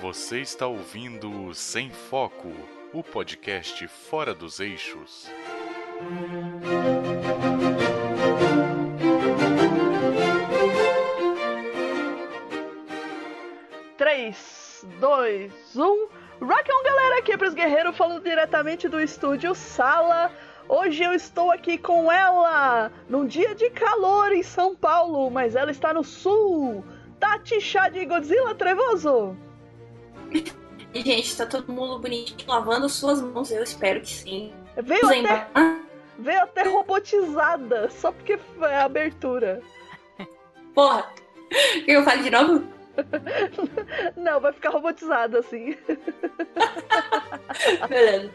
Você está ouvindo Sem Foco, o podcast fora dos eixos. Três, dois, um. Rock on, galera! Aqui é Pros Guerreiro falando diretamente do estúdio Sala. Hoje eu estou aqui com ela, num dia de calor em São Paulo, mas ela está no sul. Tati Chá de Godzilla Trevoso. Gente, tá todo mundo bonitinho lavando suas mãos, eu espero que sim. Veio até, veio até robotizada, só porque foi a abertura. Porra! Eu fale de novo? Não, vai ficar robotizado assim. Beleza.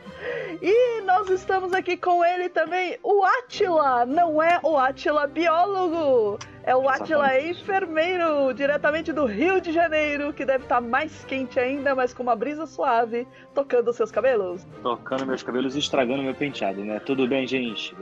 E nós estamos aqui com ele também, o Atila. Não é o Atila biólogo, é o Atila enfermeiro, diretamente do Rio de Janeiro, que deve estar mais quente ainda, mas com uma brisa suave, tocando seus cabelos. Tocando meus cabelos e estragando meu penteado, né? Tudo bem, gente?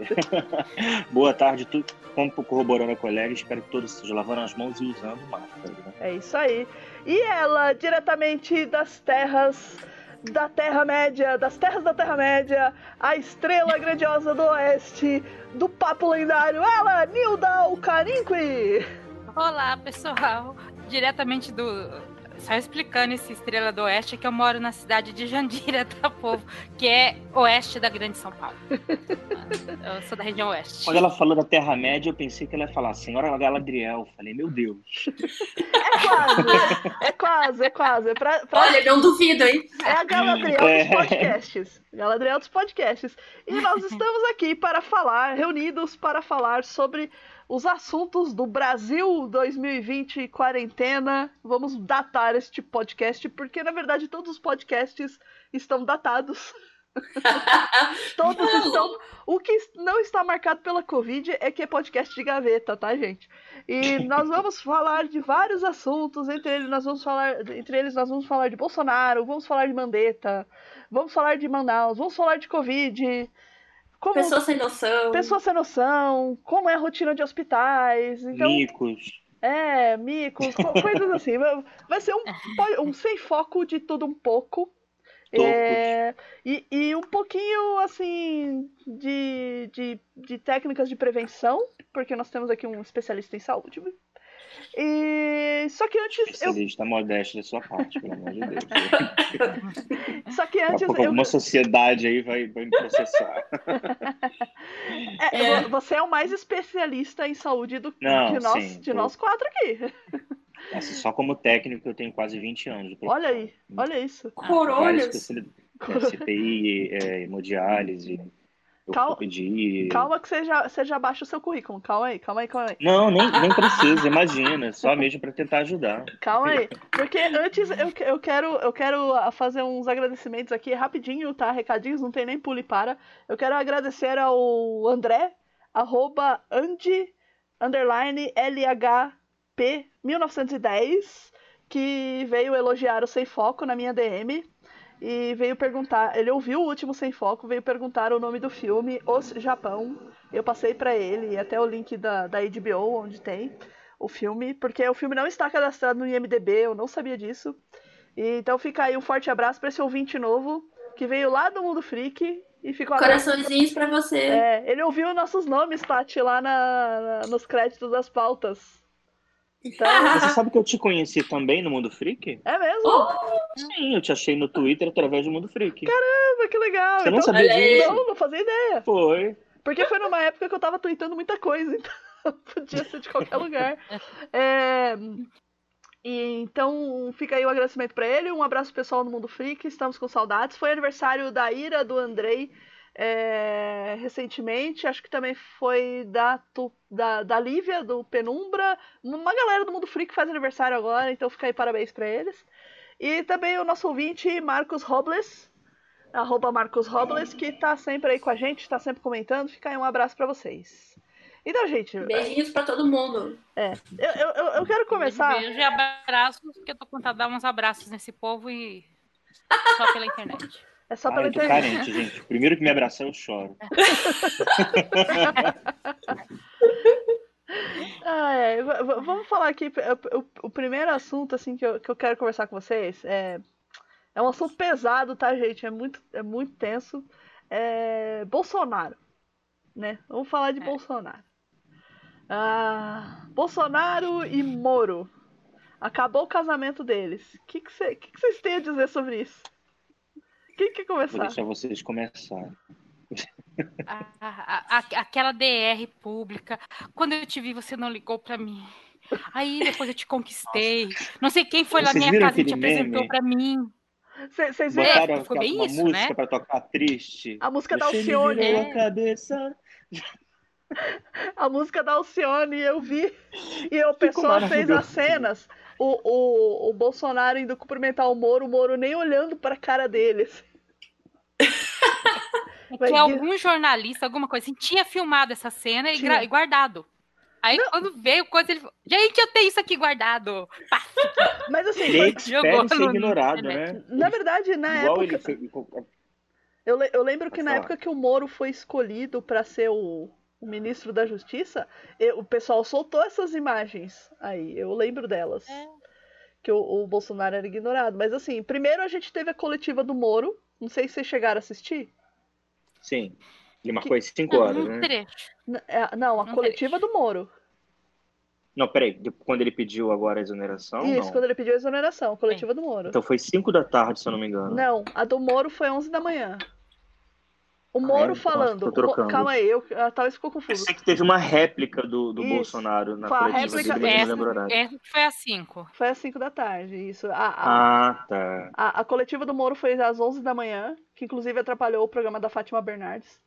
Boa tarde, tudo. Como corroborando a colega, espero que todos estejam lavando as mãos e usando máscara. Né? É isso aí. E ela, diretamente das terras da Terra-média, das terras da Terra-média, a estrela grandiosa do oeste, do papo lendário, ela, Nilda Caninqui. Olá, pessoal. Diretamente do. Só explicando esse Estrela do Oeste, que eu moro na cidade de Jandira, tá, povo? Que é oeste da Grande São Paulo. Eu sou da região oeste. Quando ela falou da Terra-média, eu pensei que ela ia falar Senhora Galadriel. Falei, meu Deus. É quase, é quase, é quase. Pra, pra... Olha, não duvido, hein? É a Galadriel dos podcasts. Galadriel dos podcasts. E nós estamos aqui para falar, reunidos para falar sobre os assuntos do Brasil 2020 quarentena. Vamos datar este podcast, porque na verdade todos os podcasts estão datados. todos estão. O que não está marcado pela Covid é que é podcast de gaveta, tá, gente? E nós vamos falar de vários assuntos, entre eles nós vamos falar, entre eles nós vamos falar de Bolsonaro, vamos falar de Mandetta, vamos falar de Manaus, vamos falar de Covid. Como... Pessoa sem noção. Pessoa sem noção, como é a rotina de hospitais. Então... Micos. É, micos, coisas assim. Vai ser um, um sem foco de tudo um pouco. É, e, e um pouquinho, assim, de, de, de técnicas de prevenção, porque nós temos aqui um especialista em saúde. E... Só que antes. Especialista eu... modesto da sua parte, pelo amor de Deus. Só que antes. Pouco, eu... Alguma sociedade aí vai, vai me processar. É, é. Você é o mais especialista em saúde do, Não, de, nós, sim, de nós quatro aqui. Nossa, só como técnico eu tenho quase 20 anos. Olha aí, olha isso. Corolhas. É, CPI, é, hemodiálise, calma, calma que você já, você já baixa o seu currículo. Calma aí, calma aí, calma aí. Não, nem, nem precisa, imagina. Só mesmo para tentar ajudar. Calma aí. Porque antes eu, eu, quero, eu quero fazer uns agradecimentos aqui rapidinho, tá? Recadinhos, não tem nem pule para. Eu quero agradecer ao André, arroba Andy, underline LHP 1910, que veio elogiar o Sem Foco na minha DM e veio perguntar. Ele ouviu o último Sem Foco, veio perguntar o nome do filme, Os Japão. Eu passei para ele, até o link da, da HBO, onde tem o filme, porque o filme não está cadastrado no IMDB, eu não sabia disso. E, então fica aí um forte abraço para esse ouvinte novo, que veio lá do Mundo Freak e ficou Coraçõezinhos para você. É, ele ouviu nossos nomes, Tati, lá na, na, nos créditos das pautas. Então... Você sabe que eu te conheci também no Mundo Freak? É mesmo? Oh! Sim, eu te achei no Twitter através do Mundo Freak. Caramba, que legal. Você não então, sabia disso? Não, não fazia ideia. Foi. Porque foi numa época que eu tava tweetando muita coisa, então podia ser de qualquer lugar. É... E, então fica aí o um agradecimento para ele, um abraço pessoal no Mundo Freak, estamos com saudades. Foi aniversário da Ira, do Andrei, é, recentemente, acho que também foi da, da, da Lívia, do Penumbra, uma galera do Mundo Freak faz aniversário agora, então fica aí parabéns para eles. E também o nosso ouvinte, Marcos Robles, arroba Marcos Robles, que tá sempre aí com a gente, tá sempre comentando, fica aí um abraço para vocês. Então, gente. Beijinhos pra todo mundo. É. Eu, eu, eu quero começar. Beijo e abraços, porque eu tô contando dar uns abraços nesse povo e só pela internet. É só pela Ai, internet. carente, gente. Primeiro que me abraçar, eu choro. Ah, é. Vamos falar aqui. o- primeiro assunto assim que eu, que eu quero conversar com vocês é é um assunto pesado, tá, gente? É muito é muito tenso. É Bolsonaro, né? Vamos falar de É. Bolsonaro. Ah, Bolsonaro e Moro. Acabou o casamento deles. O que que cê- que que vocês têm a dizer sobre isso? Quem quer Vou começar? deixar vocês começarem. A- a- a- aquela DR pública. Quando eu te vi, você não ligou pra mim. Aí depois eu te conquistei. Não sei quem foi lá na Vocês minha casa e te apresentou meme? pra mim. Cê- Vocês viram Botaram É, ficou bem uma isso, música né? pra tocar triste. a música da Você Alcione? É. a cabeça. a música da Alcione, eu vi. E o pessoal fez as cenas. O, o, o Bolsonaro indo cumprimentar o Moro, o Moro nem olhando pra cara deles. É Vai que algum jornalista, alguma coisa assim, tinha filmado essa cena e, gra- e guardado. Aí quando veio coisa, ele falou, gente, eu tenho isso aqui guardado. Mas assim, Ele foi- Jogou ser no- ignorado, né? na verdade, na Igual época. ele foi. Eu, le- eu lembro que Pode na falar. época que o Moro foi escolhido pra ser o, o ministro da Justiça, eu- o pessoal soltou essas imagens aí. Eu lembro delas. É. Que o, o Bolsonaro era ignorado. Mas assim, primeiro a gente teve a coletiva do Moro. Não sei se vocês chegaram a assistir. Sim. Ele marcou as 5 horas, um né? trecho. É, Não, a Não coletiva do Moro. Não, peraí. Quando ele pediu agora a exoneração? Isso, não. quando ele pediu a exoneração, a coletiva do Moro. Então foi 5 da tarde, se eu não me engano. Não, a do Moro foi 11 da manhã. O Ah, Moro é? falando. Trocando. Calma aí, eu, a Talvez ficou Eu confuso. sei que teve uma réplica do, do Isso. Bolsonaro na Foi a coletiva réplica- dele, mas Essa, não o essa foi às 5. Foi às 5 da tarde, isso. A, a, Ah, tá. a, a coletiva do Moro foi às 11 da manhã, que inclusive atrapalhou o programa da Fátima Bernardes,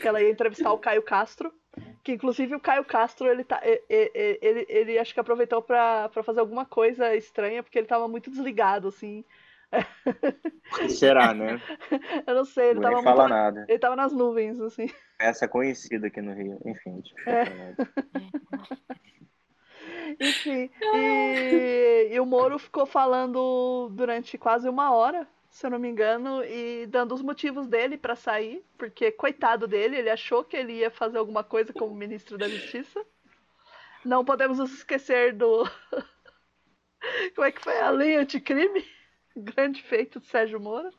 que ela ia entrevistar o Caio Castro, que inclusive o Caio Castro, ele, tá, e- e- e- ele, ele, acho que aproveitou pra fazer alguma coisa estranha, porque ele tava muito desligado, assim. Será, né? Eu não sei, ele Não tava muito... fala nada. Ele tava nas nuvens, assim. Essa é conhecida aqui no Rio. Enfim, eu É. Enfim, e, e o Moro ficou falando durante quase uma hora, se eu não me engano, e dando os motivos dele pra sair, porque coitado dele, ele achou que ele ia fazer alguma coisa como ministro da Justiça. Não podemos nos esquecer do. Como é que foi a lei anticrime? Grande feito de Sérgio Moro.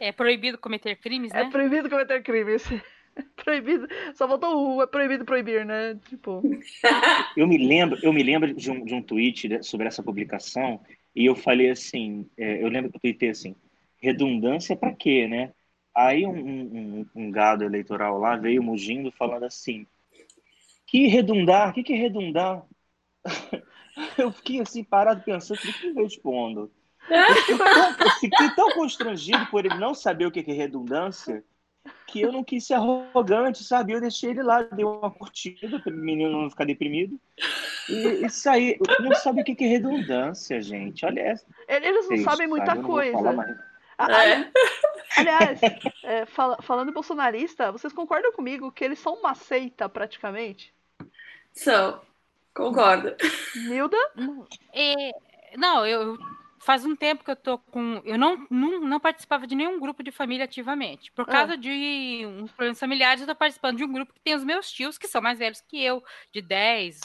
É proibido cometer crimes, É né? proibido cometer crimes. Proibido. Só faltou o é proibido proibir, né? Tipo. Eu me lembro, eu me lembro de um, de um tweet sobre essa publicação e eu falei assim, é, eu lembro que eu tuitei assim, redundância pra quê, né? Aí um, um- um gado eleitoral lá veio mugindo falando assim, que redundar? O que, que é redundar? Eu fiquei assim parado pensando, o que eu respondo? Eu fiquei, tão, constrangido por ele não saber o que é redundância que eu não quis ser arrogante, sabe? Eu deixei ele lá, dei uma curtida para o menino não ficar deprimido. E, e saí. Não sabe o que é redundância, gente. Olha essa. Ele- Eles não Isso, sabem muita sabe? Coisa. mais. A- É. Aliás, é, fala- falando em bolsonarista, vocês concordam comigo que eles são uma seita praticamente? São. Concordo. Milda? É, não, eu faz um tempo que eu tô com. Eu não, não, não participava de nenhum grupo de família ativamente. Por Ah. causa de uns problemas familiares, eu tô participando de um grupo que tem os meus tios, que são mais velhos que eu, de 10,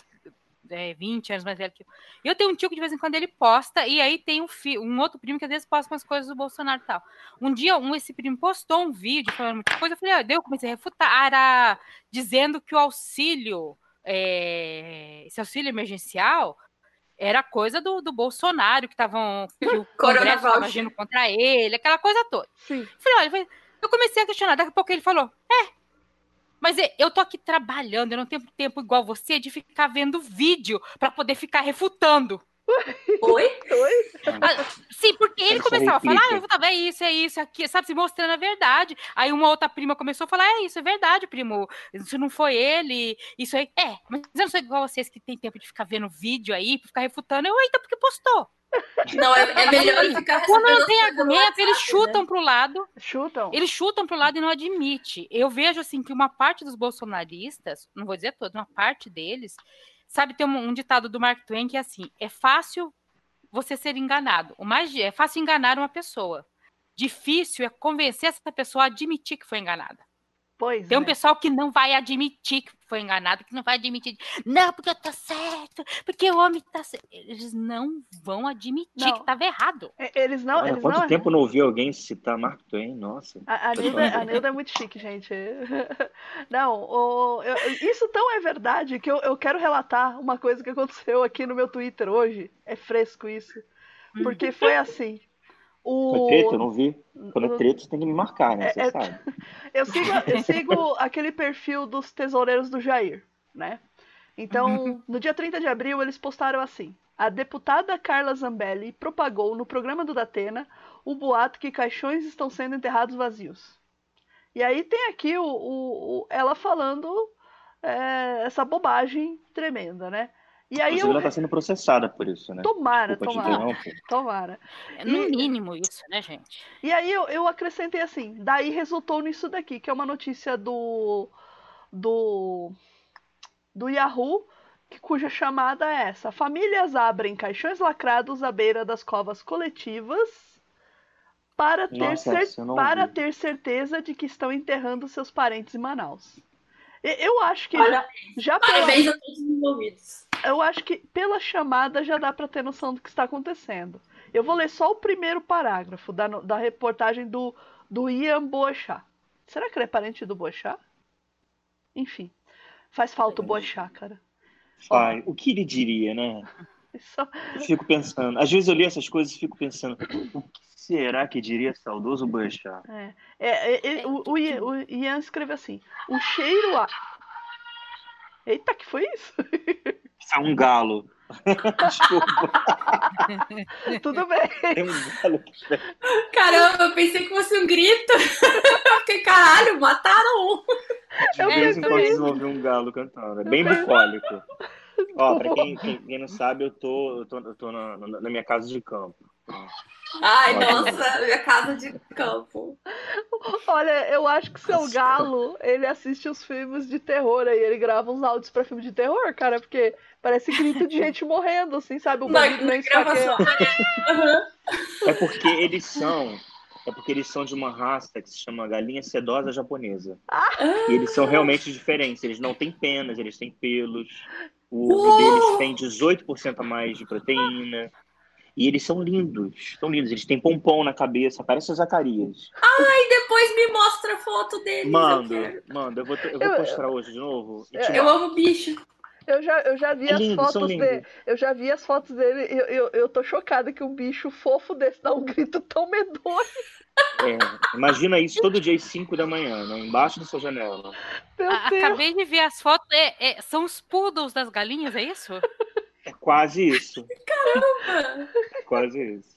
é, 20 anos mais velho que eu. Eu tenho um tio que de vez em quando ele posta, e aí tem um, fi- um outro primo que às vezes posta umas coisas do Bolsonaro e tal. Um dia, um, esse primo postou um vídeo falando muita coisa, eu falei, daí eu comecei a refutar, era dizendo que o auxílio, é, esse auxílio emergencial, era coisa do, do Bolsonaro, que estavam. que o Congresso estava agindo contra ele, aquela coisa toda. Sim. Falei, olha, eu comecei a questionar, daqui a pouco ele falou, é, mas é, eu tô aqui trabalhando, eu não tenho tempo igual você de ficar vendo vídeo para poder ficar refutando. Oi? Oi? Ah, sim, porque ele começava a falar, ah, eu refutava, é isso, é isso, é aqui, sabe, se mostrando a verdade. Aí uma outra prima começou a falar, é isso, é verdade, primo, isso não foi ele, isso aí, é, mas eu não sou igual vocês que tem tempo de ficar vendo vídeo aí, pra ficar refutando, eu, então porque postou. Não, é, é melhor ficar Quando não tem argumento, eles chutam pro lado, Chutam. eles chutam pro lado e não admite. Eu vejo assim que uma parte dos bolsonaristas, não vou dizer todos, uma parte deles, sabe, tem um, um ditado do Mark Twain que é assim: é fácil você ser enganado. O mais é fácil enganar uma pessoa. Difícil é convencer essa pessoa a admitir que foi enganada. Pois Tem um é. pessoal que não vai admitir que foi enganado, que não vai admitir. Não, porque eu tô certo, porque o homem tá certo. Eles não vão admitir Não. que tava errado. Eles não. Olha, eles quanto não tempo eu não ouvi alguém citar Mark Twain? Nossa. A, a, Nilda, a Nilda é muito chique, gente. Não, o- eu- isso tão é verdade que eu, eu quero relatar uma coisa que aconteceu aqui no meu Twitter hoje. É fresco isso. Porque foi assim. Foi O, treta? Eu não vi. Quando é treta, você tem que me marcar, né? Você É- é- sabe. eu sigo, eu sigo aquele perfil dos tesoureiros do Jair, né? Então, no dia 30 de abril, eles postaram assim: A deputada Carla Zambelli propagou no programa do Datena o boato que caixões estão sendo enterrados vazios. E aí tem aqui o, o- o- ela falando é, essa bobagem tremenda, né? E aí Inclusive, eu. ela tá sendo processada por isso, né? Tomara, Desculpa tomara, tomara. É no E- mínimo isso, né, gente? E aí eu, eu acrescentei assim, daí resultou nisso daqui, que é uma notícia do do do Yahoo, que- cuja chamada é essa: Famílias abrem caixões lacrados à beira das covas coletivas para ter, Nossa, cer- para ter certeza de que estão enterrando seus parentes em Manaus. Eu acho que Olha, já pela, Parabéns a todos os envolvidos. Eu acho que pela chamada já dá para ter noção do que está acontecendo. Eu vou ler só o primeiro parágrafo da, da reportagem do, do Ian Boechat. Será que ele é parente do Boechat? Enfim, faz falta o Boechat, cara. Pai, o que ele diria, né? Eu fico pensando. Às vezes eu leio essas coisas e fico pensando, o que será que diria saudoso Boechat? é, é, é, o, o Ian, o Ian escreveu assim: o cheiro a. Eita, que foi isso? Isso é um galo. Desculpa, Tudo bem. tem um galo. Caramba, eu pensei que fosse um grito. Fiquei, caralho, mataram um. De Eu vez em quando isso. desenvolve um galo cantando. É bem bucólico. Ó, pra quem, quem, quem não sabe, eu tô, eu tô, eu tô na na minha casa de campo. Ai, nossa, minha casa de campo. Olha, eu acho que seu galo, ele assiste os filmes de terror aí, ele grava uns áudios pra filme de terror, cara, porque parece grito de gente morrendo, assim, sabe? O Na, na nem esfaqueia. gravação. É porque eles são. É porque eles são de uma raça que se chama galinha sedosa japonesa. E eles são realmente diferentes. Eles não têm penas, eles têm pelos. O ovo deles tem 18% a mais de proteína. E eles são lindos. São lindos. Eles têm pompom na cabeça, parece o Zacarias. E depois me mostra a foto deles. eu Mando, quero. mando. Eu vou, eu vou Eu- postar hoje de novo. Eu- Eu amo bicho. Eu já, eu já vi É as lindo, são fotos dele. Eu já vi as fotos dele e eu, eu, eu tô chocada que um bicho fofo desse dá um grito tão medonho. É, imagina isso todo dia às 5 da manhã, né? embaixo da sua janela. Meu A- Deus. Acabei de ver as fotos. é- é- são os poodles das galinhas, é isso? É quase isso. É quase isso.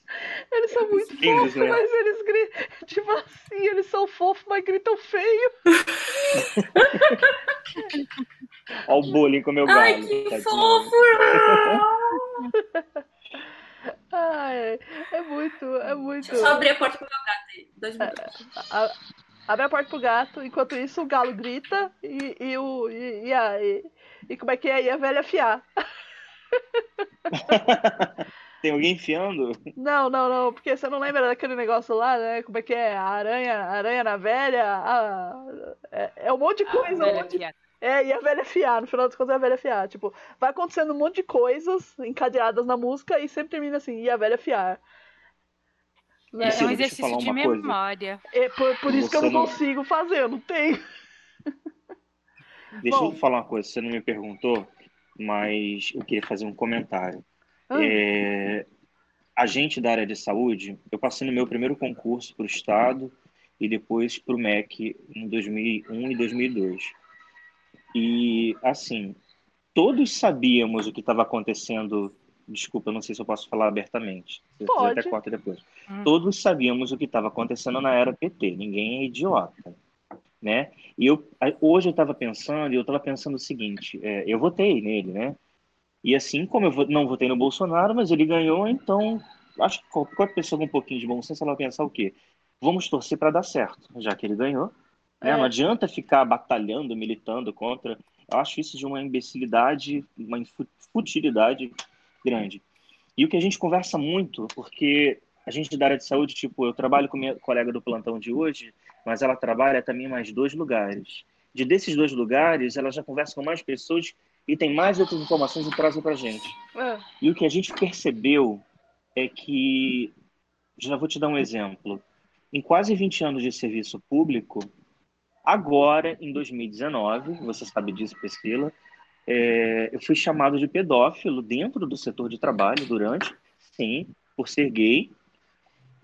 Eles são muito fofos, né? mas eles gritam. Tipo assim, eles são fofos, mas gritam feio. Olha o bullying com o meu galo. Ai, que tadinho. fofo! Ai, é, é muito, é muito. Deixa eu só abrir a porta pro meu gato aí. Dois minutos. A- abre a porta pro gato, enquanto isso o galo grita e, e o. E, e, a, e, e como é que é? E a velha fiar. Tem alguém enfiando? Não, não, não, porque você não lembra daquele negócio lá, né? Como é que é? A aranha, a aranha na velha. a- é, é um monte de coisa. um monte. É, e a velha fiar, no final das contas é a velha fiar. Tipo, vai acontecendo um monte de coisas encadeadas na música e sempre termina assim, e a velha fiar. Né? É um exercício de coisa. memória. É por, por isso que eu não não- consigo fazer, eu não tenho. Deixa Bom. eu falar uma coisa, você não me perguntou, mas eu queria fazer um comentário. Ah. É, a gente da área de saúde, eu passei no meu primeiro concurso para o Estado e depois para o MEC em 2001 e 2002. E, assim, todos sabíamos o que estava acontecendo. Desculpa, eu não sei se eu posso falar abertamente. Se Pode. até corta depois. Hum. Todos sabíamos o que estava acontecendo na era PT. Ninguém é idiota, né? E eu, hoje eu estava pensando, eu estava pensando o seguinte: é, eu votei nele, né? E assim como eu não votei no Bolsonaro, mas ele ganhou, então acho que qualquer pessoa com um pouquinho de bom senso ela vai pensar o quê? Vamos torcer para dar certo, já que ele ganhou. né? É. Não adianta ficar batalhando, militando contra. Eu acho isso de uma imbecilidade, uma futilidade grande. E o que a gente conversa muito, porque a gente da área de saúde, tipo, eu trabalho com minha colega do plantão de hoje, mas ela trabalha também em mais dois lugares. De desses dois lugares, ela já conversa com mais pessoas e tem mais outras informações e traz para a gente. É. E o que a gente percebeu é que, já vou te dar um exemplo, em quase 20 anos de serviço público, agora, em 2019, você sabe disso, Priscila, é, eu fui chamado de pedófilo dentro do setor de trabalho durante, sim, por ser gay,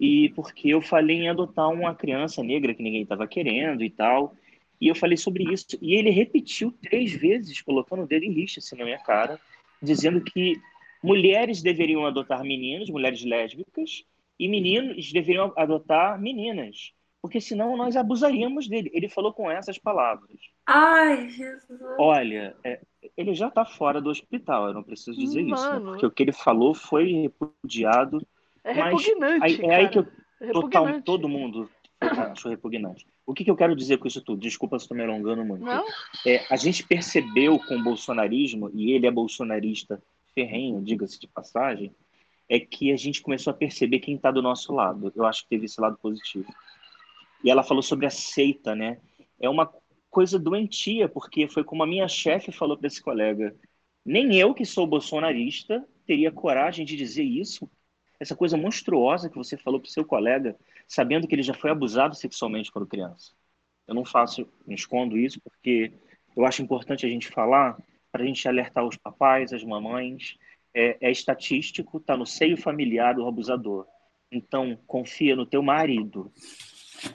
e porque eu falei em adotar uma criança negra que ninguém estava querendo e tal. E eu falei sobre isso. E ele repetiu três vezes, colocando o dedo em lixa assim, na minha cara, dizendo que mulheres deveriam adotar meninos, mulheres lésbicas, e meninos deveriam adotar meninas, porque senão nós abusaríamos dele. Ele falou com essas palavras. Ai, Jesus. Olha, é, ele já está fora do hospital, eu não preciso dizer isso, né? Mano. porque o que ele falou foi repudiado É repugnante. é aí que eu-. É total, todo mundo achou repugnante. O que, que eu quero dizer com isso tudo? Desculpa se estou me alongando muito. Não? É, a gente percebeu com o bolsonarismo, e ele é bolsonarista ferrenho, diga-se de passagem, é que a gente começou a perceber quem está do nosso lado. Eu acho que teve esse lado positivo. E ela falou sobre a seita, né? É uma coisa doentia, porque foi como a minha chefe falou para esse colega. Nem eu, que sou bolsonarista, teria coragem de dizer isso. Essa coisa monstruosa que você falou para o seu colega, sabendo que ele já foi abusado sexualmente quando criança. Eu não faço, não escondo isso, porque eu acho importante a gente falar para a gente alertar os papais, as mamães. É, é estatístico, está no seio familiar do abusador. Então, confia no teu marido,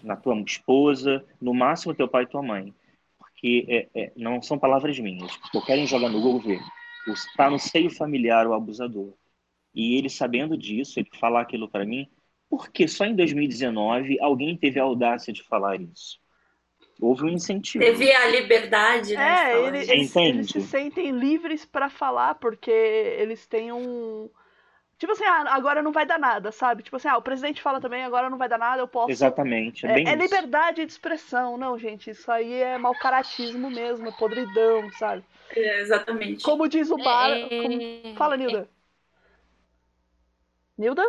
na tua esposa, no máximo teu pai e tua mãe. Porque é, é, não são palavras minhas. Ou querem jogar no Google ver. Está no seio familiar o abusador. E ele, sabendo disso, ele falar aquilo para mim, porque só em 2019 alguém teve a audácia de falar isso. Houve um incentivo. Teve a liberdade, né? É, eles, Entende? eles se sentem livres pra falar, porque eles têm um. Tipo assim, ah, agora não vai dar nada, sabe? Tipo assim, ah, o presidente fala também, agora não vai dar nada, eu posso. Exatamente, é É, bem é liberdade de expressão, não, gente. Isso aí é mau caratismo mesmo, é podridão, sabe? É, exatamente. Como diz o Bar. É, como- Fala, Nilda. Nilda?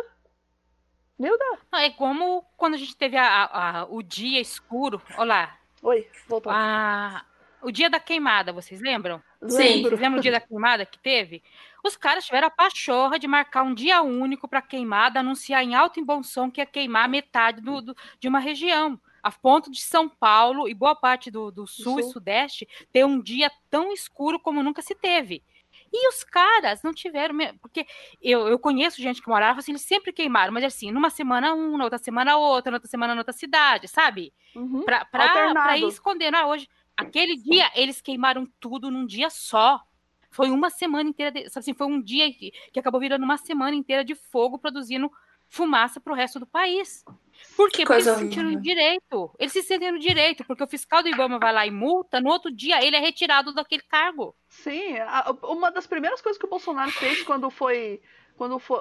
Nilda? Não, é como quando a gente teve a- a- o dia escuro. Olá. Oi, voltou. a- o dia da queimada, vocês lembram? sim. Lembro. Vocês lembram o dia da queimada que teve? Os caras tiveram a pachorra de marcar um dia único para queimada, anunciar em alto e bom som que ia queimar metade do- do- de uma região. A ponto de São Paulo e boa parte do, do sul e Sul. sudeste ter um dia tão escuro como nunca se teve. E os caras não tiveram. Porque eu, eu conheço gente que morava assim, eles sempre queimaram, mas assim, numa semana um, na outra semana outra, na outra semana na outra cidade, sabe? Uhum. Pra, pra, pra ir escondendo. Ah, hoje, aquele dia, eles queimaram tudo num dia só. Foi uma semana inteira, de, sabe assim, foi um dia que, que acabou virando uma semana inteira de fogo produzindo fumaça pro resto do país. Por quê? Porque eles se sentiram no direito. Eles se sentem no direito, porque o fiscal do Ibama vai lá e multa, no outro dia ele é retirado daquele cargo. Sim, a- uma das primeiras coisas que o Bolsonaro fez quando foi. Quando foi,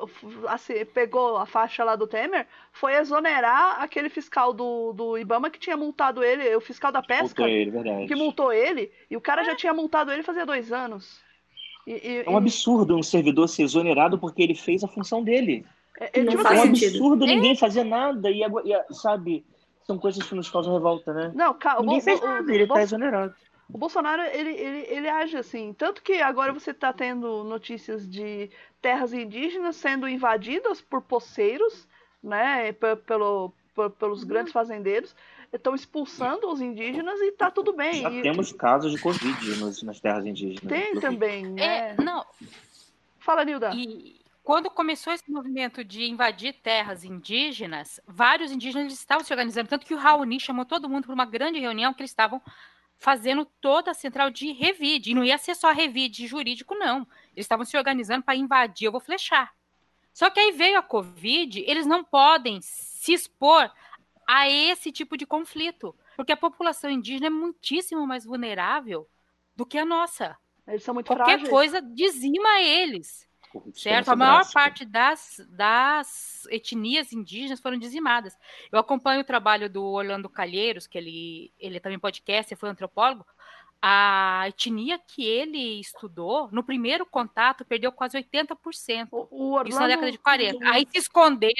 assim, pegou a faixa lá do Temer, foi exonerar aquele fiscal do, do Ibama que tinha multado ele, o fiscal da pesca, Multou ele, verdade. que multou ele, e o cara já tinha multado ele fazia dois anos. E, e- É um e- absurdo um servidor ser exonerado porque ele fez a função dele. É- é, Não tipo É faz um assim, sentido. absurdo ninguém fazer nada e, e, sabe, são coisas que nos causam revolta, né? Não, ca- o, Ninguém fez o- nada, o ele Bol- tá exonerado. O Bolsonaro, ele, ele, ele age assim. Tanto que agora você está tendo notícias de terras indígenas sendo invadidas por poceiros, né? pe- Pelo, pe- pelos grandes fazendeiros. Estão expulsando os indígenas e tá tudo bem. Já E temos casos de Covid nos, nas terras indígenas. tem também, né? É, não, Fala, Nilda. E quando começou esse movimento de invadir terras indígenas, vários indígenas estavam se organizando, tanto que o Raoni chamou todo mundo para uma grande reunião que eles estavam fazendo toda a central de revide. E não ia ser só revide jurídico, não. Eles estavam se organizando para invadir, eu vou flechar. Só que aí veio a Covid, eles não podem se expor a esse tipo de conflito, porque a população indígena é muitíssimo mais vulnerável do que a nossa. Eles são muito Qualquer frágeis. coisa dizima eles. Corrupção Certo? A maior drástica. parte das, das etnias indígenas foram dizimadas. Eu acompanho o trabalho do Orlando Calheiros, que ele, ele é também podcast, foi antropólogo. A etnia que ele estudou, no primeiro contato, perdeu quase 80%. O, o Isso na Orlando- década de 40. Aí se esconderam,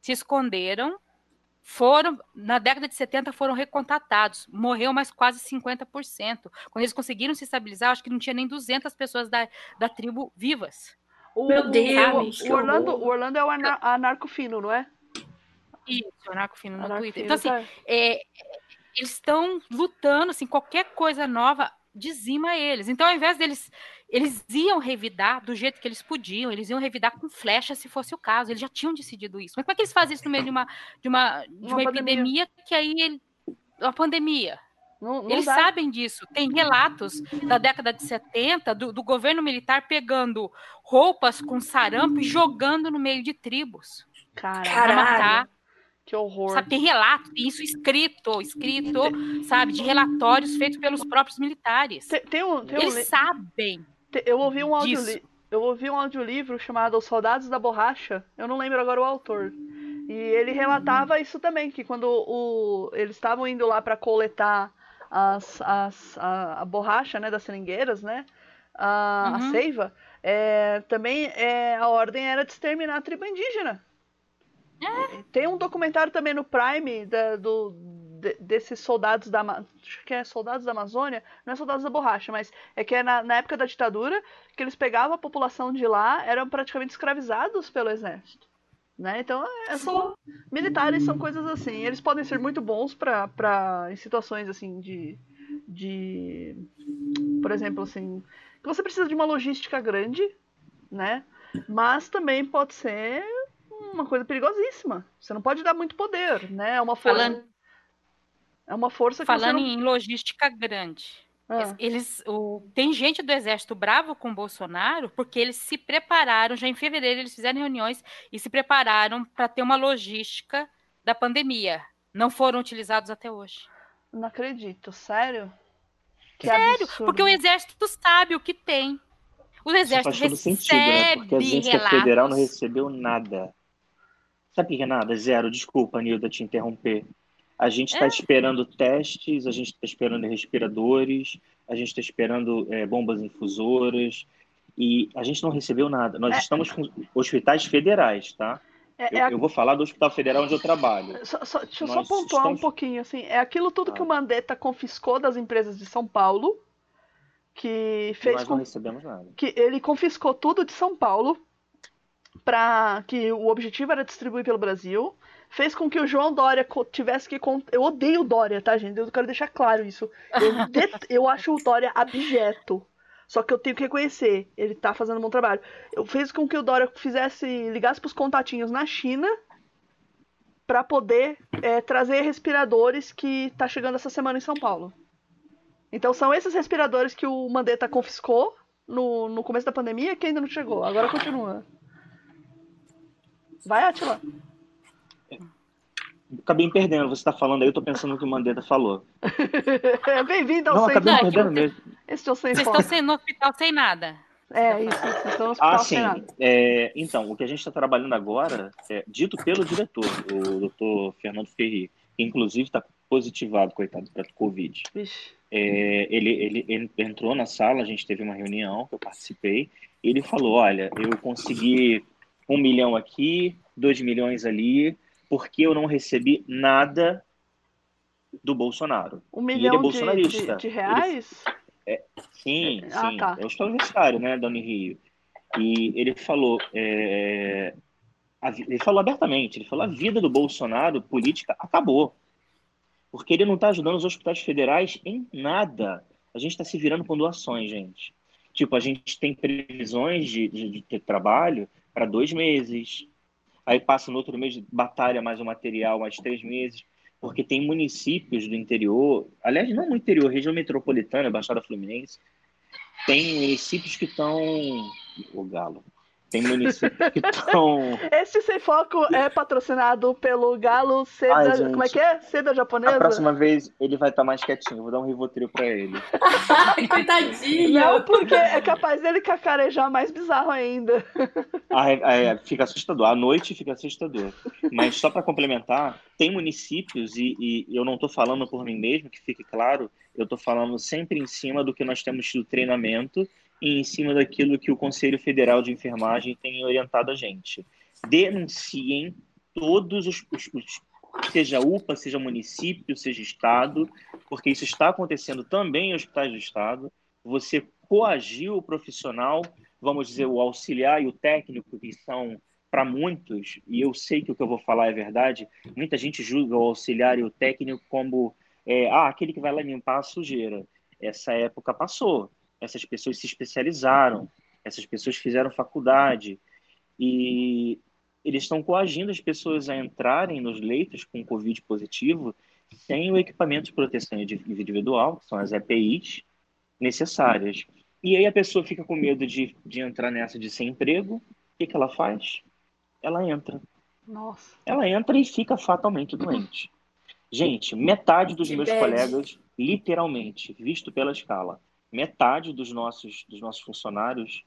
se esconderam, foram, na década de 70, foram recontatados. Morreu mais quase 50%. Quando eles conseguiram se estabilizar, acho que não tinha nem 200 pessoas da, da tribo vivas. O, Meu o- Deus, o, Orlando, o Orlando é o anar- anarco fino, não é? Isso, Anarco Fino no Anarco Twitter. fino, Então, assim, tá? é, eles estão lutando, assim, qualquer coisa nova dizima eles. Então, ao invés deles, eles iam revidar do jeito que eles podiam, eles iam revidar com flecha se fosse o caso, eles já tinham decidido isso. Mas como é que eles fazem isso no meio de uma, de uma, de Uma uma, pandemia. epidemia que aí, ele, uma pandemia? Não, não Eles dá. sabem disso. Tem relatos da década de 70 do, do governo militar pegando roupas com sarampo e jogando no meio de tribos Caralho, para Caralho. matar que horror. Sabe, tem relato, tem isso escrito, escrito, sabe, de relatórios feitos pelos próprios militares. Tem, tem um, tem um Eles li- sabem. eu ouvi um disso. audiolivro. Eu ouvi um audiolivro chamado Os Soldados da Borracha. Eu não lembro agora o autor. E ele relatava isso também, que quando o, eles estavam indo lá para coletar as, as, a, a borracha né, das seringueiras, né? A, a Uhum. seiva, é, também é, a ordem era de exterminar a tribo indígena. Tem um documentário também no Prime da- do, de- desses soldados da acho que é soldados da Amazônia, não é soldados da borracha, mas é que é na, na época da ditadura que eles pegavam a população de lá, eram praticamente escravizados pelo exército. Né? Então, é, são militares são coisas assim. Eles podem ser muito bons para para em situações assim de de por exemplo, assim, que você precisa de uma logística grande, né? Mas também pode ser uma coisa perigosíssima. Você não pode dar muito poder, né? É uma força. Falando- É uma força que Falando você não... em logística grande. Ah, Eles, o, tem gente do exército bravo com o Bolsonaro porque eles se prepararam, já em fevereiro eles fizeram reuniões e se prepararam para ter uma logística da pandemia. Não foram utilizados até hoje. não acredito, sério? Que Sério, absurdo. porque o exército sabe o que tem. O Isso exército faz todo sentido, né? recebe Porque a agência relatos. federal não recebeu nada. Sabe que nada? Zero. Desculpa, Nilda, te interromper. A gente está É. esperando testes, a gente está esperando respiradores, a gente está esperando é, bombas infusoras e a gente não recebeu nada. Nós É. estamos com hospitais federais, tá? É, Eu, é a- eu vou falar do hospital federal onde eu trabalho. Só, só- deixa eu só pontuar um estamos- pouquinho, assim. É aquilo tudo que Ah. o Mandetta confiscou das empresas de São Paulo, que fez Nós com não recebemos nada. que ele confiscou tudo de São Paulo para que o objetivo era distribuir pelo Brasil. Fez com que o João Dória tivesse que. Eu odeio o Dória, tá, gente? Eu quero deixar claro isso. Eu, det- eu acho o Dória abjeto. Só que eu tenho que reconhecer, ele tá fazendo um bom trabalho. Eu fez com que o Dória fizesse. ligasse pros contatinhos na China para poder é, trazer respiradores que tá chegando essa semana em São Paulo. Então são esses respiradores que o Mandetta confiscou no, no começo da pandemia que ainda não chegou. Agora continua. Vai, Atila. Acabei me perdendo. Você está falando aí, eu estou pensando no que o Mandetta falou. Bem-vindo ao Não, Sem acabei me é perdendo mesmo. Esse é o Sem Vocês estão sem- no hospital sem nada. É, isso. Vocês estão no hospital Ah, sem sim. nada. É, então, o que a gente está trabalhando agora, é, dito pelo diretor, o doutor Fernando Ferri, que inclusive está positivado, coitado, para Covid. É, ele, ele, ele entrou na sala, a gente teve uma reunião que eu participei, e ele falou: Olha, eu consegui um milhão aqui, dois milhões ali, porque eu não recebi nada do Bolsonaro. Um ele é milhão de, bolsonarista. de, de reais? Sim, Ah, sim. tá. É o hospital universitário, né, da Unirio. E ele falou, é, ele falou abertamente, ele falou a vida do Bolsonaro política acabou, porque ele não está ajudando os hospitais federais em nada. A gente está se virando com doações, gente. Tipo, a gente tem previsões de, de, de ter trabalho para dois meses. Aí passa no outro mês, batalha mais o material, mais três meses porque tem municípios do interior, aliás, não no interior, região metropolitana, Baixada Fluminense, tem municípios que estão. O Galo. Tem municípios que estão. Esse Sem Foco é patrocinado pelo Galo Seda. Ai, gente. como é que é? Seda A japonesa? próxima vez ele vai estar mais quietinho, vou dar um Rivotril pra ele. Ai, coitadinho. Não, porque é capaz dele cacarejar mais bizarro ainda. Ah, é, é, fica assustador. À noite fica assustador. Mas só para complementar, tem municípios, e, e eu não estou falando por mim mesmo, que fique claro, eu estou falando sempre em cima do que nós temos tido treinamento em cima daquilo que o Conselho Federal de Enfermagem tem orientado a gente. Denunciem todos os, os, os seja UPA, seja município, seja estado, porque isso está acontecendo também em hospitais do estado. Você coagiu o profissional, vamos dizer, o auxiliar e o técnico, que são para muitos, e eu sei que o que eu vou falar é verdade, muita gente julga o auxiliar e o técnico como é, ah, aquele que vai lá limpar a sujeira. Essa época passou. Essas pessoas se especializaram, essas pessoas fizeram faculdade e eles estão coagindo as pessoas a entrarem nos leitos com Covid positivo sem o equipamento de proteção individual, que são as EPIs necessárias. E aí a pessoa fica com medo de, de entrar nessa de sem emprego. O que, que ela faz? Ela entra. Nossa. Ela entra e fica fatalmente doente. Gente, metade dos meus colegas, literalmente, visto pela escala, metade dos nossos, dos nossos funcionários,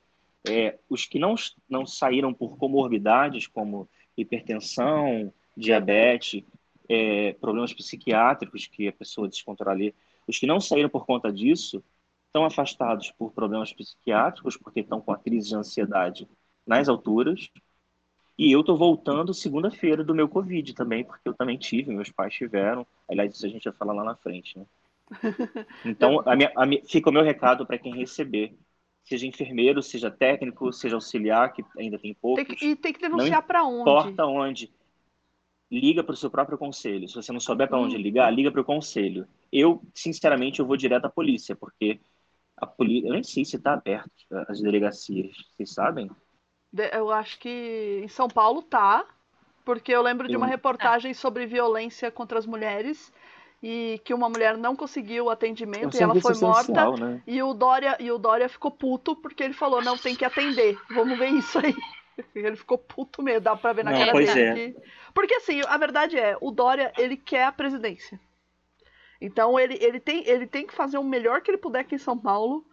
é, os que não, não saíram por comorbidades como hipertensão, diabetes, é, problemas psiquiátricos que a pessoa descontrola os que não saíram por conta disso estão afastados por problemas psiquiátricos, porque estão com a crise de ansiedade nas alturas, e eu tô voltando segunda-feira do meu Covid também, porque eu também tive, meus pais tiveram. Aliás, isso a gente vai falar lá na frente, né? Então, a minha, a minha, fica o meu recado para quem receber. Seja enfermeiro, seja técnico, seja auxiliar, que ainda tem que, e tem que denunciar para onde? importa onde. Liga para o seu próprio conselho. Se você não souber para onde ligar, liga para o conselho. Eu, sinceramente, eu vou direto à polícia, porque a polícia... Eu nem sei se está aberto as delegacias. Vocês sabem? Eu acho que em São Paulo tá, porque eu lembro de uma reportagem sobre violência contra as mulheres e que uma mulher não conseguiu atendimento É um e ela foi morta né? e o Dória e o Dória ficou puto porque ele falou não tem que atender. Vamos ver isso aí. Ele ficou puto mesmo, dá pra ver na Não, cara pois dele. é. que- Porque assim, a verdade é, o Dória, ele quer a presidência. Então ele, ele, tem, ele tem que fazer o melhor que ele puder aqui em São Paulo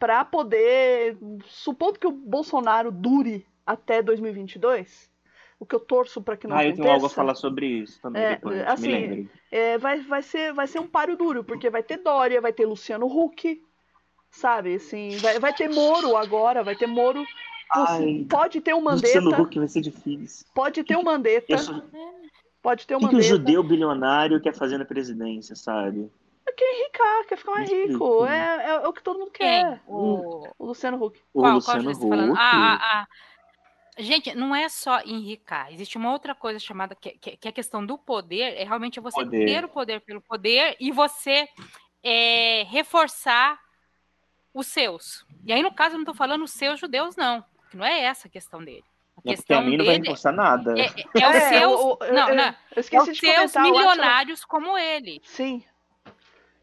pra poder, supondo que o Bolsonaro dure até 2022, o que eu torço pra que não Ah, eu aconteça. tenho algo a falar sobre isso também É, depois. assim, é, vai, vai, ser, vai ser um páreo duro, porque vai ter Dória, vai ter Luciano Huck, sabe? Assim, vai, vai ter Moro agora, vai ter Moro. Ai, pode ter um Mandetta, Luciano Huck vai ser difícil. pode ter um Mandetta, Eu sou- pode ter um O que, o Mandetta. judeu bilionário quer fazer na presidência, sabe? Quer ricar, quer ficar mais rico. É, é, é o que todo mundo quer. O... O Luciano Huck. O Qual, qual Luciano tá Huck. Ah, ah, ah. Gente, não é só enricar. Existe uma outra coisa chamada que, que, que é a questão do poder. É realmente você Poder. ter o poder pelo poder e você é, reforçar os seus. E aí, no caso, eu não estou falando os seus judeus, não. que Não é essa a questão dele. A É porque a questão mim não vai reforçar nada. é, é, é os seus. o- eu- não, eu- não. Eu É esqueci os de seus milionários como ele. Sim.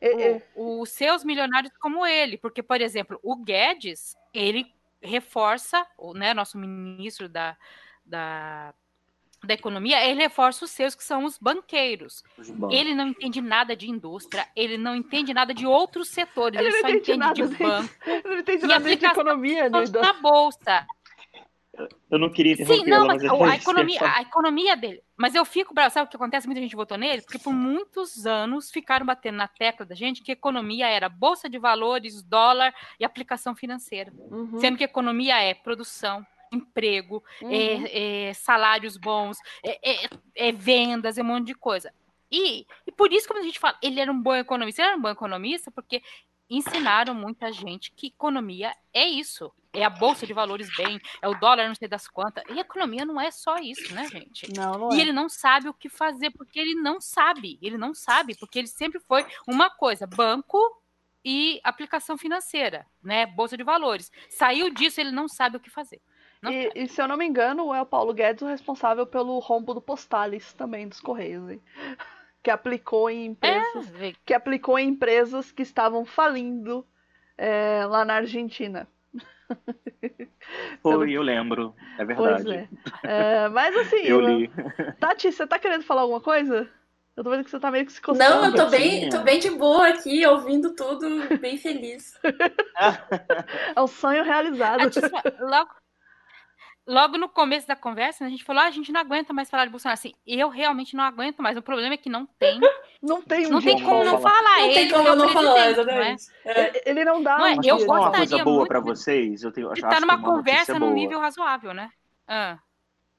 É, é, O- os seus milionários como ele. Porque, por exemplo, o Guedes, ele reforça, o né, nosso ministro da, da, da economia, ele reforça os seus, que são os banqueiros. Ele não entende nada de indústria, ele não entende nada de outros setores, Ele ele, não só entende entende nada de banco eu não entendi E nada de aplicação economia, né? na bolsa. Eu não queria Sim, não, mas é a, a economia, a economia dele. Mas eu fico bravo, sabe o que acontece? Muita gente votou nele, porque por muitos anos ficaram batendo na tecla da gente que economia era bolsa de valores, dólar e aplicação financeira. Uhum, Sendo que economia é produção, emprego, uhum. é, é salários bons, é, é- é vendas, é um monte de coisa. E, e por isso, como a gente fala, ele era um bom economista. Ele era um bom economista porque ensinaram muita gente que economia é isso. É a bolsa de valores bem, é o dólar não sei das quantas. E economia não é só isso, né, gente? Não, não E é. ele não sabe o que fazer, porque ele não sabe. Ele não sabe, porque ele sempre foi uma coisa: banco e aplicação financeira, né? Bolsa de valores. Saiu disso, ele não sabe o que fazer. E, e se eu não me engano, é o Paulo Guedes o responsável pelo rombo do Postales também dos Correios, hein? Que aplicou em empresas, É, que aplicou em empresas que estavam falindo é, lá na Argentina. Foi, eu lembro. É verdade. É. É, mas assim, Eu li. Tati, você tá querendo falar alguma coisa? Eu tô vendo que você tá meio que se coçando. Não, eu tô bem, tô bem de boa aqui, ouvindo tudo, bem feliz. É um sonho realizado. a gente fa- logo, logo no começo da conversa, né, a gente falou: ah, a gente não aguenta mais falar de Bolsonaro. Assim, eu realmente não aguento mais. O problema é que não tem. Não tem um Não tem como não falar. falar. Não tem Ele como é o não falar, presidente, não é? exatamente. É. Ele não dá Não é? Mas Eu falar uma gostaria coisa boa de- vocês? Eu tenho, De acho estar que numa conversa num nível razoável, né? Ah,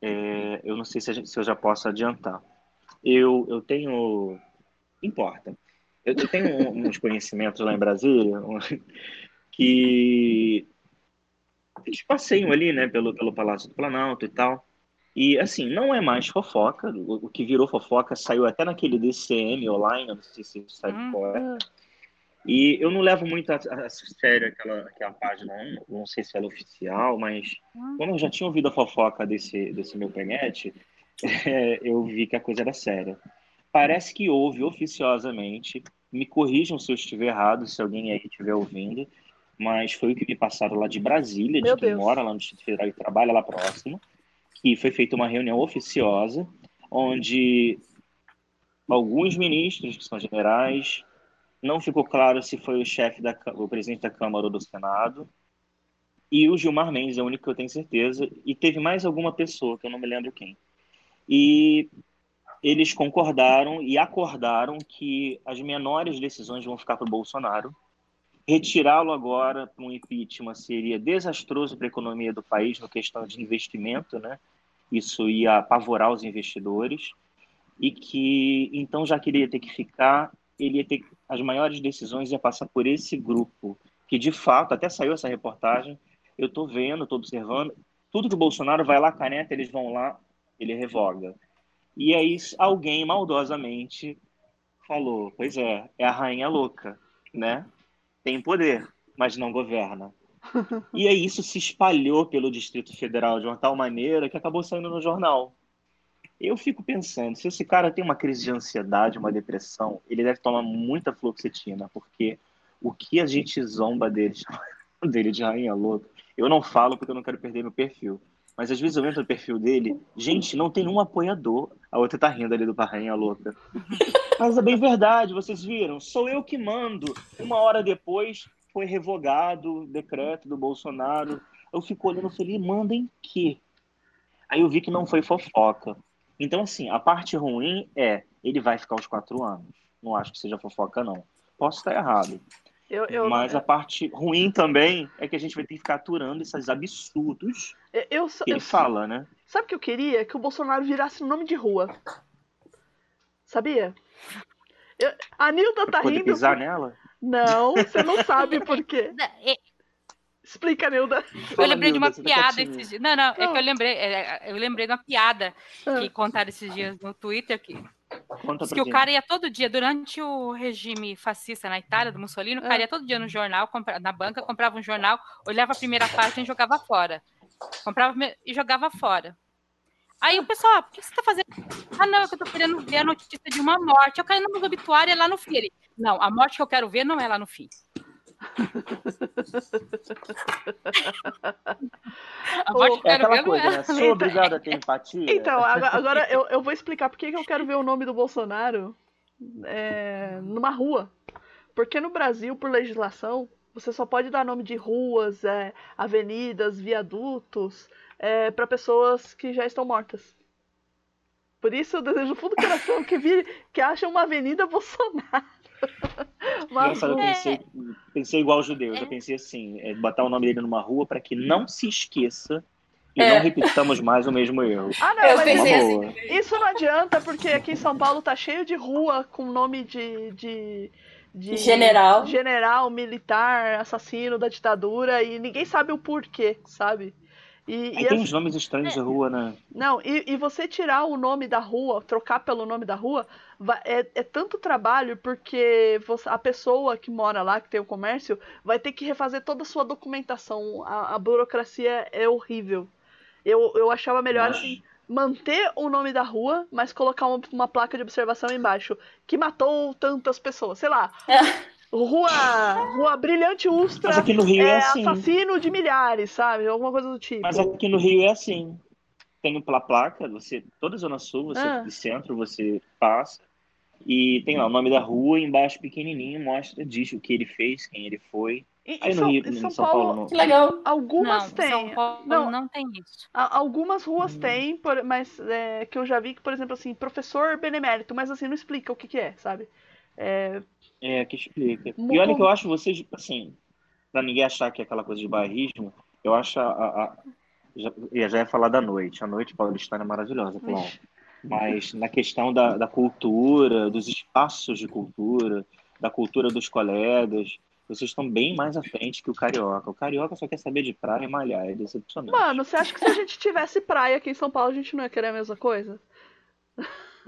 é, eu não sei se, gente, se, eu já posso adiantar. Eu, eu tenho. Importa. Eu tenho uns conhecimentos lá em Brasília que eles passeiam ali, né, pelo, pelo Palácio do Planalto e tal. E, assim, não é mais fofoca. O, o que virou fofoca saiu até naquele DCM online, não sei se você sabe qual é. E eu não levo muito a, a sério aquela, aquela página, não sei se ela é oficial, mas como eu já tinha ouvido a fofoca desse, desse meu penete, é, eu vi que a coisa era séria. Parece que houve oficiosamente, me corrijam se eu estiver errado, se alguém aí estiver ouvindo, mas foi o que me passaram lá de Brasília, Meu de quem Deus. mora lá no Distrito Federal e trabalha lá próximo, que foi feita uma reunião oficiosa, onde alguns ministros, que são generais, não ficou claro se foi o chefe, da, o presidente da Câmara ou do Senado, e o Gilmar Mendes é o único que eu tenho certeza, e teve mais alguma pessoa, que eu não me lembro quem. E eles concordaram e acordaram que as menores decisões vão ficar para o Bolsonaro, Retirá-lo agora para um impeachment seria desastroso para a economia do país no questão de investimento, né? Isso ia apavorar os investidores e que então já queria ter que ficar, ele ia ter as maiores decisões ia passar por esse grupo que de fato até saiu essa reportagem. Eu estou vendo, estou observando tudo que o Bolsonaro vai lá caneta, eles vão lá, ele revoga. E aí alguém maldosamente falou, pois é, é a rainha louca, né? Tem poder, mas não governa. E aí isso se espalhou pelo Distrito Federal de uma tal maneira que acabou saindo no jornal. Eu fico pensando, se esse cara tem uma crise de ansiedade, uma depressão, ele deve tomar muita fluoxetina, porque o que a gente zomba dele, dele de rainha louca, eu não falo porque eu não quero perder meu perfil. Mas às vezes eu entro no perfil dele, gente, não tem um apoiador. A outra tá rindo ali do Barrainha Louca. Mas é bem verdade, vocês viram? Sou eu que mando. Uma hora depois foi revogado o decreto do Bolsonaro. Eu fico olhando e falei, manda em quê? Aí eu vi que não foi fofoca. Então, assim, a parte ruim é, ele vai ficar os quatro anos. Não acho que seja fofoca, não. Posso estar errado. Eu, eu, Mas a parte ruim também é que a gente vai ter que ficar aturando esses absurdos eu, que ele fala, né? Sabe o que eu queria? Que o Bolsonaro virasse nome de rua. Sabia? Eu, a Nilda tá poder rindo. pisar por... nela? Não, você não sabe por quê. Explica, Nilda. Eu lembrei Nilda, de uma tá piada esses dias. Não, não, é que eu lembrei, é, eu lembrei de uma piada ah. que contaram esses dias no Twitter que Conta que o cara ia todo dia, durante o regime fascista na Itália, do Mussolini, o cara ia todo dia no jornal, na banca, comprava um jornal, olhava a primeira página e jogava fora. Comprava e jogava fora. Aí o pessoal, ah, por que você tá fazendo? Ah, não, é eu tô querendo ver a notícia de uma morte. Eu caí no obituário, é lá no fim. Ele, não, a morte que eu quero ver não é lá no fim. A quero ver coisa, não é. Né? Sou obrigada a ter empatia. Então, agora eu, eu vou explicar por que eu quero ver o nome do Bolsonaro é, numa rua. Porque no Brasil, por legislação, você só pode dar nome de ruas, é, avenidas, viadutos é, para pessoas que já estão mortas. Por isso eu desejo do fundo do coração que, vire, que ache uma avenida Bolsonaro. Mas, eu pensei, pensei igual os judeus, eu pensei assim, é, botar o nome dele numa rua para que não se esqueça e é. não repitamos mais o mesmo erro. Ah, não, eu pensei assim. Isso não adianta, porque aqui em São Paulo tá cheio de rua com nome de, de de general. general, militar, assassino da ditadura e ninguém sabe o porquê, sabe? E, e tem uns nomes estranhos de rua, né? Não, e, e, você tirar o nome da rua, trocar pelo nome da rua, é, é tanto trabalho porque você, a pessoa que mora lá, que tem o comércio, vai ter que refazer toda a sua documentação. A, a burocracia é horrível. Eu, eu achava melhor assim manter o nome da rua, mas colocar uma, uma, placa de observação embaixo que matou tantas pessoas, sei lá. É. Rua, rua Brilhante Ustra mas aqui no Rio é, é assim. assassino de milhares, sabe? Alguma coisa do tipo. Mas aqui no Rio é assim. Tem pela placa, você toda zona sul, você ah. de centro, você passa e tem lá o nome da rua embaixo pequenininho mostra diz o que ele fez, quem ele foi. E, Aí no São, Rio, em São, São Paulo, Paulo não... que legal. Algumas não, tem. São Paulo não, não tem isso. Algumas ruas hum. tem, mas é, que eu já vi que, por exemplo, assim, professor benemérito, mas assim, não explica o que, que é, sabe? É, é que explica. E olha que eu acho vocês, assim, pra ninguém achar que é aquela coisa de bairrismo, eu acho a, a, já, já ia falar da noite. A noite paulistana é maravilhosa, claro. Mas na questão da, da cultura, dos espaços de cultura, da cultura dos colegas, vocês estão bem mais à frente que o Carioca. O Carioca só quer saber de praia e malhar, é decepcionante. Mano, você acha que se a gente tivesse praia aqui em São Paulo, a gente não ia querer a mesma coisa?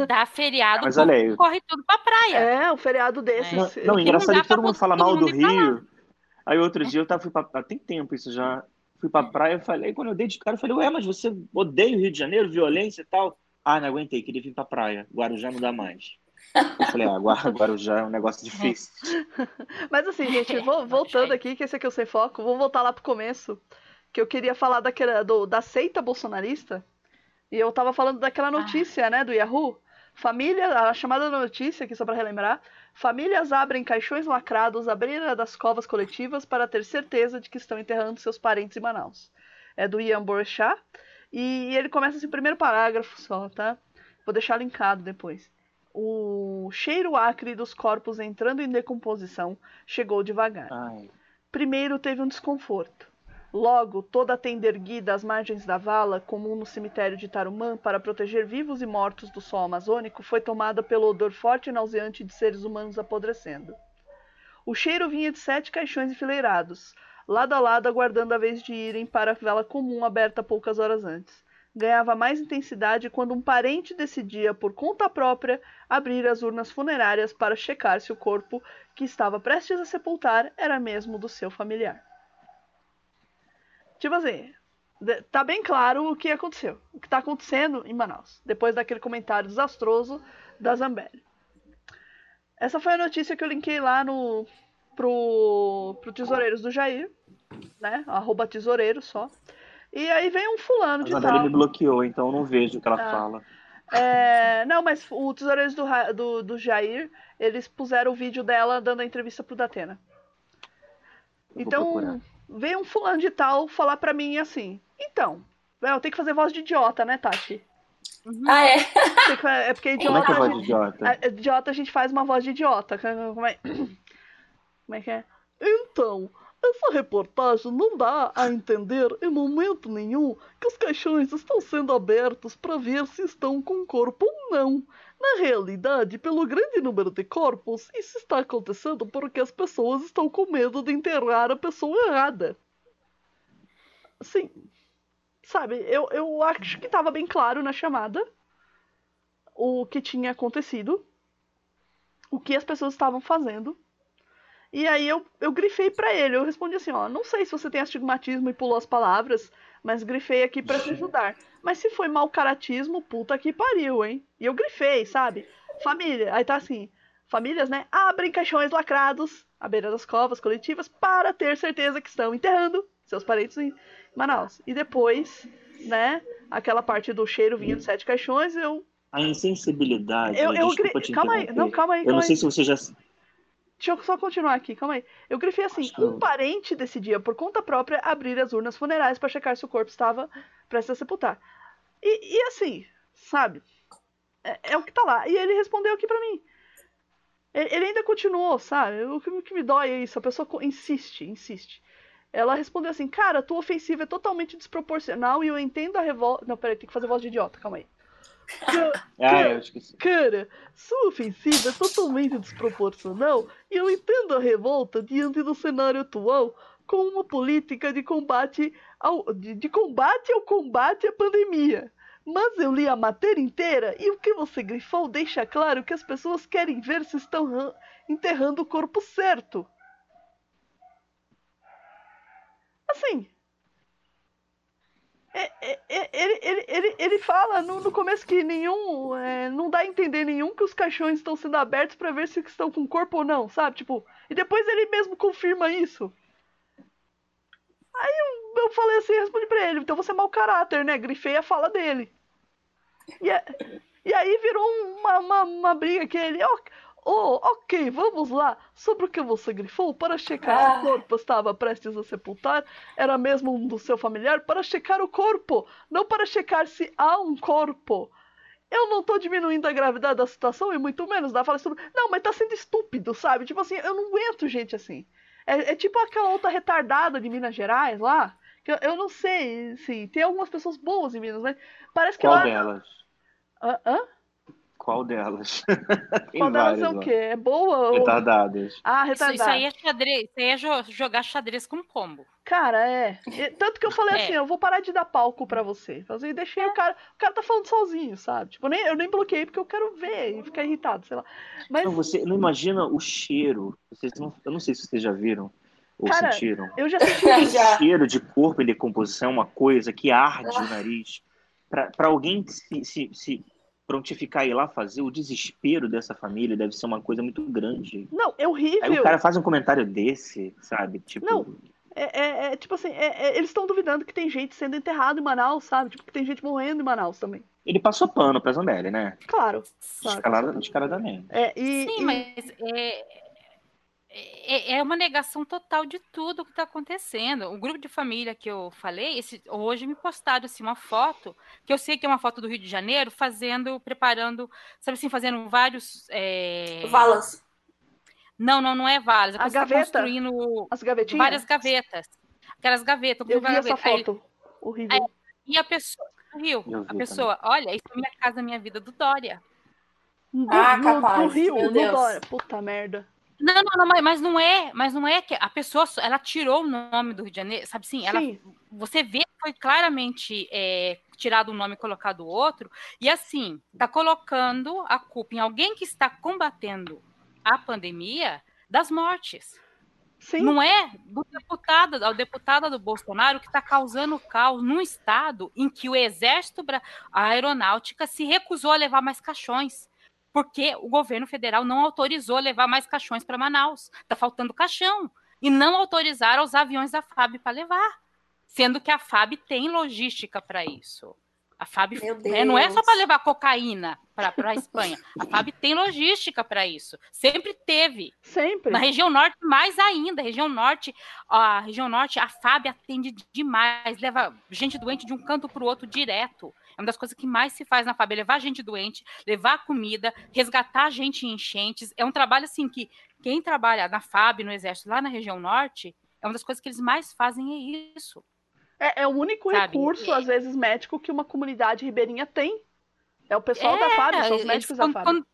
Dá feriado, Mas olha aí. corre tudo pra praia. É, um feriado desses. Não, É, não engraçado é que todo mundo fala todo mal do mundo Rio. Aí outro dia eu tava, fui pra, ah, tem tempo isso já. Fui pra praia e falei, quando eu dei de cara, eu falei, ué, mas você odeia o Rio de Janeiro, violência e tal? Ah, não aguentei, queria vir pra praia. Guarujá não dá mais. Eu falei, ah, Guar- Guarujá é um negócio difícil. Mas assim, gente, vou- voltando aqui, que esse aqui eu sei foco, vou voltar lá pro começo. Que eu queria falar daquela, do, da seita bolsonarista. E eu tava falando daquela notícia, né, do Yahoo. Família, a chamada notícia, aqui só pra relembrar. Famílias abrem caixões lacrados à beira das covas coletivas para ter certeza de que estão enterrando seus parentes em Manaus. É do Ian Boechat. E ele começa assim, primeiro parágrafo só, tá? Vou deixar linkado depois. O cheiro acre dos corpos entrando em decomposição chegou devagar. Ai, Primeiro teve um desconforto. Logo, toda a tenda erguida às margens da vala, comum no cemitério de Tarumã para proteger vivos e mortos do sol amazônico, foi tomada pelo odor forte e nauseante de seres humanos apodrecendo. O cheiro vinha de sete caixões enfileirados, lado a lado aguardando a vez de irem para a vala comum aberta poucas horas antes. Ganhava mais intensidade quando um parente decidia, por conta própria, abrir as urnas funerárias para checar se o corpo que estava prestes a sepultar era mesmo do seu familiar. Tipo assim, tá bem claro o que aconteceu. O que tá acontecendo em Manaus, depois daquele comentário desastroso da Zambelli. Essa foi a notícia que eu linkei lá no pro, pro Tesoureiros do Jair, né? Arroba tesoureiro só. E aí vem um fulano a de Isabela tal. me bloqueou, então eu não vejo o que ela Ah. fala. É, não, mas o Tesoureiros do, do, do Jair, eles puseram o vídeo dela dando a entrevista pro Datena. Eu Então. Veio um fulano de tal falar pra mim assim: Então, eu tenho que fazer voz de idiota, né, Tati? Ah, é? É porque Como é idiota. que é voz de idiota? a- idiota a gente faz uma voz de idiota. Como é, como é que é? Então, essa reportagem não dá a entender em momento nenhum que os caixões estão sendo abertos para ver se estão com corpo ou não. Na realidade, pelo grande número de corpos, isso está acontecendo porque as pessoas estão com medo de enterrar a pessoa errada. Assim, sabe, eu, eu acho que estava bem claro na chamada o que tinha acontecido, o que as pessoas estavam fazendo. E aí eu, eu grifei pra ele, eu respondi assim, ó, não sei se você tem astigmatismo e pulou as palavras, mas grifei aqui pra te ajudar. Mas se foi mau caratismo, puta que pariu, hein? E eu grifei, sabe? Família, aí tá assim, famílias, né, abrem caixões lacrados à beira das covas coletivas para ter certeza que estão enterrando seus parentes em Manaus. E depois, né, aquela parte do cheiro vinha de sete caixões, eu A insensibilidade. eu, eu desculpa gri... te Calma aí, não, calma aí, Eu calma não aí. sei se você já. Deixa eu só continuar aqui, calma aí. Eu grifei assim, um parente decidia por conta própria abrir as urnas funerárias para checar se o corpo estava prestes a sepultar. E, e assim, sabe? É, é o que tá lá. E ele respondeu aqui pra mim. Ele, ele ainda continuou, sabe? O que, o que me dói é isso, a pessoa insiste, insiste. Ela respondeu assim, cara, tua ofensiva é totalmente desproporcional e eu entendo a revolta. Não, peraí, tem que fazer voz de idiota, calma aí. Ah, eu esqueci. Cara, sua ofensiva é totalmente desproporcional e eu entendo a revolta diante do cenário atual com uma política de combate ao, de, de combate ao combate à pandemia. Mas eu li a matéria inteira e o que você grifou deixa claro que as pessoas querem ver se estão ran- enterrando o corpo certo. Assim, ele, ele, ele, ele fala no, no começo que nenhum. é, não dá a entender nenhum que os caixões estão sendo abertos pra ver se estão com corpo ou não, sabe? Tipo, e depois ele mesmo confirma isso. Aí eu, eu falei assim, respondi pra ele, então você é mau caráter, né? Grifei a fala dele. E, é- e aí virou uma, uma, uma briga que ele. Oh, ok, vamos lá. Sobre o que você grifou, para checar se Ah. o corpo estava prestes a sepultar, era mesmo um do seu familiar, para checar o corpo, não para checar se há um corpo. Eu não tô diminuindo a gravidade da situação, e muito menos da fala sobre. Não, mas tá sendo estúpido, sabe? Tipo assim, eu não aguento gente assim. É, é tipo aquela outra retardada de Minas Gerais lá, Eu, eu não sei, sim. Tem algumas pessoas boas em Minas, mas parece que Qual lá. delas? Hã? Hã? Qual delas? Qual delas é o quê? É boa ou. Retardadas. Ah, Isso, retardada. isso aí é xadrez. Isso aí é jo- jogar xadrez com pombo. Cara, é. E- Tanto que eu falei É. assim, eu vou parar de dar palco pra você. Assim, deixei o cara. O cara tá falando sozinho, sabe? Tipo, eu nem, eu nem bloqueei porque eu quero ver e ficar irritado, sei lá. Mas, Não, você não imagina o cheiro. Vocês não, eu não sei se vocês já viram ou Cara, sentiram. eu já senti. O Já. cheiro de corpo em decomposição é uma coisa que arde o nariz. Para alguém se, se, se prontificar e ir lá fazer, o desespero dessa família deve ser uma coisa muito grande. Não, é Aí horrível. o cara faz um comentário desse, sabe? Tipo, Não. É, é- é, tipo assim, é- é- eles estão duvidando que tem gente sendo enterrado em Manaus, sabe? Tipo, que tem gente morrendo em Manaus também. ele passou pano pra Zambelli, né? Claro. claro. Descarada- Descaradamente. É, e, Sim, e- mas é, é, é uma negação total de tudo que está acontecendo. O grupo de família que eu falei, esse, hoje me postaram assim, uma foto, que eu sei que é uma foto do Rio de Janeiro, fazendo, preparando, sabe assim, fazendo vários. é, Valas. Não, não, não é valas. É A você tá gaveta? construindo as gavetinhas. várias gavetas. Aquelas gavetas. Eu vi várias essa gavetas. Aí- foto. Horrível. E a pessoa. Rio, Eu a pessoa, olha, isso é minha casa, minha vida do Dória. No, Ah, no- capaz, no Rio, no. Dória. Puta merda. Não, não, não, mas- não é, mas não é que a pessoa, ela tirou o nome do Rio de Janeiro, sabe assim, ela, Sim. você vê que foi claramente é, tirado um nome e colocado outro, e assim, tá colocando a culpa em alguém que está combatendo a pandemia das mortes. Sim. Não é do deputado, ao deputado do Bolsonaro que está causando caos num estado em que o exército, a aeronáutica se recusou a levar mais caixões, porque o governo federal não autorizou levar mais caixões para Manaus. Está faltando caixão e não autorizaram os aviões da FAB para levar, sendo que a FAB tem logística para isso. A FAB Meu né, não é só para levar cocaína para a Espanha. A FAB tem logística para isso. Sempre teve. Sempre. Na região norte, mais ainda. Região norte, a região norte, a FAB atende demais, leva gente doente de um canto para o outro direto. É uma das coisas que mais se faz na FAB, é levar gente doente, levar comida, resgatar gente em enchentes. É um trabalho assim que quem trabalha na FAB, no Exército, lá na região norte, é uma das coisas que eles mais fazem é isso. É, é o único Sabe? recurso, É. às vezes, médico que uma comunidade ribeirinha tem. É o pessoal da FAB, são os médicos quando- da FAB. quando-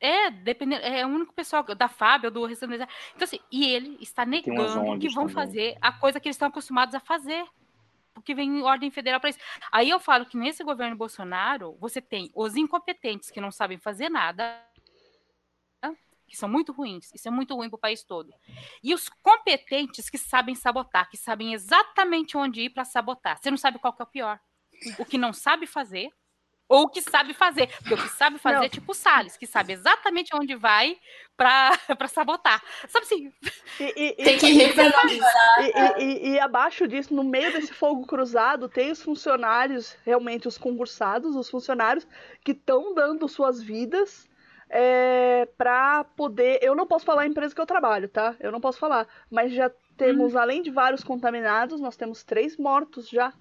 é, dependendo, é o único pessoal da FAB ou do restante do exército. Então, assim, e ele está negando que vão também. fazer a coisa que eles estão acostumados a fazer. Porque vem em ordem federal para isso. Aí eu falo que nesse governo Bolsonaro, você tem os incompetentes que não sabem fazer nada, que são muito ruins, isso é muito ruim para o país todo. E os competentes que sabem sabotar, que sabem exatamente onde ir para sabotar. Você não sabe qual que é o pior. O que não sabe fazer ou o que sabe fazer. Porque o que sabe fazer Não. é tipo o Salles, que sabe exatamente onde vai para sabotar. Sabe assim, E, e- Tem que chorar. E, e- e abaixo disso, no meio desse fogo cruzado, tem os funcionários, realmente os concursados, os funcionários que estão dando suas vidas é, para poder. Eu não posso falar a empresa que eu trabalho, tá? Eu não posso falar. Mas já temos, além de vários contaminados, nós temos três mortos já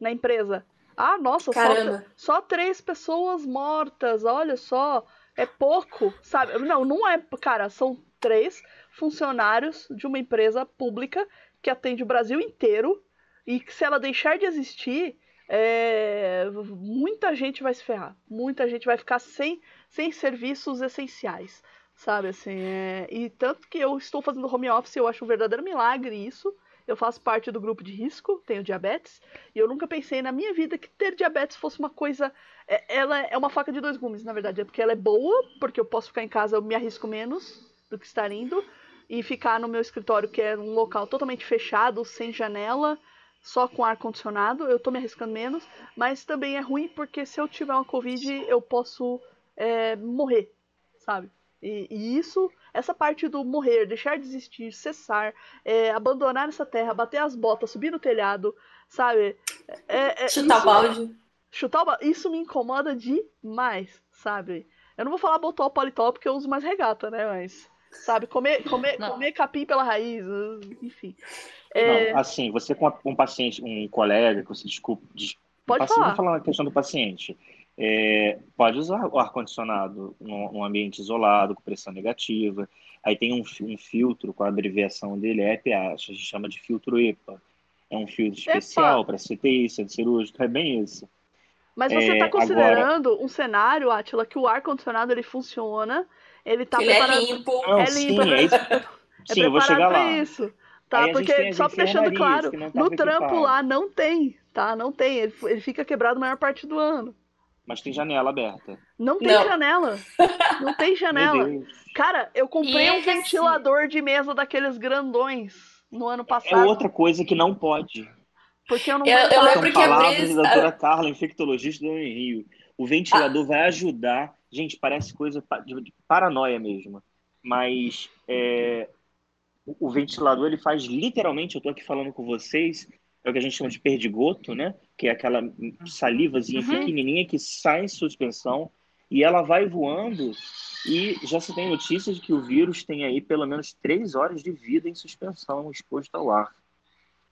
na empresa. Ah, nossa, só, Caramba. só três pessoas mortas, olha só. É pouco, sabe? Não, não é. Cara, são três funcionários de uma empresa pública que atende o Brasil inteiro e que se ela deixar de existir, é, muita gente vai se ferrar. Muita gente vai ficar sem, sem serviços essenciais, sabe? Assim, é, e tanto que eu estou fazendo home office, eu acho um verdadeiro milagre isso. Eu faço parte do grupo de risco, tenho diabetes, e eu nunca pensei na minha vida que ter diabetes fosse uma coisa. é- ela é uma faca de dois gumes, na verdade. É porque ela é boa, porque eu posso ficar em casa, eu me arrisco menos do que estar indo, e ficar no meu escritório, que é um local totalmente fechado, sem janela, só com ar-condicionado, eu tô me arriscando menos, mas também é ruim porque se eu tiver uma Covid, eu posso é, morrer, sabe? E, e isso, essa parte do morrer, deixar de existir, cessar, é, abandonar essa terra, bater as botas, subir no telhado, sabe? É, é, Chutar o isso- balde. Chutar o balde, isso me incomoda demais, sabe? Eu não vou falar botar o paletó porque eu uso mais regata, né? Mas, sabe, comer, comer, Não. comer capim pela raiz, uh, enfim. É, Não, assim, você com um paciente, um colega, que você desculpa, des- Pode paciente, falar. Vou falar na questão do paciente. É, pode usar o ar-condicionado num, ambiente isolado, com pressão negativa. Aí tem um, um filtro, com a abreviação dele é EPA, a gente chama de filtro EPA. é um filtro especial para CTI, centro cirúrgico, é bem isso. Mas você está É, considerando um cenário, Atila, que o ar-condicionado ele funciona, ele tá Ele é preparado. limpo. Não, É sim, limpo, é isso. É Sim, eu vou chegar lá. isso. Tá, Aí porque só deixando claro, não no trampo lá não tem, tá? Não tem. Ele, ele fica quebrado a maior parte do ano. Mas tem janela aberta. Não tem Não. janela. Não tem janela. Cara, eu comprei um esse- ventilador de mesa daqueles grandões no ano É passado. outra coisa que não pode. Porque eu não Eu- eu lembro que a Brisa- da doutora Carla, infectologista do Rio. O ventilador vai ajudar. Gente, parece coisa de paranoia mesmo. Mas é, o, o ventilador ele faz literalmente, eu estou aqui falando com vocês, é o que a gente chama de perdigoto, né? Que é aquela salivazinha Uhum. pequenininha que sai em suspensão e ela vai voando. E já se tem notícia de que o vírus tem aí pelo menos três horas de vida em suspensão, exposto ao ar.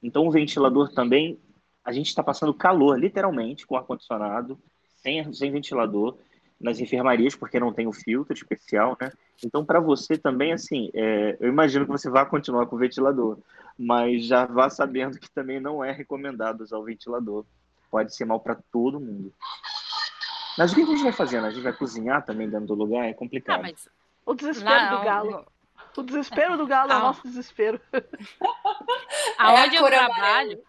Então, o ventilador também, a gente está passando calor, literalmente, com ar-condicionado, sem, sem ventilador, nas enfermarias, porque não tem o filtro especial, né? Então, para você também, assim, é, eu imagino que você vai continuar com o ventilador, mas já vá sabendo que também não é recomendado usar o ventilador. Pode ser mal para todo mundo. Mas o que a gente vai fazendo? A gente vai cozinhar também dentro do lugar? É complicado. mas O desespero lá, do galo. O desespero do galo é o nosso desespero. aonde É eu trabalho,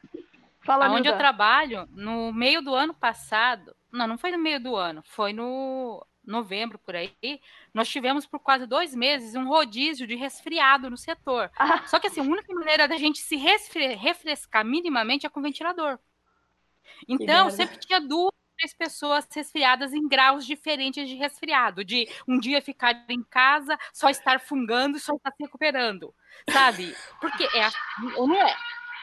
Fala, aonde eu trabalho, no meio do ano passado, não, não foi no meio do ano, foi no novembro por aí, nós tivemos por quase dois meses um rodízio de resfriado no setor. Ah. Só que assim, a única maneira da gente se refrescar minimamente é com ventilador. Então, sempre tinha duas, três pessoas resfriadas em graus diferentes de resfriado, de um dia ficar em casa, só estar fungando e só estar se recuperando, sabe? Porque é assim, ou não é?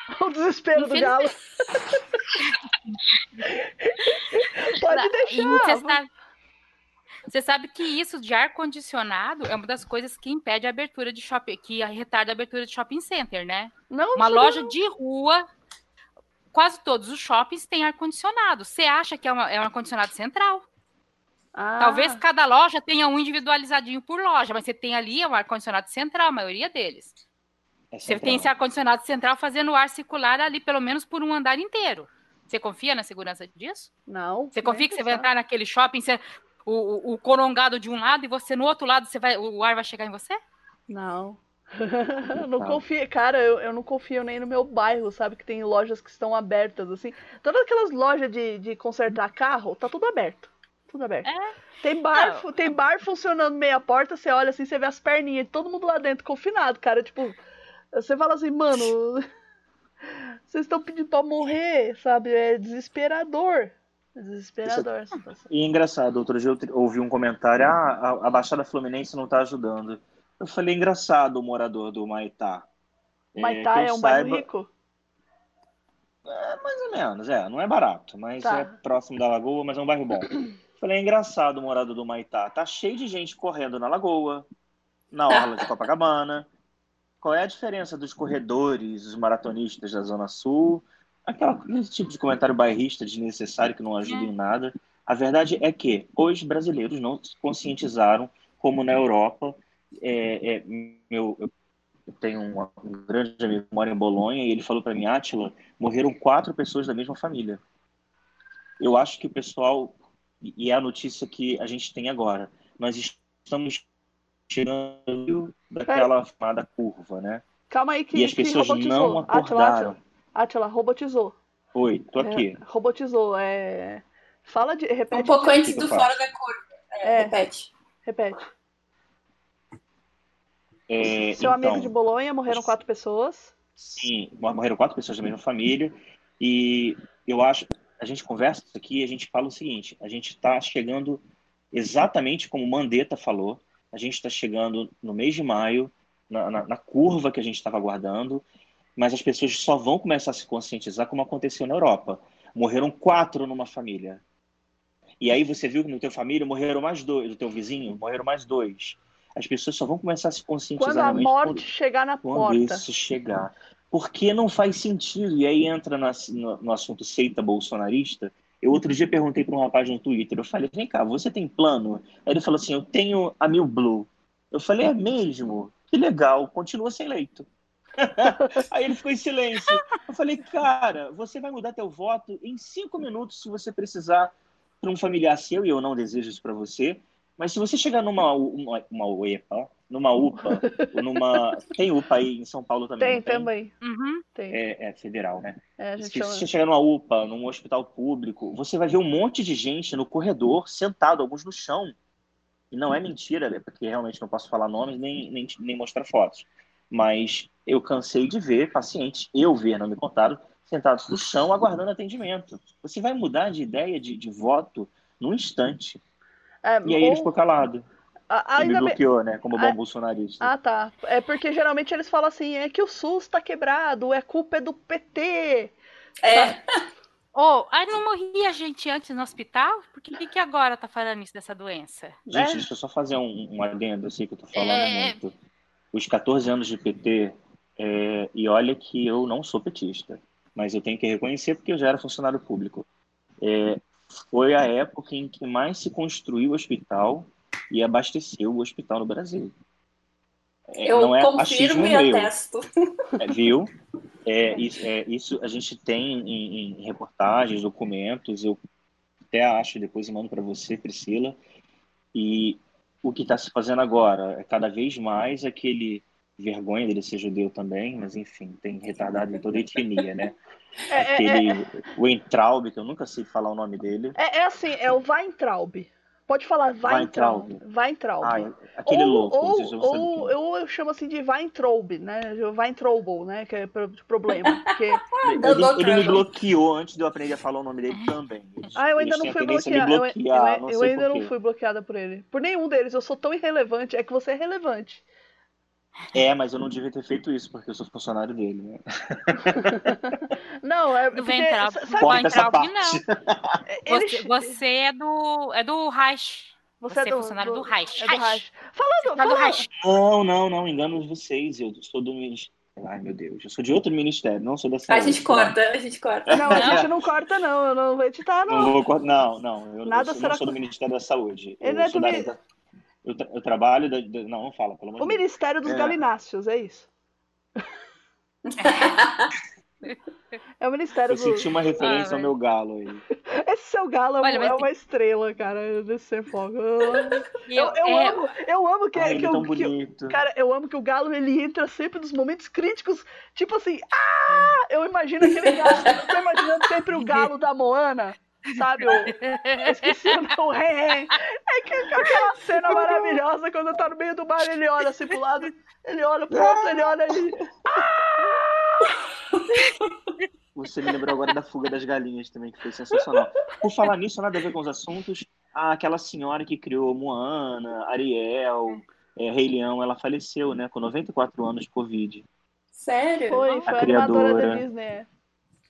O desespero do galo. Pode deixar. você sabe, você sabe que isso de ar-condicionado é uma das coisas que impede a abertura de shopping, que retarda a abertura de shopping center, né? Não, Uma você loja de rua, quase todos os shoppings têm ar-condicionado. Você acha que é, uma- é um ar-condicionado central? Ah, Talvez cada loja tenha um individualizadinho por loja, mas você tem ali um ar-condicionado central, a maioria deles. É Você tem esse ar-condicionado central fazendo o ar circular ali, pelo menos por um andar inteiro. Você confia na segurança disso? Não. Você nem confia que você vai entrar naquele shopping, você- o, o, o corongado de um lado e você no outro lado, você vai, o ar vai chegar em você? Não. não confio, cara, eu, eu não confio nem no meu bairro, sabe? Que tem lojas que estão abertas, assim. Todas aquelas lojas de, de consertar carro, tá tudo aberto. Tudo aberto. É. Tem bar, Não. tem bar funcionando meia porta, você olha assim, você vê as perninhas de todo mundo lá dentro confinado, cara. Tipo, você fala assim, mano, vocês estão pedindo pra morrer, sabe? É desesperador. É desesperador essa. E é engraçado, outro dia eu ouvi um comentário, ah, a, a Baixada Fluminense não está ajudando. Eu falei, engraçado o morador do Maitá. Maitá que é eu um bairro saiba- rico? Mais ou menos, é, não é barato, mas Tá. é próximo da Lagoa, mas é um bairro bom. Falei, é engraçado o morador do Maitá. Tá cheio de gente correndo na Lagoa, na orla de Copacabana. Qual é a diferença dos corredores, os maratonistas da Zona Sul? Aquela, aquele tipo de comentário bairrista desnecessário que não ajuda em nada. A verdade é que os brasileiros não se conscientizaram, como na Europa. É, é, meu, eu tenho um, um grande amigo que mora em Bolonha e ele falou para mim, Átila, morreram quatro pessoas da mesma família. Eu acho que o pessoal, e é a notícia que a gente tem agora, nós estamos tirando daquela chamada curva, né? Calma aí que, E as que pessoas robotizou. não acordaram. Atila, robotizou. Oi, tô aqui. É, robotizou. É... Fala de. Repete. Um pouco antes do fora da curva. É, É. Repete. Repete. É, Seu amigo então, de Bolonha, morreram quatro pessoas. Sim, morreram quatro pessoas da mesma família. E eu acho, a gente conversa isso aqui e a gente fala o seguinte: a gente está chegando exatamente como o Mandetta falou, a gente está chegando no mês de maio, na, na, na curva que a gente estava aguardando, mas as pessoas só vão começar a se conscientizar como aconteceu na Europa. Morreram quatro numa família. E aí você viu que no teu família morreram mais dois, no teu vizinho morreram mais dois. As pessoas só vão começar a se conscientizar Quando a morte chegar na quando porta. isso chegar. Porque não faz sentido. E aí entra na- no, no assunto seita bolsonarista. Eu outro dia perguntei para um rapaz no Twitter, eu falei, vem cá, você tem plano? Aí ele falou assim, eu tenho a Mil Blue. Eu falei, é mesmo? Que legal, continua sem leito. Aí ele ficou em silêncio. Eu falei, cara, você vai mudar teu voto em cinco minutos se você precisar para um familiar seu, e eu não desejo isso para você. Mas se você chegar numa uma, uma UEPA, numa UPA, ou numa. Tem UPA aí em São Paulo também. Tem, tem? também. Uhum. Tem. É, é federal, né? É, a gente Se chama... você chegar numa UPA, num hospital público, você vai ver um monte de gente no corredor, sentado, alguns no chão. E não é mentira, né? porque realmente não posso falar nomes nem, nem, nem mostrar fotos. Mas eu cansei de ver pacientes, eu ver, não me contaram, sentados no chão aguardando atendimento. Você vai mudar de ideia de, de voto num instante. É, E aí ele ou- ficou calado. A- Ele me ainda bem- bloqueou, né? Como bom Ah, bolsonarista. Ah, tá. É porque geralmente eles falam assim, é que o SUS tá quebrado, é culpa é do PT. É, Ô, aí não morria gente antes no hospital? Por que, que agora tá falando isso dessa doença? Gente, É. deixa eu só fazer um, um adendo, sei que eu tô falando É. muito. Os 14 anos de PT, é, e olha que eu não sou petista, mas eu tenho que reconhecer porque eu já era funcionário público. É, foi a época em que mais se construiu o hospital e abasteceu o hospital no Brasil. É, eu não é confirmo e meu, atesto. é, viu? É, isso, é, isso a gente tem em, em reportagens, documentos, eu até acho, depois eu mando para você, Priscila, e o que está se fazendo agora é cada vez mais aquele vergonha dele ser judeu também, mas enfim, tem retardado em toda a etnia, né? É, é, Aquele Weintraub, que eu nunca sei falar o nome dele. é, é assim, é o Weintraub. Pode falar Weintraub. Weintraub. Ah, aquele ou, louco, ou, ou é. eu, eu chamo assim de Weintraub, né? Weintraubel, né? Que é problema. Porque... Ele, ele me bloqueou antes de eu aprender a falar o nome dele também. Eles- Ah, eu ainda não fui bloqueada. Eu, eu- eu não sei ainda não fui bloqueada por ele. Por nenhum deles. Eu sou tão irrelevante. É que você é relevante. É, mas eu não devia ter feito isso, porque eu sou funcionário dele, né? Não, é Do porque. Weintraub. sa- Pode Sabe, Weintraub, parte. ele, Você, você é do. é do Reich. Você, é funcionário do, Reich. É do Reich. Falando, Tá do falando, Reich. Não, não, não, engano vocês. Eu sou do ministério. Ai, meu Deus. Eu sou de outro ministério, não sou da A saúde. gente corta, a gente corta. Não, a gente não corta, não. Eu não vou editar, Não não. vou cortar. Não, não. Eu, Nada eu sou- será não sou do Ministério da Saúde. Ele eu é sou do da, mi- da- eu, tra- eu trabalho da, da- Não, não fala, pelo amor O de Deus. Ministério dos É. Galináceos, é isso. É o Ministério Eu do. senti uma referência Ah, ao meu galo aí. Esse seu galo é Olha, é tem- uma estrela, cara, desse ser fogo. Eu, eu, eu é, amo, eu amo que, Ai, que, ele é que bonito. Cara, eu amo que o Galo ele entra sempre nos momentos críticos, tipo assim, ah! Eu imagino aquele galo, eu tô imaginando sempre o galo da Moana, sabe? O, eu esqueci o nome, o Ren. É que aquela cena maravilhosa quando tá no meio do mar, ele olha assim pro lado, ele olha pro outro, ele olha e. Você me lembrou agora da fuga das galinhas também, que foi sensacional. Por falar nisso, nada a ver com os assuntos, aquela senhora que criou Moana, Ariel, é, Rei Leão, ela faleceu, né, com 94 anos de Covid. Sério? Foi, foi A a animadora da criadora. Disney.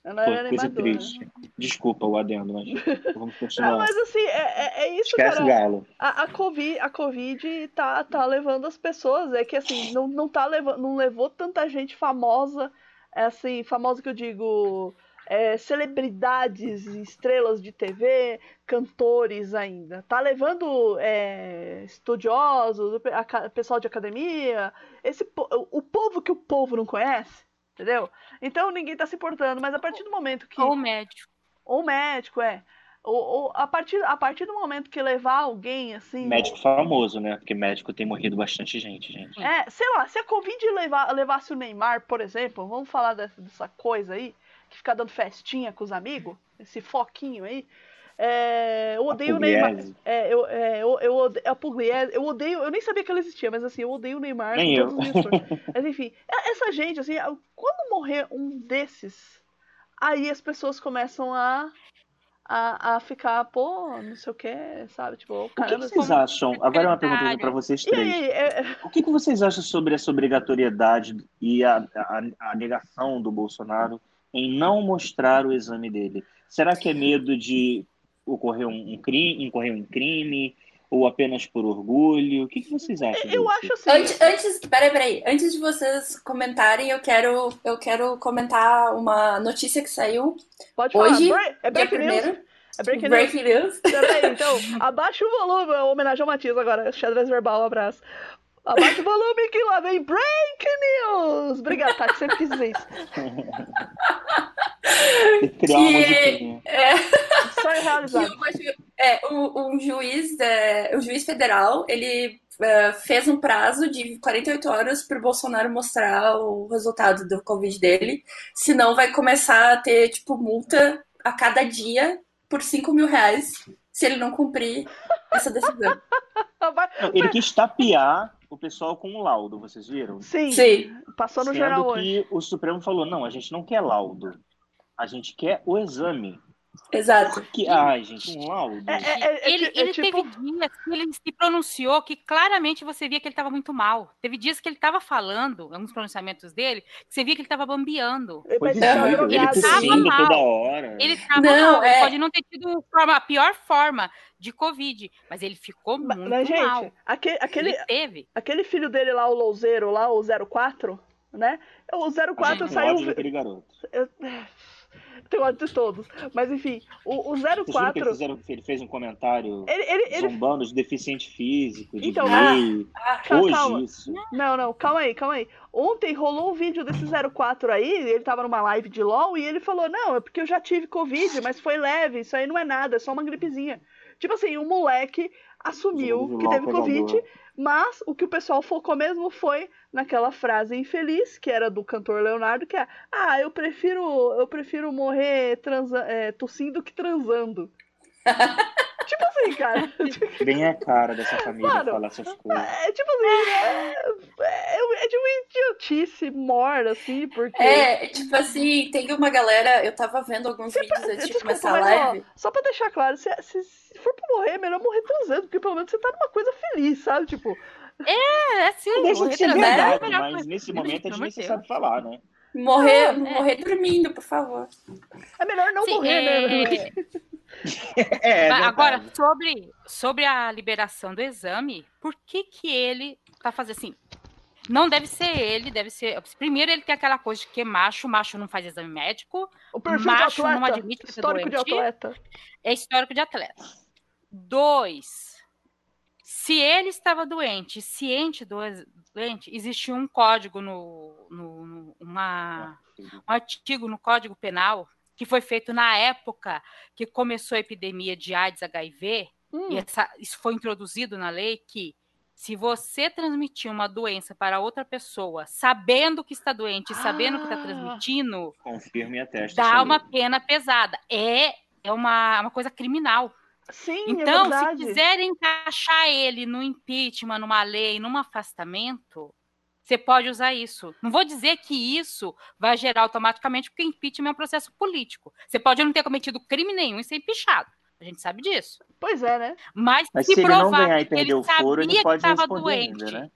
Pô, era coisa animadora. triste. Desculpa o adendo, mas vamos Não, continuar. mas assim, é, é, é isso, Esquece cara. o galo. A, a, COVID, a Covid tá, tá levando as pessoas. É que assim, não, não, tá levando, não levou tanta gente famosa, é, assim, famosa que eu digo. é, celebridades, estrelas de TV, cantores ainda. Tá levando é, estudiosos, aca- pessoal de academia, esse, po- o povo que o povo não conhece, entendeu? Então ninguém tá se importando, mas a partir do momento que. ou médico. Ou médico, é. Ou, ou a, partir, a partir do momento que levar alguém, assim. Médico famoso, né? Porque médico tem morrido bastante gente, gente. É, sei lá, se a Covid levar, levasse o Neymar, por exemplo, vamos falar dessa, dessa coisa aí, que fica dando festinha com os amigos, esse foquinho aí. É, eu odeio o Neymar. É, eu, é, eu, eu odeio, a Pugliese, eu odeio, eu nem sabia que ela existia, mas assim, eu odeio o Neymar Nem eu. Mas enfim, é- essa gente, assim, quando morrer um desses, aí as pessoas começam a, a, a ficar, pô, não sei o que, sabe? Tipo, O que, caramba, vocês como- acham? Agora é uma pergunta para vocês três. aí, é, O que, que vocês acham sobre essa obrigatoriedade e a, a, a negação do Bolsonaro em não mostrar o exame dele? Será que é medo de ocorrer um, um crime, incorrer um crime, ou apenas por orgulho? O que, que vocês acham? eu disso? acho assim. Antes, antes, peraí, peraí. Antes de vocês comentarem, eu quero, eu quero comentar uma notícia que saiu Pode falar. hoje, Bre- é dia breaking news? primeiro. É breaking news. Breaking news. Peraí, então, abaixa o volume, homenagem ao Matias agora, xadrez verbal, um abraço. Abaixa o volume que lá vem Break News! Obrigada, Tati, sempre quis dizer isso. Uma Que-. É, que realizado. é, um, um juiz, é, o juiz federal, ele é, fez um prazo de 48 horas para o Bolsonaro mostrar o resultado do Covid dele, senão vai começar a ter, tipo, multa a cada dia por 5 mil reais se ele não cumprir essa decisão. Ele quis tapear o pessoal com um laudo, vocês viram? Sim, Sim, passou no Sendo hoje. que o Supremo falou, não, a gente não quer laudo. A gente quer o exame. Exato. Que, ai, gente, um laudo. É, é, é, ele é, é ele tipo- teve dias que ele se pronunciou que claramente você via que ele estava muito mal. Teve dias que ele estava falando, alguns pronunciamentos dele, que você via que ele estava bambeando. Tá visível, ele drogado. tava tossindo mal. toda hora. Ele estava Não, mal, ele é. pode não ter tido forma- a pior forma de Covid, mas ele ficou muito Mas, mal. gente, aquele, aquele, Ele teve. aquele filho dele lá, o Louzeiro, lá, o 04, né? O A 04 gente tem saiu. ódio daquele garoto. Eu... Tenho ódio de todos. Mas enfim, o, o Vocês viram que ele, 04. fizeram, ele fez um comentário Ele, ele, ele... zombando de deficiente físico, de Então, gay. Ah, Calma, Hoje calma. isso. Não, não, calma aí, calma aí. Ontem rolou um vídeo desse 04 aí, ele tava numa live de LOL e ele falou: Não, é porque eu já tive Covid, mas foi leve, isso aí não é nada, é só uma gripezinha. Tipo assim, um moleque assumiu que teve. Covid, mas o que o pessoal focou mesmo foi naquela frase infeliz, que era do cantor Leonardo, que é: Ah, eu prefiro, eu prefiro morrer transa é, tossindo que transando. tipo assim, cara. Bem a cara dessa família Mano, falar essas coisas. É tipo assim, é, é, é de uma idiotice morta, assim, porque. É, tipo assim, tem uma galera, eu tava vendo alguns vídeos antes de começar a mas, ó, live. só pra deixar claro, se, se- se for pra morrer, é melhor morrer transando, porque pelo menos você tá numa coisa feliz, sabe? Tipo, É, sim, Deixa o de ser retrasado é a verdade, mas coisa. nesse momento é Pelo amor de desnecessário falar, né? Morrer, É. morrer dormindo, por favor. é melhor não Sim, morrer, né? É, é Mas Agora, sobre, sobre a liberação do exame, por que que ele tá fazendo assim? Não deve ser ele, deve ser. Primeiro, ele tem aquela coisa de que é macho, macho não faz exame médico, O perfil Macho de não admite que tá histórico de doente. atleta. é histórico de atleta. Dois, se ele estava doente, ciente do doente, existia um código no, no, no- uma, um artigo no Código Penal que foi feito na época que começou a epidemia de AIDS HIV, Hum, e essa- isso foi introduzido na lei que se você transmitir uma doença para outra pessoa, sabendo que está doente e sabendo que está Ah. transmitindo, Confirme e ateste. dá uma lei. pena pesada. É, é uma, uma coisa criminal. sim, Então, é se quiserem encaixar ele no impeachment, numa lei, num afastamento, você pode usar isso. Não vou dizer que isso vai gerar automaticamente, porque impeachment é um processo político. Você pode não ter cometido crime nenhum e ser empichado. A gente sabe disso. Pois é, né? Mas, Mas se, se ele não provar ganhar e que ele perder o foro, ele sabia que pode estava doente, ainda, né?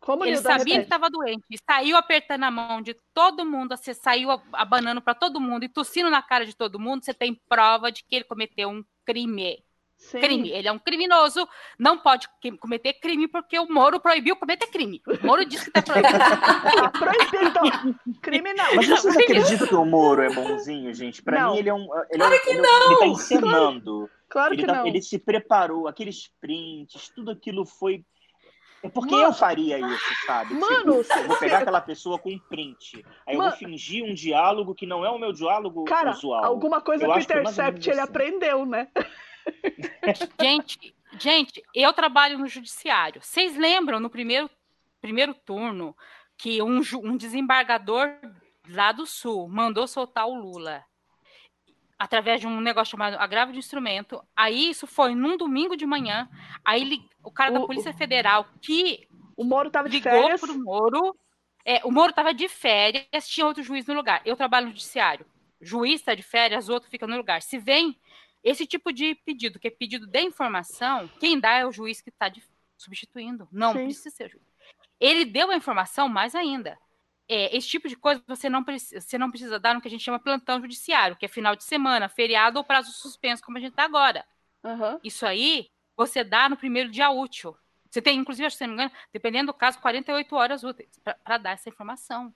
Como ele Nilda sabia que estava doente, e saiu apertando a mão de todo mundo, você saiu abanando para todo mundo e tossindo na cara de todo mundo, você tem prova de que ele cometeu um crime. Sim. crime. Ele é um criminoso, não pode que- cometer crime porque o Moro proibiu cometer crime. O Moro disse que está proibido. Ah, proibido, então. Criminal. Mas vocês acreditam que o Moro é bonzinho, gente? Pra Não. mim, ele é um. Ele, é um- ele, é um- ele tá encenando. Claro Ele, que tá- não. ele se preparou, aqueles prints, tudo aquilo foi. É porque Mano- eu faria isso, sabe? Mano, Tipo, eu vou pegar aquela pessoa com um print. Aí eu Mano- vou fingir um diálogo que não é o meu diálogo Cara, usual. alguma coisa Eu o que é ou Intercept ele assim. aprendeu, né? Gente, gente, eu trabalho no judiciário. Vocês lembram no primeiro, primeiro turno que um, um desembargador lá do Sul mandou soltar o Lula através de um negócio chamado agravo de instrumento. Aí isso foi num domingo de manhã. Aí li- o cara da O- Polícia Federal que O Moro tava de ligou férias. pro Moro. É, o Moro estava de férias, tinha outro juiz no lugar. Eu trabalho no judiciário. Juiz está de férias, outro fica no lugar. Se vem esse tipo de pedido, que é pedido de informação, quem dá é o juiz que está substituindo. Não Sim. precisa ser o juiz. Ele deu a informação mais ainda. É, esse tipo de coisa você não, precisa, você não precisa dar no que a gente chama plantão judiciário, que é final de semana, feriado ou prazo suspenso, como a gente está agora. Aham. Isso aí você dá no primeiro dia útil. Você tem, inclusive, acho que, se não me engano, dependendo do caso, 48 horas úteis para dar essa informação.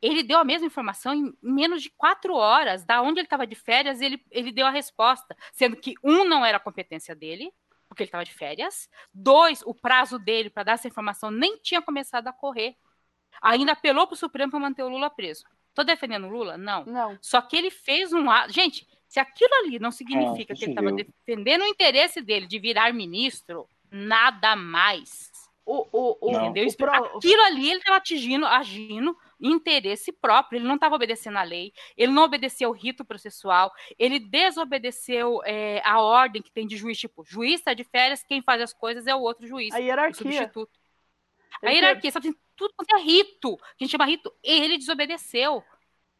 Ele deu a mesma informação em menos de quatro horas, da onde ele estava de férias, ele, ele deu a resposta, sendo que um não era competência dele, porque ele estava de férias. Dois, o prazo dele para dar essa informação nem tinha começado a correr. Ainda apelou para o Supremo para manter o Lula preso. Estou defendendo o Lula? Não. Não. Só que ele fez um ato. Gente, se aquilo ali não significa Ah, que ele estava defendendo o interesse dele de virar ministro, nada mais. O, o, o. Entendeu? o pro- Aquilo ali ele estava atingindo, agindo em interesse próprio. Ele não estava obedecendo a lei, ele não obedeceu o rito processual, ele desobedeceu é, a ordem que tem de juiz, tipo, juiz está de férias, quem faz as coisas é o outro juiz, a o hierarquia. substituto. A Ele hierarquia, sabe, tem tudo quanto é rito, que a gente chama rito, ele desobedeceu.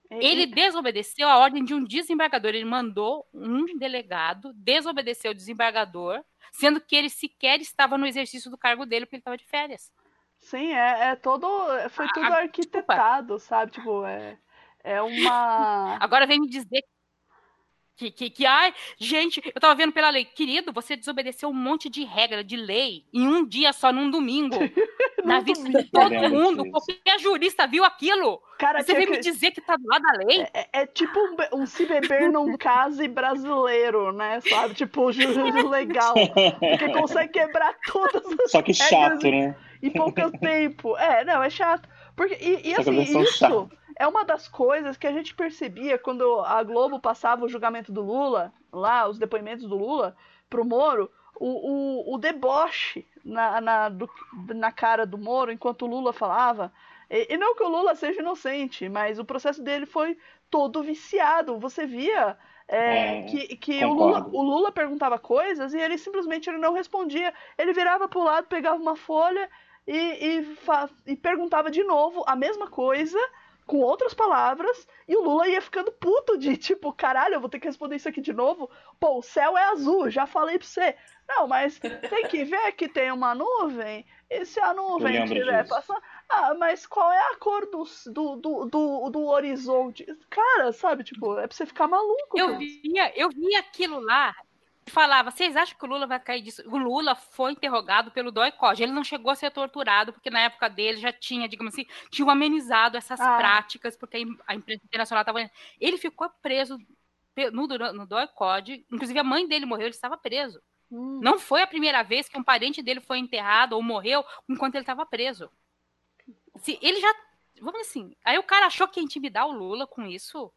Ele desobedeceu a ordem de um desembargador. Ele mandou um delegado desobedecer o desembargador, sendo que ele sequer estava no exercício do cargo dele porque ele estava de férias. Sim, é, é todo. Foi Ah, tudo ah, arquitetado, sabe? Tipo, é, é uma. Agora vem me dizer que, que, que, ai, gente, eu tava vendo pela lei. Querido, você desobedeceu um monte de regra, de lei, em um dia só, num domingo. na vida de todo vendo mundo. Qualquer jurista viu aquilo. Cara, Você vem me que- dizer que tá do lado da lei? É, é tipo um, um se beber num case brasileiro, né? Sabe? Tipo, o juiz legal. Porque consegue quebrar todas as Só que chato, né? em pouco tempo. É, não, é chato. Porque, e, e assim, isso chata. é uma das coisas que a gente percebia quando a Globo passava o julgamento do Lula, lá, os depoimentos do Lula, pro Moro, o, o, o deboche na, na, do- na cara do Moro enquanto o Lula falava. E, e não que o Lula seja inocente, mas o processo dele foi todo viciado. Você via é, É, que, que o, Lula, o Lula perguntava coisas e ele simplesmente ele não respondia. Ele virava pro lado, pegava uma folha e, e, e perguntava de novo a mesma coisa, com outras palavras, e o Lula ia ficando puto de tipo, caralho, eu vou ter que responder isso aqui de novo. Pô, o céu é azul, já falei pra você. Não, mas tem que ver que tem uma nuvem, e se a nuvem estiver passando. Ah, mas qual é a cor do, do, do, do, do horizonte? Cara, sabe, tipo, é pra você ficar maluco. Eu cara. via, eu via aquilo lá falava, vocês acham que o Lula vai cair disso? O Lula foi interrogado pelo DOI-COD. Ele não chegou a ser torturado, porque na época dele já tinha, digamos assim, tinham amenizado essas Ah. práticas, porque a im- a imprensa internacional estava... Ele ficou preso no, no DOI-COD, inclusive a mãe dele morreu, ele estava preso. Hum. Não foi a primeira vez que um parente dele foi enterrado ou morreu enquanto ele estava preso. Se ele já... Vamos assim, aí o cara achou que ia intimidar o Lula com isso...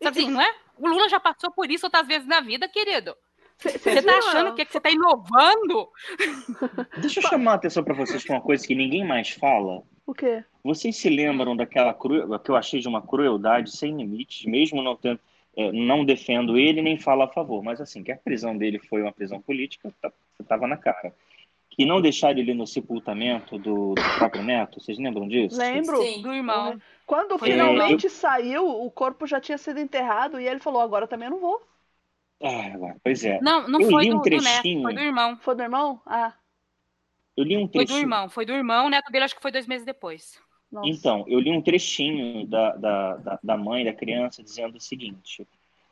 Sabe assim, não é? O Lula já passou por isso outras vezes na vida, querido. Cê- Você tá achando que, que você tá inovando? Deixa eu chamar a atenção para vocês com uma coisa que ninguém mais fala. O quê? Vocês se lembram daquela cru... que eu achei de uma crueldade sem limites, mesmo não tendo, é, não defendo ele nem falo a favor, mas assim, que a prisão dele foi uma prisão política, tá- tava na cara. Que não deixaram ele no sepultamento do, do próprio neto, vocês lembram disso? Lembro. Sim. Do irmão. Quando finalmente saiu, o corpo já tinha sido enterrado e ele falou: agora também eu não vou. Ah, pois é. Não, não Eu foi li do, um do neto, trechinho. foi do irmão. Foi do irmão? Ah, Eu li um Foi trechinho. do irmão, foi do irmão. O neto dele acho que foi dois meses depois. nossa. Então, eu li um trechinho da, da, da, da mãe da criança dizendo o seguinte: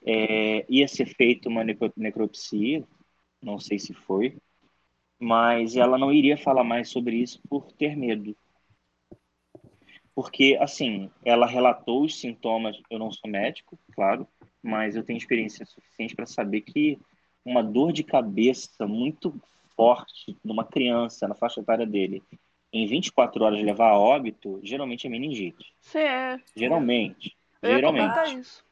é, ia ser feita uma necro- necropsia, não sei se foi, mas ela não iria falar mais sobre isso por ter medo. Porque, assim, ela relatou os sintomas. Eu não sou médico, claro, mas eu tenho experiência suficiente para saber que uma dor de cabeça muito forte numa criança na faixa etária dele, em 24 horas levar a óbito, geralmente é meningite. Você é. Geralmente. Eu Geralmente. isso.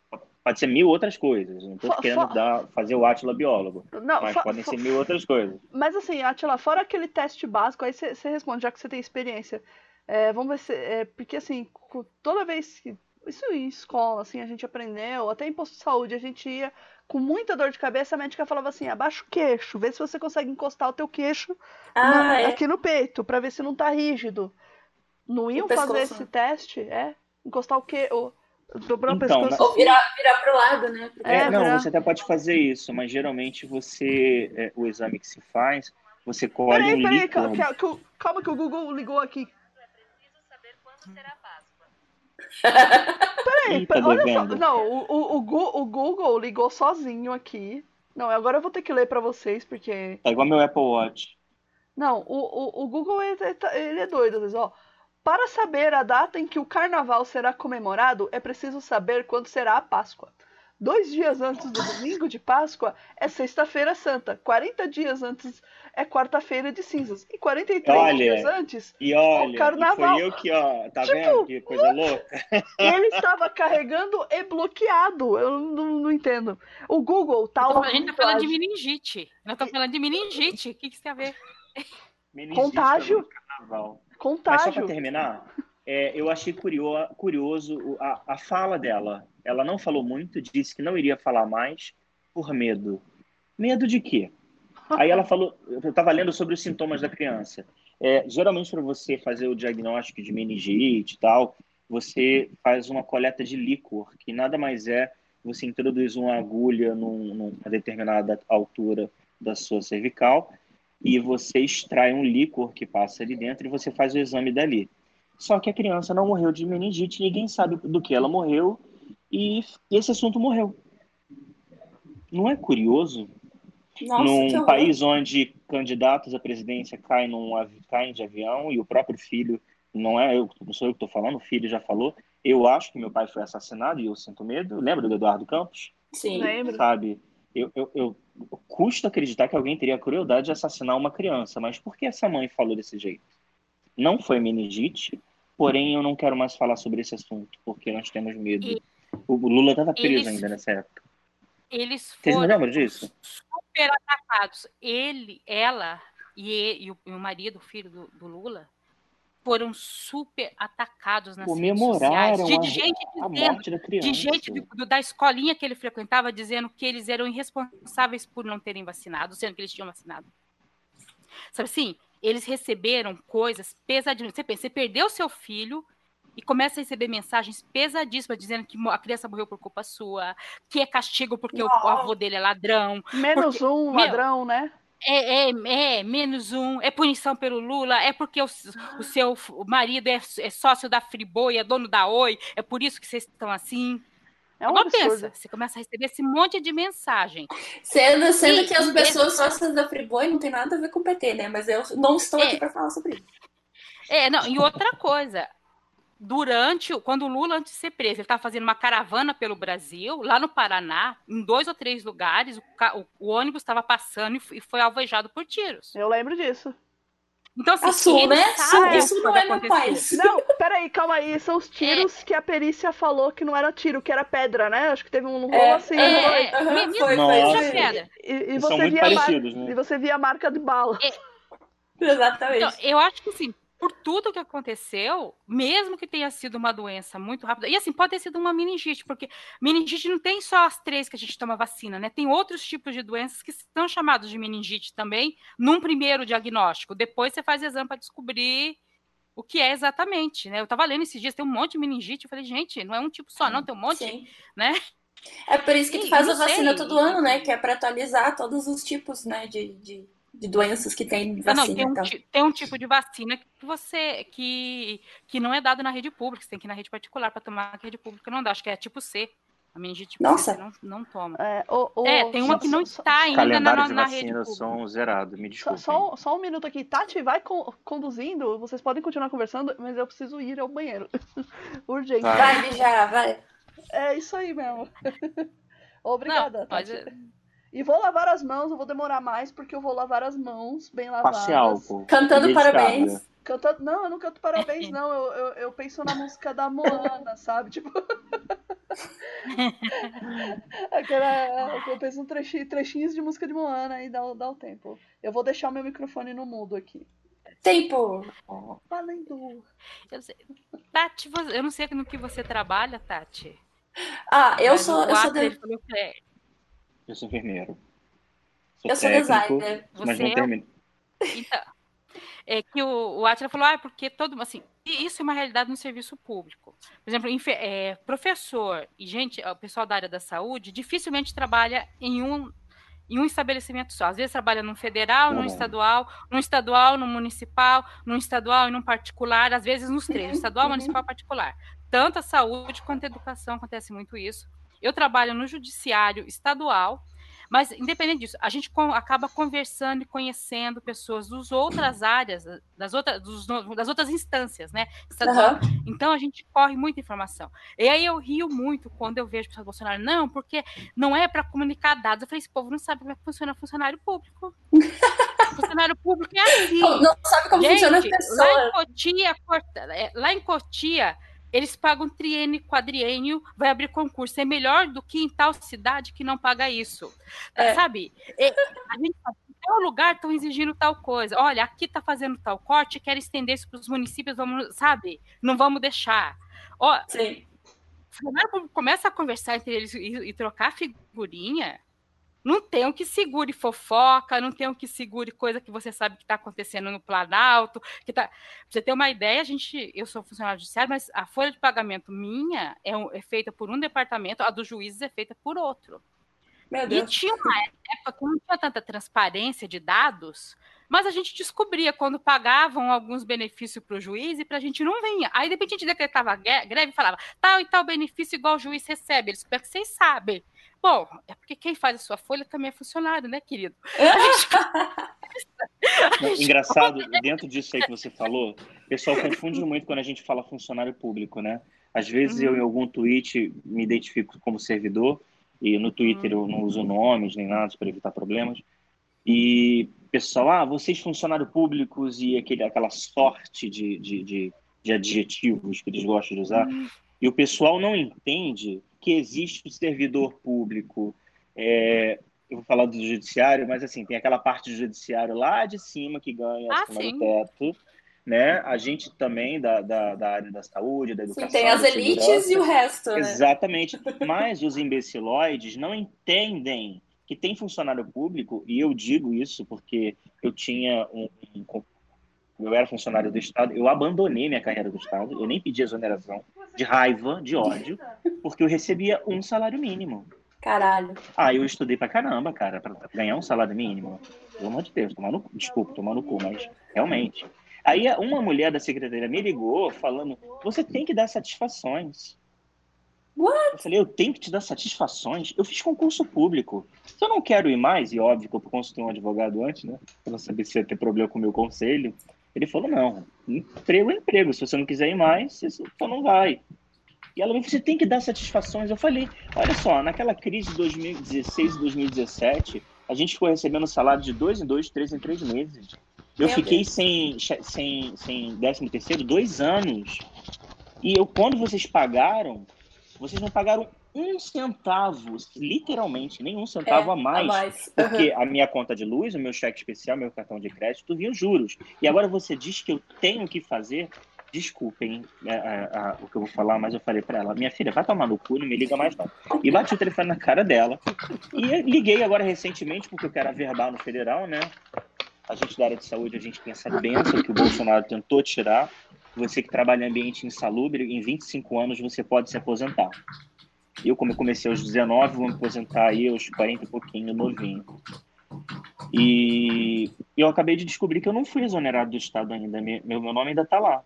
Pode ser mil outras coisas. Não estou querendo fo- dar, fazer o Átila biólogo. Não, Mas fo- podem ser mil outras coisas. Mas assim, Atila, fora aquele teste básico, aí você responde, já que você tem experiência. É, vamos ver se. é, porque assim, toda vez que. Isso em escola, assim, a gente aprendeu, até em posto de saúde, a gente ia com muita dor de cabeça, a médica falava assim, abaixa o queixo, vê se você consegue encostar o teu queixo Ah, na- é. aqui no peito, pra ver se não tá rígido. Não iam fazer esse teste? É? Encostar o quê? O, dobrar Então, o pescoço. Ou virar, virar pro lado, né? É, É, não, virar- você até pode fazer isso, mas geralmente você, é, o exame que se faz, você colhe Peraí, um peraí, cal- líquido. cal- cal- calma que o Google ligou aqui. Peraí, Ih, tá pera- olha só. Não, o, o, o, Google ligou sozinho aqui. Não, agora eu vou ter que ler pra vocês, porque. Tá igual meu Apple Watch. Não, o, o, o Google ele, tá- ele é doido, às vezes, ó. Para saber a data em que o carnaval será comemorado, é preciso saber quando será a Páscoa. Dois dias antes do domingo de Páscoa é Sexta-feira Santa. 40 dias antes é Quarta-feira de Cinzas. E 43 Olha, dias antes E olha, O e carnaval. foi eu que, ó, tá Tipo, vendo que coisa louca? ele estava carregando e bloqueado. Eu não, não entendo. O Google tá A gente tá falando de a- meningite. Nós estamos falando de meningite. O que, que isso tem a ver? Meningite Contágio. no carnaval. Mas só contágio. para terminar, é, eu achei curio- curioso o- a, a fala dela. Ela não falou muito, disse que não iria falar mais por medo. Medo de quê? Aí ela falou, eu estava lendo sobre os sintomas da criança. É, geralmente, para você fazer o diagnóstico de meningite e tal, você faz uma coleta de líquor, que nada mais é você introduz uma agulha num- numa determinada altura da sua cervical e você extrai um líquor que passa ali dentro e você faz o exame dali. Só que a criança não morreu de meningite, ninguém sabe do que ela morreu e esse assunto morreu. Não é curioso? Nossa, num país onde candidatos à presidência caem, num, caem de avião e o próprio filho, não é eu, não sou eu que estou falando, o filho já falou, eu acho que meu pai foi assassinado e eu sinto medo. Lembra do Eduardo Campos? Sim. Lembro. Sabe? Eu, eu, eu custa acreditar que alguém teria a crueldade de assassinar uma criança, mas por que essa mãe falou desse jeito? Não foi meningite, porém eu não quero mais falar sobre esse assunto, porque nós temos medo. E- O Lula estava preso Eles- ainda nessa época. Eles Vocês foram lembram disso? super atacados. Ele, ela e, e o, e o marido, o filho do, do Lula, foram super atacados nas redes sociais. Comemoraram De, a, de gente a dizendo morte da criança. de gente do- do- da escolinha que ele frequentava dizendo que eles eram irresponsáveis por não terem vacinado, sendo que eles tinham vacinado. Sabe assim? Eles receberam coisas pesadíssimas. Você pensa, você perdeu seu filho e começa a receber mensagens pesadíssimas dizendo que a criança morreu por culpa sua, que é castigo porque o, o avô dele é ladrão, Menos Porque- um meu, ladrão, né? é, é, é menos um, é punição pelo Lula, é porque o, o seu f- o marido é, é sócio da Friboi, é dono da Oi, é por isso que vocês estão assim. É um Agora absurdo. pensa, você começa a receber esse monte de mensagem. Sendo, sendo E- que as pessoas sócias da Friboi não tem nada a ver com o PT, né? Mas eu não estou É. aqui para falar sobre isso. É, não, e outra coisa, durante, o- quando o Lula, antes de ser preso, ele estava fazendo uma caravana pelo Brasil, lá no Paraná, em dois ou três lugares, o, o- o ônibus estava passando e e foi alvejado por tiros. Eu lembro disso. Então, assim, Sul, né? Sul, sabe isso não vai é meu acontecer. país. Não, peraí, calma aí. São os É. tiros que a perícia falou que não era tiro, que era pedra, né? Acho que teve um rolo É, assim. É, foi? é, menino, foi, foi, pedra. E, e você muito via mar- parecidos, né? e você via a marca de bala. Exatamente. Então, eu acho que assim, por tudo que aconteceu, mesmo que tenha sido uma doença muito rápida, e assim, pode ter sido uma meningite, porque meningite não tem só as três que a gente toma vacina, né? Tem outros tipos de doenças que são chamados de meningite também, num primeiro diagnóstico. Depois você faz exame para descobrir o que é exatamente, né? Eu tava lendo esses dias, tem um monte de meningite, eu falei, gente, não é um tipo só, não, tem um monte, Sim. né? É por isso que tu E- faz a vacina sei, todo ano, né? Que é para atualizar todos os tipos, né? De, de, de doenças que tem Ah, Não, vacina. tem, um, então. tem um tipo de vacina que você que, que não é dado na rede pública, você tem que ir na rede particular para tomar, que a rede pública não dá, acho que é tipo C. A meningite tipo Nossa. C você não, não toma. É, o- o- É, tem uma só- que não só- está ainda na, na, de na rede pública. são zerado, me Só, desculpe. só, só um minuto aqui. Tati, vai con- conduzindo. Vocês podem continuar conversando, mas eu preciso ir ao banheiro. Urgente. Vai. Vai, mijar, vai. É isso aí mesmo. Obrigada, Não, Tati. é- E vou lavar as mãos, eu vou demorar mais, porque eu vou lavar as mãos bem lavadas. Passe álcool. Cantando parabéns. Cantando... Não, eu não canto parabéns, não. Eu, eu, eu penso na música da Moana, sabe? Tipo. Aquela. Eu penso em trechinho, trechinhos de música de Moana e dá, o- dá o tempo. Eu vou deixar o meu microfone no mudo aqui. Tempo. Valendo! eu sei- Tati, eu não sei no que você trabalha, Tati. Ah, eu mas sou, eu sou, de- ele falou que é- Eu sou enfermeiro. eu sou técnico, designer. Mas Você não é- terminei. Então, é que o, o Atila falou, ah, é porque todo assim, isso é uma realidade no serviço público. Por exemplo, é, professor e gente, o pessoal da área da saúde dificilmente trabalha em um em um estabelecimento só. Às vezes trabalha num federal, num Verdade. estadual, num estadual, num municipal, num estadual e num particular, às vezes nos três, Uhum, estadual, uhum. municipal, particular. Tanto a saúde quanto a educação acontece muito isso. Eu trabalho no judiciário estadual, Mas, independente disso, a gente acaba conversando e conhecendo pessoas das outras áreas, das outras, dos, das outras instâncias, né? Uhum. Então, a gente corre muita informação. E aí eu rio muito quando eu vejo pessoas Bolsonaro, não, porque não é para comunicar dados. Eu falei, esse povo não sabe como é que funciona funcionário público. funcionário público é assim. Não, não sabe como gente, funciona a pessoa. Lá em Cotia, é, lá em Cotia eles pagam triênio, quadriênio, vai abrir concurso. É melhor do que em tal cidade que não paga isso. É. Sabe? E, a gente em tal lugar estão exigindo tal coisa. Olha, aqui está fazendo tal corte, quer estender isso para os municípios, vamos, sabe? Não vamos deixar. Ó, Sim. Começa a conversar entre eles e, e trocar figurinha. Não tem o que segure fofoca, não tem o que segure coisa que você sabe que está acontecendo no Planalto. Que tá... Pra você ter uma ideia, a gente, eu sou funcionário judiciário, mas a folha de pagamento minha é, um, é feita por um departamento, a dos juízes é feita por outro. E tinha uma época que não tinha tanta transparência de dados, mas a gente descobria quando pagavam alguns benefícios para o juiz e para a gente não vinha. Aí, de repente, a gente decretava greve e falava tal e tal benefício igual o juiz recebe. Eles, como é que vocês sabem? Bom, é porque quem faz a sua folha também é funcionário, né, querido? Engraçado, dentro disso aí que você falou, o pessoal confunde muito quando a gente fala funcionário público, né? Às vezes uhum. eu, em uhum. algum tweet, me identifico como servidor, e no Twitter uhum. eu não uso nomes nem nada para evitar problemas. E pessoal, ah, vocês funcionários públicos e aquele, aquela sorte de, de, de, de adjetivos que eles gostam de usar. Uhum. E o pessoal não entende que existe o servidor público. É, eu vou falar do judiciário, mas assim, tem aquela parte do judiciário lá de cima que ganha ah, acima sim. do teto. Né? A gente também da, da, da, área da saúde, da educação. Sim, tem as elites e o resto. Né? Exatamente. Mas os imbeciloides não entendem que tem funcionário público, e eu digo isso porque eu tinha um, um eu era funcionário do Estado, eu abandonei minha carreira do Estado, eu nem pedi exoneração, de raiva, de ódio, porque eu recebia um salário mínimo. Caralho. Ah, eu estudei pra caramba, cara, pra ganhar um salário mínimo. Pelo amor de Deus, tomar no, desculpa, tomar no cu, mas realmente. Aí uma mulher da secretaria me ligou falando: você tem que dar satisfações. What? Eu falei, eu tenho que te dar satisfações. Eu fiz concurso público. Se eu não quero ir mais, e óbvio que eu consultei um advogado antes, né? Pra não saber se ia ter problema com o meu conselho. Ele falou, não, emprego é emprego. Se você não quiser ir mais, você só não vai. E ela me falou, você tem que dar satisfações. Eu falei, olha só, naquela crise de 2016 e 2017, a gente ficou recebendo salário de dois em dois, três em três meses. Eu Meu fiquei sem, sem, sem décimo terceiro dois anos. E eu, quando vocês pagaram, vocês não pagaram um centavo, literalmente, nem um centavo é, a, mais, a mais. Uhum. Porque a minha conta de luz, o meu cheque especial, meu cartão de crédito, vinha juros. E agora você diz que eu tenho que fazer. Desculpem é, é, o que eu vou falar, mas eu falei para ela: minha filha, vai tomar no cu, não me liga mais não. E bati o telefone na cara dela. E liguei agora recentemente, porque eu quero averbar no federal, né? A gente da área de saúde, a gente tem essa benção que o Bolsonaro tentou tirar. Você que trabalha em ambiente insalubre, em 25 anos você pode se aposentar. Eu, como eu comecei aos 19, vou me aposentar aí aos 40 e pouquinho, novinho. E eu acabei de descobrir que eu não fui exonerado do Estado ainda. Meu, meu nome ainda está lá.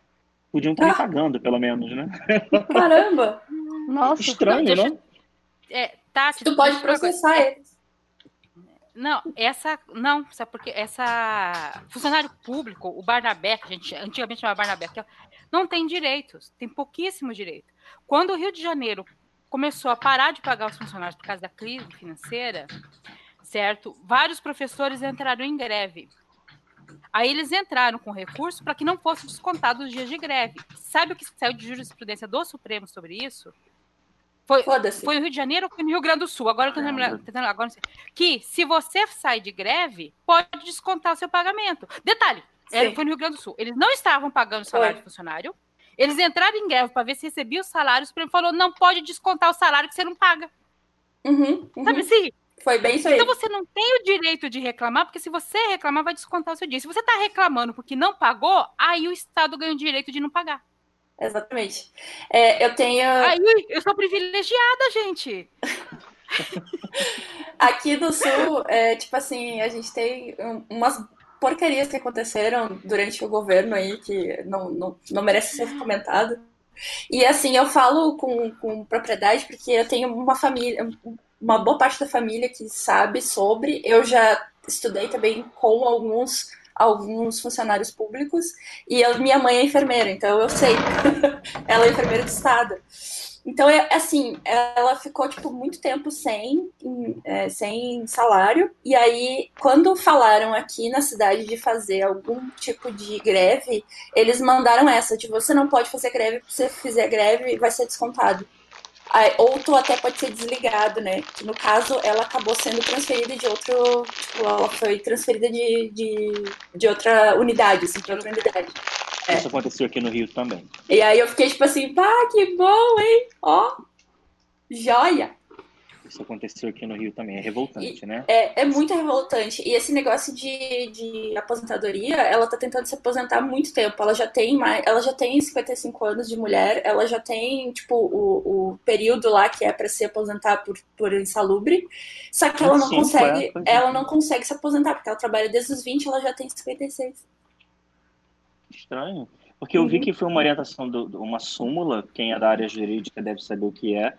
Podiam estar ah. me pagando, pelo menos, né? Caramba! Nossa, estranho, não, né? É, tá, tu pode processar eles. Não, essa. Não, sabe porque essa. Funcionário público, o Barnabé, que a gente antigamente chamava Barnabé, é, não tem direitos, tem pouquíssimo direito. Quando o Rio de Janeiro começou a parar de pagar os funcionários por causa da crise financeira, certo? Vários professores entraram em greve. Aí eles entraram com recurso para que não fosse descontado os dias de greve. Sabe o que saiu de jurisprudência do Supremo sobre isso? Foi, foi no Rio de Janeiro ou foi no Rio Grande do Sul? Agora eu tô tentando, agora. Que se você sai de greve, pode descontar o seu pagamento. Detalhe, era, foi no Rio Grande do Sul. Eles não estavam pagando o salário foi. do funcionário, eles entraram em greve para ver se recebia os salários. O Supremo falou: não pode descontar o salário que você não paga. Uhum, uhum. Sabe assim? Foi bem isso aí. Então você não tem o direito de reclamar, porque se você reclamar, vai descontar o seu dia. Se você está reclamando porque não pagou, aí o Estado ganha o direito de não pagar. Exatamente. É, eu tenho. Aí eu sou privilegiada, gente. Aqui do Sul, é, tipo assim, a gente tem umas porcarias que aconteceram durante o governo aí, que não, não, não merece ser comentado. E assim, eu falo com, com propriedade porque eu tenho uma família, uma boa parte da família que sabe sobre. Eu já estudei também com alguns alguns funcionários públicos e eu, minha mãe é enfermeira, então eu sei. ela é enfermeira do estado. Então, é, assim, ela ficou, tipo, muito tempo sem, é, sem salário. E aí, quando falaram aqui na cidade de fazer algum tipo de greve, eles mandaram essa, de você não pode fazer greve, se você fizer greve, vai ser descontado. Aí, ou tu até pode ser desligado, né? Que no caso, ela acabou sendo transferida de outro. Tipo, ela foi transferida de, de, de outra unidade, assim, de outra unidade. É. Isso aconteceu aqui no Rio também. E aí eu fiquei tipo assim, pá, que bom, hein? Ó, joia! Isso aconteceu aqui no Rio também, é revoltante, e, né? É, é muito revoltante. E esse negócio de, de aposentadoria, ela tá tentando se aposentar há muito tempo. Ela já tem mais, ela já tem 55 anos de mulher, ela já tem, tipo, o, o período lá que é para se aposentar por, por insalubre. Só que ela não consegue, é, ela não consegue se aposentar, porque ela trabalha desde os 20, ela já tem 56 estranho. Porque eu vi uhum. que foi uma orientação, do, uma súmula, quem é da área jurídica deve saber o que é.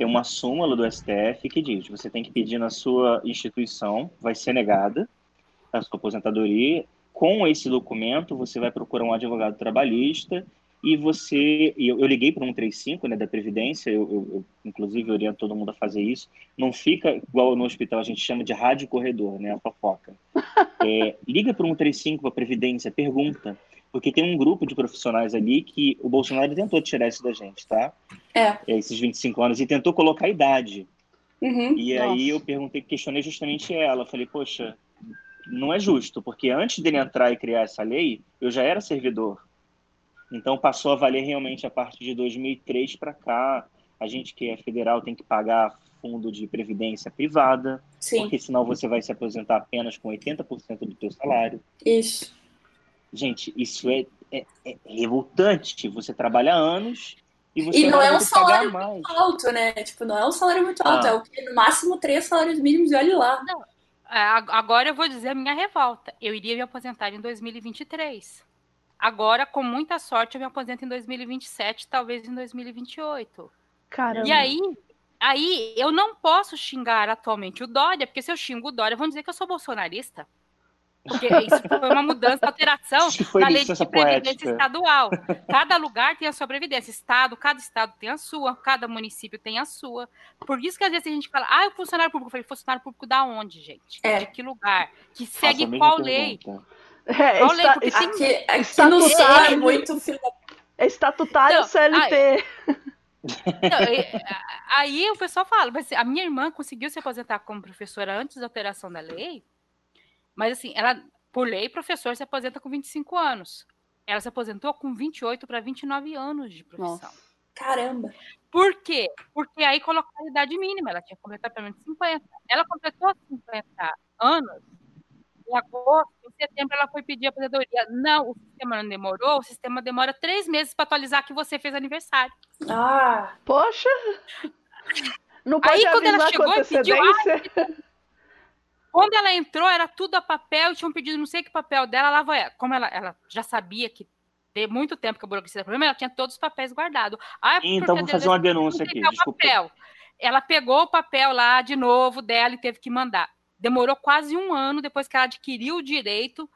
É uma súmula do STF que diz: você tem que pedir na sua instituição, vai ser negada a sua aposentadoria. Com esse documento, você vai procurar um advogado trabalhista e você. Eu, eu liguei para o 135 né, da Previdência, eu, eu, eu, inclusive oriento todo mundo a fazer isso. Não fica igual no hospital, a gente chama de rádio corredor, né, a fofoca. É, liga para o 135 para a Previdência, pergunta porque tem um grupo de profissionais ali que o Bolsonaro tentou tirar isso da gente, tá? É. é esses 25 anos, e tentou colocar a idade. Uhum, e nossa. aí eu perguntei, questionei justamente ela. Falei, poxa, não é justo, porque antes dele entrar e criar essa lei, eu já era servidor. Então passou a valer realmente a partir de 2003 para cá. A gente que é federal tem que pagar fundo de previdência privada, Sim. porque senão você vai se aposentar apenas com 80% do teu salário. Isso. Gente, isso é, é, é revoltante. Você trabalha anos e você e não é um salário muito alto, né? Tipo, não é um salário muito alto, ah. é o que no máximo três salários mínimos e olhe lá. Não. É, agora eu vou dizer a minha revolta. Eu iria me aposentar em 2023. Agora, com muita sorte, eu me aposento em 2027, talvez em 2028. Caramba. E aí, aí eu não posso xingar atualmente o Dória, porque se eu xingo o Dória, vão dizer que eu sou bolsonarista. Porque isso foi uma mudança, alteração na lei de previdência estadual. Cada lugar tem a sua previdência. Estado, cada estado tem a sua, cada município tem a sua. Por isso que às vezes a gente fala, ah, o funcionário público. Eu falei, funcionário público da onde, gente? É. De que lugar? Que segue Nossa, qual lei? É, qual lei? Porque aqui, tem... aqui não sabe muito É estatutário não, CLT. Aí, aí o pessoal fala, mas a minha irmã conseguiu se aposentar como professora antes da alteração da lei, mas assim, ela, por lei, professor se aposenta com 25 anos. Ela se aposentou com 28 para 29 anos de profissão. Nossa. Caramba! Por quê? Porque aí colocou a idade mínima, ela tinha que completar pelo menos 50. Ela completou 50 anos, em agosto, em setembro ela foi pedir a aposentadoria. Não, o sistema não demorou, o sistema demora três meses para atualizar que você fez aniversário. Ah! Poxa! Não pode aí, quando ela chegou e pediu, quando ela entrou, era tudo a papel, tinham pedido não sei que papel dela, ela vai. Como ela, ela já sabia que tem muito tempo que a burocracia era problema, ela tinha todos os papéis guardados. Ah, então vou fazer uma denúncia aqui. Desculpa. Papel. Ela pegou o papel lá de novo dela e teve que mandar. Demorou quase um ano depois que ela adquiriu o direito,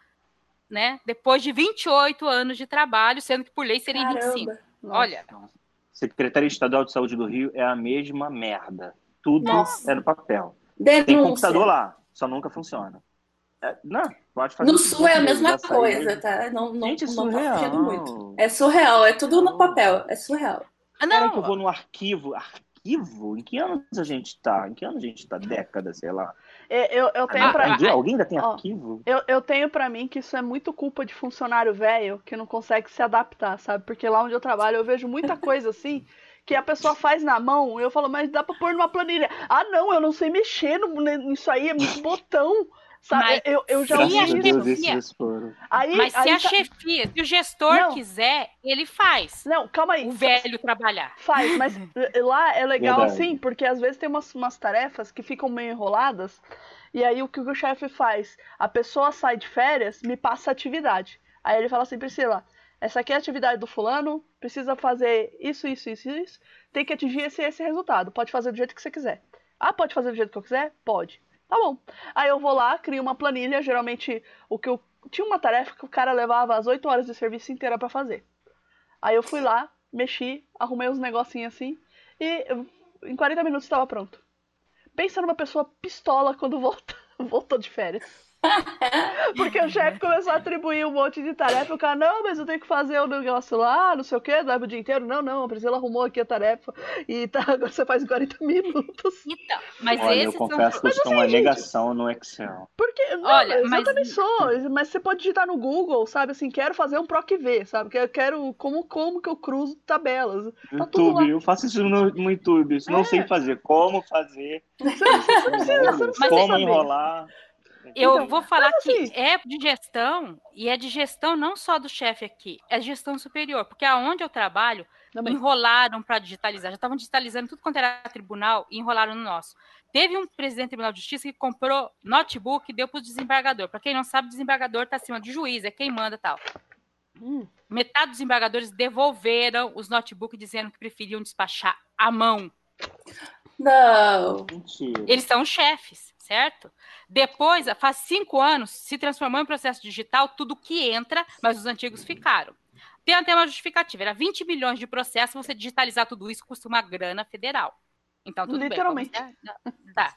né? Depois de 28 anos de trabalho, sendo que por lei seria Caramba. 25. Nossa. Olha. Secretaria Estadual de Saúde do Rio é a mesma merda. Tudo Nossa. é no papel. Denúncia. Tem computador lá só nunca funciona. É, não, pode fazer no sul é a mesma coisa, tá? Não, não, Gente, é não tá fugindo muito. É surreal, é tudo no papel, é surreal. Ah, não. que eu vou no arquivo. Arquivo? Em que anos a gente tá? Em que anos a gente tá? Década, sei lá. É, eu, eu tenho ah, pra mim. Alguém ainda tem ó, arquivo? Eu, eu tenho para mim que isso é muito culpa de funcionário velho que não consegue se adaptar, sabe? Porque lá onde eu trabalho eu vejo muita coisa assim que a pessoa faz na mão, eu falo, mas dá pra pôr numa planilha. Ah, não, eu não sei mexer nisso aí, é muito botão. Sabe? Mas eu, eu já ouvi isso. Aí, mas aí, se a tá... chefia, se o gestor não. quiser, ele faz. Não, calma aí. O velho trabalhar. Faz, mas lá é legal Verdade. assim, porque às vezes tem umas, umas tarefas que ficam meio enroladas. E aí o que o chefe faz? A pessoa sai de férias, me passa a atividade. Aí ele fala assim, Priscila, essa aqui é a atividade do fulano, precisa fazer isso, isso, isso, isso, tem que atingir esse, esse resultado. Pode fazer do jeito que você quiser. Ah, pode fazer do jeito que eu quiser? Pode. Tá bom. Aí eu vou lá, crio uma planilha, geralmente o que eu tinha uma tarefa que o cara levava as 8 horas de serviço inteira para fazer. Aí eu fui lá, mexi, arrumei uns negocinhos assim e em 40 minutos estava pronto. Pensa numa pessoa pistola quando volta, voltou de férias. Porque o chefe começou a atribuir um monte de tarefa. O cara, não, mas eu tenho que fazer o um negócio lá, não sei o quê, leva o dia inteiro. Não, não, a Priscila arrumou aqui a tarefa e tá, agora você faz em 40 minutos. Então, mas Olha, eu esses confesso são... que eu estou assim, uma gente- negação no Excel. Porque, não, Olha, eu mas- também sou, mas você pode digitar no Google, sabe, assim, quero fazer um PROC V, sabe, que eu quero, como, como que eu cruzo tabelas. Tá tudo lá. YouTube, eu faço isso no, no YouTube. Isso É. Não sei fazer. Como fazer. Você não precisa, você não precisa como saber. enrolar. Eu Então, vou falar assim- que é de gestão, e é de gestão não só do chefe aqui, é de gestão superior, porque aonde eu trabalho, Também. enrolaram para digitalizar. Já estavam digitalizando tudo quanto era tribunal e enrolaram no nosso. Teve um presidente do Tribunal de Justiça que comprou notebook e deu para o desembargador. Para quem não sabe, desembargador está acima de juiz, é quem manda tal. Hum, Metade dos desembargadores devolveram os notebooks dizendo que preferiam despachar à mão. Não. Mentira. Eles são chefes, certo? Depois, faz cinco anos, se transformou em processo digital, tudo que entra, mas os antigos ficaram. Tem até uma justificativa, era 20 milhões de processos, você digitalizar tudo isso custa uma grana federal. Então, tudo Literalmente. bem. vamos- Dá.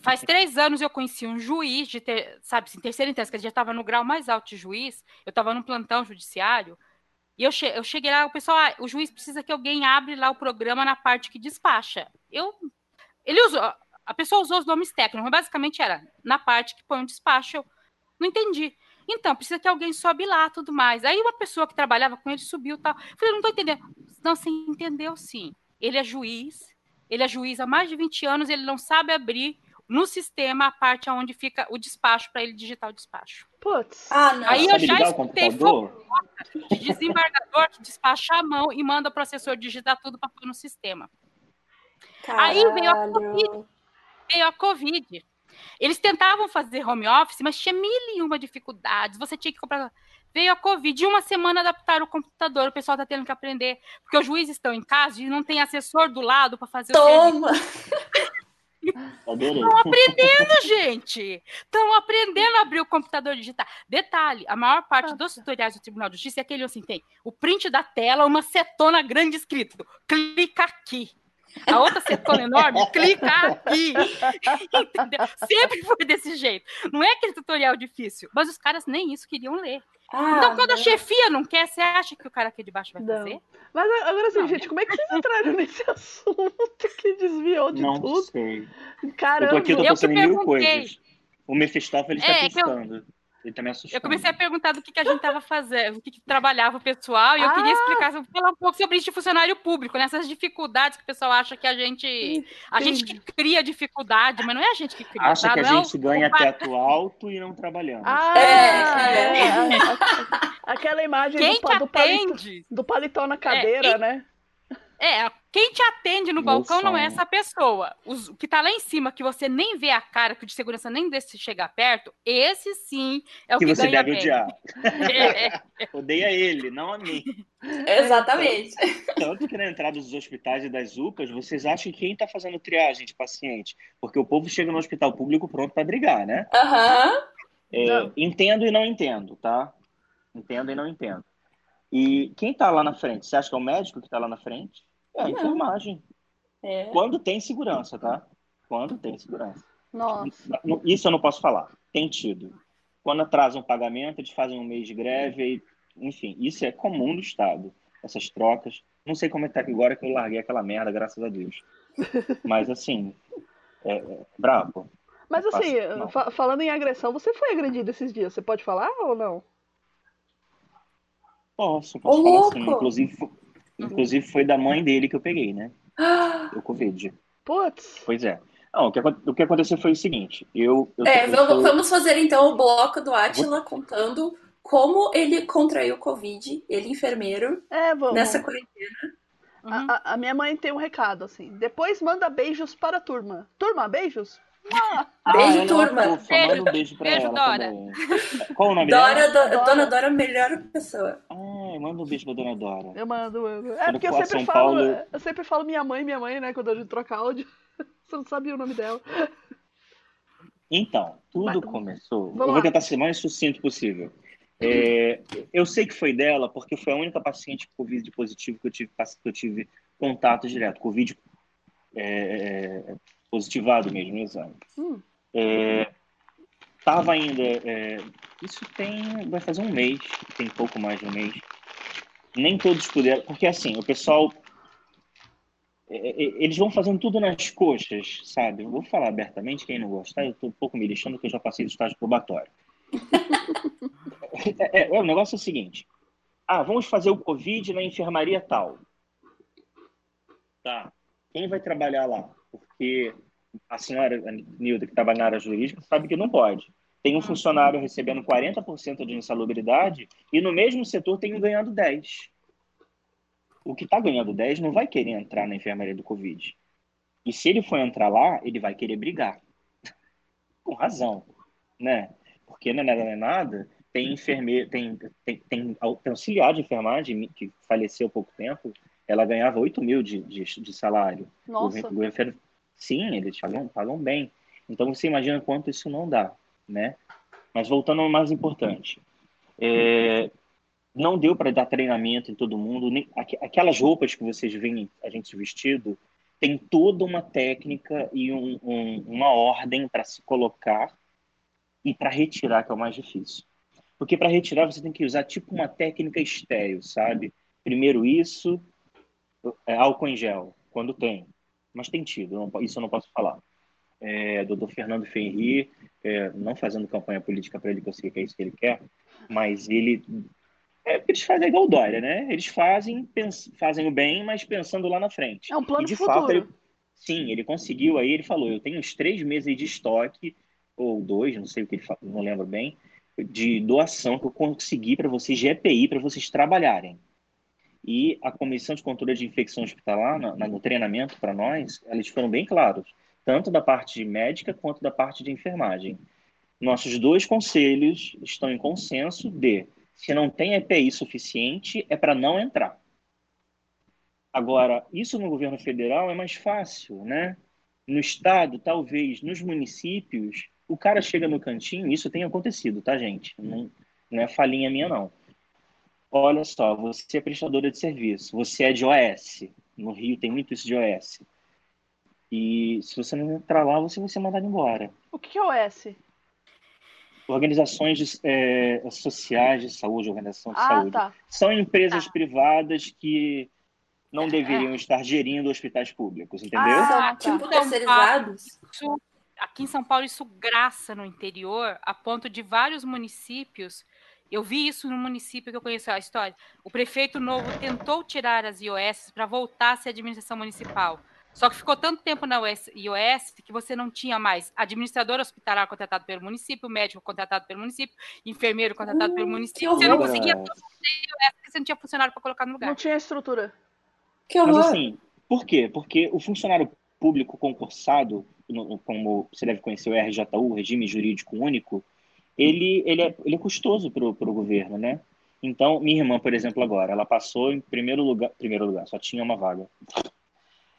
Faz três anos eu conheci um juiz de ter, sabe, assim, terceira instância, que já estava no grau mais alto de juiz, eu estava num plantão judiciário, e eu, che eu cheguei lá, o pessoal, ah, o juiz precisa que alguém abre lá o programa na parte que despacha. Eu, ele usou, a pessoa usou os nomes técnicos, mas basicamente era na parte que põe o despacho, eu não entendi. Então, precisa que alguém sobe lá, tudo mais. Aí uma pessoa que trabalhava com ele subiu e tal. Eu falei, não tô entendendo. Não, você entendeu sim. Ele é juiz, ele é juiz há mais de 20 anos, ele não sabe abrir no sistema a parte onde fica o despacho para ele digitar o despacho. Putz. Ah, não. Aí eu já escutei de desembargador que despacha à mão e manda o processor digitar tudo para pôr no sistema. Aí veio a Caralho. Veio a Covid. Eles tentavam fazer home office, mas tinha mil e uma dificuldades. Você tinha que comprar. Veio a Covid, e uma semana adaptaram o computador. O pessoal está tendo que aprender, porque os juízes estão em casa e não tem assessor do lado para fazer o. Toma! Adorei. Estão aprendendo, gente! Estão aprendendo a abrir o computador digital. Detalhe: a maior parte dos tutoriais do Tribunal de Justiça é aquele assim: tem o print da tela, uma setona grande escrito: clica aqui. A outra setona enorme, clica aqui. Entendeu? Sempre foi desse jeito. Não é aquele tutorial difícil, mas os caras nem isso queriam ler. Ah, então, quando a não. chefia não quer, você acha que o cara aqui de baixo vai Não. fazer? Mas agora assim, Não. gente, como é que vocês entraram nesse assunto que desviou de Não tudo? sei. Eu Caramba. tô aqui, eu tô Eu que em mil perguntei. coisas. O Mephistófeles É, tá que eu- pensando. Ele tá me assustando. Eu comecei a perguntar do que, que a gente estava fazendo, o que, que trabalhava o pessoal, e eu queria Ah! explicar, falar um pouco sobre isso de funcionário público, nessas dificuldades que o pessoal acha que a gente. A gente que cria dificuldade, mas não é a gente que cria. Acha tá? que a Não é o- gente ganha teto alto e não trabalhamos. Ah, É, é, a- aquela imagem Quem do, do, paletó, do paletó na cadeira, quem- né? É, quem te atende no Meu balcão não é sonho. essa pessoa. Os- o que tá lá em cima, que você nem vê a cara, que o de segurança nem deixa chegar perto, esse sim é o que que, você ganha deve bem. odiar. É, é. Odeia ele, não a mim. Exatamente. Tanto que na entrada dos hospitais e das UPAs, vocês acham que quem tá fazendo triagem de paciente? Porque o povo chega no hospital público pronto para brigar, né? Aham. É, Não. entendo e não entendo, tá? Entendo e não entendo. E quem tá lá na frente? Você acha que é o médico que tá lá na frente? É a Não. enfermagem. É. Quando tem segurança, tá? Quando tem segurança. Nossa. Isso eu não posso falar. Tem tido. Quando atrasam o pagamento, eles fazem um mês de greve. E, enfim, isso é comum no Estado. Essas trocas. Não sei como é que tá aqui agora que eu larguei aquela merda, graças a Deus. Mas, assim, é, é brabo. Mas assim, fa- falando em agressão, você foi agredido esses dias. Você pode falar ou não? Posso, posso Ô, falar assim. louco! Inclusive, inclusive, foi da mãe dele que eu peguei, né? O Covid. Putz. Pois é. Não, o que, o que aconteceu foi o seguinte. Eu, eu, É, eu vamos, vamos fazer então o bloco do Atila contando como ele contraiu Covid, ele enfermeiro, É, vamos. nessa quarentena. Uhum. A, a- a minha mãe tem um recado, assim. Depois manda beijos para a turma. Turma, beijos? Ah, Beijo, é turma. fofa, Beijo, manda um beijo pra beijo, ela Dora. também. Qual o nome dela? Dora, Do- Dora. Dona Dora, melhor pessoa. Ah, manda um beijo pra Dona Dora. Eu mando, mando. É Quando porque eu a sempre São falo, Paulo- eu sempre falo minha mãe, minha mãe, né, quando a gente troca áudio. Você não sabia o nome dela. Então, tudo Vai- começou. Eu vou lá. tentar ser o mais sucinto possível. É, eu sei que foi dela porque foi a única paciente com Covid positivo que eu tive, que eu tive contato direto. Covid é, é, positivado mesmo no exame. Hum. Estava ainda. é, isso tem. Vai fazer um mês, tem pouco mais de um mês. Nem todos puderam. Porque assim, o pessoal. é, é, eles vão fazendo tudo nas coxas, sabe? Eu vou falar abertamente, quem não gostar, eu estou um pouco me lixando porque eu já passei do estágio probatório. É, é, o negócio é o seguinte. Ah, vamos fazer o Covid na enfermaria tal. Tá. Quem vai trabalhar lá? Porque a senhora Nilda, que trabalha na área jurídica, sabe que não pode. Tem um funcionário recebendo 40% de insalubridade e no mesmo setor tem um ganhando 10. O que está ganhando 10 não vai querer entrar na enfermaria do Covid. E se ele for entrar lá, ele vai querer brigar. Com razão, né? Porque não é nada, não é nada. Tem enfermeiro, tem, tem, tem auxiliar de enfermagem que faleceu há pouco tempo. Ela ganhava 8 mil de, de, de salário. Nossa. O governo federal- Sim, eles pagam, pagam bem. Então você imagina quanto isso não dá, né? Mas voltando ao mais importante, é, não deu para dar treinamento em todo mundo. Nem, aqu- aquelas roupas que vocês veem a gente vestido tem toda uma técnica e um- um- uma ordem para se colocar e para retirar, que é o mais difícil. Porque para retirar você tem que usar tipo uma técnica estéreo, sabe? Primeiro isso, é, álcool em gel, quando tem. Mas tem tido, não- isso eu não posso falar. É, doutor Fernando Ferri, é, não fazendo campanha política para ele, que eu sei que é isso que ele quer, mas ele. É, eles fazem igual o Dória, né? Eles fazem, pens- fazem o bem, mas pensando lá na frente. É um plano E, de futuro. fato, ele, sim, ele conseguiu. Aí ele falou: eu tenho uns três meses de estoque, ou dois, não sei o que ele falou, não lembro bem, de doação que eu consegui para vocês, EPI, para vocês trabalharem. E a Comissão de Controle de Infecção Hospitalar, na- no treinamento para nós, eles foram bem claros, tanto da parte médica quanto da parte de enfermagem. Nossos dois conselhos estão em consenso de, se não tem EPI suficiente, é para não entrar. Agora, isso no governo federal é mais fácil, né? No estado, talvez, nos municípios, o cara chega no cantinho, isso tem acontecido, tá, gente? Não, não é falinha minha, não. Olha só, você é prestadora de serviço, você é de OS. No Rio tem muito isso de OS. E se você não entrar lá, você vai ser mandado embora. O que é OS? Organizações de, é, sociais de saúde, organização de Ah, saúde, tá. são empresas Tá. privadas que não É. deveriam estar gerindo hospitais públicos, entendeu? Ah, tá. tipo Então, terceirizados. Aqui em São Paulo, isso graça no interior, a ponto de vários municípios. Eu vi isso no município que eu conheço a história. O prefeito novo tentou tirar as IOS para voltar a ser administração municipal. Só que ficou tanto tempo na US IOS que você não tinha mais administrador hospitalar contratado pelo município, médico contratado pelo município, enfermeiro contratado pelo Hum, município. Você não conseguia você não tinha funcionário para colocar no lugar. Não tinha estrutura. Que Mas horror. assim, por quê? Porque o funcionário público concursado, no- como você deve conhecer o RJU, Regime Jurídico Único, ele, ele, é, ele é custoso para o governo, né? Então, minha irmã, por exemplo, agora, ela passou em primeiro lugar, primeiro lugar, só tinha uma vaga.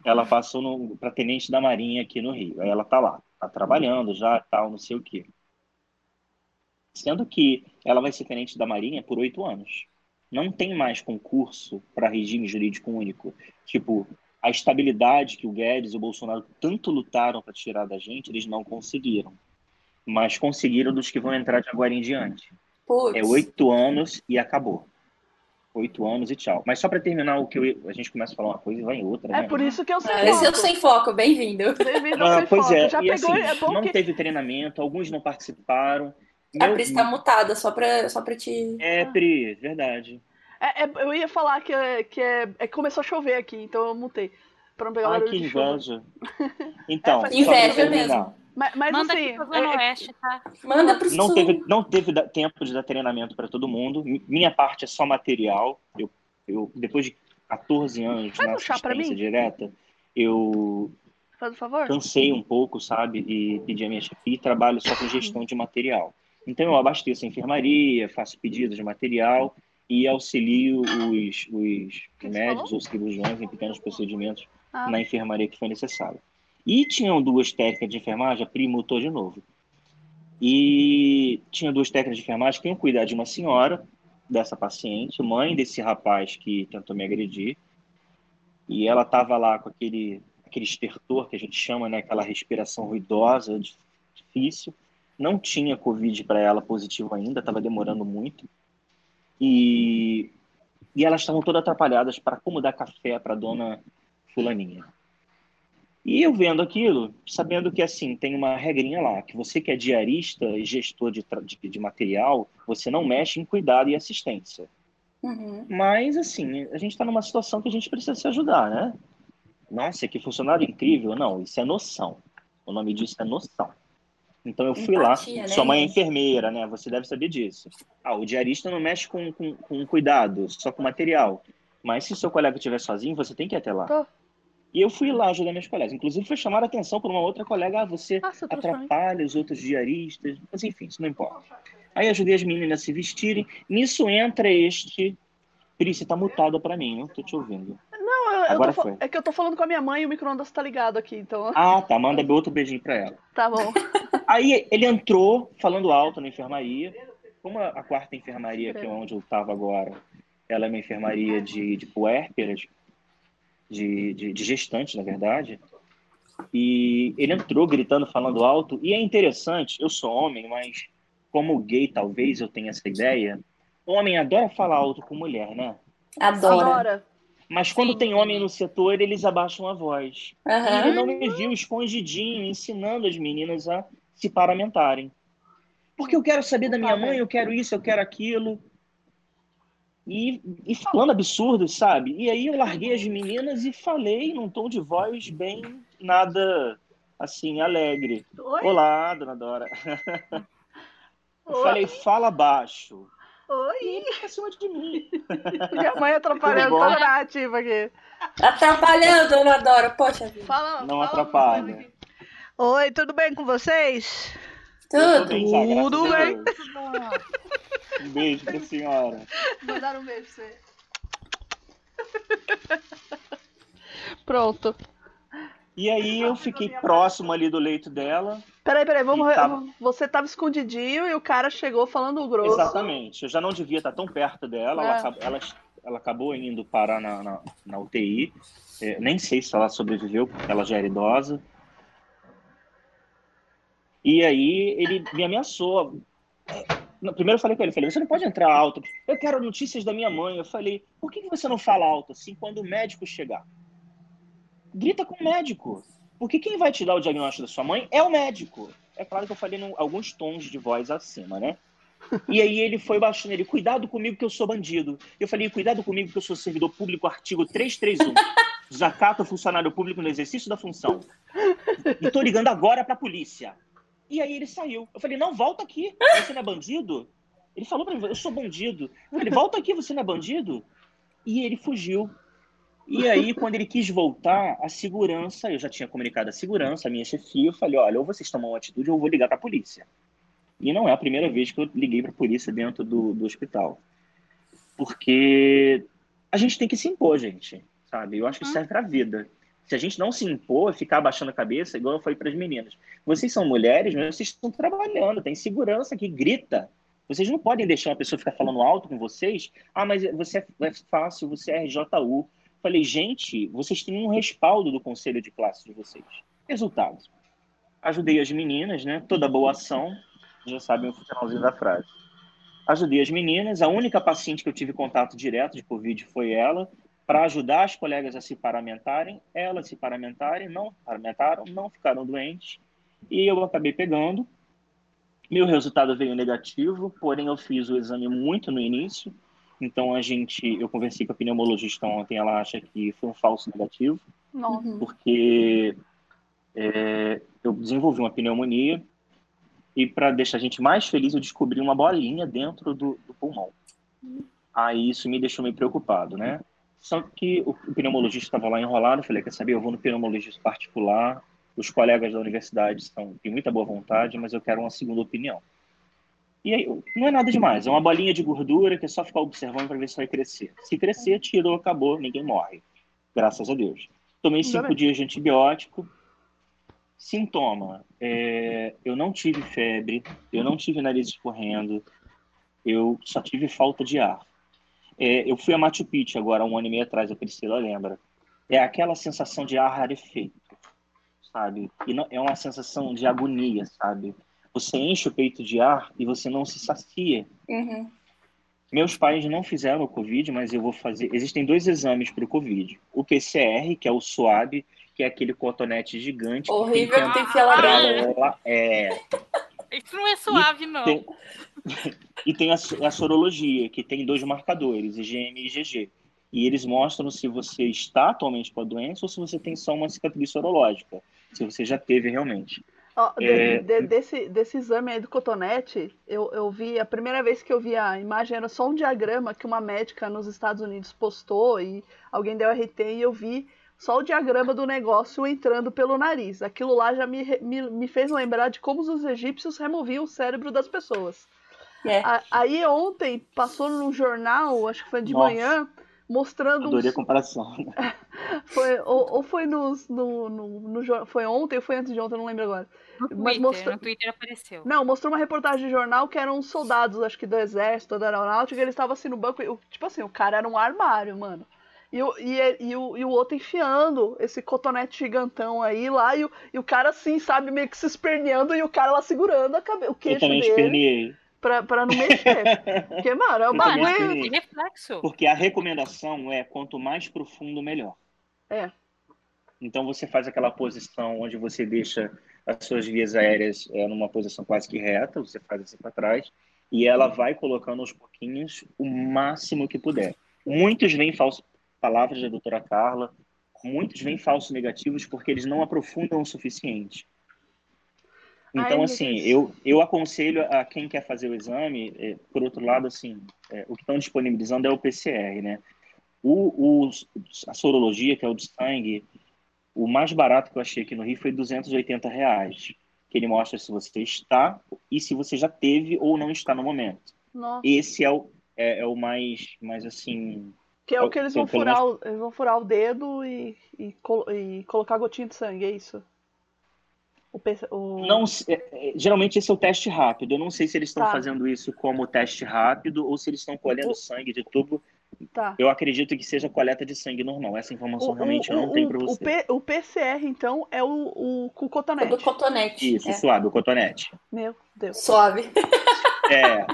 Ela passou para tenente da Marinha aqui no Rio. Aí ela tá lá, tá trabalhando já, tal, não sei o quê. Sendo que ela vai ser tenente da Marinha por oito anos. Não tem mais concurso para regime jurídico único. Tipo, a estabilidade que o Guedes e o Bolsonaro tanto lutaram para tirar da gente, eles não conseguiram. Mas conseguiram dos que vão entrar de agora em diante. Putz. É oito anos e acabou. Oito anos e tchau. Mas só para terminar o que eu- a gente começa a falar uma coisa e vai em outra. É né? por isso que eu sei Ah, eu sem foco, bem-vindo. Bem-vindo ao Ah, pois Foco. é, Já e pegou, assim, é bom não que... teve treinamento, alguns não participaram. A Meu- Pris tá mutada, só pra, só pra te. É, Pri, verdade. É, é, eu ia falar que, é, que é, é começou a chover aqui, então eu mutei. Pra não pegar Ai, barulho que inveja. Então, Inveja mesmo. Mas, mas Manda assim, aqui pra é- Zona é- Oeste, tá? Manda pro Não sul. teve, não teve tempo de dar treinamento para todo mundo. Mi- Minha parte é só material. Eu, eu depois de 14 anos Faz na um assistência direta, eu faz um favor. cansei um pouco, sabe? E pedi a minha chefia e trabalho só com gestão de material. Então eu abasteço a enfermaria, faço pedidos de material e auxilio os, os médicos ou cirurgiões em pequenos procedimentos Ah, na enfermaria que for necessário. E tinham duas técnicas de enfermagem, a Pri mutou de novo. E tinha duas técnicas de enfermagem que iam cuidar de uma senhora, dessa paciente, mãe desse rapaz que tentou me agredir. E ela estava lá com aquele, aquele estertor que a gente chama, né, aquela respiração ruidosa, difícil. Não tinha Covid para ela positivo ainda, estava demorando muito. E, e elas estavam todas atrapalhadas para como dar café para dona Fulaninha. E eu vendo aquilo, sabendo que assim tem uma regrinha lá, que você que é diarista e gestor de, de, de material, você não mexe em cuidado e assistência. Uhum. Mas assim, a gente está numa situação que a gente precisa se ajudar, né? Nossa, que funcionário incrível. Não, isso é noção. O nome disso é noção. Então eu fui Empatia, lá, né? sua mãe é enfermeira, né? Você deve saber disso. Ah, o diarista não mexe com, com, com cuidado, só com material. Mas se seu colega estiver sozinho, você tem que ir até lá. Tô. E eu fui lá ajudar minhas colegas. Inclusive, foi chamar a atenção por uma outra colega. Ah, você Nossa, atrapalha os outros diaristas. Mas, enfim, isso não importa. Aí ajudei as meninas a se vestirem. Nisso entra este... Pri, você tá mutada para mim, não tô te ouvindo. Não, eu, Agora eu tô, foi. é que eu tô falando com a minha mãe e o micro-ondas tá ligado aqui, então... Ah, tá. Manda outro beijinho pra ela. Tá bom. Aí ele entrou falando alto na enfermaria. Como a, a quarta enfermaria, que é onde eu tava agora, ela é uma enfermaria de, de puérperas, de, de, de gestante, na verdade. E ele entrou gritando, falando alto. E é interessante, eu sou homem, mas como gay talvez eu tenha essa ideia. Homem adora falar alto com mulher, né? Adora. Mas quando Sim. tem homem no setor, eles abaixam a voz. Uhum. E ele não me viu escondidinho, ensinando as meninas a se paramentarem. Porque eu quero saber da minha mãe, eu quero isso, eu quero aquilo e, e falando absurdos, sabe? E aí eu larguei as meninas e falei num tom de voz bem nada assim, alegre. Oi? Olá, dona Dora. eu Oi? falei, fala baixo. Oi! E ele pra cima de mim. Minha mãe atrapalhando toda a ativa aqui. Atrapalhando, dona Dora. Poxa vida. Fala, Não fala atrapalha. Oi, tudo bem com vocês? Tudo. Tudo bem. Um beijo pra senhora. Mandar um beijo pra você. Pronto. E aí eu fiquei próximo ali do leito dela. Peraí, peraí, vamos. Tava... Você tava escondidinho e o cara chegou falando grosso. Exatamente. Eu já não devia estar tão perto dela. É. Ela, ela, ela, acabou indo parar na, na, na UTI. É, nem sei se ela sobreviveu, porque ela já era idosa. E aí ele me ameaçou. Primeiro eu falei com ele, falei, você não pode entrar alto. Eu quero notícias da minha mãe. Eu falei, por que você não fala alto assim quando o médico chegar? Grita com o médico. Porque quem vai te dar o diagnóstico da sua mãe é o médico. É claro que eu falei em alguns tons de voz acima, né? E aí ele foi baixando ele, cuidado comigo que eu sou bandido. Eu falei, cuidado comigo que eu sou servidor público, artigo 331. Desacato funcionário público no exercício da função. E tô ligando agora pra polícia. E aí ele saiu. Eu falei, não, volta aqui, você não é bandido? Ele falou pra mim, eu sou bandido. Eu falei, volta aqui, você não é bandido? E ele fugiu. E aí, quando ele quis voltar, a segurança, eu já tinha comunicado a segurança, a minha chefia, eu falei, olha, ou vocês tomam uma atitude ou eu vou ligar para a polícia. E não é a primeira vez que eu liguei para a polícia dentro do, do hospital. Porque a gente tem que se impor, gente, sabe? Eu acho que serve para a vida. Se a gente não se impor, ficar abaixando a cabeça, igual eu falei para as meninas, vocês são mulheres, mas vocês estão trabalhando, tem segurança que grita. Vocês não podem deixar uma pessoa ficar falando alto com vocês. Ah, mas você é, fácil, você é RJU. Falei, gente, vocês têm um respaldo do conselho de classe de vocês. Resultados. Ajudei as meninas, né? Toda boa ação, já sabem o finalzinho da frase. Ajudei as meninas. A única paciente que eu tive contato direto de Covid foi ela para ajudar as colegas a se paramentarem, elas se paramentarem, não paramentaram, não ficaram doentes, e eu acabei pegando. Meu resultado veio negativo, porém eu fiz o exame muito no início, então a gente, eu conversei com a pneumologista ontem, ela acha que foi um falso negativo, Nossa. porque é, eu desenvolvi uma pneumonia e para deixar a gente mais feliz eu descobri uma bolinha dentro do, do pulmão. Aí isso me deixou meio preocupado, né? Só que o, pneumologista estava lá enrolado, eu falei, quer saber, eu vou no pneumologista particular, os colegas da universidade estão, têm muita boa vontade, mas eu quero uma segunda opinião. E aí, não é nada demais, é uma bolinha de gordura que é só ficar observando para ver se vai crescer. Se crescer, tirou, acabou, ninguém morre. Graças a Deus. Tomei cinco dias de antibiótico, Sintoma: é, eu não tive febre, eu não tive nariz escorrendo, eu só tive falta de ar. É, eu fui a Machu Picchu agora, um ano e meio atrás, a Priscila lembra. É aquela sensação de ar rarefeito, sabe? E não, é uma sensação de agonia, sabe? Você enche o peito de ar e você não se sacia. Uhum. Meus pais não fizeram o Covid, mas eu vou fazer. Existem dois exames para o Covid: o PCR, que é o SWAB, que é aquele cotonete gigante. Horrível que tem, que lá. É. Isso não é suave, e não. Tem... e tem a, a, sorologia, que tem dois marcadores, IgM e IgG. E eles mostram se você está atualmente com a doença ou se você tem só uma cicatriz sorológica, se você já teve realmente. Oh, é... de, de, desse, desse exame aí do cotonete, eu, eu vi, a primeira vez que eu vi a imagem era só um diagrama que uma médica nos Estados Unidos postou e alguém deu RT e eu vi só o diagrama do negócio entrando pelo nariz. Aquilo lá já me, me, me fez lembrar de como os egípcios removiam o cérebro das pessoas. É. A, aí ontem passou num jornal, acho que foi de Nossa. manhã, mostrando. Adorei uns... a comparação. foi, ou, ou foi nos, no, no, no, Foi ontem ou foi antes de ontem, não lembro agora. No Mas Twitter, mostrou... no Twitter apareceu. Não, mostrou uma reportagem de jornal que eram soldados, acho que do exército, da aeronáutica, e eles estavam assim no banco. Tipo assim, o cara era um armário, mano. E o, e, e, o, e o outro enfiando esse cotonete gigantão aí lá, e o, e o cara assim, sabe, meio que se esperneando, e o cara lá segurando a cabe... o queixo Eu também dele. Esperneei. Pra, pra não mexer. Porque, mano, é o bagulho. reflexo. Porque a recomendação é quanto mais profundo, melhor. É. Então você faz aquela posição onde você deixa as suas vias aéreas é, numa posição quase que reta, você faz assim para trás, e ela vai colocando aos pouquinhos o máximo que puder. Muitos vêm falso, palavras da doutora Carla, muitos vêm falsos negativos porque eles não aprofundam o suficiente. Então, Ai, assim, eu, eu aconselho a quem quer fazer o exame, é, por outro lado, assim, é, o que estão disponibilizando é o PCR, né? O, o, a sorologia, que é o de sangue, o mais barato que eu achei aqui no Rio foi 280 reais, que ele mostra se você está e se você já teve ou não está no momento. Nossa. Esse é o, é, é o mais, mais, assim, que é o que eles vão furar, o, eles vão furar o dedo e, e, e, colocar gotinha de sangue, é isso? O, o... Não, é, é, geralmente esse é o teste rápido. Eu não sei se eles estão tá. fazendo isso como teste rápido ou se eles estão colhendo o... sangue de tubo. Tá. Eu acredito que seja coleta de sangue normal. Essa informação o, realmente eu não tenho para você. P, o, PCR, então, é o, o, o cotonete. O do cotonete. Isso, é. suave, o cotonete. Meu Deus. Suave. É.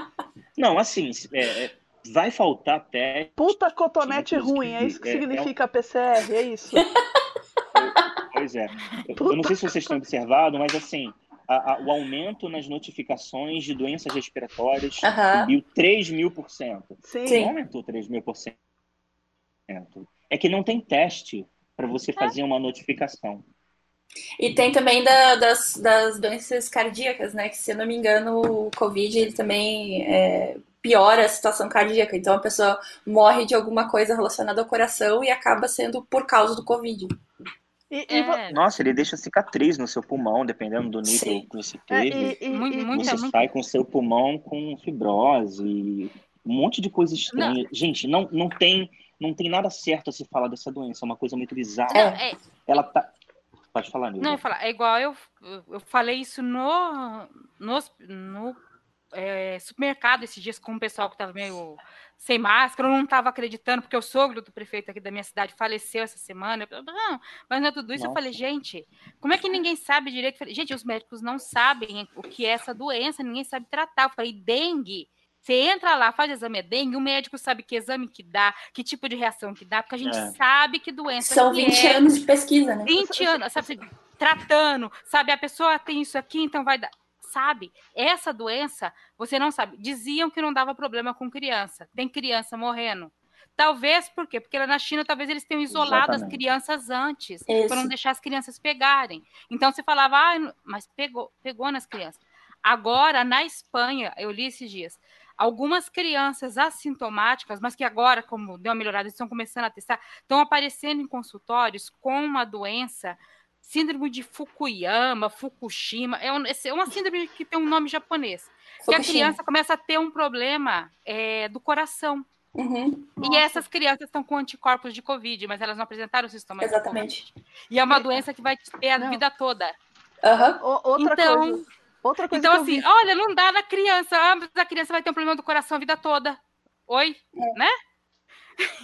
Não, assim, é, é vai faltar teste. Puta cotonete ruim, é isso que é, significa é... PCR, é isso. Pois é. Eu não sei se vocês têm observado, mas assim, a, a, o aumento nas notificações de doenças respiratórias uhum. subiu 3 mil por cento. Sim. Não aumentou 3 mil por cento. É que não tem teste para você fazer uma notificação. E tem também da, das, das doenças cardíacas, né? Que se eu não me engano, o Covid ele também é, piora a situação cardíaca. Então a pessoa morre de alguma coisa relacionada ao coração e acaba sendo por causa do Covid. E, e... É. Nossa, ele deixa cicatriz no seu pulmão, dependendo do nível Sim. que você é, teve. É, e, e, você sai com seu pulmão com fibrose, um monte de coisa estranha. Não. Gente, não, não tem não tem nada certo a se falar dessa doença, é uma coisa muito bizarra. Não, é... Ela tá Pode falar, Nilda. Não, eu falar, é igual eu, eu falei isso no, no, no é, supermercado esses dias com um pessoal que estava meio sem máscara, eu não estava acreditando, porque o sogro do prefeito aqui da minha cidade faleceu essa semana. Eu, não, mas não é tudo isso. Nossa. Eu falei, gente, como é que ninguém sabe direito? Falei, gente, os médicos não sabem o que é essa doença, ninguém sabe tratar. Eu falei, dengue. Você entra lá, faz exame é dengue, o médico sabe que exame que dá, que tipo de reação que dá, porque a gente é. sabe que doença São 20 é. anos de pesquisa, né? 20 anos, sabe, tratando, sabe, a pessoa tem isso aqui, então vai dar sabe. Essa doença, você não sabe. Diziam que não dava problema com criança. Tem criança morrendo. Talvez por quê? Porque lá na China talvez eles tenham isolado Exatamente. as crianças antes, para não deixar as crianças pegarem. Então você falava, ah, mas pegou, pegou nas crianças. Agora, na Espanha, eu li esses dias, algumas crianças assintomáticas, mas que agora, como deu uma melhorada, estão começando a testar, estão aparecendo em consultórios com uma doença síndrome de Fukuyama, Fukushima, é, um, é uma síndrome que tem um nome japonês. Fukushima. Que a criança começa a ter um problema é, do coração. Uhum. E essas crianças estão com anticorpos de Covid, mas elas não apresentaram os sintomas Exatamente. E é uma doença que vai ter a Não. vida toda. Aham. O- outra Então- coisa. Outra coisa Então, assim, vi. olha, não dá na criança. Ah, mas a criança vai ter um problema do coração a vida toda. Oi? é,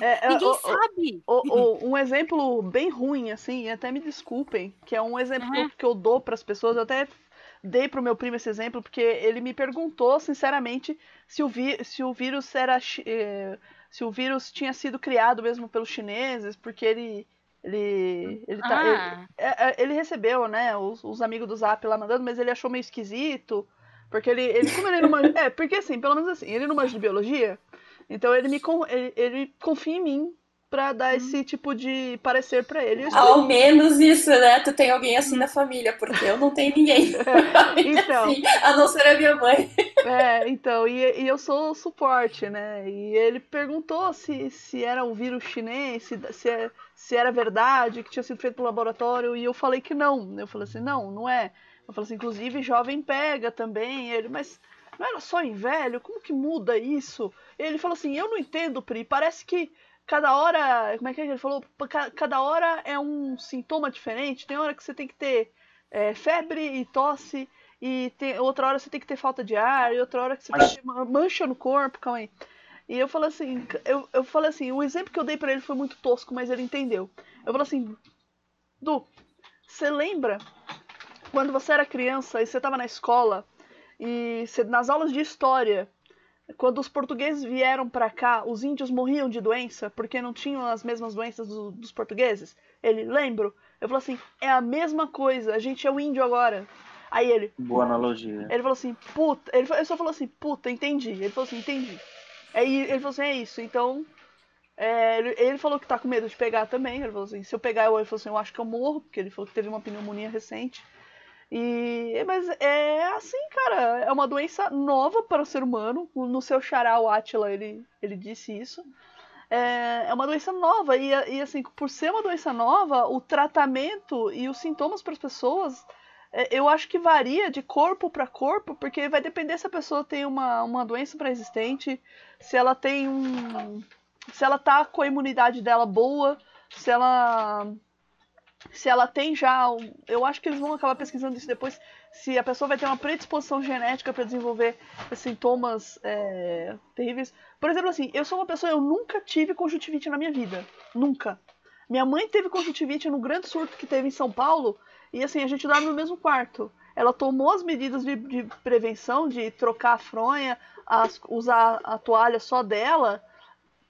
é, Ninguém o- sabe. O- o- um exemplo bem ruim, assim, e até me desculpem, que é um exemplo que eu- Uhum. que eu dou para as pessoas, eu até dei pro meu primo esse exemplo, porque ele me perguntou, sinceramente, se o, vi- se o vírus era. eh, se o vírus tinha sido criado mesmo pelos chineses, porque ele. Ele, ele, tá, ele, Ah, é, é, ele recebeu, né, os, os amigos do Zap lá mandando, mas ele achou meio esquisito. Porque ele, ele como ele não manja, É, porque assim, pelo menos assim, ele não manja de biologia, então ele me con- ele, ele confia em mim pra dar esse tipo de parecer pra ele. Ao menos isso, né? Tu tem alguém assim na família, porque eu não tenho ninguém. Então. assim, a não ser a minha mãe. É, então, e, e eu sou o suporte, né? E ele perguntou se, se era um vírus chinês, se, se, é- se era verdade, que tinha sido feito no laboratório, e eu falei que não. Eu falei assim, não, não é. Eu falei assim, inclusive jovem pega também. Ele, mas não era só em velho? Como que muda isso? Ele falou assim, eu não entendo, Pri, parece que cada hora, como é que ele falou? Ca- Cada hora é um sintoma diferente. Tem hora que você tem que ter é, febre e tosse, e tem, outra hora você tem que ter falta de ar, e outra hora que você tem ma- mancha no corpo, calma aí. E eu falei assim, eu, eu falei assim, o exemplo que eu dei pra ele foi muito tosco, mas ele entendeu. Eu falei assim, Du, você lembra quando você era criança e você tava na escola e nas aulas de história, quando os portugueses vieram pra cá, os índios morriam de doença porque não tinham as mesmas doenças do- dos portugueses? Ele, lembro. Eu falei assim, é a mesma coisa, a gente é o índio agora. Aí ele, Boa analogia. ele falou assim, puta. Ele, ele só falou assim, puta, entendi. Ele falou assim, entendi. Aí ele falou assim, é isso. Então. é, ele, ele falou que tá com medo de pegar também. Ele falou assim, se eu pegar, eu, ele falou assim, eu acho que eu morro, porque ele falou que teve uma pneumonia recente. E. Mas é assim, cara. É uma doença nova para o ser humano. No seu xará, o Átila, ele, ele disse isso. É, é uma doença nova. E, e assim, por ser uma doença nova, o tratamento e os sintomas para as pessoas é, eu acho que varia de corpo para corpo, porque vai depender se a pessoa tem uma, uma doença pré-existente, se ela tem um. se ela tá com a imunidade dela boa, se ela. Se ela tem já. eu acho que eles vão acabar pesquisando isso depois, se a pessoa vai ter uma predisposição genética para desenvolver sintomas é, terríveis. Por exemplo, assim, eu sou uma pessoa, eu nunca tive conjuntivite na minha vida. Nunca. Minha mãe teve conjuntivite no grande surto que teve em São Paulo. E assim, a gente dorme no mesmo quarto. Ela tomou as medidas de, de prevenção, de trocar a fronha, as- usar a toalha só dela,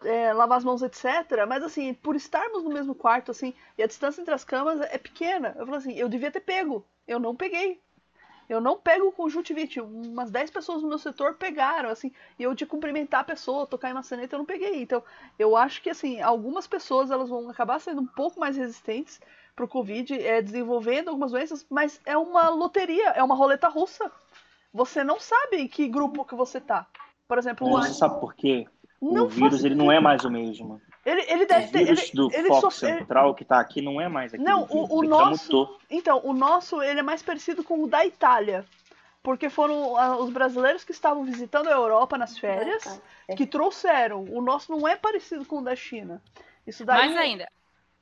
é, lavar as mãos, etc. Mas assim, por estarmos no mesmo quarto, assim, e a distância entre as camas é pequena, eu falo assim, eu devia ter pego. Eu não peguei. Eu não pego conjuntivite. Umas 10 pessoas no meu setor pegaram, assim, e eu de cumprimentar a pessoa, tocar em maçaneta, eu não peguei. Então, eu acho que assim, algumas pessoas elas vão acabar sendo um pouco mais resistentes pro Covid, é, desenvolvendo algumas doenças, mas é uma loteria, é uma roleta russa. Você não sabe em que grupo que você tá. Por exemplo, o Você sabe por quê? Não o vírus ele não é mais o mesmo. Ele, ele O deve ter. vírus Ele, do ele foco ele- central que tá aqui não é mais aquele Não, o- vírus, o nosso- mutou. Então, o nosso ele é mais parecido com o da Itália. Porque foram ah, os brasileiros que estavam visitando a Europa nas férias que trouxeram. O nosso não é parecido com o da China. Isso daí. Mais ainda,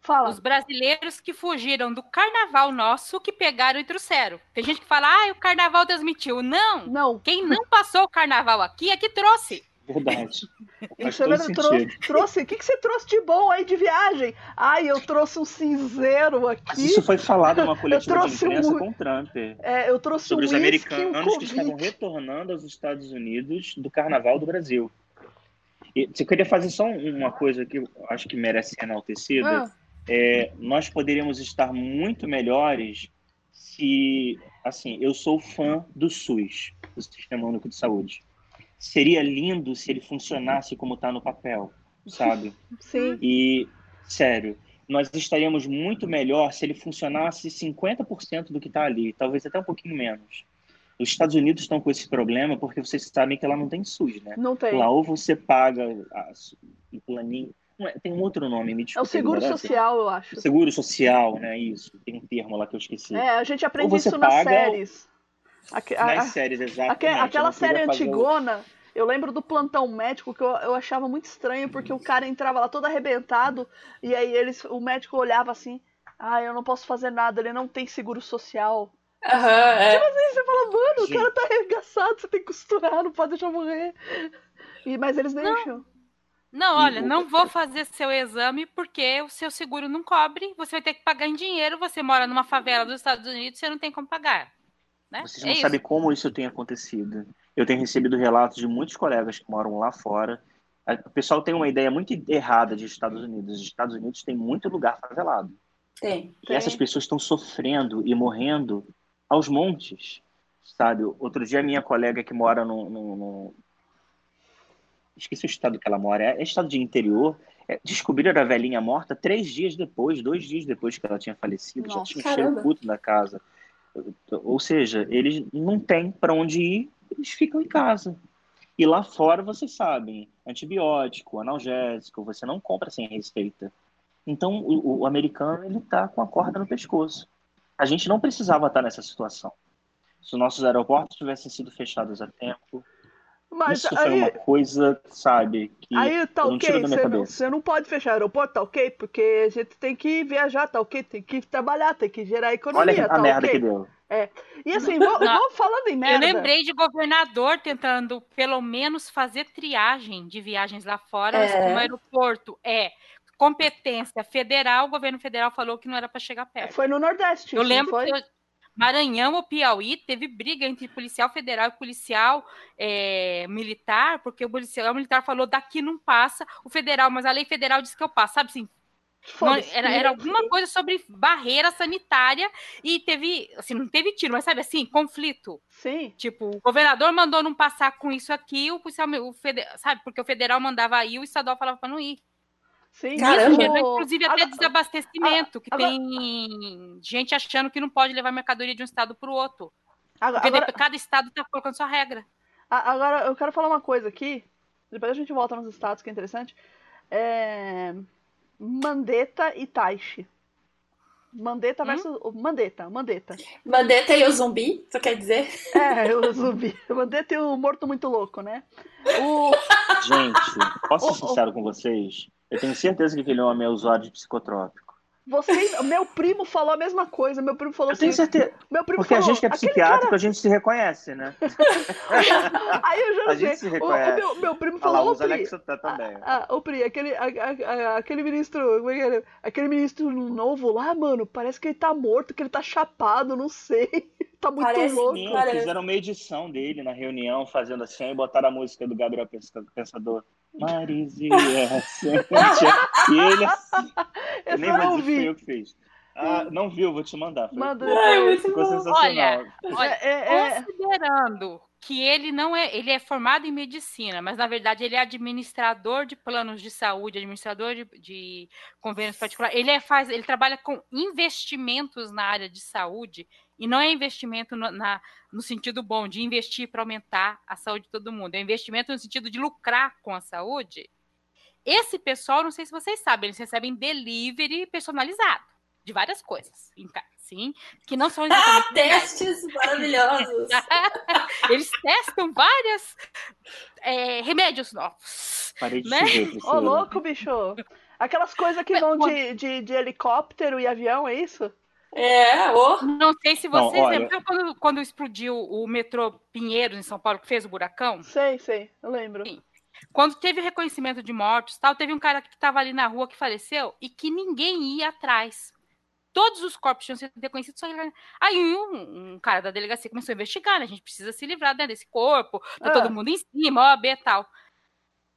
Fala. os brasileiros que fugiram do carnaval nosso que pegaram e trouxeram. Tem gente que fala, ah, o carnaval transmitiu. Não! Não, Quem não passou o carnaval aqui é que trouxe. Verdade. Verdade. sentido. Trouxe, trouxe. O que, que você trouxe de bom aí de viagem? Ai, eu trouxe um cinzeiro Mas aqui. isso foi falado numa coletiva de trouxe imprensa um- com o Trump. É, eu trouxe Sobre um os e um americanos que estavam retornando aos Estados Unidos do Carnaval do Brasil. E eu queria fazer só uma coisa que eu acho que merece ser enaltecida. Ah, É, nós poderíamos estar muito melhores se, assim, eu sou fã do SUS, do Sistema Único de Saúde. Seria lindo se ele funcionasse como está no papel, sabe? sim. E, sério, nós estaríamos muito melhor se ele funcionasse 50% do que está ali, talvez até um pouquinho menos. Os Estados Unidos estão com esse problema porque vocês sabem que lá não tem SUS, né? Não tem. Lá ou você paga um planinho. é- tem um outro nome, me É desculpa. o seguro ignorância. social, eu acho. Seguro social, né? Isso. Tem um termo lá que eu esqueci. É, a gente aprende Ou isso nas séries. Aque- a- Nas séries, exatamente. aque- aquela não série antigona, eu lembro do plantão médico que eu, eu achava muito estranho, porque o cara entrava lá todo arrebentado, e aí eles, o médico olhava assim, ah, eu não posso fazer nada, ele não tem seguro social. Aham, é. Tipo assim, você fala, mano, o cara tá arregaçado, você tem que costurar, não pode deixar morrer. E, mas eles deixam. Não, E olha, não vou fazer seu exame porque o seu seguro não cobre. Você vai ter que pagar em dinheiro. Você mora numa favela dos Estados Unidos, você não tem como pagar. Né? Vocês É não isso. sabem como isso tem acontecido. Eu tenho recebido relatos de muitos colegas que moram lá fora. O pessoal tem uma ideia muito errada de Estados Unidos. Os Estados Unidos tem muito lugar favelado. Tem. E essas pessoas estão sofrendo e morrendo aos montes, sabe? Outro dia, minha colega que mora no... no- no- Esqueci o estado que ela mora. É estado de interior. É, descobriram a velhinha morta três dias depois, dois dias depois que ela tinha falecido. já Nossa, tinha um cheiro puto da casa. Ou seja, eles não têm para onde ir, eles ficam em casa. E lá fora, vocês sabem, antibiótico, analgésico, você não compra sem receita. Então, o, o americano, ele tá com a corda no pescoço. A gente não precisava estar nessa situação. Se os nossos aeroportos tivessem sido fechados a tempo, Mas isso foi aí, uma coisa, sabe, que aí tá eu não tiro ok, da minha você não, cabeça. você não pode fechar o aeroporto, tá ok? Porque a gente tem que viajar, tá ok? Tem que trabalhar, tem que gerar economia, Olha a tá merda ok? que deu. E assim, vou, Não. vou falando em Eu merda. lembrei de governador tentando, pelo menos, fazer triagem de viagens lá fora. É. Como o aeroporto é competência federal, o governo federal falou que não era para chegar perto. Foi no Nordeste, Eu não lembro foi? que eu- Maranhão ou Piauí teve briga entre policial federal e policial é, militar, porque o policial militar falou daqui não passa, o federal, mas a lei federal diz que eu passo, sabe assim? Não, era, era alguma coisa sobre barreira sanitária e teve, assim, não teve tiro, mas sabe assim, conflito. Sim. Tipo, o governador mandou não passar com isso aqui, o policial, o fede- sabe, porque o federal mandava ir, o estadual falava para não ir. Sim. Caramba. Isso O- inclusive, até desabastecimento, que agora- tem gente achando que não pode levar mercadoria de um estado para o outro. Agora, Porque agora, cada estado está colocando sua regra. agora eu quero falar uma coisa aqui. Depois a gente volta nos estados, que é interessante. É... Mandetta e Taishi. Mandetta Hum? versus. Mandetta, Mandetta. Mandetta e o zumbi, tu quer dizer? É, o zumbi. Mandetta e o morto muito louco, né? O... Gente, posso ser sincero com vocês? Eu tenho certeza que aquele homem é usuário de psicotrópico. Você, meu primo falou a mesma coisa. Meu primo falou Eu tenho assim. certeza. Meu primo Porque a falou, gente que é "Aquele psiquiátrico, a gente se reconhece, né? Aí eu já A gente sei. se O, o reconhece. meu, meu primo Olha lá, falou, o "Ô, Pri, Alexa tá também. Ah, ô Pri, aquele, a- a- a- aquele ministro, como é que era? Aquele ministro novo lá, mano, parece que ele tá morto, que ele tá chapado, não sei. Tá muito Parece louco. Sim, Parece. fizeram uma edição dele na reunião, fazendo assim, e botaram a música do Gabriel Pensa- Pensador. Marizia, Cíntia. E ele assim, Esse nem eu vou não dizer que fui vi. eu que fiz. Ah, não viu, vou te mandar. Foi- Manda Ai, Ficou sensacional. Olha, É, é, é, Considerando que ele não é, ele é formado em medicina, mas na verdade ele é administrador de planos de saúde, administrador de, de convênios particulares. Ele é, faz, ele trabalha com investimentos na área de saúde e não é investimento no, na, no sentido bom de investir para aumentar a saúde de todo mundo, é investimento no sentido de lucrar com a saúde. Esse pessoal, não sei se vocês sabem, eles recebem delivery personalizado de várias coisas, em casa, sim, que não são Ah, exatamente testes maravilhosos. Eles testam várias é, remédios novos. Parei de Né? Ô, louco, bicho. Aquelas coisas que vão de, de, de helicóptero e avião, é isso? É, ô. Não sei se Não, vocês olha- lembram quando, quando explodiu o metrô Pinheiros em São Paulo, que fez o buracão? Sei, sei, eu lembro. Sim. Quando teve o reconhecimento de mortos, tal, teve um cara que estava ali na rua que faleceu e que ninguém ia atrás. Todos os corpos tinham sido reconhecidos, só que aí um, um cara da delegacia começou a investigar, né? A gente precisa se livrar né, desse corpo, tá Ah. todo mundo em cima, OAB e tal.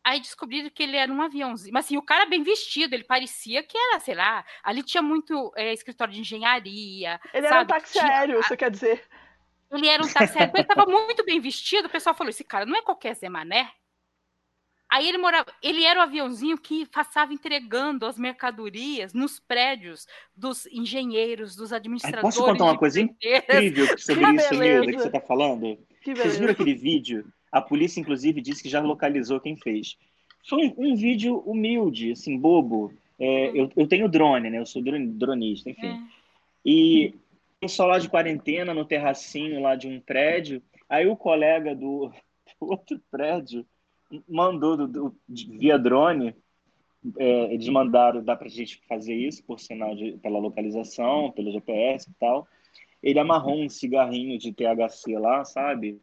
Aí descobriram que ele era um aviãozinho. Mas assim, o cara bem vestido, ele parecia que era, sei lá, ali tinha muito é, escritório de engenharia. Ele era um sabe? táxi Tinha- aéreo, você quer dizer? Ele era um táxi aéreo, ele estava muito bem vestido. O pessoal falou: esse cara não é qualquer Zé Mané. Aí ele morava, ele era o aviãozinho que passava entregando as mercadorias nos prédios dos engenheiros, dos Ai, administradores. Posso contar uma coisa incrível sobre Que isso, que você tá falando? Que Vocês viram aquele vídeo? A polícia, inclusive, disse que já localizou quem fez. Foi um, um vídeo humilde, assim, bobo. É, eu, eu tenho drone, né? Eu sou drone- dronista, enfim. É. E o pessoal lá de quarentena, no terracinho lá de um prédio. Aí o colega do, do outro prédio mandou do, do- via drone. é, eles mandaram, dá pra gente fazer isso por sinal de, pela localização, pelo GPS e tal. ele amarrou um cigarrinho de THC lá, sabe?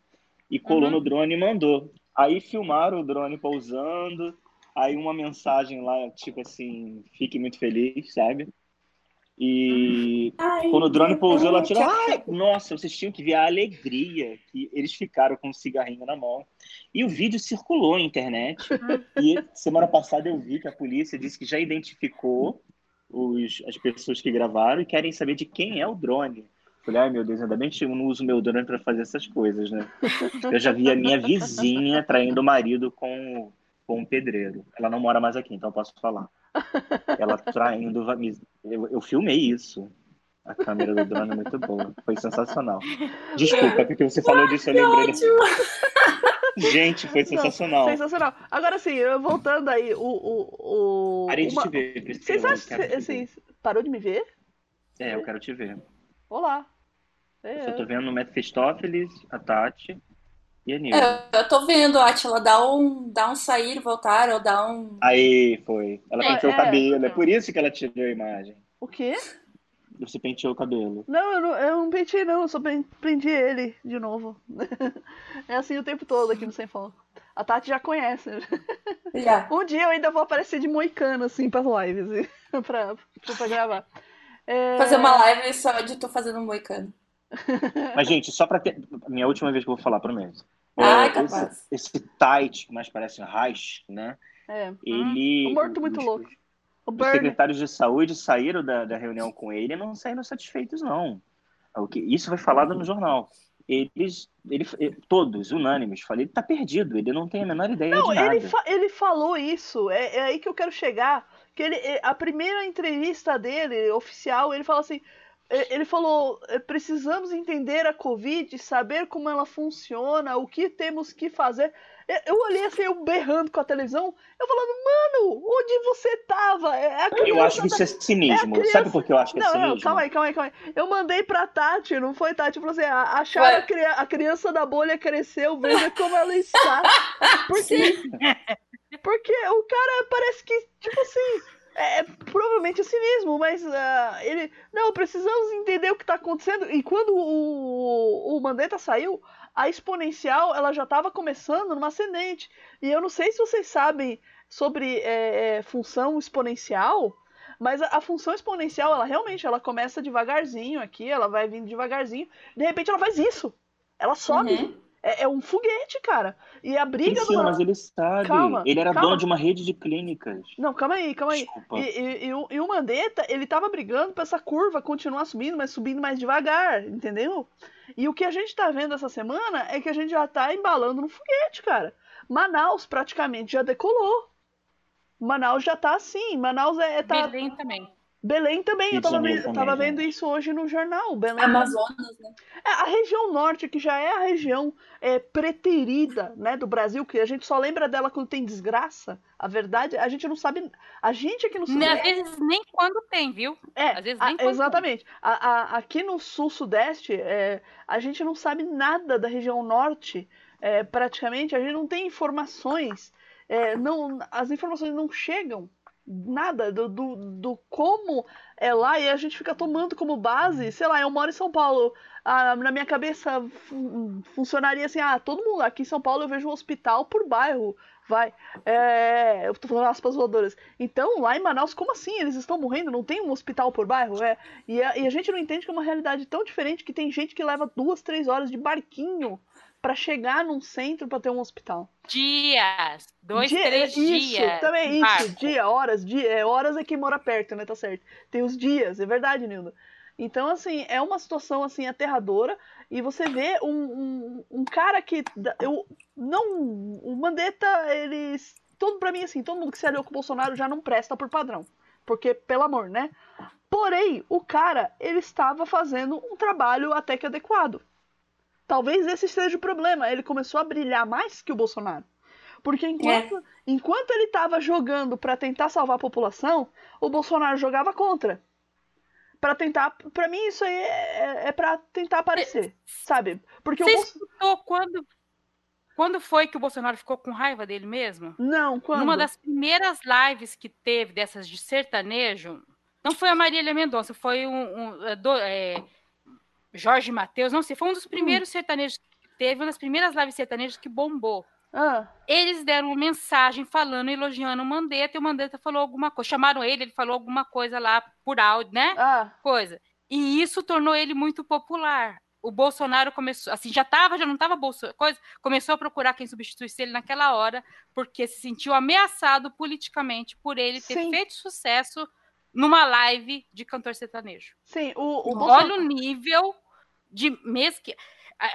E colou Uhum. no drone e mandou. Aí filmaram o drone pousando, aí uma mensagem lá, tipo assim, fique muito feliz, sabe? E Ai, quando o drone pousou, ela tirou. Ai, nossa, vocês tinham que ver a alegria que eles ficaram com o cigarrinho na mão. E o vídeo circulou na internet. e semana passada eu vi que a polícia disse que já identificou os, as pessoas que gravaram e querem saber de quem é o drone. Falei, ai meu Deus, ainda bem que eu não uso meu drone para fazer essas coisas, né? Eu já vi a minha vizinha traindo o marido com, com um pedreiro. Ela não mora mais aqui, então eu posso falar. Ela traindo. Eu, eu filmei isso. A câmera do drone é muito boa. Foi sensacional. Desculpa, porque você falou disso, eu lembrei. Gente, foi sensacional. Sensacional. Agora sim, voltando aí, o. o, o Parei de uma- te ver, Priscila. Vocês acham assim, parou de me ver? É, eu quero te ver. Olá. Eu É, só tô vendo o Mephistófeles, a Tati e a Nilda. É, eu tô vendo, Atila, dá um, dá um sair, voltar, ou dá um. Aí, foi. Ela É, penteou é. o cabelo. É por isso que ela tirou a imagem. O quê? Você penteou o cabelo. Não, eu não, eu não pentei, não, eu só prendi ele de novo. é assim o tempo todo aqui no Sem Foco. A Tati já conhece. Já. Um dia eu ainda vou aparecer de moicano, assim, pras lives, pra, pra, pra gravar. É, Fazer uma live só de tu fazendo um moicano. Mas, gente, só pra ter. Minha última vez que eu vou falar, prometo. Ai, É, capaz. esse, esse tight, que mais parece um Reich, né? É, Ele. Um morto muito os- louco. Os secretários de saúde saíram da, da reunião com ele e não saíram satisfeitos, não. O que, isso foi falado no jornal. Eles, ele, eh, todos, unânimes, falei, ele tá perdido, ele não tem a menor ideia Não, de nada. ele, fa- ele falou isso, é, é aí que eu quero chegar. Que ele, é, a primeira entrevista dele, oficial, ele fala assim. É, Ele falou: é, precisamos entender a Covid, saber como ela funciona, o que temos que fazer. Eu- Eu olhei assim, eu berrando com a televisão, eu falando, mano, onde você tava? É a Eu acho que isso tá- é cinismo. é Sabe por que eu acho que é Não, cinismo? não, calma aí, calma aí, calma aí. Eu mandei pra Tati, não foi Tati? Falou assim: "Ah, acharam a, cria- a criança da bolha cresceu, veja como ela está. Porque, porque o cara parece que, tipo assim, é provavelmente é cinismo, mas ah, ele. Não, precisamos entender o que tá acontecendo. E quando o, o Mandetta saiu, a exponencial ela já tava começando numa ascendente. E eu não sei se vocês sabem sobre é, é, função exponencial. Mas a, a função exponencial, ela realmente, ela começa devagarzinho aqui, ela vai vindo devagarzinho, de repente ela faz isso. Ela sobe. Uhum. É, é um foguete, cara. E a briga Priscila, do. mas ele sabe. Calma, ele era calma. dono de uma rede de clínicas. Não, calma aí, calma aí. Desculpa. E, e- e o, e o Mandetta, ele tava brigando pra essa curva continuar subindo, mas subindo mais devagar, entendeu? E o que a gente tá vendo essa semana é que a gente já tá embalando no foguete, cara. Manaus praticamente já decolou. Manaus já tá assim. Manaus é. tá- Belém também. Belém também, Rio eu tava, vendo, também, tava vendo gente. isso hoje no jornal. Belém Amazonas, né? é, a região norte, que já é a região é, preterida né, do Brasil, que a gente só lembra dela quando tem desgraça. A verdade, a gente não sabe. A gente aqui no sul. Às vezes nem quando tem, viu? É, às vezes a- nem quando exatamente. A- a- aqui no sul-sudeste, é, a gente não sabe nada da região norte. é, praticamente, a gente não tem informações. é, não, as informações não chegam. Nada do, do, do como é lá e a gente fica tomando como base, sei lá, eu moro em São Paulo, ah, na minha cabeça fun- funcionaria assim, ah, todo mundo aqui em São Paulo eu vejo um hospital por bairro, vai. É, eu tô falando aspas voadoras. Então, lá em Manaus, como assim? Eles estão morrendo? Não tem um hospital por bairro? É. E a, e a gente não entende que é uma realidade tão diferente que tem gente que leva duas, três horas de barquinho pra chegar num centro pra ter um hospital. Dias. Dois, Dia- três isso, dias. também em isso. barco. Dia, horas, dia, é, horas é quem mora perto, né? Tá certo. Tem os dias, é verdade, Nilda. Então, assim, é uma situação assim aterradora e você vê um, um, um cara que eu não o Mandetta, eles todo para mim assim, todo mundo que se aliou com o Bolsonaro já não presta por padrão. Porque pelo amor, né? Porém, o cara, ele estava fazendo um trabalho até que adequado. Talvez esse seja o problema. Ele começou a brilhar mais que o Bolsonaro. Porque enquanto, enquanto ele estava jogando para tentar salvar a população, o Bolsonaro jogava contra. Para tentar. Para mim, isso aí é, é para tentar aparecer. Sabe? Porque o Você Bolso... escutou quando, quando foi que o Bolsonaro ficou com raiva dele mesmo? Não, quando? Numa das primeiras lives que teve dessas de sertanejo, não foi a Marília Mendonça, foi um, um, é, do- é, Jorge Matheus, não sei, foi um dos primeiros hum. sertanejos que teve, uma das primeiras lives sertanejas que bombou. Ah. Eles deram uma mensagem falando, elogiando o Mandetta, e o Mandetta falou alguma coisa. Chamaram ele, ele falou alguma coisa lá por áudio, né? Ah. Coisa. E isso tornou ele muito popular. O Bolsonaro começou, assim, já tava, já não estava coisa, começou a procurar quem substituísse ele naquela hora, porque se sentiu ameaçado politicamente por ele ter Sim. feito sucesso numa live de cantor sertanejo. Sim, o, o Bolsonaro... Olha o nível de mesmo que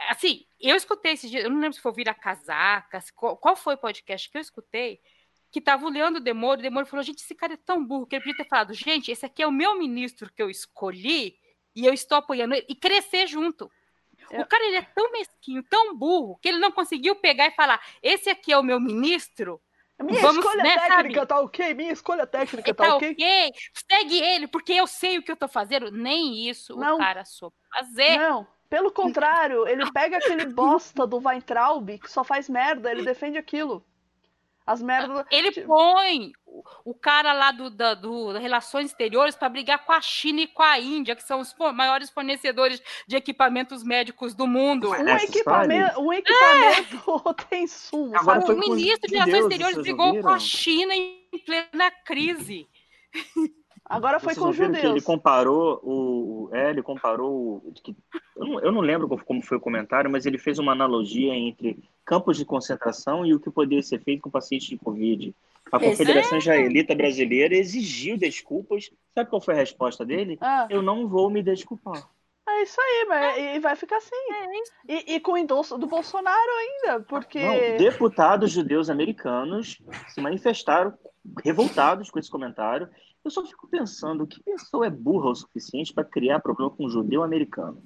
assim, eu escutei esse dia, eu não lembro se foi Vira Casaca, qual, qual foi o podcast que eu escutei, que estava olhando o Demoro, o Demoro falou, gente, esse cara é tão burro que ele podia ter falado, gente, esse aqui é o meu ministro que eu escolhi e eu estou apoiando ele, e crescer junto. O cara ele é tão mesquinho, tão burro, que ele não conseguiu pegar e falar: esse aqui é o meu ministro. Minha Vamos, escolha né, técnica sabe? tá ok, minha escolha técnica tá, tá ok. Segue ele, porque eu sei o que eu tô fazendo. Nem isso não. o cara soube fazer. Não, pelo contrário, ele pega aquele bosta do Weintraub que só faz merda, ele defende aquilo. As merdas. Ele põe o cara lá do, da, do Relações Exteriores para brigar com a China e com a Índia, que são os maiores fornecedores de equipamentos médicos do mundo. Um equipamento, um equipamento é. tem sumo. Agora o ministro de Relações Exteriores brigou com a China em plena crise. Agora foi Vocês com os judeus. ele comparou o, é, ele comparou eu não, eu não lembro como foi o comentário, mas ele fez uma analogia entre campos de concentração e o que poderia ser feito com pacientes de Covid. A Confederação é. Israelita Brasileira exigiu desculpas. Sabe qual foi a resposta dele? Ah. Eu não vou me desculpar. É isso aí, mas e vai ficar assim. É e, e, com o endosso do Bolsonaro ainda, porque. Não, deputados judeus americanos se manifestaram revoltados com esse comentário. Eu só fico pensando, que pessoa é burra o suficiente para criar problema com um judeu americano?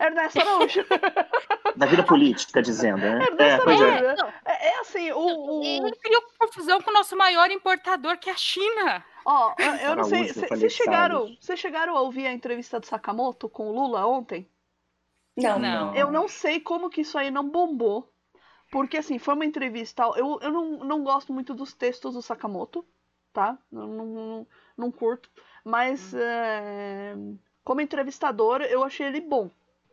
Ernesto Araújo. Da vida política, dizendo, né? Ernesto é. É. é, é assim, o, o... Ele criou confusão com o nosso maior importador, que é a China. Ó, oh, eu, eu não sei, vocês chegaram, chegaram a ouvir a entrevista do Sakamoto com o Lula ontem? Não, não. Eu não sei como que isso aí não bombou. Porque, assim, foi uma entrevista. Eu, eu não, não gosto muito dos textos do Sakamoto, tá? Não, não, não curto. Mas, é, como entrevistador, eu achei ele bom.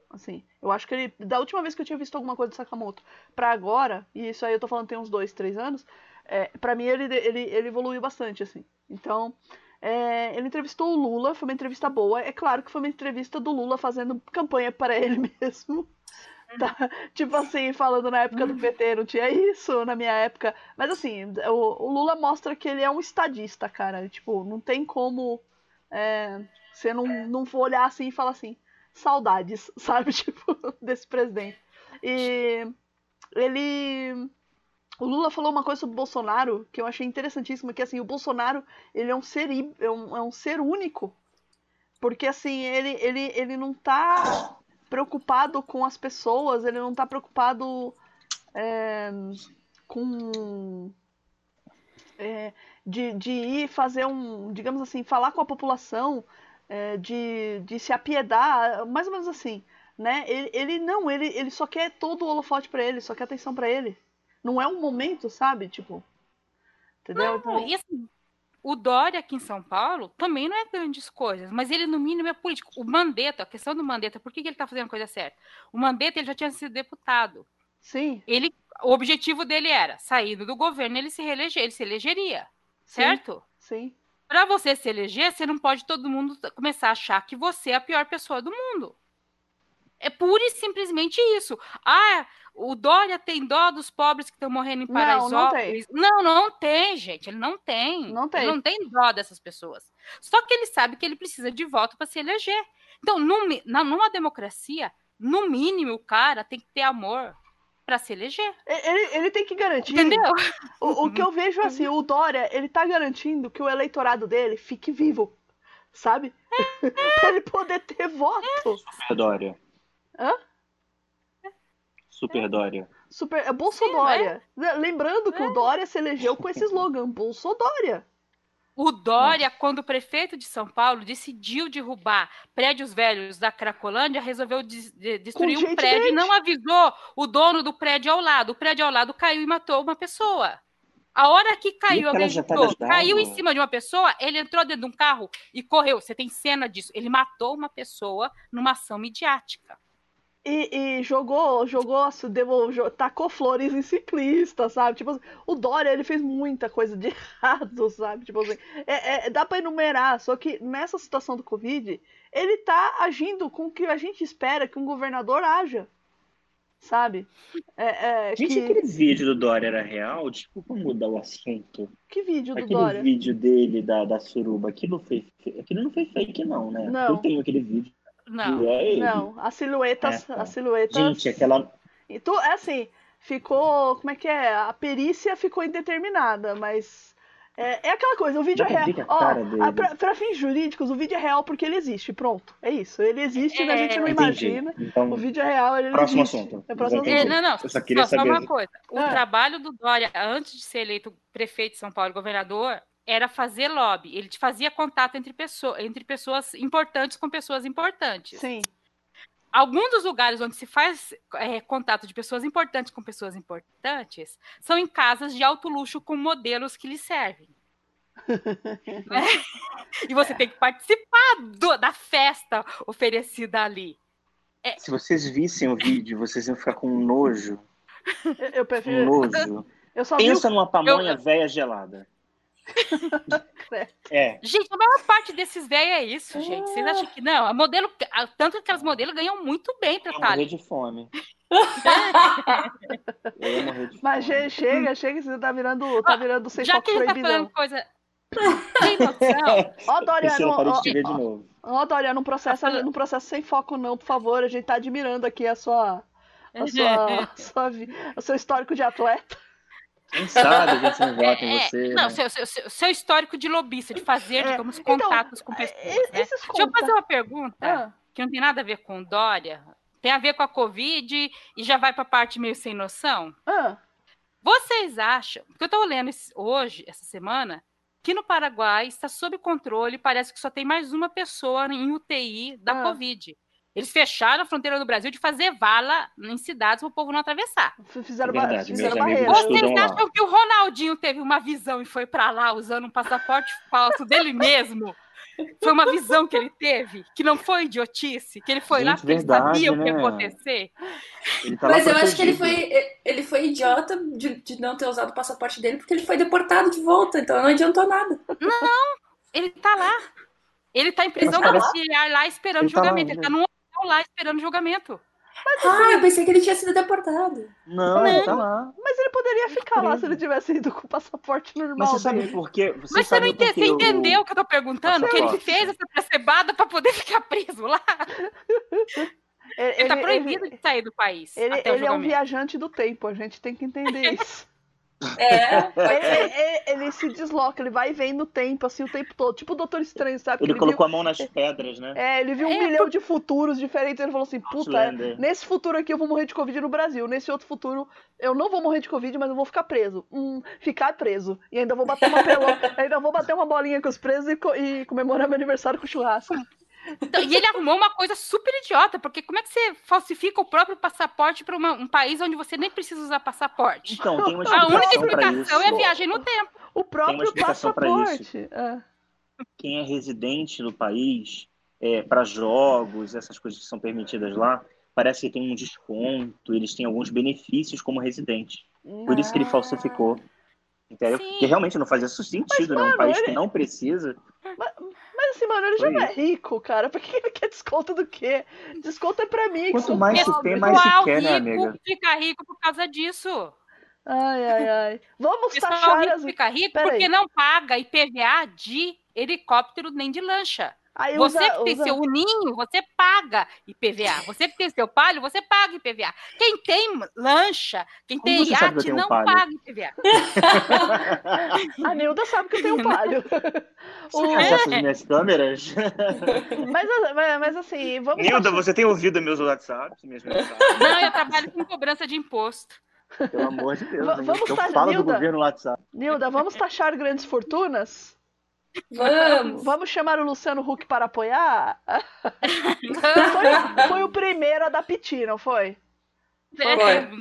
Assim, eu acho que ele. Da última vez que eu tinha visto alguma coisa do Sakamoto pra agora, e isso aí eu tô falando tem uns dois, três anos, é, para mim ele, ele, ele evoluiu bastante, assim. Então, é, ele entrevistou o Lula, foi uma entrevista boa. É claro que foi uma entrevista do Lula fazendo campanha para ele mesmo. Tá, tipo assim, falando na época do PT não tinha isso, na minha época. Mas assim, o, o Lula mostra que ele é um estadista, cara. Tipo, não tem como é, você não, não for olhar assim e falar assim, saudades, sabe? Tipo, desse presidente. E ele. O Lula falou uma coisa sobre o Bolsonaro que eu achei interessantíssima, que assim, o Bolsonaro, ele é um ser, é um, é um ser único. Porque assim, ele, ele, ele não tá preocupado com as pessoas, ele não tá preocupado é, com. É, de, de ir fazer um, digamos assim, falar com a população, é, de, de se apiedar, mais ou menos assim, né? Ele, ele não, ele, ele só quer todo o holofote para ele, só quer atenção para ele. Não é um momento, sabe? Tipo, entendeu? Não, então... e assim, o Dória aqui em São Paulo também não é grandes coisas, mas ele no mínimo é político. O Mandetta, a questão do Mandetta, por que, que ele está fazendo a coisa certa? O Mandetta ele já tinha sido deputado. Sim. Ele, o objetivo dele era, saindo do governo, ele se reeleger, ele se elegeria, certo? Sim. Para você se eleger, você não pode todo mundo começar a achar que você é a pior pessoa do mundo. É pura e simplesmente isso. Ah, o Dória tem dó dos pobres que estão morrendo em Paraisópolis. Não, não, não tem, gente. Ele não tem. Não tem. Ele não tem dó dessas pessoas. Só que ele sabe que ele precisa de voto para se eleger. Então, numa democracia, no mínimo, o cara tem que ter amor para se eleger. Ele, ele tem que garantir. Entendeu? O, o que eu vejo assim, o Dória, ele tá garantindo que o eleitorado dele fique vivo. Sabe? É, pra ele poder ter voto. É. Dória. Hã? Super Dória. Super, é Bolsodória. É. Lembrando que é. o Dória se elegeu com esse slogan, Bolsodória. O Dória, quando o prefeito de São Paulo decidiu derrubar prédios velhos da Cracolândia, resolveu de, de, destruir um prédio e não avisou o dono do prédio ao lado. O prédio ao lado caiu e matou uma pessoa. A hora que caiu, alguém d'água? caiu em cima de uma pessoa, ele entrou dentro de um carro e correu. Você tem cena disso. Ele matou uma pessoa numa ação midiática. E, e jogou, jogou, se deu- jo- tacou flores em ciclista, sabe? Tipo, assim, o Dória, ele fez muita coisa de errado, sabe? Tipo assim, é, é- dá pra enumerar, só que nessa situação do Covid, ele tá agindo com o que a gente espera que um governador haja, sabe? É, é, Gente, que, aquele vídeo do Dória era real? Desculpa mudar o assunto. que vídeo do Aquele Dória? vídeo dele da, da suruba, aquilo, foi, aquilo não foi fake, não, né? Não. Eu tenho aquele vídeo. Não. e é. Não, as silhuetas, É, tá. as silhuetas... Gente, aquela. E tu, é assim, ficou. Como é que é? A perícia ficou indeterminada, mas. É, é aquela coisa, o vídeo Dá é real. a Ó, a- pra, pra fins jurídicos, o vídeo é real porque ele existe, pronto. É isso. Ele existe, a gente não Entendi. imagina. Então, O vídeo é real, ele Próximo existe. assunto. É próximo Entendi. É, assunto. não, não. Eu só queria só saber- uma coisa. O Ah. trabalho do Dória, antes de ser eleito prefeito de São Paulo e governador, era fazer lobby. Ele fazia contato entre, pessoa, entre pessoas importantes com pessoas importantes. Sim. Alguns dos lugares onde se faz é, contato de pessoas importantes com pessoas importantes são em casas de alto luxo com modelos que lhe servem. Né? E você tem que participar do- da festa oferecida ali. Se vocês vissem o vídeo, vocês iam ficar com nojo. Eu, eu Com prefiro. nojo. Eu só vi. Pensa o- numa pamonha velha gelada. É. Gente, a maior parte desses velhos é isso, gente. Vocês acham que não? A modelo, a- tanto que aquelas modelos ganham muito bem pra estar ali. de fome. Eu ia morrer de Mas fome. chega, chega, você tá virando, tá virando sem Já foco que a gente tá falando coisa. Tem noção? Ó, Doriano, ó, novo. ó, Doriano, não processa, não processa sem foco, não, por favor. A gente tá admirando aqui a sua. A sua, a sua vi- o seu histórico de atleta. Quem sabe a gente não vota em É, você. não, né? seu, seu- seu- histórico de lobista, de fazer, É, digamos, então, contatos com pessoas. Né? Deixa eu fazer uma pergunta Ah, que não tem nada a ver com Dória, tem a ver com a Covid e já vai para a parte meio sem noção. ah, Vocês acham, porque eu estou lendo hoje, essa semana, que no Paraguai está sob controle, parece que só tem mais uma pessoa em UTI da Ah. Covid. Eles fecharam a fronteira do Brasil de fazer vala em cidades para o povo não atravessar. fizeram, É verdade, fizeram barreira. Vocês lá. acham que o Ronaldinho teve uma visão e foi para lá usando um passaporte falso dele mesmo? Foi uma visão que ele teve, que não foi idiotice, que ele foi lá Gente, porque ele verdade, sabia o que ia né? acontecer. Ele tá lá Mas eu acho que ele foi, ele foi idiota de, de não ter usado o passaporte dele, porque ele foi deportado de volta, então não adiantou nada. Ele tá lá. Ele tá em prisão domiciliar lá esperando Ele tá lá, julgamento. ele tá num hotel lá esperando julgamento. Ah, eu pensei que ele tinha sido deportado. Não, ele tá lá. Mas ele poderia ficar lá preso. se ele tivesse ido com o passaporte normal. Mas você sabe dele. por quê? Você Mas você não entende, o- entendeu o que eu tô perguntando? Que ele fez essa precebada pra poder ficar preso lá. Ele, Ele, tá proibido ele- de sair do país. ele- até o ele é um viajante do tempo, a gente tem que entender isso. É, ele, ele- ele se desloca, ele vai e vem no tempo, assim, o tempo todo. Tipo o Doutor Estranho, sabe? Ele viu- colocou a mão nas pedras, né? É, ele viu um É, milhão de futuros diferentes. Ele falou assim: puta, é, nesse futuro aqui eu vou morrer de Covid no Brasil. Nesse outro futuro eu não vou morrer de Covid, mas eu vou ficar preso. Hum, ficar preso. E ainda vou bater uma pelo... ainda vou bater uma bolinha com os presos e, co- e comemorar meu aniversário com churrasco. Então, e ele arrumou uma coisa super idiota, porque como é que você falsifica o próprio passaporte para um país onde você nem precisa usar passaporte? Então, tem uma A única explicação é a viagem no tempo. O próprio passaporte. É. Quem é residente do país, para jogos, essas coisas que são permitidas lá, parece que tem um desconto, eles têm alguns benefícios como residente. Por isso que ele falsificou. Entendeu? Porque realmente não fazia sentido, né? mano, Um país ele- que não precisa. Assim, mano, ele já não é rico, cara. Pra que ele quer desconto do quê? Desconto é pra mim. que Quanto mais se tem, mais se quer, né, rico amiga? fica rico por causa disso. Ai, ai, ai. Vamos O pessoal taxar rico as. fica rico Pera porque aí. não paga IPVA de helicóptero nem de lancha. Aí Você usa- que tem usa- seu ninho, você paga IPVA. Você que tem seu palio, você paga IPVA. Quem tem lancha, quem Como tem iate, um não palio? paga IPVA. A Nilda sabe que eu tenho um palio. Você O- acessa as minhas câmeras? Mas, mas, assim, vamos. Nilda, taxar- você tem ouvido meus WhatsApps, minhas mensagens? Não, eu trabalho com cobrança de imposto. Pelo amor de Deus. Vamos eu tá- falo do Nilda? governo no WhatsApp. Nilda, vamos taxar grandes fortunas? Vamos. Vamos chamar o Luciano Huck para apoiar? Foi, foi o primeiro a dar piti, não foi? É, Foi.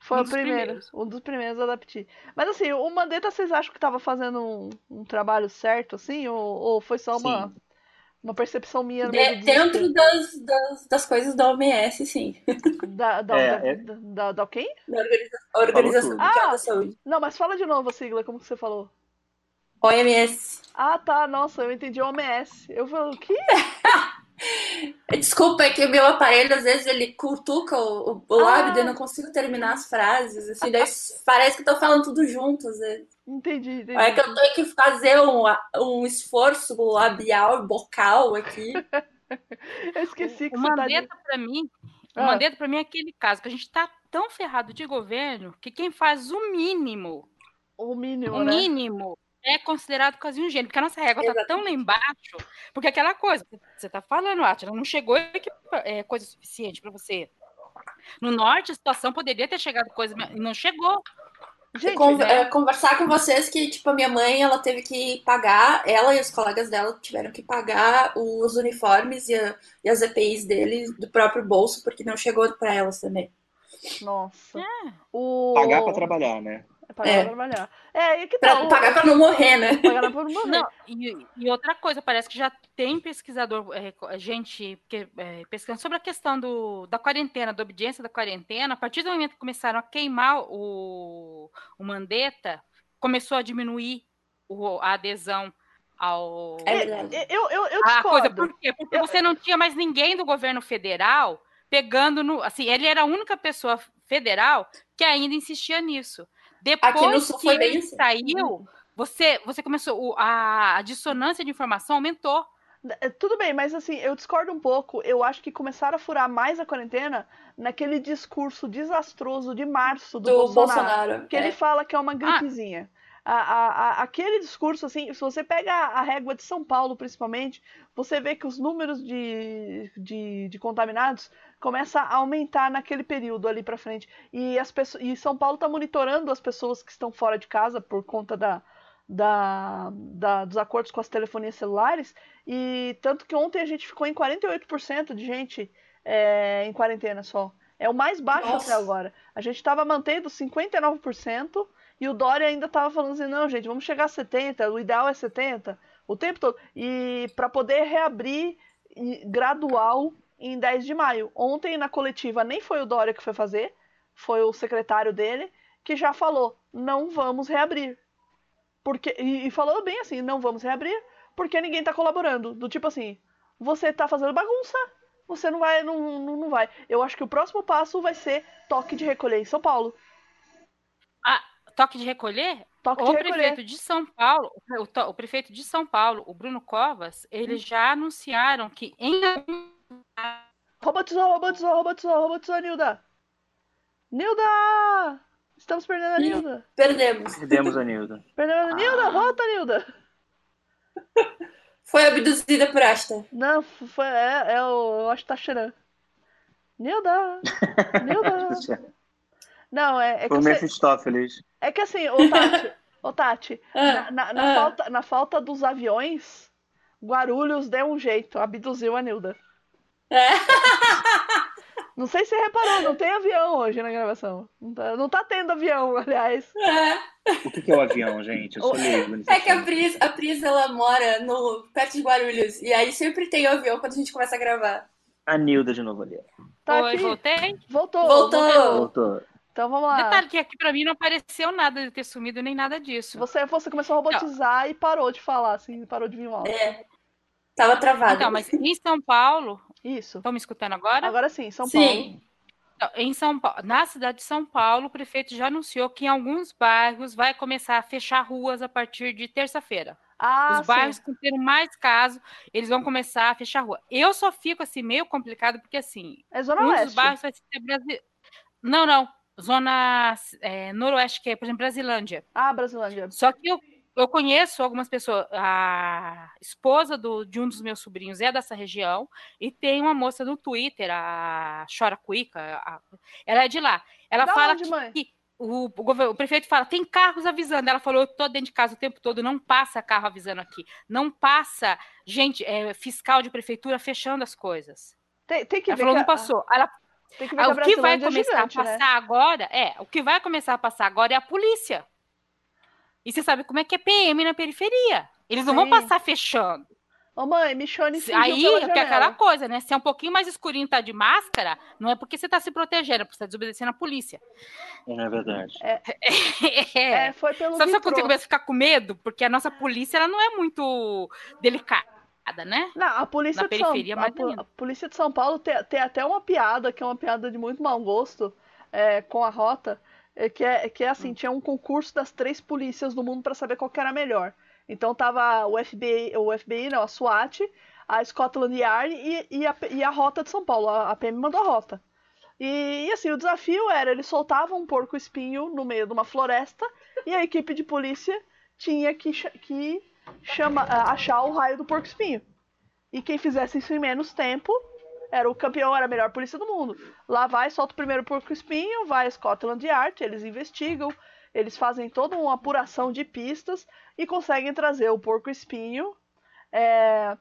Foi Um o primeiro, primeiros. um dos primeiros adapti. Mas assim, o Mandetta vocês acham que tava fazendo um, um trabalho certo, assim? Ou, ou foi só uma, Sim. uma percepção minha meio De- dentro das, das, das coisas da OMS, sim. Da, da, É, da, é- da, da, da quem? Da Organiza- Organização tudo. Mundial Ah! da Saúde. Não, mas fala de novo a sigla, como que você falou? OMS. Ah, tá, nossa, eu entendi OMS. Eu falei, o quê? Desculpa, é que o meu aparelho, às vezes, ele cutuca o, o, o lábio, Ah. daí eu não consigo terminar as frases, assim, daí parece que eu tô falando tudo junto, às vezes. Entendi, entendi. É que eu tenho que fazer um, um esforço labial, bocal aqui. Eu esqueci que O você tá pra mim, o Ah. Mandetta, pra mim, é aquele caso que a gente tá tão ferrado de governo que quem faz o mínimo, O mínimo, o né? mínimo, é considerado quase um gênio, porque a nossa régua tá tão lá embaixo, porque aquela coisa, você tá falando, Atila, não chegou é, coisa suficiente pra você. No norte, a situação poderia ter chegado coisa, mas não chegou. Gente, Con- né? é, conversar com vocês que, tipo, a minha mãe, ela teve que pagar, ela e os colegas dela tiveram que pagar os uniformes e, a- e as EPIs deles do próprio bolso, porque não chegou pra elas também. nossa. É. O... Pagar pra trabalhar, né? É pagar É. pra trabalhar. É, e que Pra, tal? pagar pra não morrer, né? Pagar pra não morrer. Não, e, e outra coisa, parece que já tem pesquisador, é, co- gente que, é, pesquisando sobre a questão do, da quarentena, da obediência da quarentena. A partir do momento que começaram a queimar o, o Mandetta, começou a diminuir o- a adesão ao. É verdade. Eu, eu, eu a coisa. discordo. Por quê? Porque você não tinha mais ninguém do governo federal pegando no. Assim, ele era a única pessoa federal que ainda insistia nisso. Depois Aqui no Sul que ele assim. saiu, você, você começou. A, a dissonância de informação aumentou. É, Tudo bem, mas assim, eu discordo um pouco. Eu acho que começaram a furar mais a quarentena naquele discurso desastroso de março do, Do Bolsonaro. Bolsonaro. Que é. ele fala que é uma gripezinha. A- a- a- aquele discurso, assim, se você pega a, régua de São Paulo, principalmente, você vê que os números de, de, de contaminados começam a aumentar naquele período ali pra frente. E, as pessoas, e São Paulo está monitorando as pessoas que estão fora de casa por conta da, da, da- dos acordos com as telefonias celulares. E tanto que ontem a gente ficou em 48% de gente é, em quarentena só. É o mais baixo Nossa. até agora. A gente estava mantendo 59% e o Dória ainda estava falando assim: não, gente, vamos chegar a 70%, o ideal é 70%, o tempo todo. E para poder reabrir gradual em 10 de maio. Ontem na coletiva nem foi o Dória que foi fazer, foi o secretário dele, que já falou: não vamos reabrir. Porque, e, falou bem assim: não vamos reabrir porque ninguém tá colaborando. Do tipo assim, você tá fazendo bagunça, você não vai, não, não, não vai. Eu acho que o próximo passo vai ser toque de recolher em São Paulo. Toque de recolher? Toque O de recolher. prefeito de São Paulo, o, to- o prefeito de São Paulo, o Bruno Covas, Hum. eles já anunciaram que em Robotizou, robotizou, robotizou, robotizou, Nilda. Nilda! Estamos perdendo a. Nilda. Perdemos. Perdemos a Nilda. Perdemos a Nilda, volta, Nilda. Foi abduzida por Asta. Não, foi, é, é o, eu acho que tá cheirando. Nilda! Nilda! Não, é, é que sei- Mephistófeles. É que assim, ô Tati, ô Tati, na, Ah, na- na ah. falta, na falta dos aviões, Guarulhos deu um jeito, abduziu a Nilda. É. Não sei se você reparou, não tem avião hoje na gravação. Não tá, não tá tendo avião, aliás. É. O que que é o avião, gente? Eu sou leigo. É que a. Pris, a Pris, ela mora no, perto de Guarulhos. E aí sempre tem avião quando a gente começa a gravar. A Nilda de novo ali. Tá Oi, aqui. voltei. Voltou. Voltou. Voltou. Então vamos lá. Detalhe que aqui pra mim não apareceu nada de ter sumido nem nada disso. Você, você começou a robotizar e parou de falar, assim, parou de vir áudio. É. Tava travado. Então, mas em São Paulo, Isso. estão me escutando agora? Agora sim, São Paulo. Sim. Então, Em São Paulo, na cidade de São Paulo, o prefeito já anunciou que em alguns bairros vai começar a fechar ruas a partir de terça-feira. Ah, Os bairros sim. que tendo mais casos, eles vão começar a fechar rua. Eu só fico assim meio complicado porque assim, É Zona um dos Oeste. bairros vai ser Brasi... Não, não, zona é, noroeste que é, por exemplo, Brasilândia. Ah, Brasilândia. Só que eu, eu conheço algumas pessoas. A esposa do, de um dos meus sobrinhos é dessa região. E tem uma moça no Twitter, a Chora Cuica. a- ela é de lá. Ela Da fala onde, que, mãe? que o, o, o prefeito fala: tem carros avisando. Ela falou: eu tô dentro de casa o tempo todo, não passa carro avisando aqui. Não passa gente, é, fiscal de prefeitura fechando as coisas. Tem, tem que Ela ver falou: que não a- passou. Ela, Tem que ver Ah, que O que vai é começar gigante, a né? passar agora, é, o que vai começar a passar agora é a polícia. E você sabe como é que é PM na periferia. Eles não vão passar fechando. Ô mãe, Michone Se- Aí é que é aquela coisa, né? Se é um pouquinho mais escurinho e tá de máscara, não é porque você tá se protegendo, é porque você tá desobedecendo a polícia. É verdade. É. É, foi pelo Sabe quando você começa a ficar com medo? Porque a nossa polícia ela não é muito delicada, né? Não, a polícia Na de São a, a polícia de São Paulo tem, tem até uma piada, que é uma piada de muito mau gosto, é, com a rota, é, que é, que é Hum. assim, tinha um concurso das três polícias do mundo para saber qual que era a melhor. Então tava o FBI, o FBI não, a SWAT, a Scotland Yard e, e, a, e a rota de São Paulo, a, a PM mandou a rota. E, e, assim, o desafio era, eles soltavam um porco espinho no meio de uma floresta e a equipe de polícia tinha que, que chama, ah, achar o raio do porco espinho. E quem fizesse isso em menos tempo era o campeão, era a melhor polícia do mundo. Lá vai, solta o primeiro porco espinho, vai a Scotland Yard, eles investigam, eles fazem toda uma apuração de pistas e conseguem trazer o porco espinho é,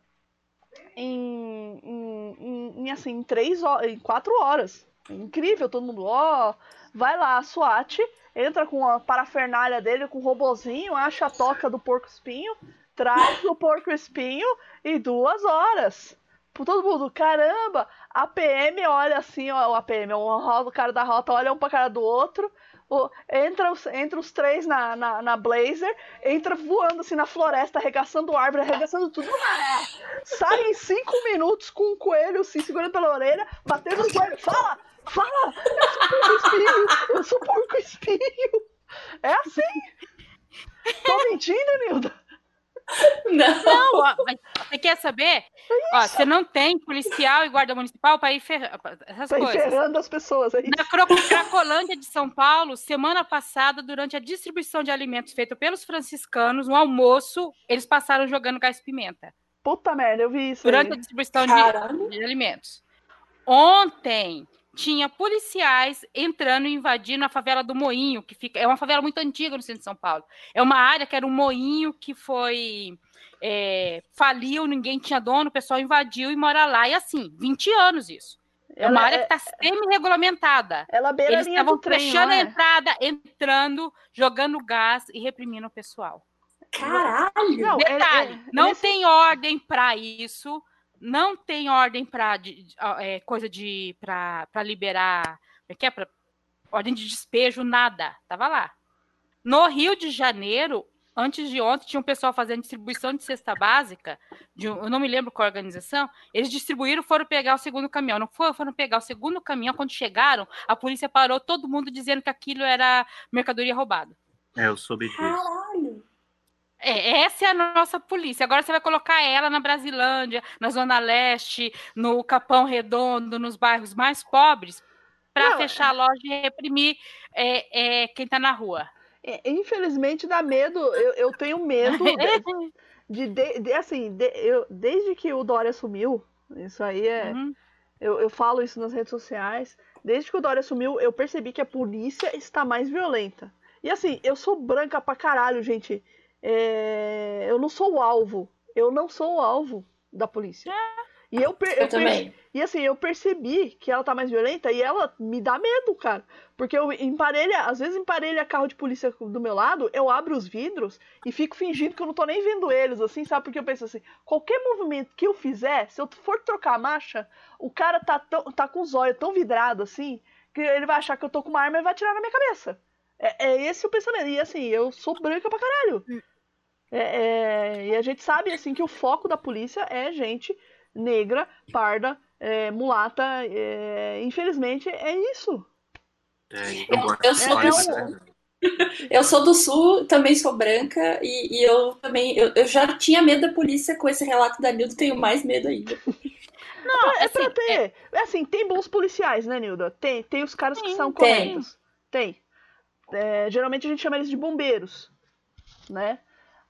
em, em, em- assim, em três em quatro horas. Incrível, todo mundo, ó, vai lá, a SWAT, entra com a parafernália dele, com o robozinho, acha a toca do porco espinho, traz o porco espinho em duas horas. Por todo mundo, caramba, a PM olha assim, ó, a PM, o, cara da rota olha um pra cara do outro, entra, os, entra os três na, na, na Blazer, entra voando assim na floresta, arregaçando árvore, arregaçando tudo. Sai em cinco minutos com um coelho assim, segurando pela orelha, batendo no coelho. Fala! Fala! Eu sou porco espinho! Eu sou porco espinho! É assim! Tô mentindo, Nilda? Não. Não, ó, mas você quer saber? Ó, você não tem policial e guarda municipal para ir ferrar essas Tá coisas. enferrando as pessoas aí. Na Cracolândia de São Paulo, semana passada, durante a distribuição de alimentos feita pelos franciscanos, no almoço, eles passaram jogando gás pimenta. Puta merda, eu vi isso. Durante a aí. distribuição de, de alimentos. Ontem tinha policiais entrando e invadindo a favela do Moinho, que fica. É uma favela muito antiga no centro de São Paulo. É uma área que era um moinho que foi. é, faliu, ninguém tinha dono, o pessoal invadiu e mora lá. E assim, 20 anos isso. É uma Ela área é- que está semi-regulamentada. Ela beira Eles a linha do estavam trem, fechando não a é? entrada, entrando, jogando gás e reprimindo o pessoal. Caralho. Não, é- Detalhe, é- não nesse- tem ordem para isso, não tem ordem para coisa de para liberar, como é que é pra, ordem de despejo, nada. Tava lá. No Rio de Janeiro, antes de ontem, tinha um pessoal fazendo distribuição de cesta básica, de eu não me lembro qual organização, eles distribuíram, foram pegar o segundo caminhão. Não foram, foram pegar o segundo caminhão, quando chegaram, a polícia parou todo mundo dizendo que aquilo era mercadoria roubada. É, eu soube disso. É, essa é a nossa polícia. Agora você vai colocar ela na Brasilândia, na Zona Leste, no Capão Redondo, nos bairros mais pobres, para Não, fechar a loja e reprimir é, é, quem está na rua. É, Infelizmente dá medo, eu, eu tenho medo de, de, de- assim, de- eu, desde que o Dória assumiu, isso aí é, Uhum. eu, eu falo isso nas redes sociais, desde que o Dória assumiu, eu percebi que a polícia está mais violenta. E assim, eu sou branca pra caralho, gente. É, eu não sou o alvo. Eu não sou o alvo da polícia. E eu, per- Eu, eu também. e assim, eu percebi que ela tá mais violenta e ela me dá medo, cara. Porque eu emparelha, às vezes emparelha carro de polícia do meu lado, eu abro os vidros e fico fingindo que eu não tô nem vendo eles, assim, sabe? Porque eu penso assim, qualquer movimento que eu fizer, se eu for trocar a marcha, o cara tá, tão, tá com os olhos tão vidrado assim, que ele vai achar que eu tô com uma arma e vai atirar na minha cabeça. É, é esse o pensamento. E assim, eu sou branca pra caralho. É, é, e a gente sabe, assim, que o foco da polícia é gente negra, parda, é, mulata. é, infelizmente, é isso. É, Eu- eu sou do- né? Eu sou do sul, também sou branca, e, e eu também. Eu, eu já tinha medo da polícia com esse relato da Nildo, tenho mais medo ainda. Não, É pra assim, ter. É assim, tem bons policiais, né, Nilda? Tem, tem os caras que Sim, são tem. corretos. Tem. É, geralmente a gente chama eles de bombeiros, né?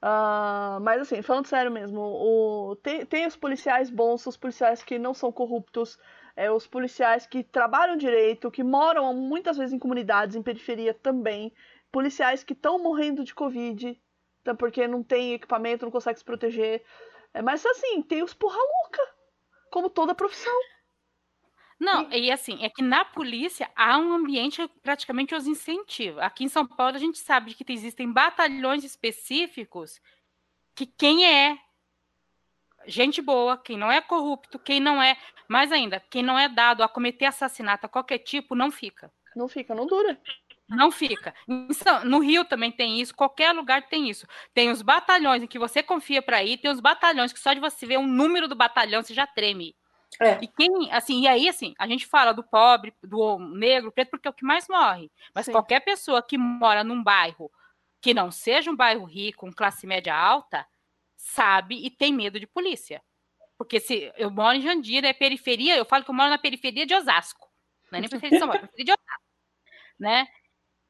Ah, mas assim, falando sério mesmo, o, tem, tem os policiais bons, os policiais que não são corruptos, é, os policiais que trabalham direito, que moram muitas vezes em comunidades, em periferia também, policiais que estão morrendo de Covid, tá, porque não tem equipamento, não consegue se proteger. É, mas assim, tem os porra louca, como toda profissão. Não, e assim, é que na polícia há um ambiente que praticamente os incentiva. Aqui em São Paulo a gente sabe que existem batalhões específicos que quem é gente boa, quem não é corrupto, quem não é, mais ainda, quem não é dado a cometer assassinato a qualquer tipo, não fica. Não fica, não dura. Não fica. No Rio também tem isso, qualquer lugar tem isso. Tem os batalhões em que você confia para ir, tem os batalhões que só de você ver o número do batalhão você já treme. É. E quem, assim, e aí assim, a gente fala do pobre, do negro, preto, porque é o que mais morre. Mas Sim. qualquer pessoa que mora num bairro que não seja um bairro rico, com classe média alta, sabe e tem medo de polícia. Porque se eu moro em Jandira, é periferia, eu falo que eu moro na periferia de Osasco. Não é nem periferia de São Paulo, é periferia de Osasco. Né?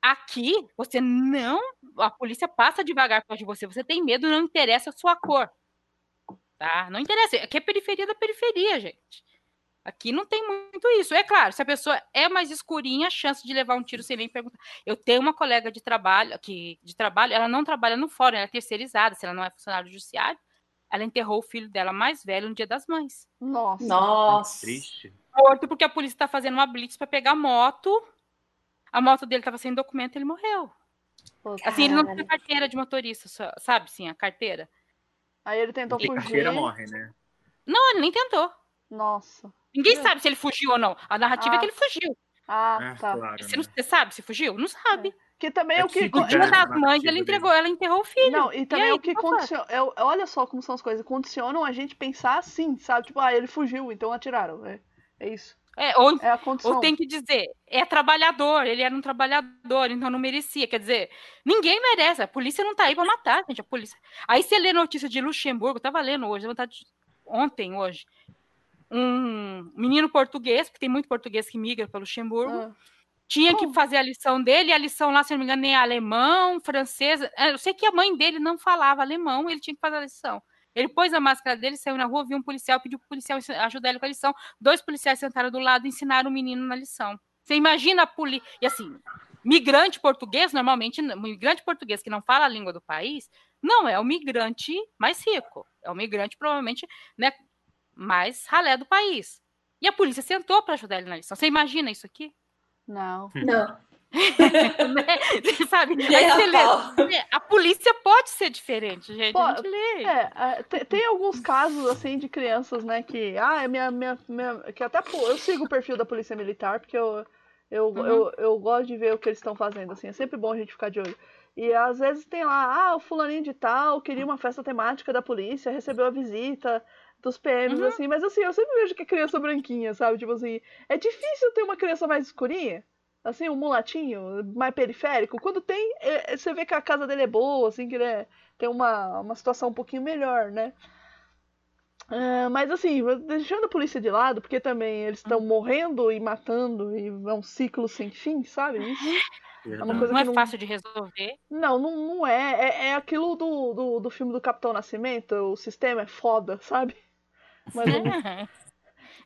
Aqui, você não. A polícia passa devagar perto de você. Você tem medo, não interessa a sua cor. Tá? Não interessa. Aqui é periferia da periferia, gente. Aqui não tem muito isso. É claro, se a pessoa é mais escurinha, a chance de levar um tiro sem nem perguntar. Eu tenho uma colega de trabalho, aqui de trabalho, ela não trabalha no fórum, ela é terceirizada, se ela não é funcionário judiciário, ela enterrou o filho dela mais velho no Dia das Mães. Nossa. Nossa. Triste. Morto porque a polícia está fazendo uma blitz para pegar a moto. A moto dele estava sem documento, e ele morreu. Pô, assim, ele não tinha carteira de motorista, sabe, sim, a carteira. Aí ele tentou e fugir. carteira morre, né? Não, ele nem tentou. Nossa. Ninguém sabe se ele fugiu ou não. A narrativa ah. é que ele fugiu. Ah, é, tá. Claro, você, né? você, sabe se fugiu? Não sabe. É. Que também é, é o que. Uma das mães, ele entregou, ela enterrou o filho. Não, e também e aí, o que condiciona. É, olha só como são as coisas. Condicionam a gente pensar assim, sabe? Tipo, ah, ele fugiu, então atiraram. É, é isso. É, ou, é ou tem que dizer, é trabalhador, ele era um trabalhador, então não merecia. Quer dizer, ninguém merece. A polícia não tá aí pra matar, gente. A polícia. Aí você lê notícia de Luxemburgo, eu tava lendo hoje, vontade ontem, hoje um menino português, porque tem muito português que migra para Luxemburgo, ah. tinha que fazer a lição dele, a lição lá, se não me engano, nem é alemão, francês. É, eu sei que a mãe dele não falava alemão, ele tinha que fazer a lição. Ele pôs a máscara dele, saiu na rua, viu um policial, pediu para o policial ajudar ele com a lição. Dois policiais sentaram do lado e ensinaram o menino na lição. Você imagina a polícia. E assim, migrante português, normalmente, migrante português que não fala a língua do país, não é o migrante mais rico. É o migrante, provavelmente, né, mais ralé do país. E a polícia sentou para ajudar ele na lição. Você imagina isso aqui? Não. Não. sabe? Aí você lê, a polícia pode ser diferente, gente. Pô, a gente lê. É, tem, tem, alguns casos assim de crianças, né, que ah, é minha, minha, minha que até eu sigo o perfil da polícia militar porque eu eu, uhum. eu, eu gosto de ver o que eles estão fazendo, assim, é sempre bom a gente ficar de olho. E às vezes tem lá, ah, o fulaninho de tal queria uma festa temática da polícia, recebeu a visita, dos PMs, uhum. assim, mas assim, eu sempre vejo que é criança branquinha, sabe? Tipo assim, é difícil ter uma criança mais escurinha, assim, um mulatinho, mais periférico. Quando tem, é, é, você vê que a casa dele é boa, assim, que ele é, tem uma, uma situação um pouquinho melhor, né? Uh, mas assim, deixando a polícia de lado, porque também eles estão uhum. morrendo e matando, e é um ciclo sem fim, sabe? É uma coisa não é não... fácil de resolver. Não, não, não é. é. É aquilo do, do, do filme do Capitão Nascimento, o sistema é foda, sabe? Mas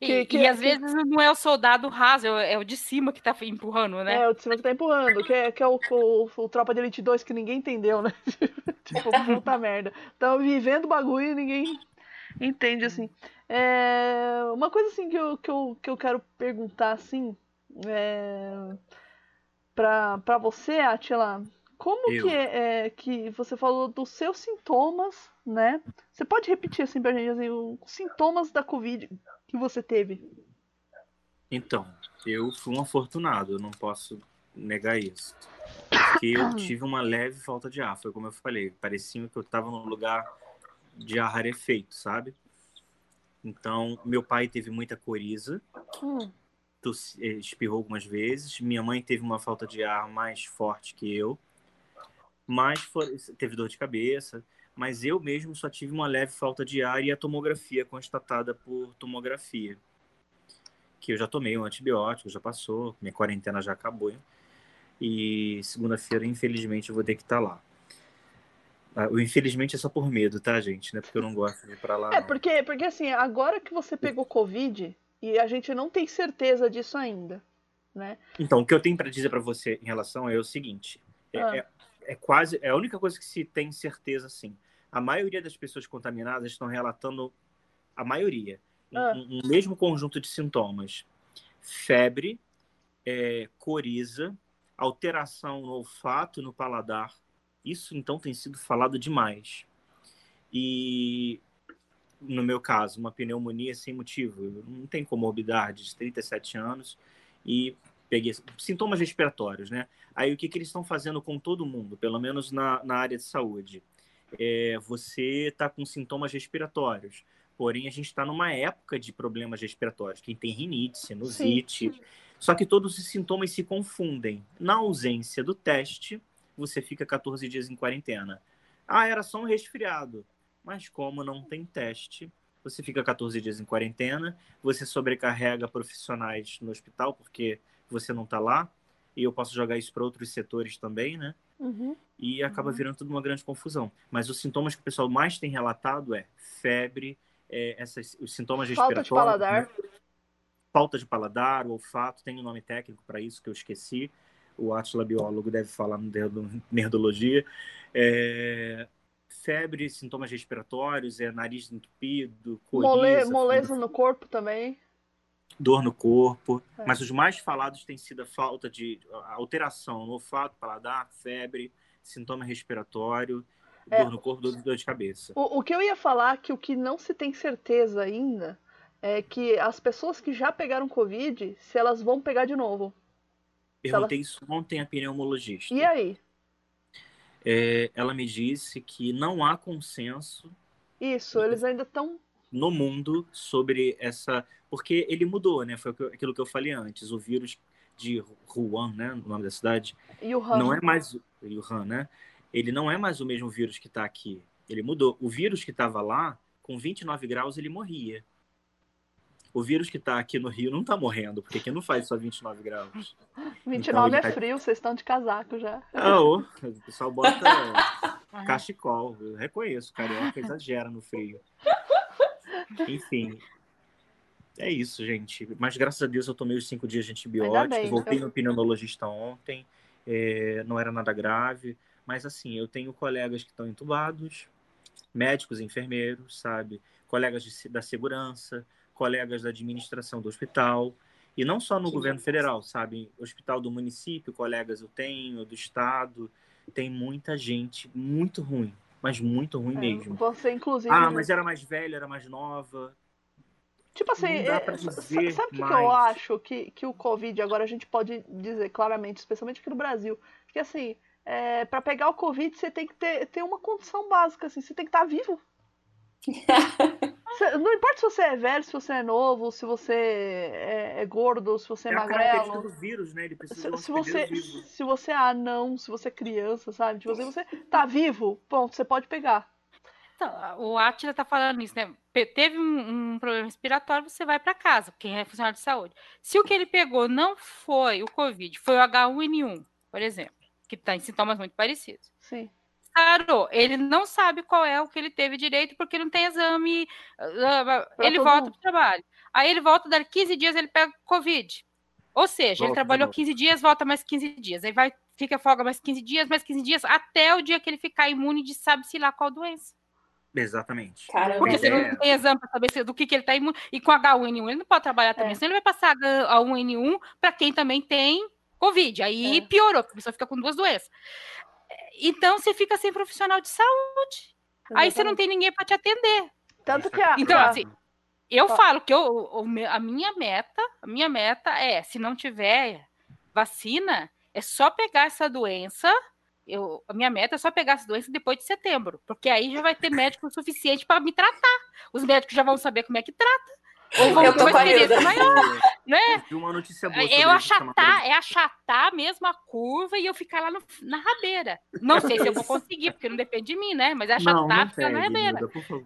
Que, que, e, às vezes não é o soldado raso, é o de cima que tá empurrando, né? É, o de cima que tá empurrando, que é, que é o, o, o Tropa de Elite 2 que ninguém entendeu, né? tipo, puta merda. Então, vivendo bagulho e ninguém entende, assim. É, uma coisa, assim, que eu, que, eu, que eu quero perguntar, assim, é, pra, pra você, Atila, como eu. que é, é, que você falou dos seus sintomas né? Você pode repetir assim pra gente assim, os sintomas da Covid que você teve? Então, eu fui um afortunado, eu não posso negar isso. Porque eu tive uma leve falta de ar, foi como eu falei, parecia que eu estava num lugar de ar rarefeito, sabe? Então, meu pai teve muita coriza, hum. espirrou algumas vezes, minha mãe teve uma falta de ar mais forte que eu, mas foi, teve dor de cabeça mas eu mesmo só tive uma leve falta de ar e a tomografia constatada por tomografia. Que eu já tomei um antibiótico, já passou, minha quarentena já acabou. E segunda-feira, infelizmente, eu vou ter que estar tá lá. Ah, o infelizmente é só por medo, tá, gente? Não é porque eu não gosto de ir pra lá. É, porque, porque assim, agora que você pegou Covid, e a gente não tem certeza disso ainda, né? Então, o que eu tenho para dizer para você em relação é o seguinte: é, ah. é, é quase é a única coisa que se tem certeza assim. A maioria das pessoas contaminadas estão relatando a maioria ah. um, um, mesmo conjunto de sintomas. febre, é, coriza, alteração no olfato e no paladar. Isso então tem sido falado demais. E no meu caso, uma pneumonia sem motivo, não tem comorbidade, de 37 anos e peguei sintomas respiratórios, né? Aí o que, que eles estão fazendo com todo mundo, pelo menos na, na área de saúde? É, você está com sintomas respiratórios, porém a gente está numa época de problemas respiratórios. Quem tem rinite, sinusite, Sim. só que todos os sintomas se confundem. Na ausência do teste, você fica 14 dias em quarentena. Ah, era só um resfriado. Mas como não tem teste, você fica 14 dias em quarentena, você sobrecarrega profissionais no hospital porque você não está lá, e eu posso jogar isso para outros setores também, né? Uhum. E acaba uhum. virando tudo uma grande confusão. Mas os sintomas que o pessoal mais tem relatado é febre, é, essas, os sintomas respiratórios. Falta de paladar. Né? Falta de paladar, olfato, tem um nome técnico para isso que eu esqueci. O Atila biólogo deve falar no nerdologia. É, febre, sintomas respiratórios, é nariz entupido, coriza, Mole, moleza no corpo também dor no corpo, é. mas os mais falados têm sido a falta de a alteração no olfato, paladar, febre, sintoma respiratório, é. dor no corpo, dor, dor de cabeça. O, o, que eu ia falar que o que não se tem certeza ainda é que as pessoas que já pegaram Covid, se elas vão pegar de novo. Perguntei elas... isso ontem a pneumologista. E aí? É, ela me disse que não há consenso. Isso, eles ainda estão no mundo sobre essa. Porque ele mudou, né? Foi aquilo que eu falei antes. O vírus de Wuhan, né? O nome da cidade. Wuhan. Não é mais. Wuhan, né? Ele não é mais o mesmo vírus que está aqui. Ele mudou. O vírus que estava lá, com 29 graus, ele morria. O vírus que está aqui no Rio não está morrendo, porque aqui não faz só 29 graus. 29 então, é tá... frio, vocês estão de casaco já. Ah, o pessoal bota cachecol. Eu reconheço, carioca exagera no frio. Enfim. É isso, gente. Mas graças a Deus eu tomei os cinco dias de antibiótico. Voltei eu... no pneumologista ontem. É, não era nada grave. Mas assim, eu tenho colegas que estão entubados, médicos, enfermeiros, sabe? Colegas de, da segurança, colegas da administração do hospital. E não só no governo federal, sabe? Hospital do município, colegas eu tenho, do estado. Tem muita gente muito ruim, mas muito ruim é, mesmo. Você, inclusive. Ah, mas era mais velha, era mais nova. Tipo assim, é, sabe o que, que, eu acho que, que o Covid, agora a gente pode dizer claramente, especialmente aqui no Brasil, que assim, é, para pegar o Covid você tem que ter, ter uma condição básica, assim, você tem que estar tá vivo. não importa se você é velho, se você é novo, se você é, é gordo, se você é, é magrelo. do vírus, né? Ele precisa se, se você Se você é anão, se você é criança, sabe? Tipo, se você tá vivo, pronto, você pode pegar. Então, o Atila tá falando isso, né? Teve um, um problema respiratório, você vai para casa, quem é funcionário de saúde. Se o que ele pegou não foi o Covid, foi o H1N1, por exemplo, que tá em sintomas muito parecidos. Sim Claro, ele não sabe qual é o que ele teve direito porque não tem exame. Uh, ele volta para o trabalho. Aí ele volta, daqui 15 dias ele pega Covid. Ou seja, volta, ele trabalhou volta. 15 dias, volta mais 15 dias. Aí vai, fica folga mais 15 dias, mais 15 dias, até o dia que ele ficar imune de sabe-se lá qual doença. Exatamente. Caramba. Porque você é. não tem exame para saber do que, que ele está imune. E com H1N1 ele não pode trabalhar também. É. Senão ele vai passar H1N1 para quem também tem Covid. Aí é. piorou, porque a pessoa fica com duas doenças. Então você fica sem profissional de saúde. Exatamente. Aí você não tem ninguém para te atender. Tanto que a, Então, assim, eu falo que eu, a minha meta, a minha meta é, se não tiver vacina, é só pegar essa doença. Eu, a minha meta é só pegar essa doença depois de setembro, porque aí já vai ter médico suficiente para me tratar. Os médicos já vão saber como é que trata. Ou vão eu ter uma experiência maior, né? uma notícia boa é achatar, é achatar mesmo a curva e eu ficar lá no, na rabeira. Não sei se eu vou conseguir, porque não depende de mim, né? Mas é achatar, não, ficar na rabeira. Por favor.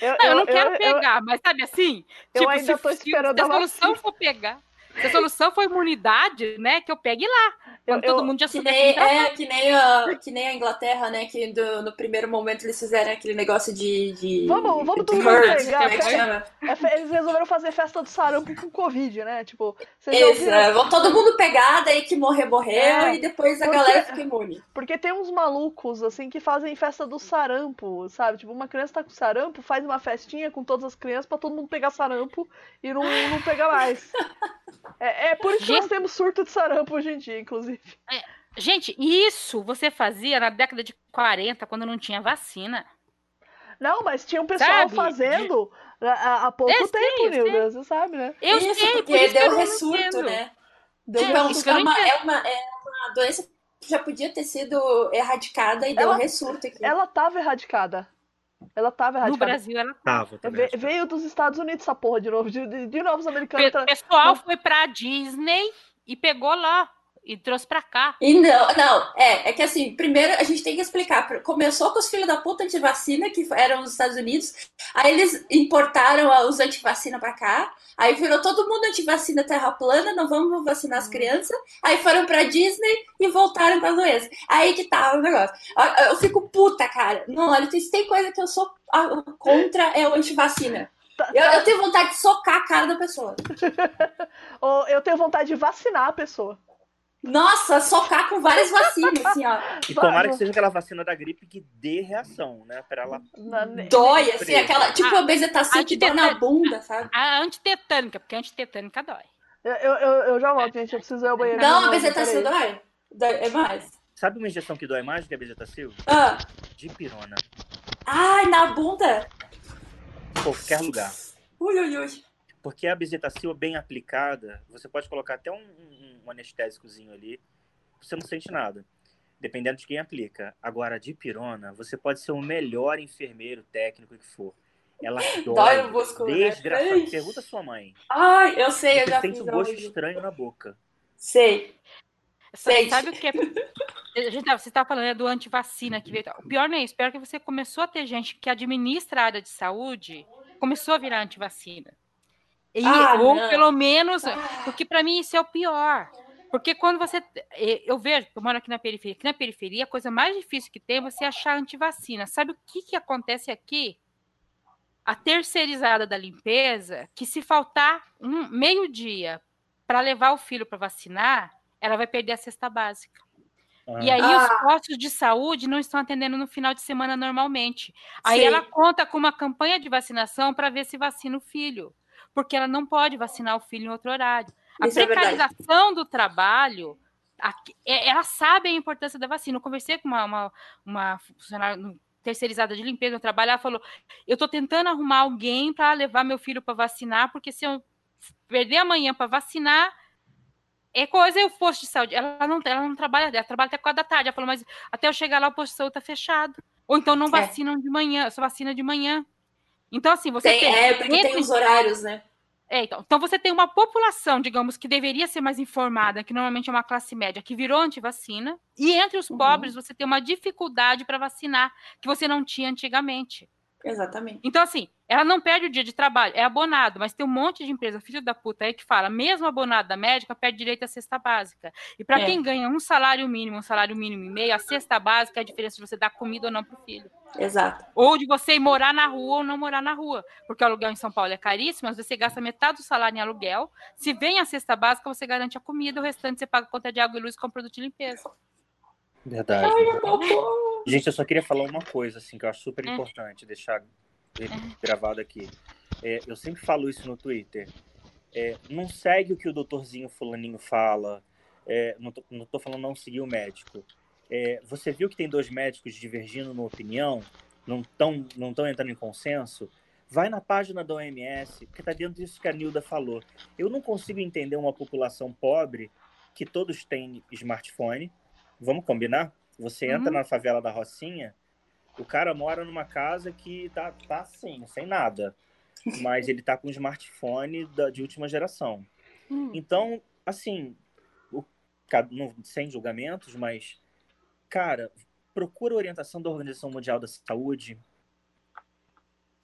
Eu, não, eu, eu não quero eu, pegar, mas sabe assim? Eu tipo, ainda se, tô esperando se a solução for pegar. Se a solução for imunidade, né, que eu pegue lá. Eu, todo mundo já que nem, É, que nem, a, que nem a Inglaterra, né, que do, no primeiro momento eles fizeram aquele negócio de... de vamos, vamos todo mundo pegar. É, é, eles resolveram fazer festa do sarampo com Covid, né, tipo... Isso, é, vão todo mundo pegar, daí que morrer, morreu, é, e depois a porque, galera fica imune. Porque tem uns malucos, assim, que fazem festa do sarampo, sabe? Tipo, uma criança tá com sarampo, faz uma festinha com todas as crianças pra todo mundo pegar sarampo e não, não pegar mais. É, é por isso que nós temos surto de sarampo hoje em dia, inclusive. Gente, isso você fazia na década de 40, quando não tinha vacina. Não, mas tinha um pessoal Sabe? fazendo há, pouco tempo, sei. Nilda, você sabe, né? Eu isso, sei, porque por isso deu não ressurto, né? Deu é, um- isso é não uma, é, uma, é uma doença que já podia ter sido erradicada e deu Ela- ressurto aqui. Ela tava erradicada. Ela tava No erradicada. Brasil, ela Tava Ve- veio dos Estados Unidos essa porra de novo. De, de, de novo os americanos. O tra- pessoal foi pra Disney e pegou lá e trouxe pra cá. E não, não, é, é que assim, primeiro a gente tem que explicar. Começou com os filhos da puta antivacina, que eram os Estados Unidos, aí eles importaram os antivacina pra cá, aí virou todo mundo antivacina terra plana, não vamos vacinar as crianças, aí foram pra Disney e voltaram com a doença. Aí que tá o negócio. Eu, eu fico puta, cara. Não, olha, se tem coisa que eu sou contra é o antivacina. Tá- Eu, eu tenho vontade de socar a cara da pessoa. Ou eu tenho vontade de vacinar a pessoa. Nossa, socar com várias vacinas, assim, ó. E tomara Vai, que seja aquela vacina da gripe que dê reação, né? Pra ela. Dói, assim, aquela, tipo A- a bezetacil que dói na bunda, sabe? A antitetânica, porque a antitetânica dói. Eu, eu, eu, já volto, gente. Eu preciso ir ao banheiro. de Não, a peraí. dói. Dói- É mais. Sabe uma injeção que dói mais do que a bezetacil? Ah. Dipirona. Ai, na bunda. Qualquer lugar. Ui, ui, ui. Porque a bezetacil bem aplicada, você pode colocar até um, um, um anestésicozinho ali, você não sente nada. Dependendo de quem aplica. Agora, a dipirona, você pode ser o melhor enfermeiro técnico que for. Ela dói, Dói no músculo, né? desgraçado. Ai. Pergunta à sua mãe. Ai, eu sei, eu Você já sente fiz um gosto hoje. estranho na boca. Sei. Gente. Sabe o que é? A gente tá- Você estava falando né, do antivacina que veio. O pior não é isso. Pior é que você começou a ter gente que administra a área de saúde, começou a virar antivacina. E, Ah, ou não. pelo menos, porque para mim isso é o pior. Porque quando você. eh, Eu vejo, eu moro aqui na periferia. Aqui na periferia, a coisa mais difícil que tem é você achar antivacina. Sabe o que, que acontece aqui? A terceirizada da limpeza, que se faltar um meio-dia para levar o filho para vacinar, ela vai perder a cesta básica. E aí Ah. os postos de saúde não estão atendendo no final de semana normalmente. Aí Sim. ela conta com uma campanha de vacinação para ver se vacina o filho, porque ela não pode vacinar o filho em outro horário. A Isso é precarização do trabalho, aqui- é- elas sabem a importância da vacina. Eu conversei com uma, uma, uma funcionária terceirizada de limpeza no trabalho, ela falou: eu estou tentando arrumar alguém para levar meu filho para vacinar, porque se eu perder amanhã para vacinar, é coisa e o posto de saúde. Ela não, ela não trabalha, ela trabalha até quatro da tarde. Ela falou, mas até eu chegar lá, o posto de saúde está fechado. Ou então não É. vacinam de manhã, só vacina de manhã. Então, assim, você Tem, tem. é, porque tem os horários, né? é, então, então você tem uma população, digamos, que deveria ser mais informada, que normalmente é uma classe média, que virou antivacina, e entre os Uhum. pobres você tem uma dificuldade para vacinar, que você não tinha antigamente. Exatamente. Então, assim, ela não perde o dia de trabalho, é abonado, mas tem um monte de empresa, filho da puta, aí que fala, mesmo abonado da médica, perde direito à cesta básica. E para É. quem ganha um salário mínimo, um salário mínimo e meio, a cesta básica é a diferença de você dar comida ou não pro filho. Exato. Ou de você ir morar na rua ou não morar na rua. Porque o aluguel em São Paulo é caríssimo, mas você gasta metade do salário em aluguel. Se vem a cesta básica, você garante a comida, o restante você paga conta de água e luz com produto de limpeza. Verdade. Meu Gente, eu só queria falar uma coisa, assim, que eu acho super É. importante deixar gravado aqui. É, eu sempre falo isso no Twitter. É, não segue o que o doutorzinho fulaninho fala. É, não, tô, não tô falando não seguir o médico. É, você viu que tem dois médicos divergindo na opinião, não estão não tão entrando em consenso? Vai na página da OMS, porque está dentro disso que a Nilda falou. Eu não consigo entender uma população pobre que todos têm smartphone. Vamos combinar? Você entra Uhum. na favela da Rocinha, o cara mora numa casa que tá, tá assim, sem nada. Mas ele tá com um smartphone da, de última geração. Então, assim, o, não- sem julgamentos, mas, cara, procura orientação da Organização Mundial da Saúde,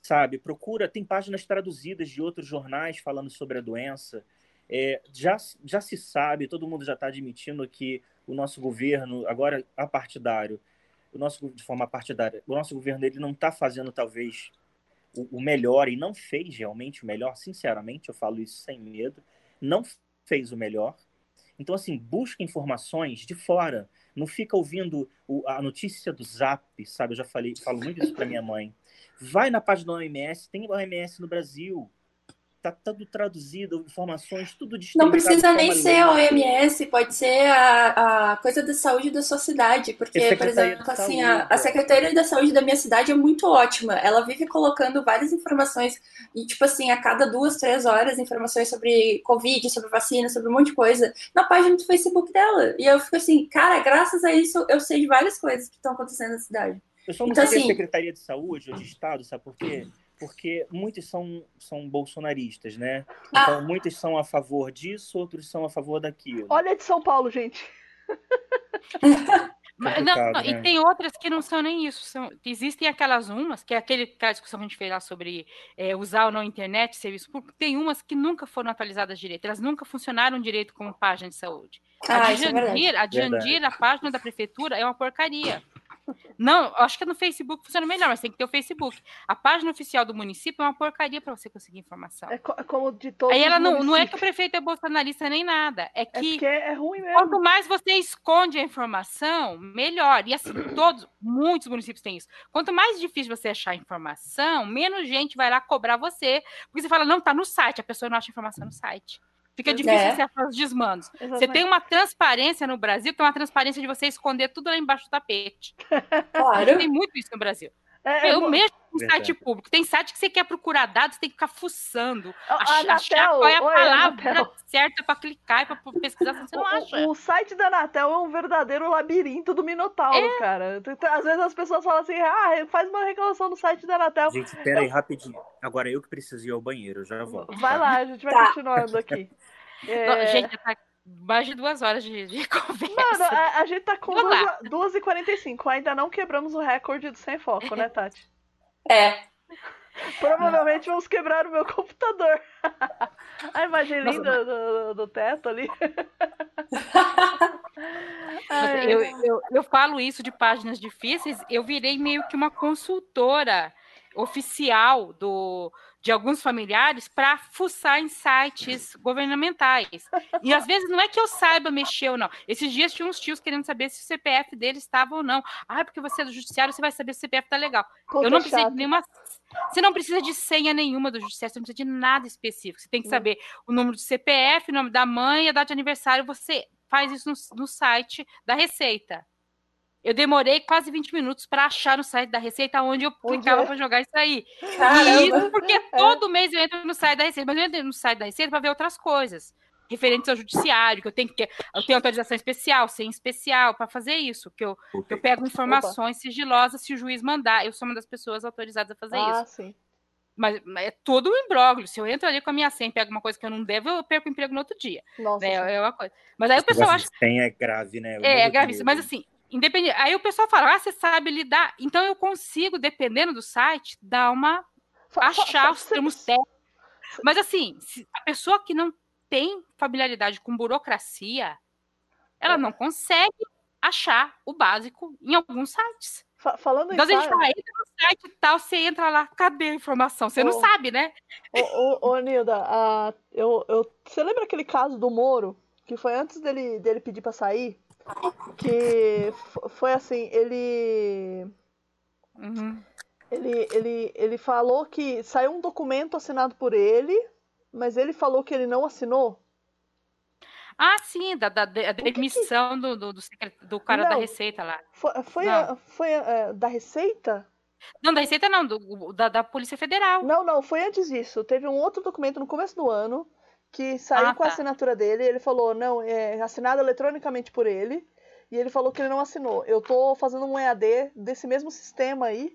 sabe? Procura, tem páginas traduzidas de outros jornais falando sobre a doença. É, já, já se sabe, todo mundo já está admitindo que o nosso governo, agora apartidário, o nosso de forma partidária, o nosso governo ele não está fazendo talvez o, o melhor e não fez realmente o melhor, sinceramente, eu falo isso sem medo, não fez o melhor. Então, assim, busca informações de fora. Não fica ouvindo o- a notícia do Zap, sabe? Eu já falei, falo muito isso para minha mãe. Vai na página da OMS, tem OMS no Brasil. Tá tudo traduzido, informações, tudo Não precisa nem ser a OMS, pode ser a, a coisa da saúde da sua cidade, porque, por exemplo, assim, a, a Secretaria da Saúde da minha cidade é muito ótima. Ela vive colocando várias informações, e tipo assim, a cada duas, três horas, informações sobre Covid, sobre vacina, sobre um monte de coisa, na página do Facebook dela. E eu fico assim, cara, graças a isso eu sei de várias coisas que estão acontecendo na cidade. Eu só não então, sei assim, Secretaria de Saúde ou de Estado, sabe por quê? Porque muitos são, são bolsonaristas, né? Então, ah. muitos são a favor disso, outros são a favor daquilo. Olha de São Paulo, gente. Mas, não, não, né? E tem outras que não são nem isso. São, existem aquelas umas, que é aquele, aquela discussão que a gente fez lá sobre é, usar ou não internet, serviço público. Tem umas que nunca foram atualizadas direito. Elas nunca funcionaram direito como página de saúde. Ah, a de é Jandir, é a, Jandir, a página da prefeitura, é uma porcaria. Não, acho que no Facebook funciona melhor, mas tem que ter o Facebook. A página oficial do município é uma porcaria para você conseguir informação. É, co é como de todos Aí ela não, não é que o prefeito é bolsonarista nem nada. É, é que é, é ruim mesmo. quanto mais você esconde a informação, melhor. E assim, todos, muitos municípios têm isso. Quanto mais difícil você achar informação, menos gente vai lá cobrar você. Porque você fala, não, tá no site, a pessoa não acha informação no site. Fica difícil é. achar os desmandos. Exatamente. Você tem uma transparência no Brasil, que é uma transparência de você esconder tudo lá embaixo do tapete. Claro. Tem muito isso no Brasil. É, eu é mesmo em site público. Tem site que você quer procurar dados, tem que ficar fuçando, ach, achar qual é a Oi, palavra Anatel. certa para clicar e para pesquisar, você não acha. O, o, site da Anatel é um verdadeiro labirinto do Minotauro, é. cara. Às vezes as pessoas falam assim, ah, faz uma reclamação no site da Anatel. Gente, pera aí, rapidinho. Agora eu que preciso ir ao banheiro, já volto. Vai lá, a gente vai tá. continuando aqui. É... Gente, tá mais de duas horas de, de conversa. Mano, a, a gente tá com 2h45. Ainda não quebramos o recorde do sem foco, né, Tati? É. Provavelmente vamos quebrar o meu computador. A imagem linda do, do, teto ali. eu, eu, eu falo isso de páginas difíceis, eu virei meio que uma consultora oficial do, de alguns familiares para fuçar em sites governamentais. E às vezes não é que eu saiba mexer ou não. Esses dias tinha uns tios querendo saber se o CPF dele estava ou não. Ah, porque você é do judiciário, você vai saber se o CPF tá legal. eu não preciso de nenhuma. Você não precisa de senha nenhuma do judiciário, você não precisa de nada específico. Você tem que saber o número do CPF, o nome da mãe, a data de aniversário. Você faz isso no, no site da Receita. Eu demorei quase 20 minutos para achar no site da Receita onde eu clicava para jogar isso aí. Caramba. E isso porque é. todo mês eu entro no site da Receita, mas eu entro no site da Receita para ver outras coisas referentes ao judiciário, que eu tenho que eu tenho autorização especial, sem especial para fazer isso, que eu, okay. eu pego informações Opa. sigilosas se o juiz mandar. Eu sou uma das pessoas autorizadas a fazer ah, isso. Sim. Mas, mas, é todo um imbróglio. Se eu entro ali com a minha senha e pego alguma coisa que eu não devo, eu perco o emprego no outro dia. Nossa. Né? É uma coisa. Mas aí o pessoal acha. Senha é grave, né? Eu é, é gravíssimo. Mas assim, independente. Aí o pessoal fala, ah, você sabe lidar. Então eu consigo, dependendo do site, dar uma. achar os termos técnicos. Mas assim, a pessoa que não tem familiaridade com burocracia, ela não consegue achar o básico em alguns sites. Falando então, a gente fala, entra no site e tal, você entra lá, cadê a informação? Você ô, não sabe, né? Ô, ô, ô Nilda, eu, eu, você lembra aquele caso do Moro, que foi antes dele, dele pedir para sair? Que foi assim, ele, uhum. ele, ele, ele falou que saiu um documento assinado por ele, mas ele falou que ele não assinou. Ah, sim, da, da, da demissão que do, do, do, do, cara não, da Receita lá. Foi, foi, a, foi a, é, da Receita? Não, da Receita não, do, da, da Polícia Federal. Não, não, foi antes disso. Teve um outro documento no começo do ano que saiu ah, com a tá. assinatura dele. Ele falou, não, é assinado eletronicamente por ele. E ele falou que ele não assinou. Eu tô fazendo um EAD desse mesmo sistema aí.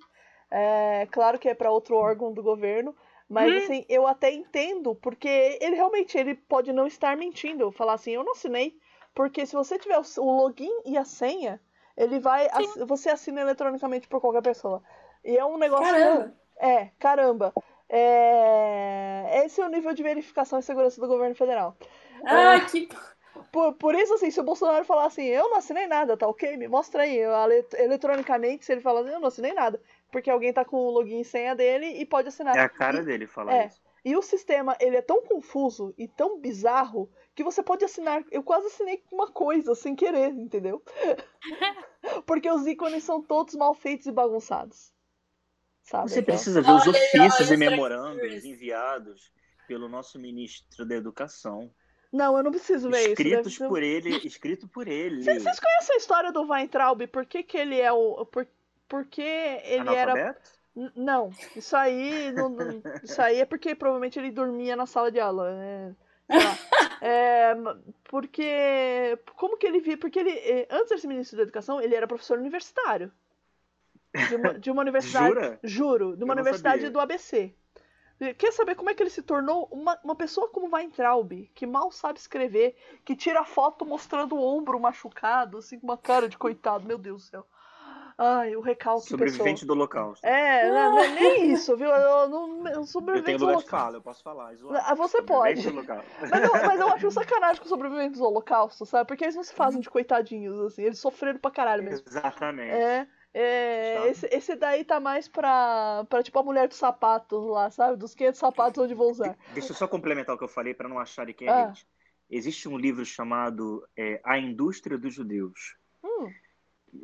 É, claro que é para outro órgão do governo. Mas hum. assim, eu até entendo, porque ele realmente ele pode não estar mentindo. Falar assim, eu não assinei. Porque se você tiver o login e a senha, ele vai. Você assina eletronicamente por qualquer pessoa. E é um negócio. Caramba! É, caramba. É... Esse é o nível de verificação e segurança do governo federal. Ah, é... que. Por, por isso, assim, se o Bolsonaro falar assim, eu não assinei nada, tá ok? Me mostra aí, eletronicamente, se ele falar, eu não assinei nada. Porque alguém tá com o login e senha dele e pode assinar. É a cara e, dele falar é, isso. E o sistema, ele é tão confuso e tão bizarro que você pode assinar. Eu quase assinei uma coisa sem querer, entendeu? Porque os ícones são todos mal feitos e bagunçados. Sabe? Você então... precisa ver os ofícios e memorandos enviados pelo nosso ministro da Educação. Não, eu não preciso ver Escritos isso. ser- por ele, escrito por ele. Vocês vocês conhecem a história do Weintraub? Por que, que ele é o. Por, porque ele era. Não, isso aí. não- não- isso aí é porque provavelmente ele dormia na sala de aula, né? É, porque. Como que ele via? Porque ele. eh, Antes de ser ministro da Educação, ele era professor universitário. De uma, de uma universidade. Jura? Juro, de uma universidade sabia. do ABC. Quer saber como é que ele se tornou uma, uma pessoa como Weintraub, que mal sabe escrever, que tira foto mostrando o ombro machucado, assim, com uma cara de coitado, meu Deus do céu. Ai, o recalque. Sobrevivente do Holocausto. É, não, não é nem isso, viu? Eu não eu Eu tenho do lugar de fala, eu posso falar. é. Ah, você pode. Mas eu, mas eu acho sacanagem com sobreviventes do Holocausto, sabe? Porque eles não se fazem de coitadinhos, assim. Eles sofreram pra caralho mesmo. Exatamente. É. É, esse, esse daí tá mais pra, pra tipo a mulher dos sapatos lá, sabe? Dos 500 sapatos onde vou usar. Deixa eu só complementar o que eu falei para não acharem que é Ah. hate. Existe um livro chamado é, A Indústria dos Judeus. Hum,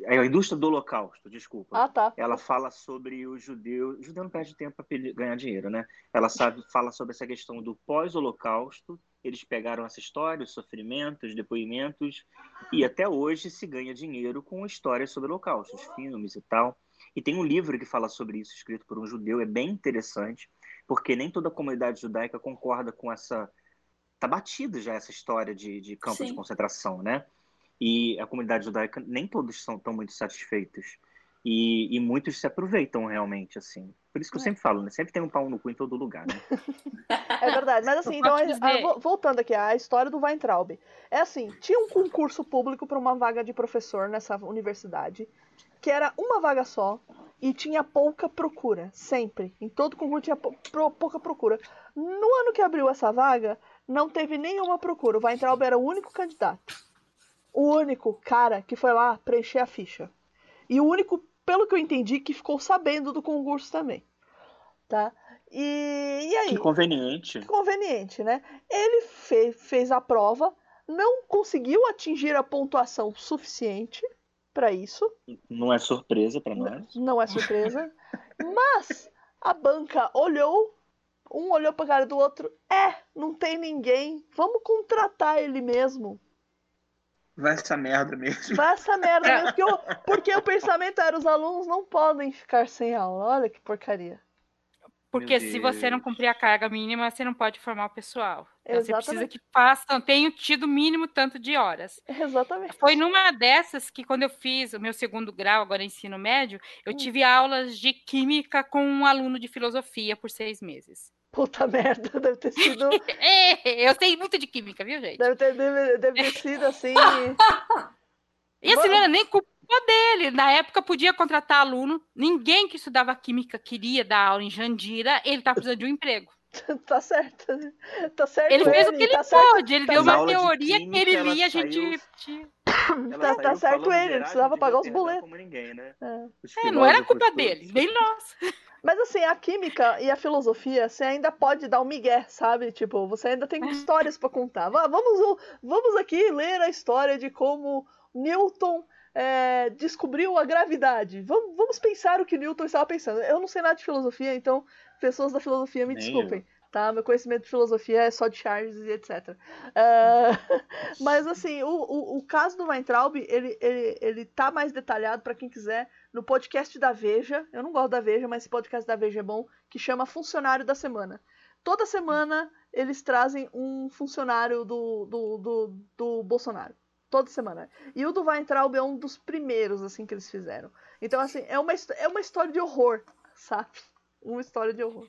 É a Indústria do Holocausto, desculpa. ah, tá. Ela fala sobre o judeu. O judeu não perde tempo para ganhar dinheiro, né? Ela sabe, fala sobre essa questão do pós-holocausto. Eles pegaram essa história, os sofrimentos, os depoimentos, e até hoje se ganha dinheiro com histórias sobre o holocausto, os filmes e tal. E tem um livro que fala sobre isso, escrito por um judeu, é bem interessante, porque nem toda a comunidade judaica concorda com essa. Tá batida já essa história de, de campos Sim. de concentração, né? E a comunidade judaica, nem todos são tão muito satisfeitos. E, e muitos se aproveitam realmente, assim. Por isso que eu É. sempre falo, né? Sempre tem um pau no cu em todo lugar, né? É verdade. Mas assim, então, posso a- vo- voltando aqui, a história do Weintraub. É assim, tinha um concurso público para uma vaga de professor nessa universidade, que era uma vaga só, e tinha pouca procura, sempre. Em todo concurso tinha pou- pro- pouca procura. No ano que abriu essa vaga, não teve nenhuma procura. O Weintraub era o único candidato. O único cara que foi lá preencher a ficha. E o único, pelo que eu entendi, que ficou sabendo do concurso também. Tá? E, e aí? Que conveniente. conveniente, né? Ele fe- fez a prova, não conseguiu atingir a pontuação suficiente para isso, Não é surpresa para nós. não é surpresa, mas a banca olhou, um olhou para cara do outro, é, não tem ninguém, vamos contratar ele mesmo. Vai essa merda mesmo. Vai essa merda mesmo, porque o, porque o pensamento era os alunos não podem ficar sem aula. Olha que porcaria. Porque se você não cumprir a carga mínima, você não pode formar o pessoal. Então, você precisa Exatamente. que façam, tenham tido o mínimo tanto de horas. Exatamente. Foi numa dessas que, quando eu fiz o meu segundo grau, agora ensino médio, eu Hum. tive aulas de química com um aluno de filosofia por seis meses. Puta merda, deve ter sido É, eu sei muito de química, viu, gente? Deve ter, deve, deve ter sido assim. E assim, não era nem culpa dele. Na época podia contratar aluno, ninguém que estudava química queria dar aula em Jandira, ele estava precisando de um emprego. tá certo. né? Tá certo. Ele fez o que ele tá certo, pôde, ele tá deu uma teoria que ele lia, a gente. Ela Tá- tá certo ele, ele precisava pagar os boletos. Como ninguém, né? É. Os É, não era culpa todos. dele, nem nossa. Mas assim, a química e a filosofia, você ainda pode dar um migué, sabe? Tipo, você ainda tem histórias pra contar. Va- Vamos, vamos aqui ler a história de como Newton é, descobriu a gravidade. Vamos, vamos pensar o que Newton estava pensando. Eu não sei nada de filosofia, então pessoas da filosofia me Nem desculpem. Tá? Meu conhecimento de filosofia é só de Charles e etc. É, mas assim, o, o, o caso do Weintraub, ele, ele, ele tá mais detalhado pra quem quiser no podcast da Veja. Eu não gosto da Veja, mas esse podcast da Veja é bom, que chama Funcionário da Semana. Toda semana eles trazem um funcionário do, do, do, do Bolsonaro. Toda semana. E o do Weintraub é um dos primeiros, assim, que eles fizeram. Então, assim, é uma, é uma história de horror, sabe? Uma história de horror.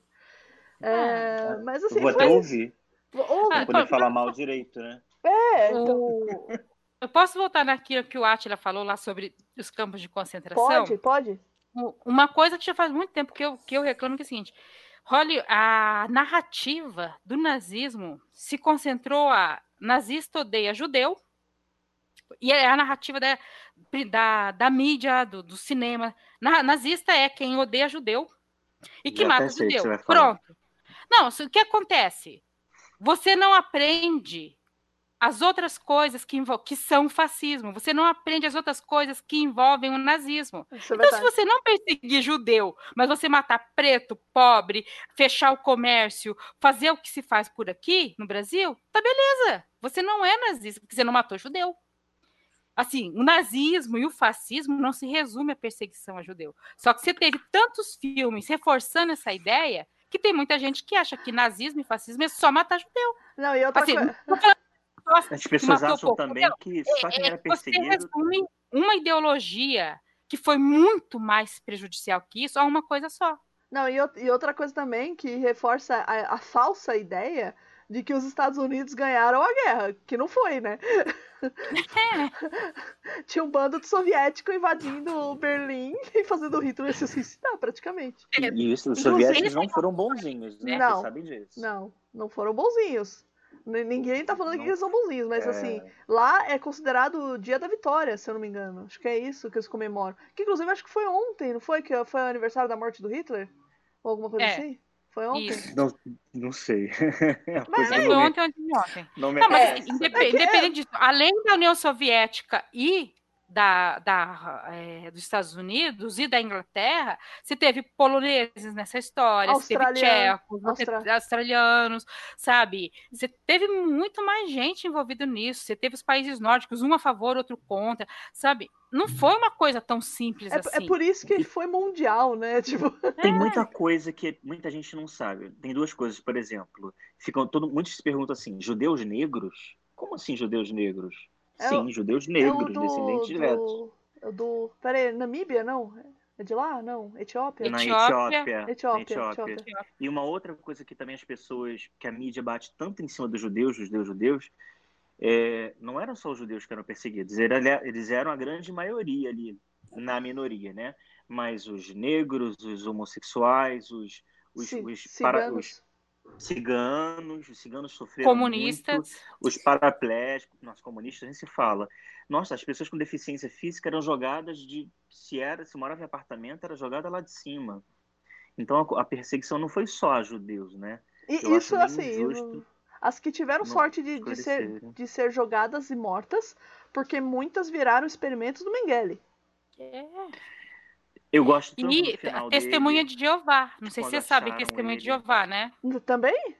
É, mas assim, Eu vou até foi- ouvir, ouve, pra Ah, poder pô, falar mal direito, né? é, O- então, Eu posso voltar naquilo que o Atila falou lá sobre os campos de concentração? pode, pode. Uma coisa que já faz muito tempo que eu, que eu reclamo que é o seguinte: Holly, a narrativa do nazismo se concentrou a nazista odeia judeu, e é a narrativa da, da, da mídia, do, do cinema. Na- nazista é quem odeia judeu e que Já mata que judeu. falar. Pronto. Não, o que acontece? Você não aprende as outras coisas que, que são fascismo. Você não aprende as outras coisas que envolvem o nazismo. É então, se você não perseguir judeu, mas você matar preto, pobre, fechar o comércio, fazer o que se faz por aqui no Brasil, tá beleza. Você não é nazista, porque você não matou judeu. Assim, o nazismo e o fascismo não se resume à perseguição a judeu. Só que você teve tantos filmes reforçando essa ideia que tem muita gente que acha que nazismo e fascismo é só matar judeu. Não, e outra assim, coisa as pessoas acham também que só quem é, era perseguido. uma ideologia que foi muito mais prejudicial que isso a uma coisa só. Não, e, e outra coisa também que reforça a, a, falsa ideia de que os Estados Unidos ganharam a guerra, que não foi, né? É. Tinha um bando de soviético invadindo Berlim e fazendo o Hitler se suicidar, praticamente. Isso, os soviéticos não foram bonzinhos, né? Não, Você sabe disso. Não, não foram bonzinhos. Ninguém tá falando não, que eles são bonzinhos, mas é... assim, lá é considerado o dia da vitória, se eu não me engano. Acho que é isso que eles comemoram. Que inclusive acho que foi ontem, não foi? Que foi o aniversário da morte do Hitler? Ou alguma coisa é. assim? Foi ontem? Não, não sei. Mas é foi ontem ou ontem de ontem. Não, me... não mas é. independente, independente disso, além da União Soviética e da, da é, dos Estados Unidos e da Inglaterra, você teve poloneses nessa história, você teve tchecos, você teve australianos, sabe? Você teve muito mais gente envolvida nisso. Você teve os países nórdicos, um a favor, outro contra, sabe? Não foi uma coisa tão simples é, é assim. É por isso que ele foi mundial, né? Tipo... Tem é. muita coisa que muita gente não sabe. Tem duas coisas, por exemplo. Ficam todo, muitos se perguntam assim: judeus negros? Como assim judeus negros? É Sim, o, judeus negros, é do, descendentes do, diretos. É do. Peraí, Namíbia, não? É de lá? Não. Etiópia? Na Etiópia. Etiópia. Etiópia, Etiópia. Etiópia. E uma outra coisa que também as pessoas, que a mídia bate tanto em cima dos judeus, judeus, judeus, é, não eram só os judeus que eram perseguidos, eles eram a grande maioria ali, na minoria, né? Mas os negros, os homossexuais, os, os, Sim, os, para, os ciganos, os ciganos sofreram comunistas, muito, os paraplégicos, nós comunistas nem se fala. Nossa, as pessoas com deficiência física eram jogadas de se era, se morava em apartamento, era jogada lá de cima. Então a, a perseguição não foi só a judeus, né? E Eu isso assim, as que tiveram sorte de, de, ser, de ser jogadas e mortas, porque muitas viraram experimentos do Mengele. É. Eu gosto tanto e a testemunha dele, de Jeová. Não sei se você sabe testemunha ele. de Jeová, né? Também?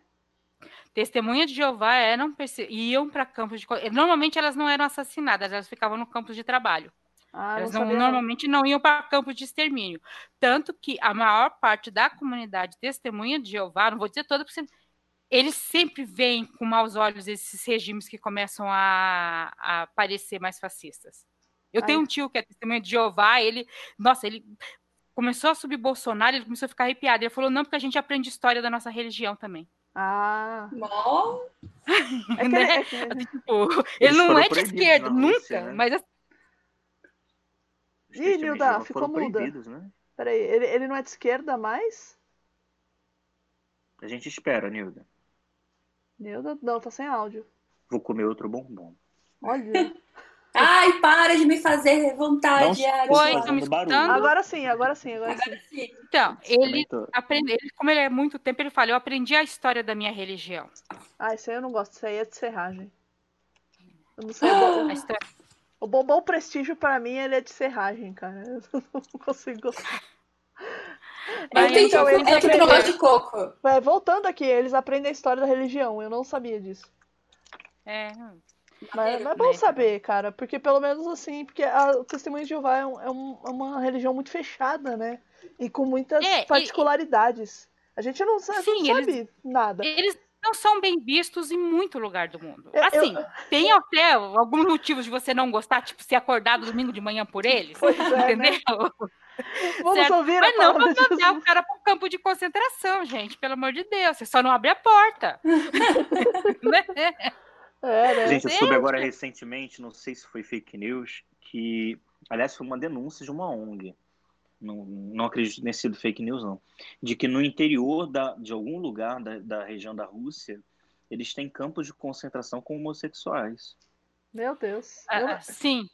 Testemunha de Jeová eram iam para campos de normalmente elas não eram assassinadas, elas ficavam no campo de trabalho. Ah, elas não, normalmente não iam para campos de extermínio. Tanto que a maior parte da comunidade testemunha de Jeová, não vou dizer toda, porque eles sempre veem com maus olhos esses regimes que começam a, a parecer mais fascistas. Eu Ai. tenho um tio que é testemunha de Jeová, ele, nossa, ele começou a subir Bolsonaro, ele começou a ficar arrepiado. Ele falou, não, porque a gente aprende história da nossa religião também. Ah. Bom. É é que... Tipo, ele não é de esquerda, nunca, Rússia, né? mas assim... Ih, Nilda, ficou muda. Né? Peraí, ele, ele não é de esquerda mais? A gente espera, Nilda. Nilda, não, tá sem áudio. Vou comer outro bombom. Olha. Ai, para de me fazer vontade. Oi, tá me escutando? Agora sim, agora sim, agora, agora sim. sim. Então, ele aprende, ele, como ele é muito tempo, ele fala, eu aprendi a história da minha religião. Ah, isso aí eu não gosto, isso aí é de serragem. Eu não sei. Ah, a história... O bombom prestígio, para mim, ele é de serragem, cara. Eu não consigo Eu tenho então, eles é aprendem... de coco. É, voltando aqui, eles aprendem a história da religião. Eu não sabia disso. É. Mas, mas é bom saber, cara, porque pelo menos assim, porque a, o Testemunho de Jeová é, um, é, um, é, uma religião muito fechada, né? E com muitas é, particularidades. E, a gente não, sabe, sim, não sabe eles, nada. Eles não são bem vistos em muito lugar do mundo. Assim, eu... tem até alguns motivos de você não gostar, tipo, ser acordado domingo de manhã por eles. Pois é, né? entendeu? Né? Vamos certo? ouvir Mas não pra mandar o cara para o campo de concentração, gente. Pelo amor de Deus, você só não abre a porta. né? É, né? Gente, eu soube agora recentemente, não sei se foi fake news, que, aliás, foi uma denúncia de uma ONG. Não, não acredito tenha sido fake news, não. De que no interior da, de algum lugar da, da região da Rússia, eles têm campos de concentração com homossexuais. Meu Deus. Ah, eu... Sim,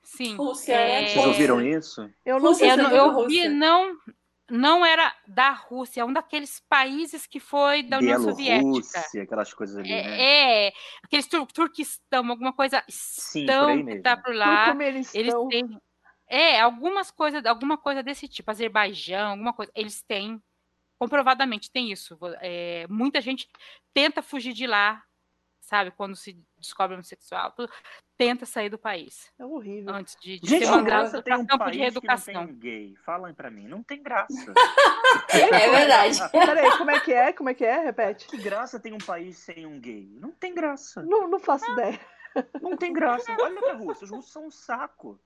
sim. Rússia, é... Vocês ouviram isso? Eu não sei. Eu, eu vi, não, não era da Rússia, é um daqueles países que foi da União Soviética. aquelas coisas ali, é, né? É, aqueles tur Turquistão, alguma coisa Sim, estão que tá por lá. Eles têm. É, algumas coisas, alguma coisa desse tipo, Azerbaijão, alguma coisa. Eles têm, comprovadamente tem isso. É, muita gente tenta fugir de lá, sabe? Quando se descobre homossexual, tudo, tenta sair do país É horrível. antes de, de Gente, ser mandado graça tem para um campo país de que não reeducação. tem gay? Falem pra mim, não tem graça. É verdade. Peraí, como é que é? Como é que é? Repete. que graça tem um país sem um gay? Não tem graça. Não, não faço ideia. Não tem graça. Olha pra Rússia, os russos são um saco.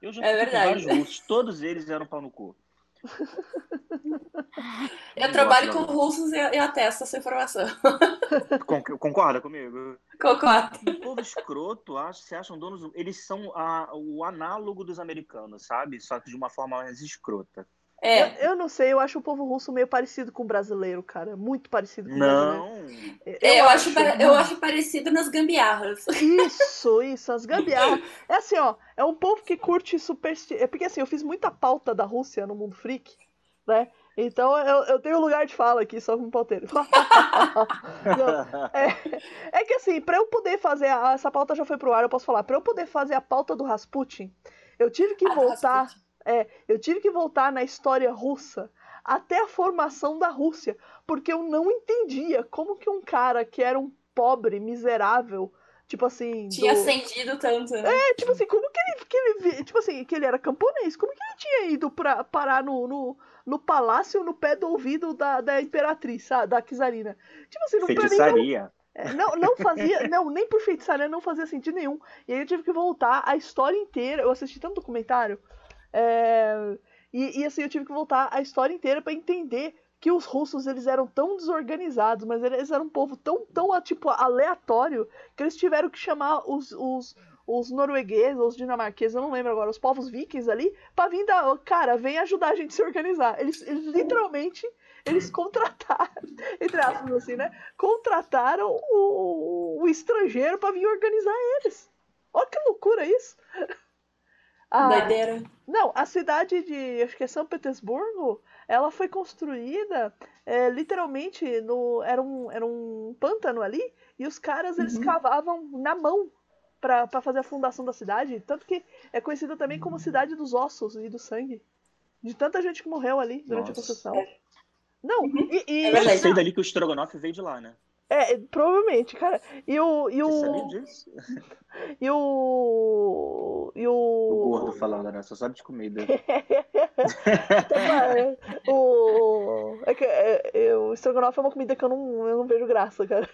Eu já É verdade. vários russos, todos eles eram pau no cu. Eu trabalho com russos e eu atesto essa informação. Con- Concorda comigo? Concordo. O povo escroto, acho, se acham donos. do- Eles são a- o análogo dos americanos, sabe? Só que de uma forma mais escrota. É. Eu, eu não sei, eu acho o povo russo meio parecido com o brasileiro, cara. Muito parecido com o brasileiro. Não. É, eu, acho, pa- eu acho parecido nas gambiarras. Isso, isso, as gambiarras. É assim, ó, é um povo que curte superstição. É porque assim, eu fiz muita pauta da Rússia no Mundo Freak, né? Então eu, eu tenho lugar de fala aqui, só como pauteiro. Não, é, é que assim, pra eu poder fazer. A, essa pauta já foi pro ar, eu posso falar. Pra eu poder fazer a pauta do Rasputin, eu tive que Ah, voltar. Rasputin. É, eu tive que voltar na história russa até a formação da Rússia, porque eu não entendia como que um cara que era um pobre, miserável, tipo assim, Tinha do- ascendido tanto, né? é, tipo assim, como que ele, que ele vi- tipo assim, que ele era camponês, como que ele tinha ido pra parar no, no, no palácio no pé do ouvido da, da imperatriz, sabe, da czarina? Tipo assim, não, pra mim não, Feitiçaria. é, Não, não fazia, não, nem por feitiçaria não fazia sentido nenhum. E aí eu tive que voltar a história inteira. Eu assisti tanto documentário. É, e, e assim, eu tive que voltar a história inteira pra entender que os russos eles eram tão desorganizados, mas eles eram um povo tão, tão tipo, aleatório que eles tiveram que chamar os, os, os noruegueses, os dinamarqueses, eu não lembro agora, os povos vikings ali, pra vir dar. Cara, vem ajudar a gente a se organizar. Eles, eles literalmente. Eles contrataram, entre aspas assim, né? Contrataram o, o estrangeiro pra vir organizar eles. Olha que loucura isso! Ah, Doideira. não, a cidade de, acho que é São Petersburgo, ela foi construída é, literalmente no, era um, era um pântano ali, e os caras eles cavavam na mão pra pra fazer a fundação da cidade, tanto que é conhecida também como cidade dos ossos e do sangue. De tanta gente que morreu ali durante a Nossa. construção. Não, e, e- É Eu verdade. sei dali que o Strogonoff veio de lá, né? É, provavelmente, cara. E o. E Você o. sabia disso? E o. E o. O gordo falando, né? Só sabe de comida. É, o. É que é, é, o estrogonofe é uma comida que eu não, eu não vejo graça, cara.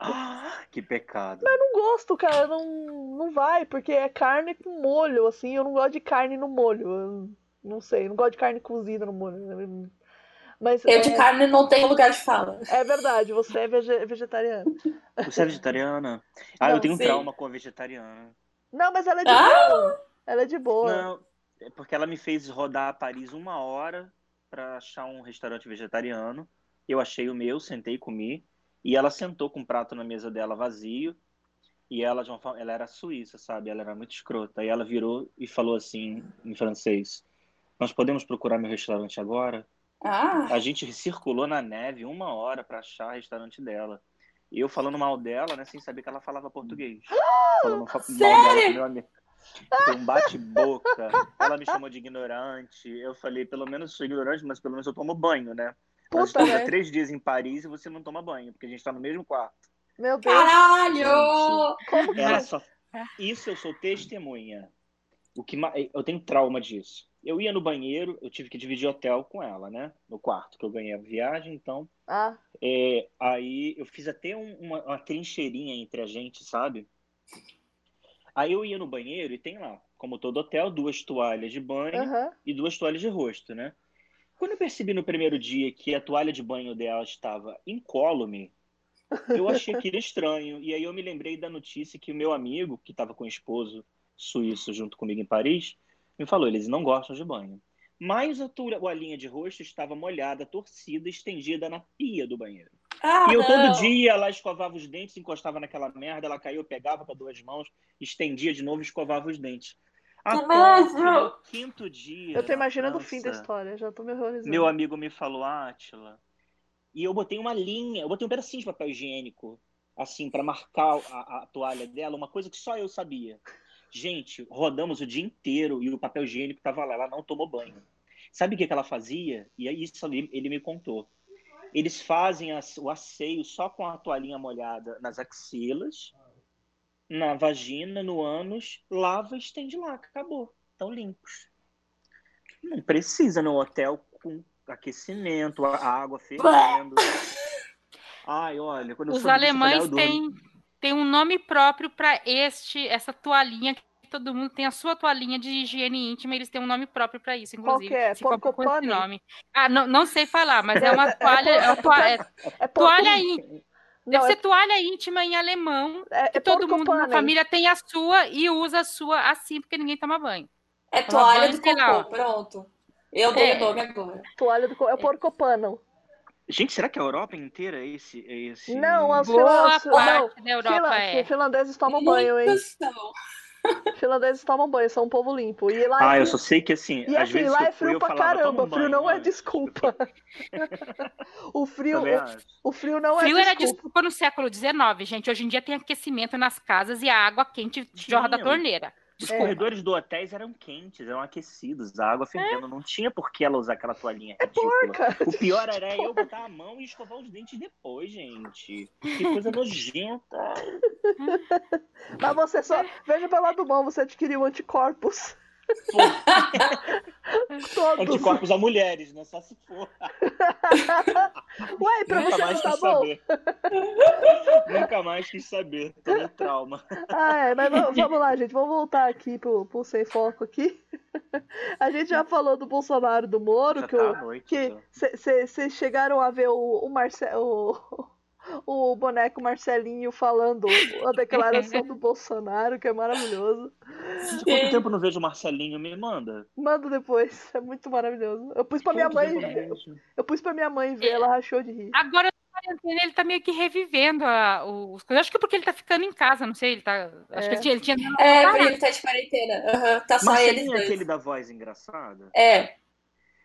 Ah, que pecado. Eu não gosto, cara. Não, não vai, porque é carne com molho, assim. Eu não gosto de carne no molho. Eu não sei, não gosto de carne cozida no molho. Mas Eu é, de carne não tenho lugar de fala. é verdade, você é vege- vegetariano. Você é vegetariana? Ah, Não, eu tenho um sim. trauma com a vegetariana. Não, mas ela é de Ah! boa. Ela é de boa. Não, é porque ela me fez rodar a Paris uma hora pra achar um restaurante vegetariano. Eu achei o meu, sentei e comi. E ela sentou com um prato na mesa dela vazio. E ela, de uma forma, ela era suíça, sabe? Ela era muito escrota. E ela virou e falou assim, em francês: Nós podemos procurar meu restaurante agora? Ah, A gente circulou na neve uma hora pra achar o restaurante dela. E eu falando mal dela, né, sem saber que ela falava português. Falando fa- mal dela. Foi um bate-boca. Ela me chamou de ignorante. Eu falei, pelo menos sou ignorante, mas pelo menos eu tomo banho, né? Nós Puta, né? três dias em Paris e você não toma banho, porque a gente tá no mesmo quarto. Meu Deus. caralho! Como que Ela só... Isso eu sou testemunha. O que ma- Eu tenho trauma disso. Eu ia no banheiro, eu tive que dividir hotel com ela, né? No quarto, que eu ganhei a viagem, então Ah, É, aí eu fiz até um- uma, uma trincheirinha entre a gente, sabe? Aí eu ia no banheiro e tem lá, como todo hotel, duas toalhas de banho aham. e duas toalhas de rosto, né? Quando eu percebi no primeiro dia que a toalha de banho dela estava incólume, eu achei aquilo estranho. E aí eu me lembrei da notícia que o meu amigo, que estava com o esposo suíço junto comigo em Paris, me falou: eles não gostam de banho. Mas a toalhinha de rosto estava molhada, torcida, estendida na pia do banheiro. Ah, E eu não. todo dia lá escovava os dentes, encostava naquela merda, ela caiu, eu pegava com as duas mãos, estendia de novo e escovava os dentes. A Que ponto que nojo! no quinto dia. Eu tô na imaginando o fim da história, já tô me horrorizando. Meu amigo me falou, Átila. E eu botei uma linha, eu botei um pedacinho de papel higiênico, assim, pra marcar a, a toalha dela, uma coisa que só eu sabia. Gente, rodamos o dia inteiro e o papel higiênico tava lá, ela não tomou banho. Sabe o que, que ela fazia? E aí isso ele, ele me contou. Eles fazem as- o asseio só com a toalhinha molhada nas axilas, na vagina, no ânus, lava e estende lá, acabou. Estão limpos. Não precisa no hotel com aquecimento, a água fervendo. Ai, olha, quando Os alemães têm, têm um nome próprio para este, essa toalhinha que todo mundo tem a sua toalhinha de higiene íntima, eles têm um nome próprio para isso, Qual inclusive. que é? Se for com esse nome. Ah, não, não sei falar, mas é uma toalha, é uma toalha, é É toalha íntima. Não, Deve é, ser toalha íntima em alemão, é, que é todo mundo na família tem a sua e usa a sua assim, porque ninguém toma banho. É toalha do lá, ó. cocô, pronto. Eu dei É. o nome agora. Toalha do co- é o porcopano. Gente, será que a Europa inteira é esse? É esse... Não, as Boa filan- não, parte da Europa filan- é. finlandeses tomam banho, hein? São. Finlandeses tomam banho, são um povo limpo. E lá, Ah, é eu frio- só sei que assim, e às assim, vezes lá eu é frio eu pra falava, caramba. "Toma um frio não banho é antes." desculpa. o frio, Também o, frio não Frio é era desculpa. desculpa no século XIX, gente. Hoje em dia tem aquecimento nas casas e a água quente jorra da torneira. Os É. corredores do hotéis eram quentes, eram aquecidos, a água fervendo. Não tinha por que ela usar aquela toalhinha É ridícula. porca. O pior era eu botar a mão e escovar os dentes depois, gente. Que coisa nojenta. Mas você só. Veja pelo lado bom, você adquiriu anticorpos. Anticorpos a mulheres, né? Só se for. Ué, pra Nunca você mais não tá quis bom? saber. Nunca mais quis saber. Tô no trauma. Ah, é, mas vamos, lá, gente. Vamos voltar aqui pro, pro Sem Foco aqui. A gente já falou do Bolsonaro e do Moro, Já que tá o, à noite. que vocês chegaram a ver o, o, Marce, o, boneco Marcelinho falando a declaração do Bolsonaro, que é maravilhoso. De quanto tempo eu não vejo o Marcelinho? Me manda. Manda depois, é muito maravilhoso. Eu pus pra minha mãe ver. Eu pus pra minha mãe ver, ela rachou de rir. Agora, ele tá meio que revivendo a- os coisas. Acho que porque ele tá ficando em casa, não sei. Ele tá. Acho É. que ele tinha. Ele tinha É, Caraca. ele tá de quarentena. Aham, Tá só eles Marcelinho é dois. aquele da voz engraçada? É,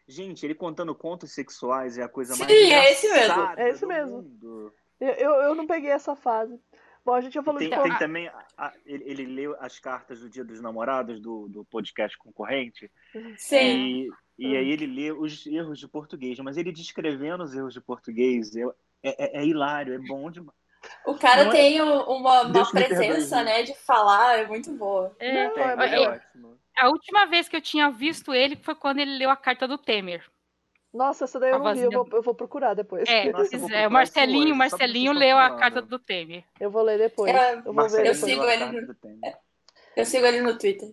Gente, ele contando contos sexuais é a coisa mais Sim, é esse mesmo. É esse mesmo. mundo. Eu, eu, eu não peguei essa fase. Bom, a gente já falou Tem, de tem também. a- ele, ele leu as cartas do Dia dos Namorados do, do podcast concorrente. sim. E, e aí ele lê os erros de português. Mas ele descrevendo os erros de português é, é, é hilário, é bom demais. O cara Não é- tem o- uma, uma presença, né, de falar, é muito boa. É, Não, é mas é é- ótimo. a última vez que eu tinha visto ele foi quando ele leu a carta do Temer. Nossa, essa daí eu A não vi, eu vozinha vou, eu vou procurar depois. É, Nossa, é, procurar o Marcelinho, Marcelinho só leu a carta do Temer. Eu vou ler depois. É, eu vou ver Eu depois. sigo ele no-. Eu sigo ele no Twitter.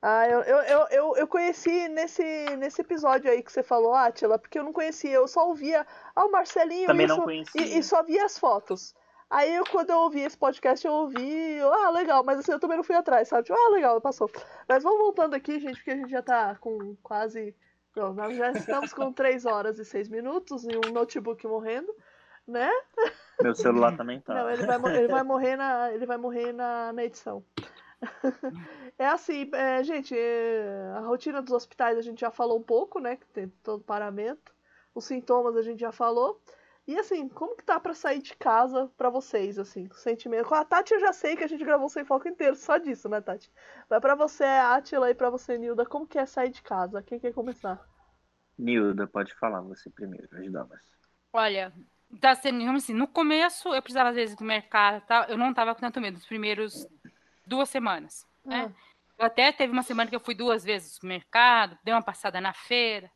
Ah, eu, eu, eu, eu, eu conheci nesse, nesse episódio aí que você falou, Atila, porque eu não conhecia, eu só ouvia, ah, o Marcelinho Também isso, não conhecia. e, e só via as fotos. Aí eu, quando eu ouvi esse podcast, eu ouvi, ah, legal, mas assim, eu também não fui atrás, sabe? Tipo, ah, legal, passou. Mas vamos voltando aqui, gente, porque a gente já tá com quase. Não, nós já estamos com 3 horas e 6 minutos e um notebook morrendo, né? Meu celular também tá. Não, ele vai, ele vai morrer na, ele vai morrer na, na edição. É assim, é, gente, é, a rotina dos hospitais a gente já falou um pouco, né? Que tem todo paramento. Os sintomas a gente já falou. E assim, como que tá pra sair de casa pra vocês, assim, o sentimento? Com a Tati eu já sei que a gente gravou sem foco inteiro só disso, né, Tati? Mas pra você, Atila, e pra você, Nilda, como que é sair de casa? Quem quer começar? Nilda, pode falar você primeiro, as damas. Olha, tá sendo assim, no começo eu precisava às vezes do mercado e tal, eu não tava com tanto medo, os primeiros duas semanas, né? Eu até teve uma semana que eu fui duas vezes no mercado, dei uma passada na feira.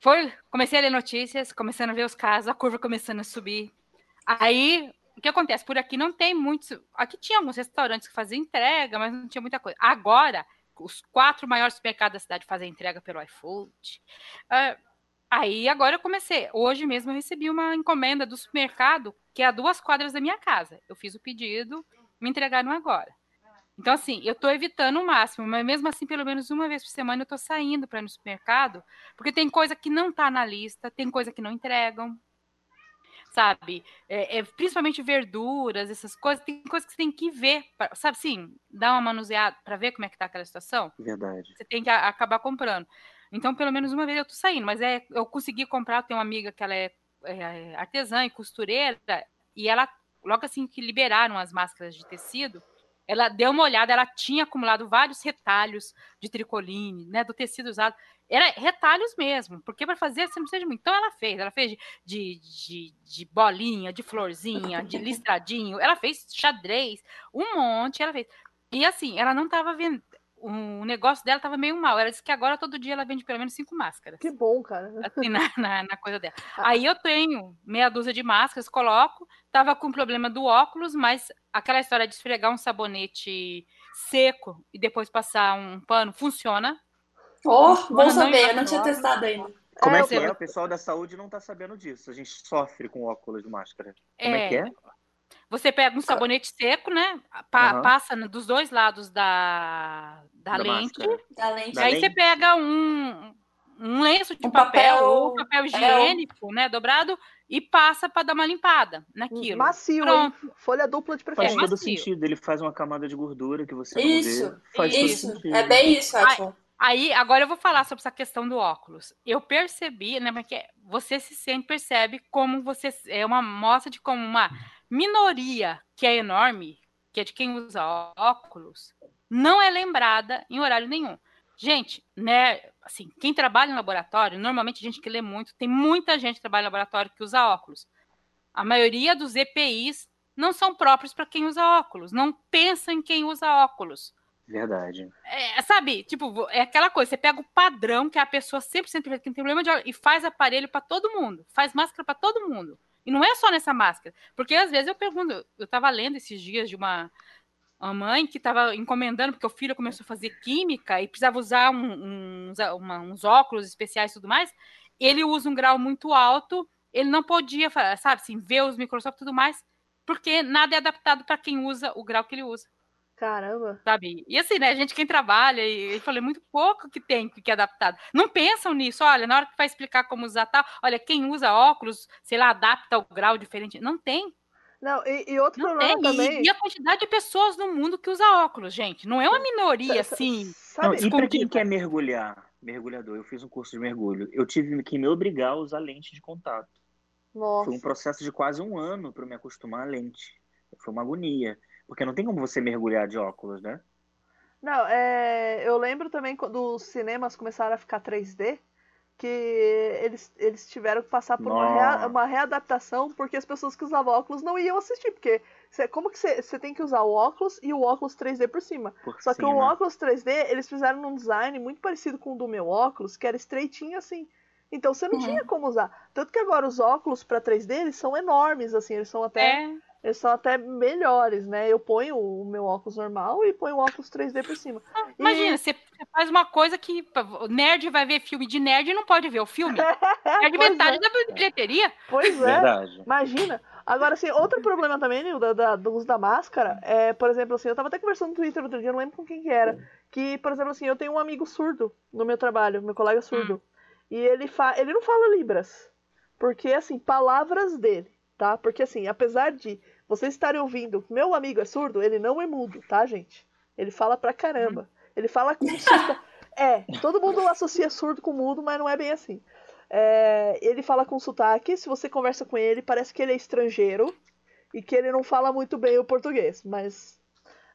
Foi, comecei a ler notícias, começando a ver os casos, a curva começando a subir. Aí, o que acontece? Por aqui não tem muitos. Aqui tinha alguns restaurantes que faziam entrega, mas não tinha muita coisa. Agora, os quatro maiores supermercados da cidade fazem entrega pelo iFood. Ah, aí, agora eu comecei. Hoje mesmo eu recebi uma encomenda do supermercado, que é a duas quadras da minha casa. Eu fiz o pedido, me entregaram agora. Então, assim, eu tô evitando o máximo, mas mesmo assim, pelo menos uma vez por semana eu tô saindo para ir no supermercado, porque tem coisa que não tá na lista, tem coisa que não entregam. Sabe? É, é, principalmente verduras, essas coisas, tem coisas que você tem que ver, pra, sabe assim, dar uma manuseada para ver como é que tá aquela situação. Verdade. Você tem que a, acabar comprando. Então, pelo menos uma vez eu tô saindo, mas é, eu consegui comprar, tem uma amiga que ela é, é artesã e costureira, e ela, logo assim que liberaram as máscaras de tecido, ela deu uma olhada, ela tinha acumulado vários retalhos de tricoline, né, do tecido usado. Era retalhos mesmo, porque para fazer você não precisa de muito. Então ela fez, ela fez de, de, de, bolinha, de florzinha, de listradinho, ela fez xadrez, um monte, ela fez. E assim, ela não estava vendo. O negócio dela estava meio mal. Ela disse que agora todo dia ela vende pelo menos cinco máscaras. Que bom, cara. Assim, na, na, na coisa dela. Aí eu tenho meia dúzia de máscaras, coloco. Tava com problema do óculos, mas aquela história de esfregar um sabonete seco e depois passar um pano funciona Oh, bom saber, eu não tinha testado ainda. Como é, é que é? O pessoal da saúde não tá sabendo disso. A gente sofre com óculos de máscara. Como é, é que é? Você pega um sabonete seco, né? Pa uhum. Passa dos dois lados da, da, da lente. Da lente. Aí você pega um, um lenço de um papel, papel, ou papel é, higiênico, é. né? Dobrado, e passa para dar uma limpada naquilo. Macio, Pronto. Folha dupla de preferência. Faz todo sentido. Ele faz uma camada de gordura que você isso, não vê. Faz isso. É bem isso, Edson. Aí, agora eu vou falar sobre essa questão do óculos. Eu percebi, né, porque você se sente, percebe como você é uma mostra de como uma minoria que é enorme, que é de quem usa óculos, não é lembrada em horário nenhum. Gente, né, assim, quem trabalha em laboratório, normalmente gente que lê muito, tem muita gente que trabalha em laboratório que usa óculos. A maioria dos EPIs não são próprios para quem usa óculos, não pensa em quem usa óculos. Verdade. É, sabe, tipo, é aquela coisa, você pega o padrão que a pessoa sempre sente que tem problema de e faz aparelho para todo mundo, faz máscara para todo mundo. E não é só nessa máscara, porque às vezes eu pergunto, eu tava lendo esses dias de uma, mãe que tava encomendando porque o filho começou a fazer química e precisava usar um, uma, uns óculos especiais e tudo mais. Ele usa um grau muito alto, ele não podia, sabe, assim, ver os microscópios e tudo mais, porque nada é adaptado para quem usa o grau que ele usa. Caramba. Sabe? E assim, né? A gente quem trabalha, e eu falei, muito pouco que tem que é adaptado. Não pensam nisso, olha, na hora que vai explicar como usar tal, olha, quem usa óculos, sei lá, adapta o grau diferente. Não tem. Não, e, e outro não problema tem. também. E, e, a quantidade de pessoas no mundo que usa óculos, gente. Não é uma minoria, assim. Sabe, não, e para quem quer mergulhar, mergulhador, eu fiz um curso de mergulho. Eu tive que me obrigar a usar lente de contato. Nossa. Foi um processo de quase um ano para me acostumar à lente. Foi uma agonia. Porque não tem como você mergulhar de óculos, né? Não, é... eu lembro também quando os cinemas começaram a ficar 3D, que eles, eles tiveram que passar por uma, rea... uma, readaptação, porque as pessoas que usavam óculos não iam assistir, porque cê, como que você tem que usar o óculos e o óculos 3D por cima? Por Só cima. que o óculos 3D, eles fizeram um design muito parecido com o do meu óculos, que era estreitinho assim. Então você não uhum. tinha como usar. Tanto que agora os óculos para 3D, eles são enormes, assim, eles são até... É eles são até melhores, né? Eu ponho o meu óculos normal e ponho o óculos 3D por cima. Imagina, e... você faz uma coisa que nerd vai ver filme de nerd e não pode ver o filme. É de metade é. da bilheteria. Pois é. Verdade. Imagina. Agora, assim, outro problema também, Nil, da, da, do uso da máscara, é, por exemplo, assim, eu tava até conversando no Twitter outro dia, não lembro com quem que era, que, por exemplo, assim, eu tenho um amigo surdo no meu trabalho, meu colega surdo, hum. e ele, fa ele não fala Libras, porque, assim, palavras dele, tá? Porque, assim, apesar de vocês estarem ouvindo, meu amigo é surdo, ele não é mudo, tá, gente? Ele fala pra caramba. Ele fala com sotaque. É, todo mundo associa surdo com mudo, mas não é bem assim. É, ele fala com sotaque, se você conversa com ele, parece que ele é estrangeiro e que ele não fala muito bem o português, mas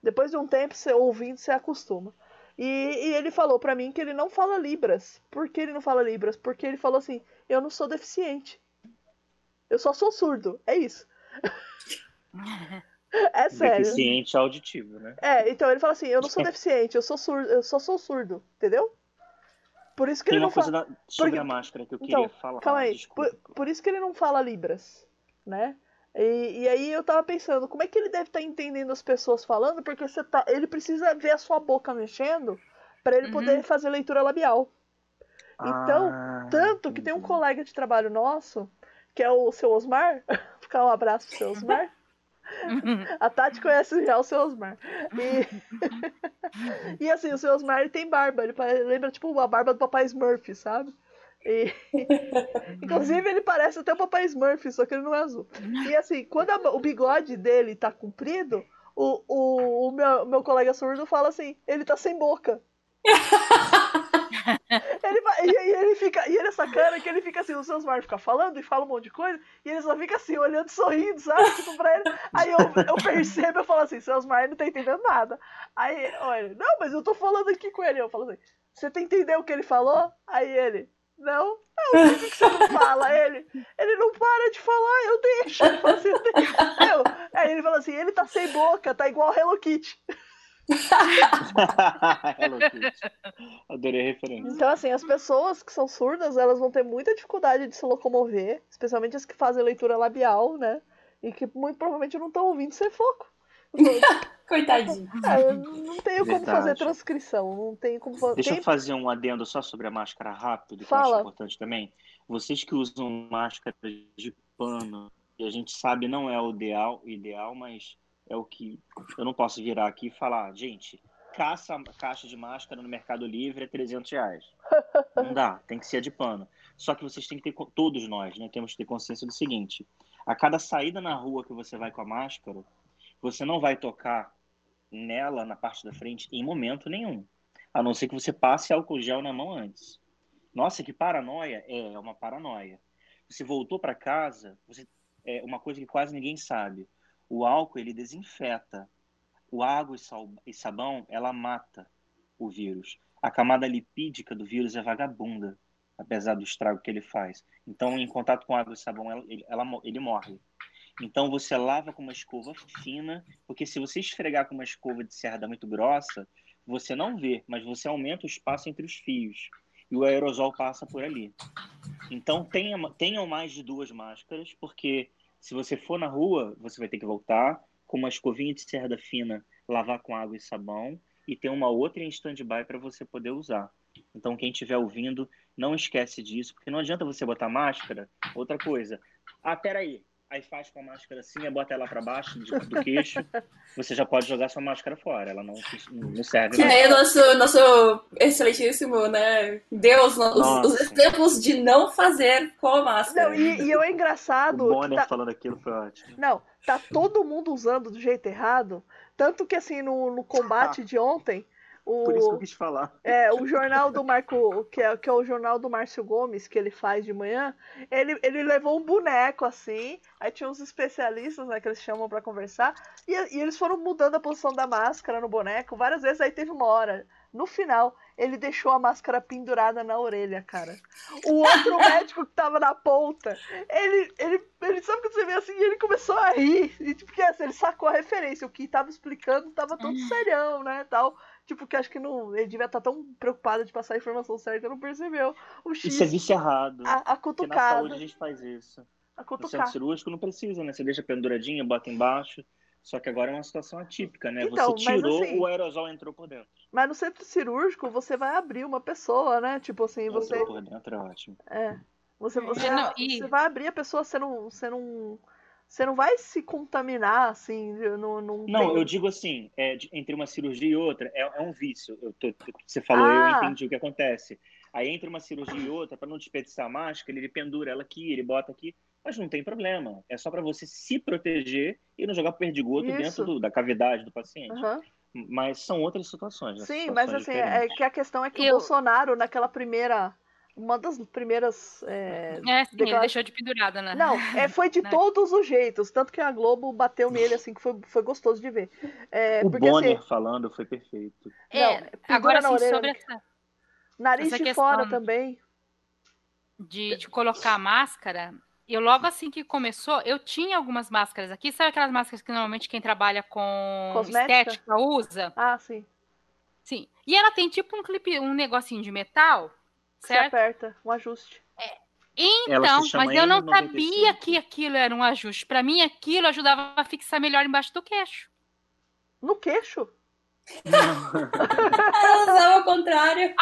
depois de um tempo, você ouvindo, você acostuma. E, e ele falou para mim que ele não fala Libras. Por que ele não fala Libras? Porque ele falou assim: eu não sou deficiente. Eu só sou surdo. É isso. É sério. Deficiente auditivo, né? É, então ele fala assim: eu não sou deficiente, eu sou surdo, eu só sou surdo, entendeu? Por isso que Tem ele não fala. Da... Sobre Porque... a máscara que eu então, queria falar. Calma aí. Por, por, isso que ele não fala Libras, né? E, e, aí eu tava pensando, como é que ele deve estar tá entendendo as pessoas falando? Porque você tá, ele precisa ver a sua boca mexendo para ele uhum. poder fazer leitura labial. Então, ah, tanto que tem um colega de trabalho nosso, que é o seu Osmar, ficar um abraço pro seu Osmar. A Tati conhece já o seu Osmar. E, e assim, o seu Osmar ele tem barba. Ele lembra tipo a barba do papai Smurf, sabe? E... Inclusive, ele parece até o Papai Smurf, só que ele não é azul. E assim, quando a- o bigode dele tá comprido, o, o, o meu, meu colega surdo fala assim, ele tá sem boca. Ele vai, e, e ele fica, e ele é sacana que ele fica assim, o seu fica falando e fala um monte de coisa, e ele só fica assim, olhando, sorrindo, sabe? Tipo, pra ele. Aí eu, eu percebo, eu falo assim, seu Smart não tá entendendo nada. Aí, olha, não, mas eu tô falando aqui com ele. Eu falo assim, você tá entendendo o que ele falou? Aí ele, não. Ah, por que, você não fala? Ele, ele não para de falar, eu deixo. Eu falo assim. Eu- aí ele fala assim, ele tá sem boca, tá igual Hello Kitty. Hello Kitty. Adorei a referência. Então, assim, as pessoas que são surdas, elas vão ter muita dificuldade de se locomover, especialmente as que fazem leitura labial, né? E que muito provavelmente não estão ouvindo sem foco. Coitadinho. Ah, eu não tenho como Verdade. fazer transcrição, não tenho como fazer. Deixa Tem- eu fazer um adendo só sobre a máscara rápido, que eu Fala. acho importante também. Vocês que usam máscara de pano, e a gente sabe não é o ideal, ideal, mas é o que eu não posso virar aqui e falar, gente, caça caixa de máscara no Mercado Livre é 300 reais. Não dá, tem que ser de pano. Só que vocês têm que ter, todos nós, né, temos que ter consciência do seguinte: a cada saída na rua que você vai com a máscara, você não vai tocar nela, na parte da frente, em momento nenhum. A não ser que você passe álcool gel na mão antes. Nossa, que paranoia! É, é uma paranoia. Você voltou para casa, você é uma coisa que quase ninguém sabe. O álcool ele desinfeta. O água e, sabão ela mata o vírus. A camada lipídica do vírus é vagabunda, apesar do estrago que ele faz. Então, em contato com água e sabão, ela, ele, morre. Então, você lava com uma escova fina, porque se você esfregar com uma escova de cerda muito grossa, você não vê, mas você aumenta o espaço entre os fios e o aerosol passa por ali. Então tenha, tenham mais de duas máscaras, porque se você for na rua, você vai ter que voltar com uma escovinha de cerda fina, lavar com água e sabão e ter uma outra em stand-by para você poder usar. Então quem estiver ouvindo, não esquece disso, porque não adianta você botar máscara. Outra coisa, ah, peraí, aí faz com a máscara assim, bota ela para baixo de- do queixo, você já pode jogar sua máscara fora, ela não, não serve Que mais. nem o nosso, nosso excelentíssimo, né? Deus, no- os, exemplos de não fazer com a máscara. Não, e, e eu é O engraçado. que Bonner tá- falando aquilo foi ótimo. Não, tá todo mundo usando do jeito errado. Tanto que assim, no, no combate de ontem, o. Por isso que eu quis falar. É, o jornal do Marco, que é, que é o jornal do Márcio Gomes, que ele faz de manhã, ele, ele levou um boneco assim, aí tinha uns especialistas, né, que eles chamam pra conversar, e, e eles foram mudando a posição da máscara no boneco várias vezes, aí teve uma hora, no final, ele deixou a máscara pendurada na orelha, cara. O outro médico que tava na ponta, ele, ele, ele sabe quando você vê assim, ele começou a rir, e tipo, porque assim, ele sacou a referência, o que tava explicando tava todo serião, né, tal. Tipo, que acho que não, ele devia estar tão preocupado de passar a informação certa que não percebeu o X, Isso é vício errado. a, a Porque na cutucada, saúde a gente faz isso. a No cutucada. centro cirúrgico não precisa, né? Você deixa penduradinha, bota embaixo. Só que agora é uma situação atípica, né? Então, você mas tirou, assim- o aerosol entrou por dentro. Mas no centro cirúrgico você vai abrir uma pessoa, né? Tipo assim, você. Entrou por dentro é ótimo. É. Você, você, É, não, e- você vai abrir a pessoa, você não. Você não. Você não vai se contaminar, assim, não, não, Não, tem- eu digo assim, é, entre uma cirurgia e outra, é, é um vício. Eu tô- você falou, Ah. eu entendi o que acontece. Aí entre uma cirurgia e outra, para não desperdiçar a máscara, ele pendura ela aqui, ele bota aqui, mas não tem problema. É só para você se proteger e não jogar perdigoto Isso. dentro do- da cavidade do paciente. Aham. Mas são outras situações. né? Sim, Situações mas assim, é diferentes. que a questão é que o Eu- Bolsonaro, naquela primeira. Uma das primeiras. é, É, sim, ele deixou de pendurada, né? Não, é, foi de Né? todos os jeitos. Tanto que a Globo bateu nele, assim, que foi, foi gostoso de ver. É, O porque, Bonner assim, falando foi perfeito. É, não, agora na sim, orelha, sobre essa nariz essa de fora também. de, de colocar a máscara, eu logo assim que começou, eu tinha algumas máscaras aqui. Sabe aquelas máscaras que normalmente quem trabalha com Cosmética? estética usa? Ah, sim. Sim. E ela tem tipo um clipe, um negocinho de metal, que Você certo? aperta, um ajuste. Ela Então, mas eu não N95. sabia que aquilo era um ajuste. Pra mim, aquilo ajudava a fixar melhor embaixo do queixo. No queixo? Ela usava ao contrário.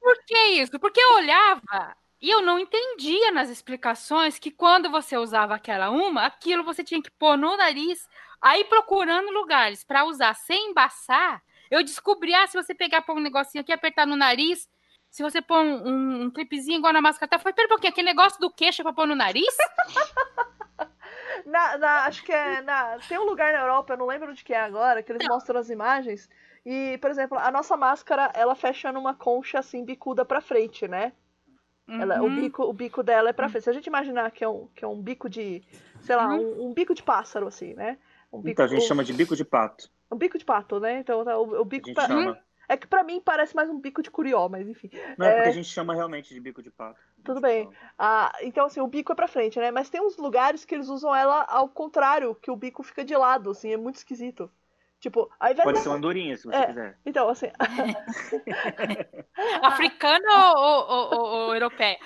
Por que isso? Porque eu olhava e eu não entendia nas explicações que quando você usava aquela uma, aquilo você tinha que pôr no nariz, aí procurando lugares pra usar sem embaçar. Eu descobri, ah, se você pegar pôr um negocinho aqui, apertar no nariz, se você pôr um, um, um clipezinho igual na máscara, tá? Foi, pera um pouquinho, aquele negócio do queixo é pra pôr no nariz? Na, na- acho que é. Na, tem um lugar na Europa, eu não lembro onde que é agora, que eles mostram as imagens. E, por exemplo, a nossa máscara, ela fecha numa concha assim, bicuda pra frente, né? Ela, o, Uhum. bico, o bico dela é pra frente. Se a gente imaginar que é um, que é um bico de. Sei lá, Uhum. um, um bico de pássaro, assim, né? Um bico, Então a gente um, chama de bico de pato. um bico de pato, né? Então tá, o, o A bico. gente pra- chama. É que pra mim parece mais um bico de curió, mas enfim. Não é porque É. a gente chama realmente de bico de pato. Tudo bem. Ah, então, assim, o bico é pra frente, né? Mas tem uns lugares que eles usam ela ao contrário, que o bico fica de lado, assim, é muito esquisito. Tipo, ao invés Pode de... ser uma andorinha, se você É. quiser. Então, assim, Africana ou, ou, ou- ou- europeia?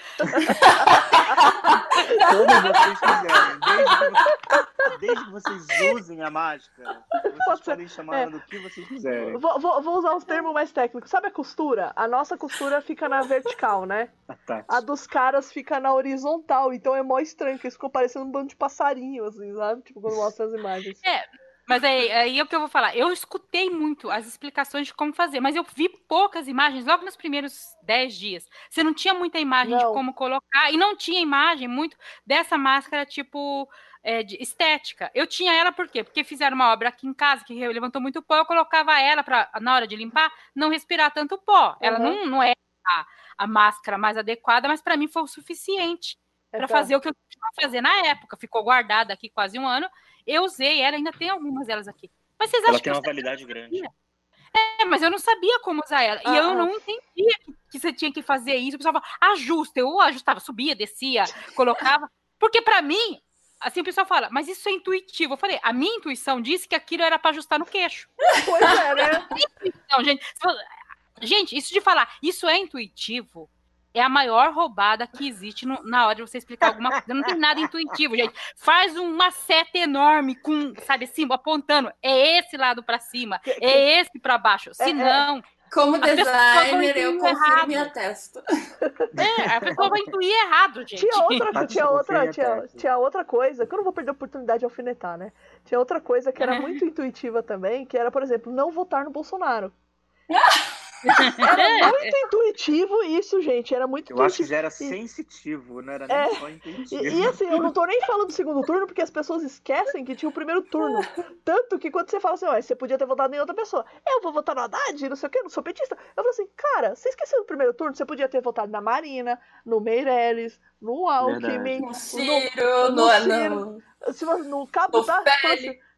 Como vocês quiserem. Desde que, vo- desde que vocês usem a máscara, vocês Pode ser. podem chamar É. ela do que vocês quiserem. vou, vou- vou usar uns termos mais técnicos. Sabe a costura? A nossa costura fica na vertical, né? A Tati. A dos caras fica na horizontal, então é mó estranho, que eles ficam parecendo um bando de passarinho, assim, sabe? Tipo, quando mostra as imagens. Mas aí, aí é o que eu vou falar. Eu escutei muito as explicações de como fazer, mas eu vi poucas imagens logo nos primeiros 10 dias. Você não tinha muita imagem de Não. como colocar, e não tinha imagem muito dessa máscara, tipo, é, de estética. Eu tinha ela por quê? Porque fizeram uma obra aqui em casa que levantou muito pó, eu colocava ela para na hora de limpar, não respirar tanto pó. Ela Uhum. não, não é a, a máscara mais adequada, mas para mim foi o suficiente É, para fazer o que eu tinha que fazer na época. Ficou guardada aqui quase um ano. Eu usei ela, ainda tem algumas delas aqui. Mas vocês Ela acham que tem eu uma validade grande. é, mas eu não sabia como usar ela. Ah, e eu ah. não entendia que, que você tinha que fazer isso. O pessoal falava, ajusta. Eu ajustava, subia, descia, colocava. Porque pra mim, assim o pessoal fala, mas isso é intuitivo. Eu falei, a minha intuição disse que aquilo era pra ajustar no queixo. Pois é, né? Então, gente, gente, isso de falar, isso é intuitivo. É a maior roubada que existe no- na hora de você explicar alguma coisa. Não tem nada intuitivo, gente. Faz uma seta enorme com, sabe assim, apontando. É esse lado pra cima, é esse pra baixo. É, Se é. não, Como designer, eu confirmo errado. e atesto. É, a pessoa vai intuir errado, gente. Tinha outra, Tati, tinha, outra, é tinha, tinha outra coisa, que eu não vou perder a oportunidade de alfinetar, né? Tinha outra coisa que era muito intuitiva também, que era, por exemplo, não votar no Bolsonaro. Era muito intuitivo isso, gente. Era muito Eu acho que intuitivo. já era E- sensitivo, não era É. nem só intuitivo. E, e, assim, eu não tô nem falando do segundo turno, porque as pessoas esquecem que tinha o primeiro turno. Tanto que quando você fala assim, ó, você podia ter votado em outra pessoa. Eu vou votar no Haddad, não sei o quê, não sou petista. Eu falo assim, cara, você esqueceu do primeiro turno? Você podia ter votado na Marina, no Meirelles, no Alckmin, No no, Ciro, no no, Ciro. no... se você- no Cabo No da...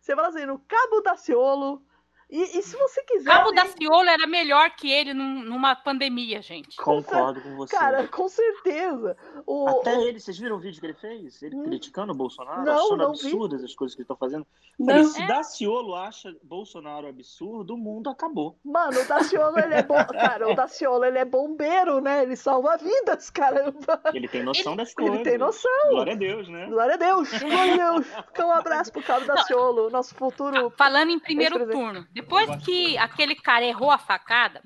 Você fala assim, no Cabo Daciolo. E, e se você quiser... Cabo tem- da Ciolo era melhor que ele num- numa pandemia, gente. Concordo com você. Cara, com certeza. O, Até ele, vocês viram o vídeo que ele fez? Ele Hum. criticando o Bolsonaro, Não, achando não vi. absurdas as coisas que ele está fazendo. Não. Se Daciolo acha Bolsonaro absurdo, o mundo acabou. Mano, o Daciolo, ele é bom. Cara, o Daciolo, ele é bombeiro, né? Ele salva vidas, caramba. Ele tem noção das coisas. Ele tem noção. Glória a Deus, né? Glória a Deus, glória a Deus. Fica um abraço pro Cabo Daciolo, nosso futuro Falando em primeiro turno, depois que aquele cara errou a facada,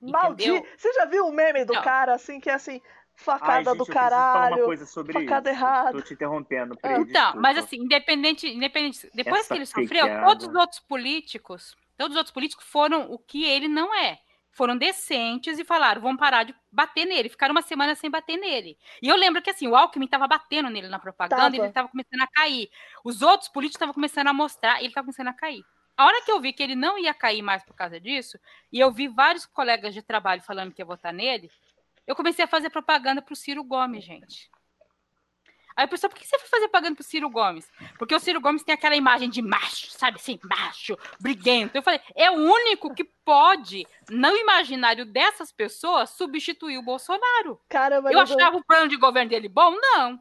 maldito. entendeu? Você já viu o meme do Não. cara, assim, que é assim, Ai, facada gente, do eu preciso falar uma caralho. coisa sobre facada isso. errada. Tô te interrompendo. Pri, Então, desculpa. mas assim, independente, independente depois Essa que ele sofreu, pequena. todos os outros políticos, todos os outros políticos foram o que ele não é. Foram decentes e falaram, vamos parar de bater nele. Ficaram uma semana sem bater nele. E eu lembro que assim, o Alckmin estava batendo nele na propaganda Tava. e ele estava começando a cair. Os outros políticos estavam começando a mostrar e ele estava começando a cair. A hora que eu vi que ele não ia cair mais por causa disso, e eu vi vários colegas de trabalho falando que ia votar nele, eu comecei a fazer propaganda pro Ciro Gomes, gente. Aí o pessoal, por que você foi fazer propaganda pro Ciro Gomes? Porque o Ciro Gomes tem aquela imagem de macho, sabe assim, macho, briguento. Eu falei, é o único que pode, no imaginário dessas pessoas, substituir o Bolsonaro. Cara, mas Eu achava o plano de governo dele bom? Não.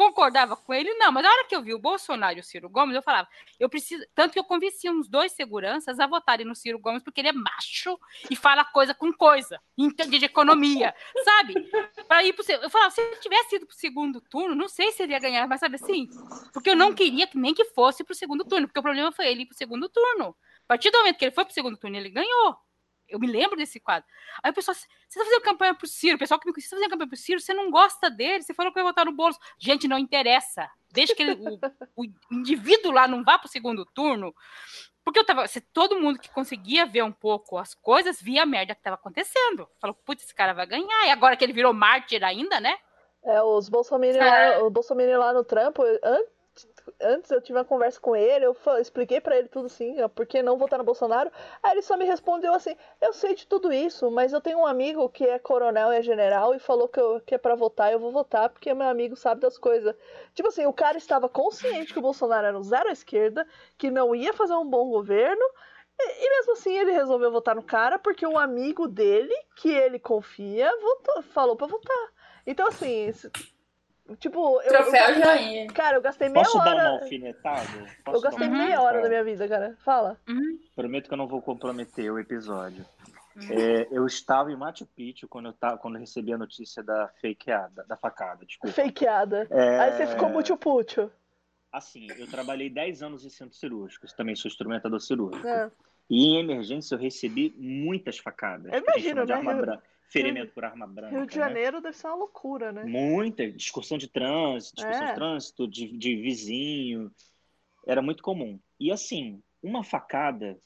Concordava com ele? Não. Mas na hora que eu vi o Bolsonaro e o Ciro Gomes, eu falava, eu preciso. Tanto que eu convenci uns dois seguranças a votarem no Ciro Gomes, porque ele é macho e fala coisa com coisa, entende de economia, sabe? Para ir pro. Eu falava, se ele tivesse ido pro segundo turno, não sei se ele ia ganhar, mas sabe assim? Porque eu não queria que nem que fosse pro segundo turno, porque o problema foi ele ir pro segundo turno. A partir do momento que ele foi pro segundo turno, ele ganhou. Eu me lembro desse quadro. Aí o pessoal, você tá fazendo campanha pro Ciro, o pessoal que me conhece, você tá fazendo campanha pro Ciro, você não gosta dele, você falou que vai votar no Boulos. Gente, não interessa. Desde que ele, o, o indivíduo lá não vá pro segundo turno, porque eu tava. Se todo mundo que conseguia ver um pouco as coisas via a merda que tava acontecendo. Falou, putz, esse cara vai ganhar. E agora que ele virou mártir ainda, né? É, os Bolsonaro É. lá, o Bolsonaro lá no trampo, antes, eu tive uma conversa com ele, eu expliquei pra ele tudo assim, por que não votar no Bolsonaro. Aí ele só me respondeu assim: "Eu sei de tudo isso, mas eu tenho um amigo que é coronel e é general e falou que, eu, que é pra votar, eu vou votar porque meu amigo sabe das coisas". Tipo assim, o cara estava consciente que o Bolsonaro era um zero à esquerda, que não ia fazer um bom governo. E mesmo assim ele resolveu votar no cara porque um amigo dele, que ele confia, votou, falou pra votar. Então, assim, tipo, eu, Troféu eu- joinha. cara, eu gastei meia Posso dar uma hora. alfinetada? Posso Eu gastei uma meia hora da minha vida, cara. Fala. Prometo que eu não vou comprometer o episódio. É, eu estava em Machu Picchu quando eu, tava, quando eu recebi a notícia da fakeada, da facada, desculpa. Fakeada. É, Aí você ficou muito Assim, eu trabalhei 10 anos em centro cirúrgico, também sou instrumentador cirúrgico. É. E em emergência eu recebi muitas facadas. Eu que a gente imagino, chama de né? arma Rio- branca, ferimento por arma branca. Rio de né? Janeiro deve ser uma loucura, né? Muita discussão de trânsito, discussão É. de trânsito, de, de vizinho. Era muito comum. E assim, uma facada,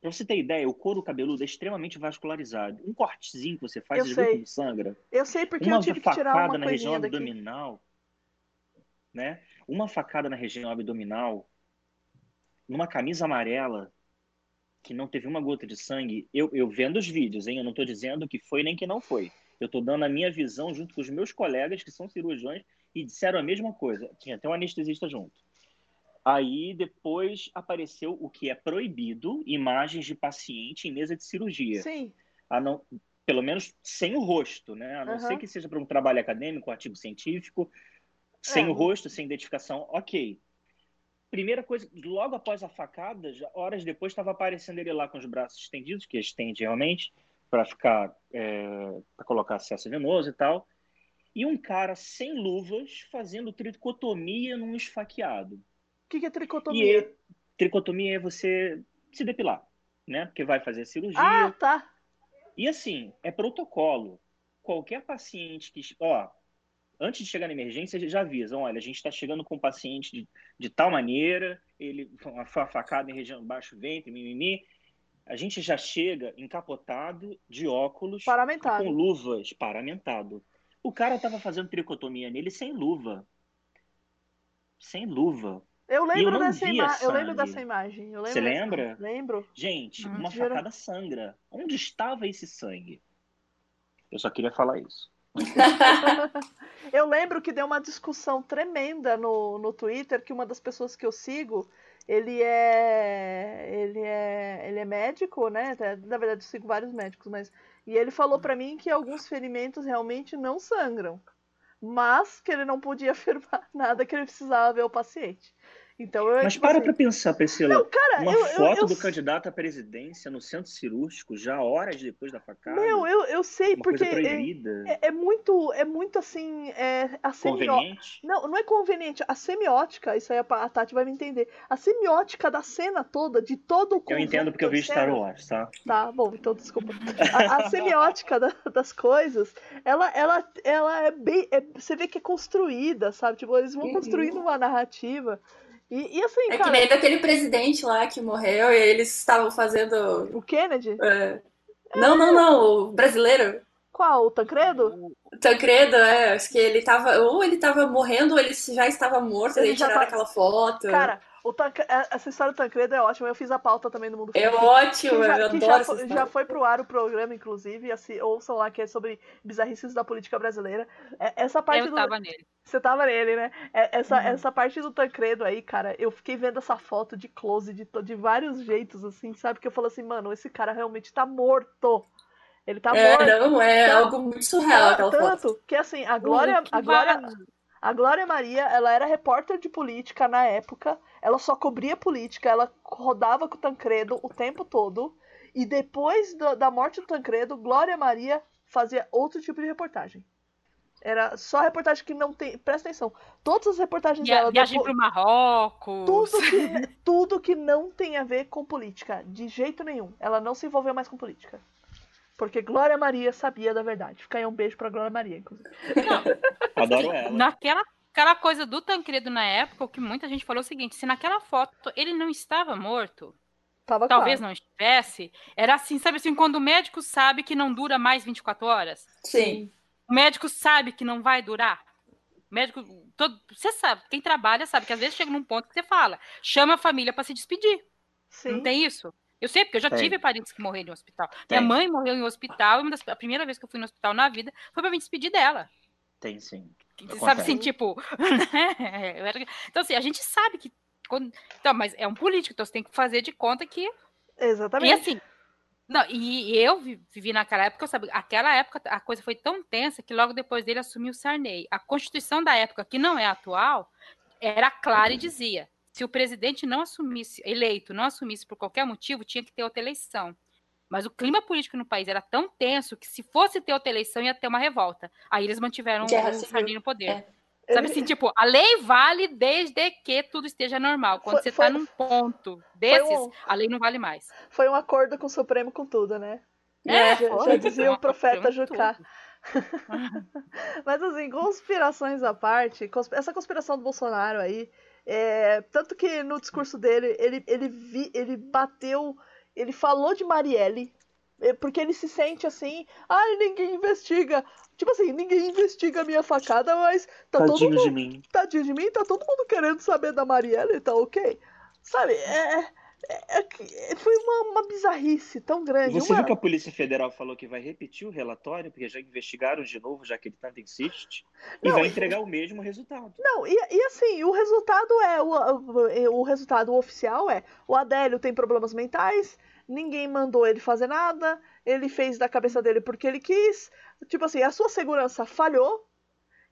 pra você ter ideia, o couro cabeludo é extremamente vascularizado. Um cortezinho que você faz, Eu você como sangra? Eu sei porque uma eu tive que tirar facada uma na região daqui. abdominal, né? Uma facada na região abdominal, numa camisa amarela, que não teve uma gota de sangue, eu, eu vendo os vídeos, hein? Eu não estou dizendo que foi nem que não foi. Eu estou dando a minha visão junto com os meus colegas que são cirurgiões e disseram a mesma coisa. Tinha até um anestesista junto. Aí depois apareceu o que é proibido, imagens de paciente em mesa de cirurgia. Sim. A não, pelo menos sem o rosto, né? A não Aham. ser que seja para um trabalho acadêmico, um artigo científico, sem É. o rosto, sem identificação, ok. Primeira coisa, logo após a facada, já, horas depois estava aparecendo ele lá com os braços estendidos, que estende realmente, para ficar, para colocar acesso venoso e tal. E um cara sem luvas fazendo tricotomia num esfaqueado. O que, que é E tricotomia? é- tricotomia é você se depilar, né? Porque vai fazer cirurgia. Ah, tá. E assim, é protocolo. Qualquer paciente que. Ó, antes de chegar na emergência, já avisam: olha, a gente está chegando com um paciente de, de tal maneira, ele uma fa- facada em região baixo ventre, mimimi. A gente já chega encapotado, de óculos, Paramentado. com luvas, paramentado. O cara tava fazendo tricotomia nele sem luva. Sem luva. Eu eu lembro não dessa imagem. Eu lembro dessa imagem. Eu lembro Você dessa lembra? Lembro. Gente, Hum, uma facada sangra. Onde estava esse sangue? Eu só queria falar isso. Eu lembro que deu uma discussão tremenda no, no Twitter que uma das pessoas que eu sigo, ele é ele é ele é médico, né? Na verdade, eu sigo vários médicos, mas e ele falou pra mim que alguns ferimentos realmente não sangram, mas que ele não podia afirmar nada, que ele precisava ver o paciente. Então eu Mas tipo para assim, pra pensar, Priscila. Não, cara, uma eu, foto eu, do candidato à presidência no centro cirúrgico, já horas depois da facada. meu, eu, eu sei porque é, é, é muito é muito assim, é a conveniente. Não, não é conveniente. A semiótica, isso aí a Tati vai me entender. A semiótica da cena toda, de todo o Eu entendo porque eu vi Star Wars, tá? Tá, bom, então desculpa. A, a semiótica da- das coisas, ela, ela, ela é bem. é- você vê que é construída, sabe? Tipo, eles vão Uhum. construindo uma narrativa. E, e assim, É que cara, nem daquele presidente lá que morreu e eles estavam fazendo. o Kennedy? é, Não, não, não, o brasileiro. Qual? O Tancredo? Tancredo, é, acho que ele tava. Ou ele tava morrendo, ou ele já estava morto, Ele já tiraram tá- aquela foto. Cara, o Tancre- essa história do Tancredo é ótima. Eu fiz a pauta também no Mundo é Freak. ótimo, que já, eu que adoro já essa foi, já foi pro ar o programa, inclusive, assim, ouçam lá que é sobre bizarrices da política brasileira. É- Essa parte Eu do. tava nele. Você tava nele, né? É- Essa, Uhum. essa parte do Tancredo aí, cara, eu fiquei vendo essa foto de close de, de vários jeitos, assim, sabe? Que eu falo assim, mano, esse cara realmente tá morto. Ele tá É, morto. não, é Tá- algo muito surreal aquela foto. Tanto que, assim, a Glória, que a Glória, vai- a Glória Maria, ela era repórter de política na época, ela só cobria política, ela rodava com o Tancredo o tempo todo, e depois do- da morte do Tancredo, Glória Maria fazia outro tipo de reportagem. Era só reportagem que não tem. Presta atenção. Todas as reportagens Via- dela. Viagem depo- pro Marrocos. tudo, que, tudo que não tem a ver com política. De jeito nenhum. Ela não se envolveu mais com política. Porque Glória Maria sabia da verdade. Fica aí um beijo pra Glória Maria, inclusive. Adoro ela. Naquela, aquela coisa do Tancredo na época, o que muita gente falou é o seguinte: se naquela foto ele não estava morto, Tava talvez claro. não estivesse, era assim, sabe assim, quando o médico sabe que não dura mais 24 horas, Sim. o médico sabe que não vai durar. O médico, todo, você sabe, quem trabalha sabe que às vezes chega num ponto que você fala, chama a família para se despedir. Sim. Não tem isso? Eu sei, porque eu já Tem. tive parentes que morreram em hospital. Tem. Minha mãe morreu em hospital, e das, a primeira vez que eu fui no hospital na vida foi para me despedir dela. Tem sim. Sabe Acontece. assim, tipo. né? Eu Então, assim, a gente sabe que. quando- Então, mas é um político, então você tem que fazer de conta que. E Exatamente. assim. Não, e eu vi- vivi naquela época, eu sabia, aquela época a coisa foi tão tensa que logo depois dele assumiu o Sarney. A Constituição da época, que não é atual, era clara e dizia: se o presidente não assumisse, eleito, não assumisse por qualquer motivo, tinha que ter outra eleição. Mas o clima político no país era tão tenso que se fosse ter outra eleição ia ter uma revolta. Aí eles mantiveram Guerra o. Sarney no poder. É. Sabe assim, tipo, a lei vale desde que tudo esteja normal. Quando Foi- você foi- tá num ponto desses, um- a lei não vale mais. Foi um acordo com o Supremo com tudo, né? É, já, foi. já dizia o profeta Jucá. Mas assim, conspirações à parte, essa conspiração do Bolsonaro aí, é, tanto que no discurso dele, ele, ele, vi- ele bateu, ele falou de Marielle, é, porque ele se sente assim, ai, ninguém investiga. Tipo assim, ninguém investiga a minha facada, mas tá todo Tadinho mundo de mim. tadinho de mim, tá todo mundo querendo saber da Marielle, tá ok? Sabe, é, é- é foi uma, uma bizarrice tão grande. Você uma- viu que a Polícia Federal falou que vai repetir o relatório, porque já investigaram de novo, já que ele tanto insiste, e Não, vai e- entregar o mesmo resultado. Não, e, e assim, o resultado é, o, o, resultado oficial é, o Adélio tem problemas mentais, ninguém mandou ele fazer nada, ele fez da cabeça dele porque ele quis, tipo assim, a sua segurança falhou,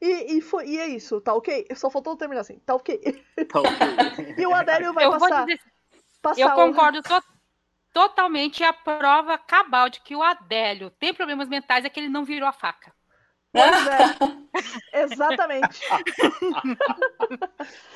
e, e, foi, e é isso, tá ok? Só faltou terminar assim, tá ok? Tá ok. E o Adélio vai eu vou passar, dizer, passar eu concordo to- totalmente. A prova cabal de que o Adélio tem problemas mentais é que ele não virou a faca. Pois é, exatamente.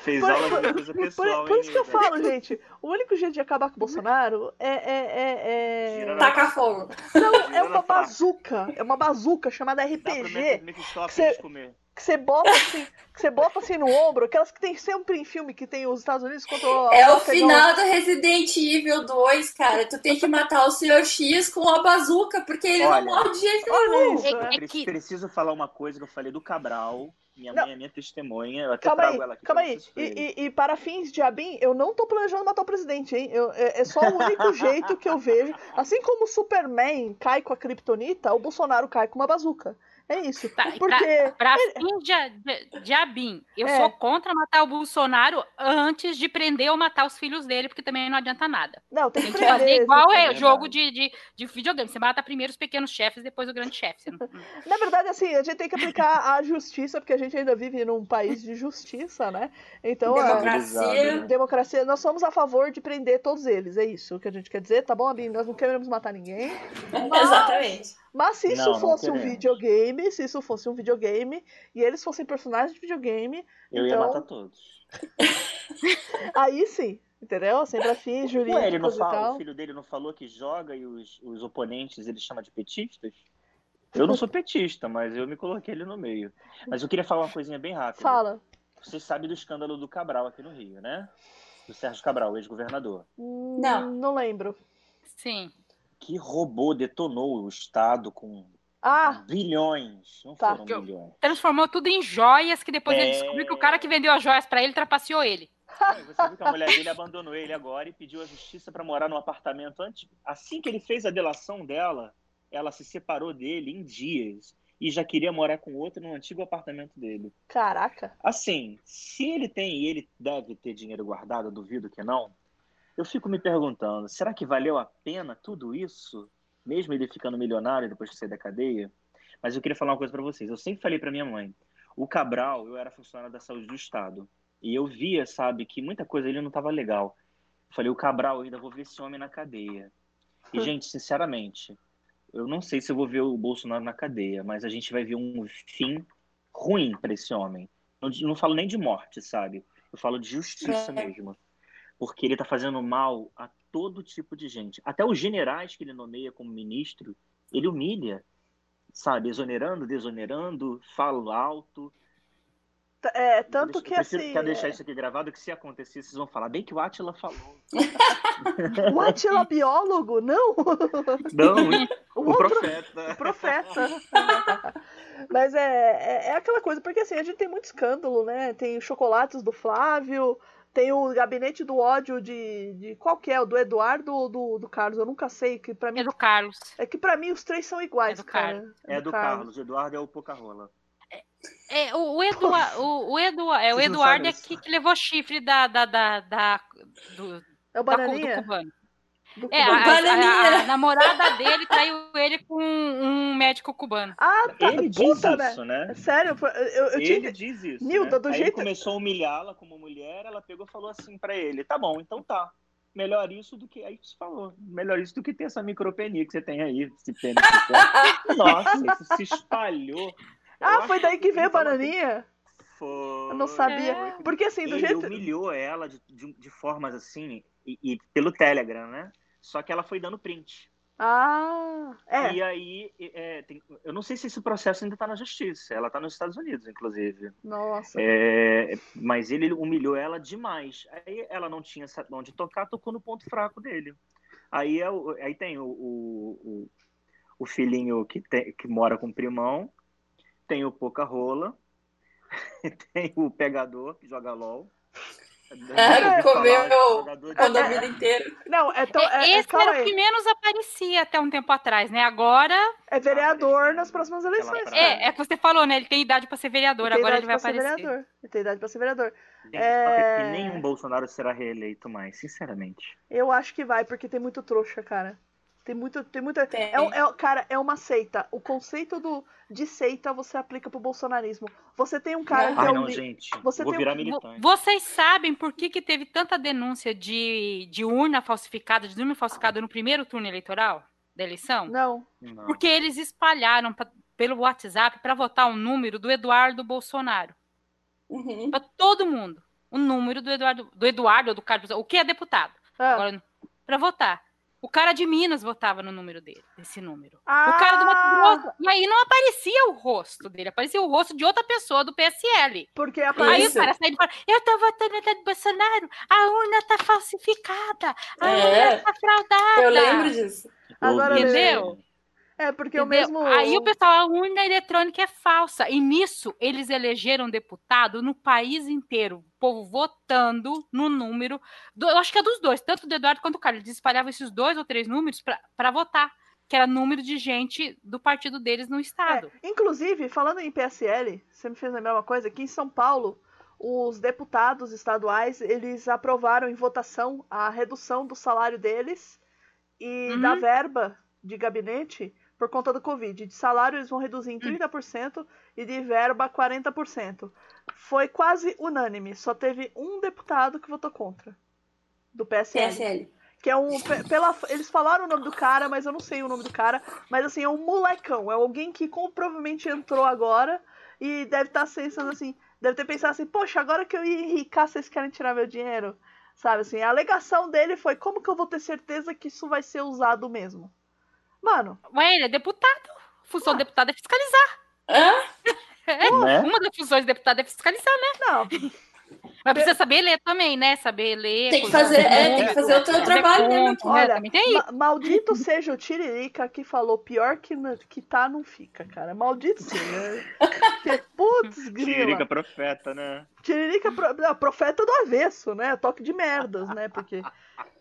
Fez Por- aula por- de coisa Por, pessoal, por hein, isso que eu falo, gente, o único jeito de acabar com o Bolsonaro é. é, é, é... Gira na- Taca fogo. Não, é uma bazuca. É uma bazuca chamada Dá RPG. Meph- Mephistófeles Cê- comer. Que você bota assim, que você bota assim no ombro, aquelas que tem sempre em filme que tem os Estados Unidos contra o. É o final do Resident Evil 2, cara. Tu tem que matar o Sr. X com a bazuca, porque ele Olha, não morre de jeito nenhum. isso, né? é Pre- Preciso falar uma coisa que eu falei do Cabral. Minha Não. mãe é minha testemunha. Eu até Calma trago aí, ela aqui calma aí. E, e- e para fins de Abin, eu não tô planejando matar o presidente, hein? Eu- é, é só o único jeito que eu vejo. Assim como o Superman cai com a Kryptonita, o Bolsonaro cai com uma bazuca. É isso. Tá, Porque. Pra fim de, de, de Abin, eu É. sou contra matar o Bolsonaro antes de prender ou matar os filhos dele, porque também não adianta nada. Não, tem Tem que que fazer prender. igual é é jogo de, de, de videogame. Você mata primeiro os pequenos chefes, depois o grande chefe. Não- Na verdade, assim, a gente tem que aplicar a justiça, porque a gente ainda vive num país de justiça, né? Então, a Democracia. democracia, nós somos a favor de prender todos eles, é isso que a gente quer dizer, tá bom, Abin? Nós não queremos matar ninguém. Exatamente. Mas se isso Não, não fosse um queremos. videogame, se isso fosse um videogame, e eles fossem personagens de videogame, Eu ia então, matar todos. aí sim, entendeu? Sempre a fins jurídicos Ué, ele não fala, o filho dele não falou que joga e os, os oponentes ele chama de petistas? Eu não sou petista, mas eu me coloquei ali no meio. Mas eu queria falar uma coisinha bem rápida. Fala. Você sabe do escândalo do Cabral aqui no Rio, né? Do Sérgio Cabral, ex-governador. Hum, Não. Não lembro. Sim. Que roubou, detonou o Estado com Ah, bilhões. Não Tá. foram bilhões. Transformou tudo em joias, que depois ele É. descobriu que o cara que vendeu as joias pra ele trapaceou ele. Você viu que a mulher dele abandonou ele agora e pediu a justiça para morar num apartamento antes. Assim que ele fez a delação dela, ela se separou dele em dias e já queria morar com outro no antigo apartamento dele. caraca. Assim, se ele tem e ele deve ter dinheiro guardado, eu duvido que não. Eu fico me perguntando, será que valeu a pena tudo isso, mesmo ele ficando milionário depois de sair da cadeia? Mas eu queria falar uma coisa para vocês. Eu sempre falei para minha mãe, o Cabral, eu era funcionário da saúde do estado e eu via, sabe, que muita coisa ele não estava legal. Eu falei, o Cabral, eu ainda vou ver esse homem na cadeia. E gente, sinceramente, eu não sei se eu vou ver o Bolsonaro na cadeia, mas a gente vai ver um fim ruim para esse homem. Não, não falo nem de morte, sabe? Eu falo de justiça É. mesmo. Porque ele tá fazendo mal a todo tipo de gente. Até os generais que ele nomeia como ministro, ele humilha, sabe? Exonerando, desonerando, fala alto. É, tanto que Eu prefiro- assim. Quero deixar é, isso aqui gravado, que se acontecer, vocês vão falar bem que o Atila falou. O Atila biólogo? Não! Não, O o outro profeta. profeta. Mas é, é, é aquela coisa, porque assim, a gente tem muito escândalo, né? Tem os chocolates do Flávio, tem o gabinete do ódio de. de qual que é? O do Eduardo ou do, do Carlos? Eu nunca sei, que para mim. É do Carlos. É que pra mim os três são iguais, É do cara. É do Carlos. Eduardo é o Poca-rola. É, o, o, Eduard, o, o, Edu, é, o Eduardo é que, que levou chifre da, da, da, da- do, É o da do cubano. É, a, a- a- Bananinha. a namorada dele traiu ele com um médico cubano. Ah, tá. Ele diz Puta, né? isso, né? Sério, eu, eu, eu Ele tinha. diz isso. Nilda, né? do Aí jeito- ele começou a humilhá-la como mulher, ela pegou e falou assim pra ele: tá bom, então tá. Melhor isso do que. Aí você falou, melhor isso do que ter essa micropenia que você tem aí, esse pênis. Nossa, isso se espalhou. Eu Ah, acho foi daí que veio a bananinha? Foi. Eu não sabia. É. Porque assim, do Ele jeito. humilhou ela de, de, de formas assim, e, e pelo Telegram, né? Só que ela foi dando print. Ah, é. E aí, é, tem- eu não sei se esse processo ainda está na justiça. Ela está nos Estados Unidos, inclusive. Nossa. É, mas ele humilhou ela demais. Aí ela não tinha onde tocar, tocou no ponto fraco dele. Aí, é aí tem o, o, o, filhinho que, tem, que mora com o primão, tem o Poca Rola, tem o pegador que joga LOL. Ouviu falar comeu Quando a vida inteira. Não, é tão. É, É, é, Esse era o que menos aparecia até um tempo atrás, né? Agora. É vereador nas próximas eleições. É, é que você falou, né? Ele tem idade pra ser vereador, Tem agora ele vai aparecer. vereador. Ele tem idade pra ser vereador. É. que nenhum Bolsonaro será reeleito mais, sinceramente. Eu acho que vai, porque tem muito trouxa, cara. Tem muito, tem muita. Tem. É, um- é- cara, é uma seita. O conceito do, de seita você aplica pro bolsonarismo. Você tem um cara que é Ai, um. não, li- gente. você Vou tem um- virar Vo- militante. Vocês sabem por que, que teve tanta denúncia de, de urna falsificada, de urna falsificada no primeiro turno eleitoral da eleição? Não. Não. Porque eles espalharam pra- pelo WhatsApp para votar o número do Eduardo Bolsonaro. Uhum. Para todo mundo. O número do Eduardo, do Eduardo ou do Carlos, o que é deputado. Ah. Agora, para votar. O cara de Minas votava no número dele, desse número. Ah! O cara do Mato Grosso. E aí não aparecia o rosto dele, aparecia o rosto de outra pessoa do PSL. Porque Aí aparece. o cara sai e fala: Eu tô votando no Bolsonaro, a urna tá falsificada, a É. urna tá fraudada. Eu lembro disso. Agora. Entendeu? É, porque o Entendeu? mesmo. Aí o pessoal, a urna eletrônica é falsa. E nisso, eles elegeram deputado no país inteiro. O povo votando no número. do- eu acho que é dos dois, tanto do Eduardo quanto do Carlos. Eles espalhavam esses dois ou três números para votar. Que era número de gente do partido deles no estado. É, inclusive, falando em PSL, você me fez lembrar uma coisa, aqui em São Paulo, os deputados estaduais, eles aprovaram em votação a redução do salário deles e Uhum. da verba de gabinete por conta do Covid. De salário eles vão reduzir Hum. em 30% e de verba 40%. Foi quase unânime, só teve um deputado que votou contra. Do PSL. PSL. Que é um. pe- Pela, eles falaram o nome do cara, mas eu não sei o nome do cara. Mas assim, é um molecão. É alguém que provavelmente entrou agora e deve estar pensando assim. Deve ter pensado assim, poxa, agora que eu ia enricar, vocês querem tirar meu dinheiro? Sabe assim, a alegação dele foi como que eu vou ter certeza que isso vai ser usado mesmo? Mano, Ué, ele é deputado. Função Ah. do deputado é fiscalizar. Hã? Né? Uma das funções do deputado é fiscalizar, né? não. Mas precisa saber ler também, né? Saber ler. Tem que fazer, é, tem que fazer o teu fazer trabalho, né? Olha. Ma- maldito seja o Tiririca que falou pior que, que tá, não fica, cara. Maldito seja. Putz, grila. Tiririca profeta, né? Tiririca pro- não, profeta do avesso, né? Toque de merdas, né? Porque,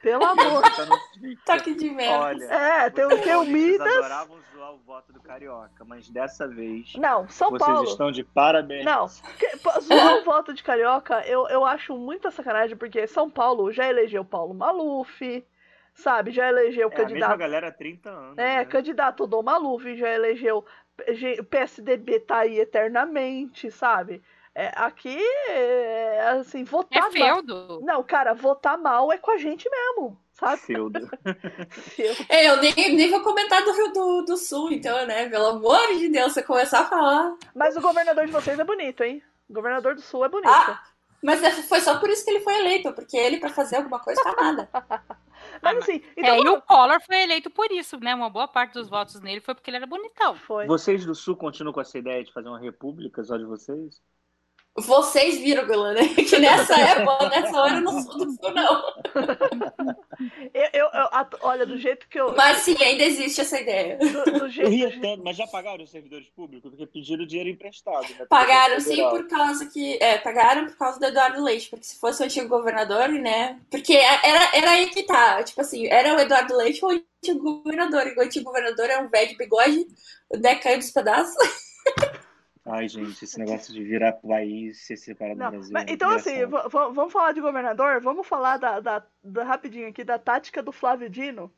pelo amor. Tá no- Toque de merda. Olha, É, tem, o- tem o vocês Midas. adoravam zoar o voto do Carioca, mas dessa vez Não, São vocês Paulo. estão de parabéns. Não, que- zoar o voto de carioca, eu, eu acho muita sacanagem, porque São Paulo já elegeu Paulo Maluf, sabe? Já elegeu o É a mesma candidato. galera há 30 anos. É, né? candidato do Maluf, já elegeu. PSDB tá aí eternamente, sabe? É, aqui, é, assim, votar É mal. Não, cara, votar mal é com a gente mesmo, sabe? Feudo. Feudo. É, eu nem, nem vou comentar do Rio do, do Sul, então, né? Pelo amor de Deus, você começar a falar. Mas o governador de vocês é bonito, hein? O governador do Sul é bonito. Ah! Mas é- foi só por isso que ele foi eleito, porque ele, pra fazer alguma coisa, tá nada. Mas assim, então é, e o Collor foi eleito por isso, né? Uma boa parte dos votos nele foi porque ele era bonitão. foi. Vocês do Sul continuam com essa ideia de fazer uma república só de vocês? Vocês, vírgula, né? Que nessa época, nessa hora, eu não sou do Sul, não. Eu, eu- eu- a- olha, do jeito que eu. Mas sim, ainda existe essa ideia. Do, do Eu jeito, tanto, mas já pagaram os servidores públicos? Porque pediram dinheiro emprestado. Né? Pagaram sim por causa que. É, pagaram por causa do Eduardo Leite, porque se fosse o antigo governador, né? Porque era, era aí que tá. Tipo assim, era o Eduardo Leite ou o antigo governador. E o antigo governador é um velho de bigode, o deck caiu dos pedaços. Ai, gente, esse negócio de virar país, ser separado Não, do Brasil. mas é então assim, vamos falar de governador, vamos falar da, da, da- rapidinho aqui da tática do Flávio Dino,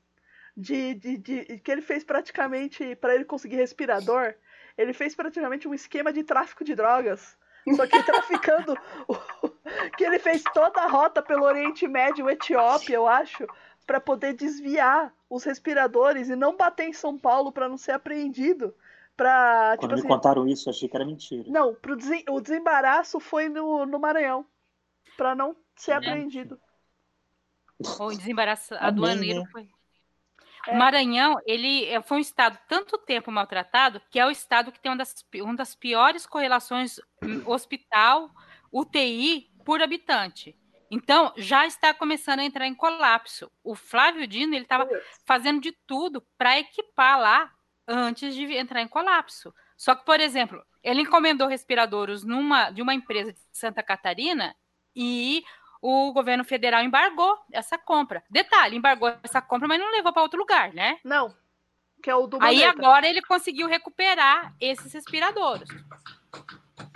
de, de, de- que ele fez praticamente para ele conseguir respirador, ele fez praticamente um esquema de tráfico de drogas, só que traficando, que ele fez toda a rota pelo Oriente Médio, Etiópia, eu acho, para poder desviar os respiradores e não bater em São Paulo para não ser apreendido, para Quando tipo me assim, contaram isso, eu achei que era mentira. não, pro desen- o desembaraço foi no, no Maranhão. Pra não ser É. apreendido. O desembaraço aduaneiro né? foi. É. O Maranhão, ele é- foi um estado tanto tempo maltratado que é o estado que tem uma das, uma das piores correlações hum, hospital, UTI por habitante. Então, já está começando a entrar em colapso. O Flávio Dino, ele estava fazendo de tudo para equipar lá antes de entrar em colapso. Só que, por exemplo, ele encomendou respiradores numa, de uma empresa de Santa Catarina e o governo federal embargou essa compra. Detalhe, embargou essa compra, mas não levou para outro lugar, né? Não. Que é o do Aí agora ele conseguiu recuperar esses respiradores,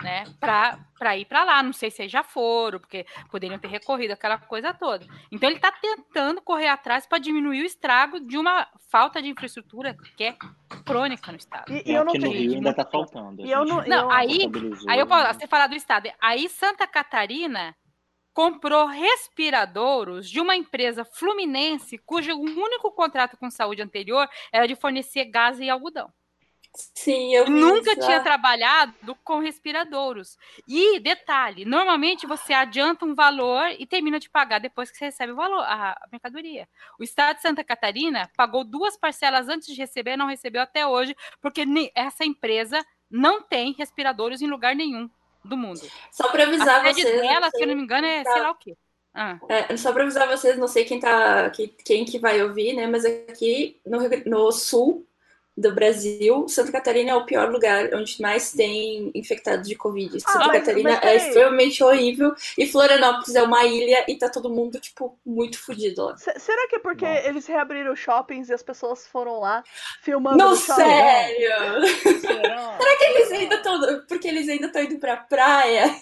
né? Para ir para lá. Não sei se eles já foram, porque poderiam ter recorrido aquela coisa toda. Então ele está tentando correr atrás para diminuir o estrago de uma falta de infraestrutura que é crônica no estado. E, e eu não tenho. Rio ainda tá muito. faltando. E eu não- Não, eu- aí- Aí eu posso, você falar do estado. Aí Santa Catarina comprou respiradouros de uma empresa fluminense cujo único contrato com saúde anterior era de fornecer gás e algodão. Sim, eu Nunca tinha Ah, trabalhado com respiradouros. E detalhe, normalmente você adianta um valor e termina de pagar depois que você recebe o valor, a a mercadoria. O estado de Santa Catarina pagou duas parcelas antes de receber, não recebeu até hoje, porque essa empresa não tem respiradores em lugar nenhum do mundo. Só pra A avisar sede vocês. dela, se eu não me engano, é tá. sei lá o quê. Ah, É, só para avisar vocês, não sei quem tá, que- quem que vai ouvir, né? Mas aqui no, no sul do Brasil, Santa Catarina é o pior lugar onde mais tem infectados de Covid. Ah, Santa mas- Catarina mas é extremamente horrível e Florianópolis é uma ilha e tá todo mundo, tipo, muito fudido lá. Se- Será que é porque Nossa. eles reabriram os shoppings e as pessoas foram lá filmando Não, sério! Será? Eles ainda estão. Porque eles ainda estão indo pra praia.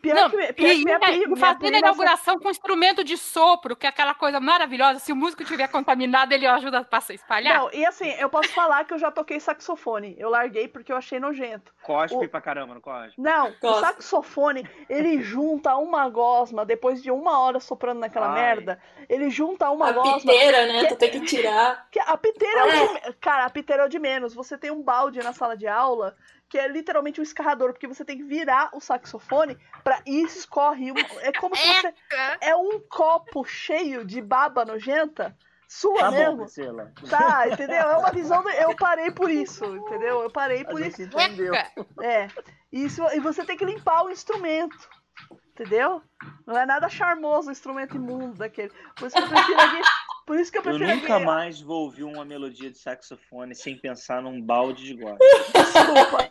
Pior Não, que, pior e, que minha e fazendo a inauguração com instrumento de sopro, que é aquela coisa maravilhosa. Se o músico estiver contaminado, ele ajuda a passar- espalhar. Não, e assim, eu posso falar que eu já toquei saxofone. Eu larguei porque eu achei nojento. Cospe O- pra caramba, não cospe? Não, o Gosto. saxofone, ele junta uma gosma, depois de uma hora soprando naquela Ai. merda, ele junta uma A gosma. piteira, né? Que- Tu tem que tirar. Que a piteira é o de me- Cara, a piteira é o de menos. Você tem um balde na sala de aula que é literalmente um escarrador, porque você tem que virar o saxofone pra e isso escorre. É como se você. É um copo cheio de baba nojenta. Sua Tá bom, mesmo. Priscila. Tá, entendeu? É uma visão. Do... Eu parei por isso, entendeu? Eu parei A por isso. gente entendeu. É. Isso, e você tem que limpar o instrumento. Entendeu? Não é nada charmoso o instrumento imundo daquele. Por isso que eu prefiro aqui. Por isso que eu Eu prefiro nunca aqui. mais vou ouvir uma melodia de saxofone sem pensar num balde de gosto. Desculpa.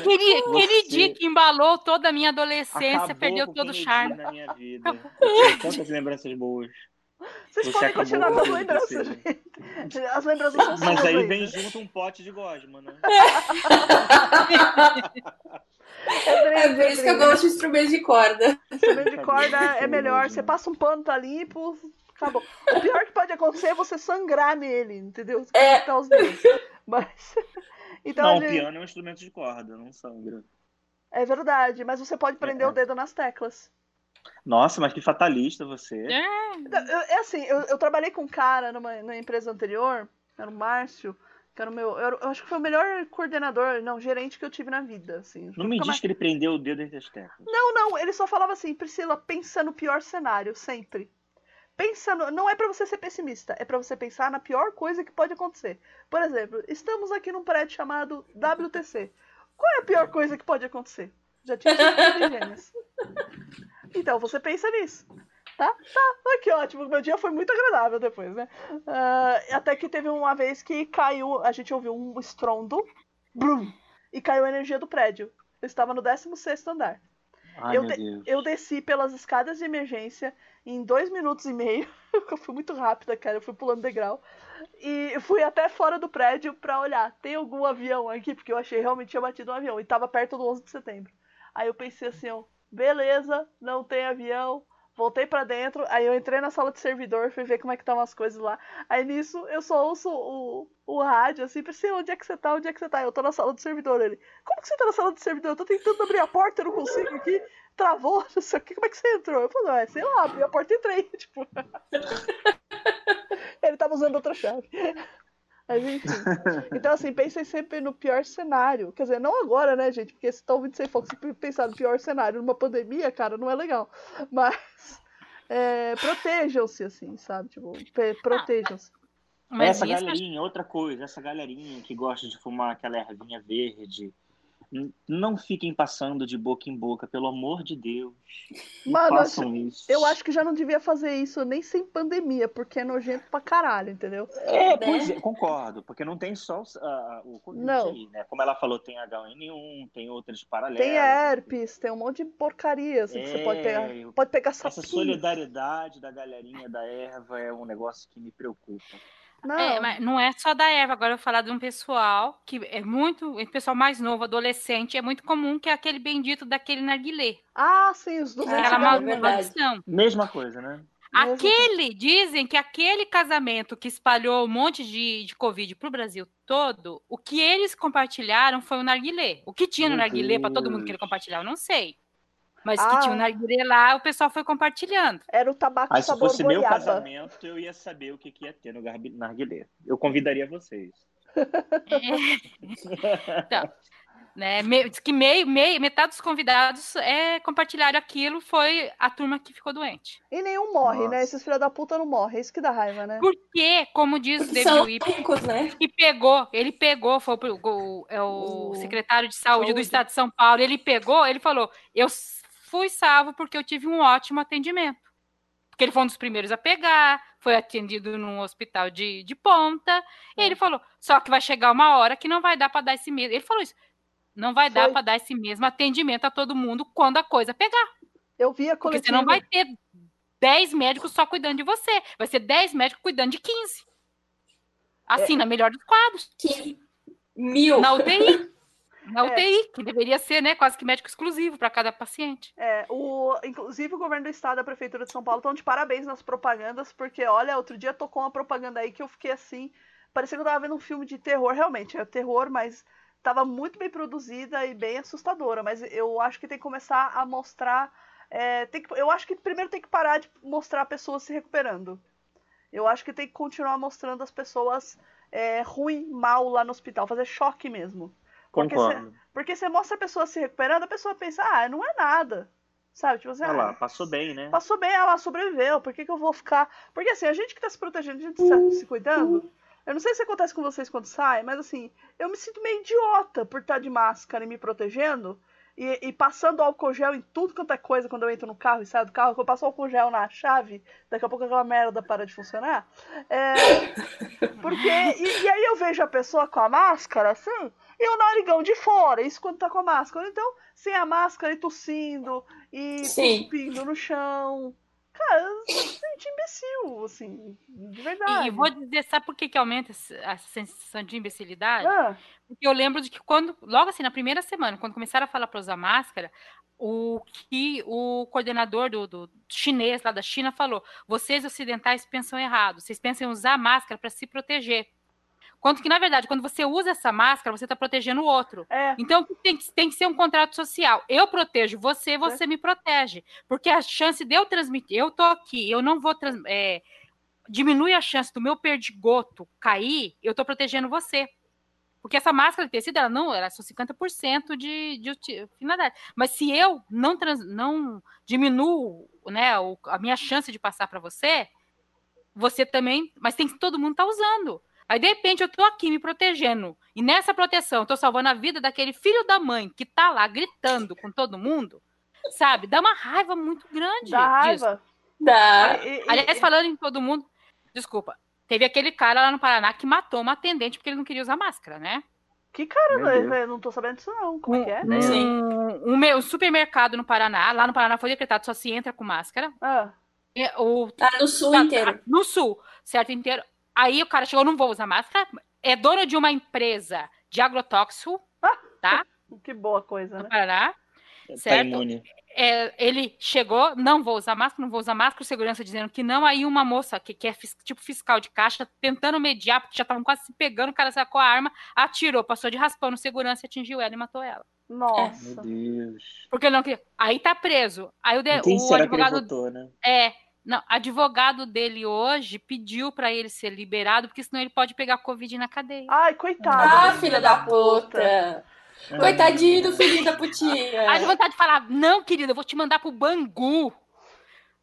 Aquele, aquele dia que embalou toda a minha adolescência, Acabou perdeu com todo o charme. na minha vida. Eu tantas lembranças boas. Vocês Você podem continuar com as lembranças, gente. As lembranças são Mas aí vem junto um pote de gosma, né? É por isso que eu gosto de instrumento de corda. Instrumento de corda é melhor. Você passa um pano, tá limpo, acabou. O pior que pode acontecer é você sangrar nele, entendeu? Você É. cortar os dedos. Mas. Então, não, a o gente- piano é um instrumento de corda, não sangra. é verdade, mas você pode prender É. o dedo nas teclas. Nossa, mas que fatalista você. É. Então, eu- É assim, eu, eu trabalhei com um cara numa, numa empresa anterior, era o Márcio, que era o meu. Eu, eu acho que foi o melhor coordenador, não, gerente que eu tive na vida. Assim. Não me Nunca diz que ele prendeu o dedo entre as teclas. Não, não, ele só falava assim, Priscila, pensa no pior cenário, sempre. Pensa no, não é pra você ser pessimista, é pra você pensar na pior coisa que pode acontecer. Por exemplo, estamos aqui num prédio chamado WTC. Qual é a pior coisa que pode acontecer? Já tinha tido gêmeas. Então, você pensa nisso. Tá? Tá. Que ótimo. Meu dia foi muito agradável depois, né? Uh, até que teve uma vez que caiu, a gente ouviu um estrondo, brum, e caiu a energia do prédio. Eu estava no 16 andar. Ai, eu, de- eu desci pelas escadas de emergência em dois minutos e meio. Eu fui muito rápida, cara. Eu fui pulando degrau. E fui até fora do prédio pra olhar. Tem algum avião aqui? Porque eu achei realmente tinha batido um avião. E tava perto do 11 de setembro. Aí eu pensei assim, ó, beleza, não tem avião. Voltei pra dentro. Aí eu entrei na sala de servidor, fui ver como é que estavam as coisas lá. Aí nisso eu só ouço o, o rádio, assim, pensei, onde é que você tá? Onde é que você tá? Eu tô na sala do servidor. Ele, como que você tá na sala do servidor? Eu tô tentando abrir a porta, eu não consigo aqui. Travou, não sei o que, como é que você entrou? Eu falei, ué, sei lá, abri a porta e entrei. Tipo. Ele tava usando outra chave. Mas enfim. Então, assim, pensem sempre no pior cenário. Quer dizer, não agora, né, gente? Porque se tá ouvindo sem foco, se pensar no pior cenário numa pandemia, cara, não é legal. Mas é, protejam-se, assim, sabe? Tipo, protejam-se. Mas essa galerinha, outra coisa, essa galerinha que gosta de fumar aquela ervinha verde, não fiquem passando de boca em boca, pelo amor de Deus. Mano, façam isso. Eu acho que já não devia fazer isso nem sem pandemia, porque é nojento pra caralho, entendeu? É, Né? pois é, concordo, porque não tem só o- a- o Covid Não. aí, né? Como ela falou, tem H1N1, tem outras paralelas. Tem herpes, tem um monte de porcaria assim, que você pode pegar. É, Pode pegar Essa sapinho. solidariedade da galerinha da erva é um negócio que me preocupa. Não, É, mas não é só da erva. Agora eu vou falar de um pessoal que é muito. Esse pessoal mais novo, adolescente, é muito comum que é aquele bendito daquele narguilé. Ah, sim, os 200 Ah, Aquela é mal- maldição. Mesma coisa, né? Mesmo Aquele, dizem que aquele casamento que espalhou um monte de, de Covid pro Brasil todo, o que eles compartilharam foi o narguilé. O que tinha no narguilé para todo mundo que ele compartilhar, eu não sei. Mas Ah. que tinha o narguilé lá, o pessoal foi compartilhando. Era o tabaco se sabor fosse meu goiaba. casamento, eu ia saber o que, que ia ter no garbi- narguilé. Eu convidaria vocês. Então, né, me- diz que meio, meio, metade dos convidados é, compartilharam aquilo, foi a turma que ficou doente. E nenhum morre, né? Nossa. Esses filha da puta não morrem. É isso que dá raiva, né? Porque, como diz o Porque David são Whip, ricos, né? que pegou, ele pegou, foi o, o- é o O- secretário de saúde, do Saúde. estado de São Paulo, ele pegou, ele falou, eu fui salvo porque eu tive um ótimo atendimento. Porque ele foi um dos primeiros a pegar, foi atendido num hospital de, de ponta, e ele falou, só que vai chegar uma hora que não vai dar para dar esse mesmo, ele falou isso, não vai dar Foi. para dar esse mesmo atendimento a todo mundo quando a coisa pegar. Eu vi a Porque coletiva. você não vai ter 10 médicos só cuidando de você. Vai ser 10 médicos cuidando de 15. Assim, É. na melhor dos quadros. Que mil. Na UTI. Na É. UTI, que deveria ser, né, quase que médico exclusivo para cada paciente. É, o, inclusive o governo do estado e a prefeitura de São Paulo estão de parabéns nas propagandas, porque, olha, outro dia tocou uma propaganda aí que eu fiquei assim, parecia que eu tava vendo um filme de terror, realmente, é terror, mas tava muito bem produzida e bem assustadora, mas eu acho que tem que começar a mostrar, é, tem que, eu acho que primeiro tem que parar de mostrar pessoas se recuperando. Eu acho que tem que continuar mostrando as pessoas é, ruim, mal lá no hospital, fazer choque mesmo. Porque Concordo. Porque você mostra a pessoa se recuperando, a pessoa pensa, ah, não é nada. Sabe? Tipo assim, Olha ah, lá, passou bem, né? passou bem, ela sobreviveu, por que, que eu vou ficar. Porque assim, a gente que tá se protegendo, a gente tá se cuidando. Eu não sei se acontece com vocês quando sai, mas assim, eu me sinto meio idiota por estar de máscara e me protegendo. E, e passando álcool gel em tudo quanto é coisa quando eu entro no carro e saio do carro, que eu passo álcool gel na chave, daqui a pouco aquela merda para de funcionar. É, porque. E, e aí eu vejo a pessoa com a máscara, assim, e o narigão de fora, isso quando tá com a máscara. Então, sem a máscara e tossindo, e cuspindo no chão. Cara, gente imbecil, assim, de verdade. E vou dizer, sabe por que, que aumenta essa essa sensação de imbecilidade? Ah, Porque eu lembro de que quando, logo assim, na primeira semana, quando começaram a falar para usar máscara, o que o coordenador do, do chinês lá da China falou: vocês ocidentais pensam errado, vocês pensam em usar máscara para se proteger. Quanto que, na verdade, quando você usa essa máscara, você está protegendo o outro. é, Então tem que, tem que ser um contrato social. Eu protejo você, você me protege. Porque a chance de eu transmitir, eu tô aqui, eu não vou trans, é, diminui a chance do meu perdigoto cair, eu tô protegendo você. Porque essa máscara de tecido, ela não, ela é só 50% de, de finalidade. Mas se eu não, trans, não diminuo né, o- a minha chance de passar para você, você também. Mas tem que todo mundo tá usando. Aí, de repente, eu tô aqui me protegendo e nessa proteção eu tô salvando a vida daquele filho da mãe que tá lá gritando com todo mundo, sabe? Dá uma raiva muito grande. Dá raiva. Dá. Aliás, falando em todo mundo, desculpa, teve aquele cara lá no Paraná que matou uma atendente porque ele não queria usar máscara, né? Que cara, Deus. eu não tô sabendo disso não. Como é que é? Um, Sim. um, me- um supermercado no Paraná, lá no Paraná foi decretado só se entra com máscara. Ah, E o Tá no sul Tá, inteiro. No sul, certo? Inteiro. Aí o cara chegou, não vou usar máscara. É dono de uma empresa de agrotóxico, tá? que boa coisa, No né? Paraná. Tá Certo. imune. É, ele chegou, não vou usar máscara, não vou usar máscara, segurança dizendo que não. Aí uma moça que, que é fis- tipo fiscal de caixa, tentando mediar, porque já estavam quase se pegando, o cara sacou a arma, atirou, passou de raspão no segurança, atingiu ela e matou ela. Meu Nossa. Deus. Porque não queria. Aí tá preso. Aí o, de- Quem o será que ele advogado votou, né? É, não, advogado dele hoje pediu pra ele ser liberado, porque senão ele pode pegar Covid na cadeia. Ai, coitado. Ah, filha da puta. Coitadinho do filhinho da putinha. Aí de vontade de falar, não, querida, eu vou te mandar pro Bangu.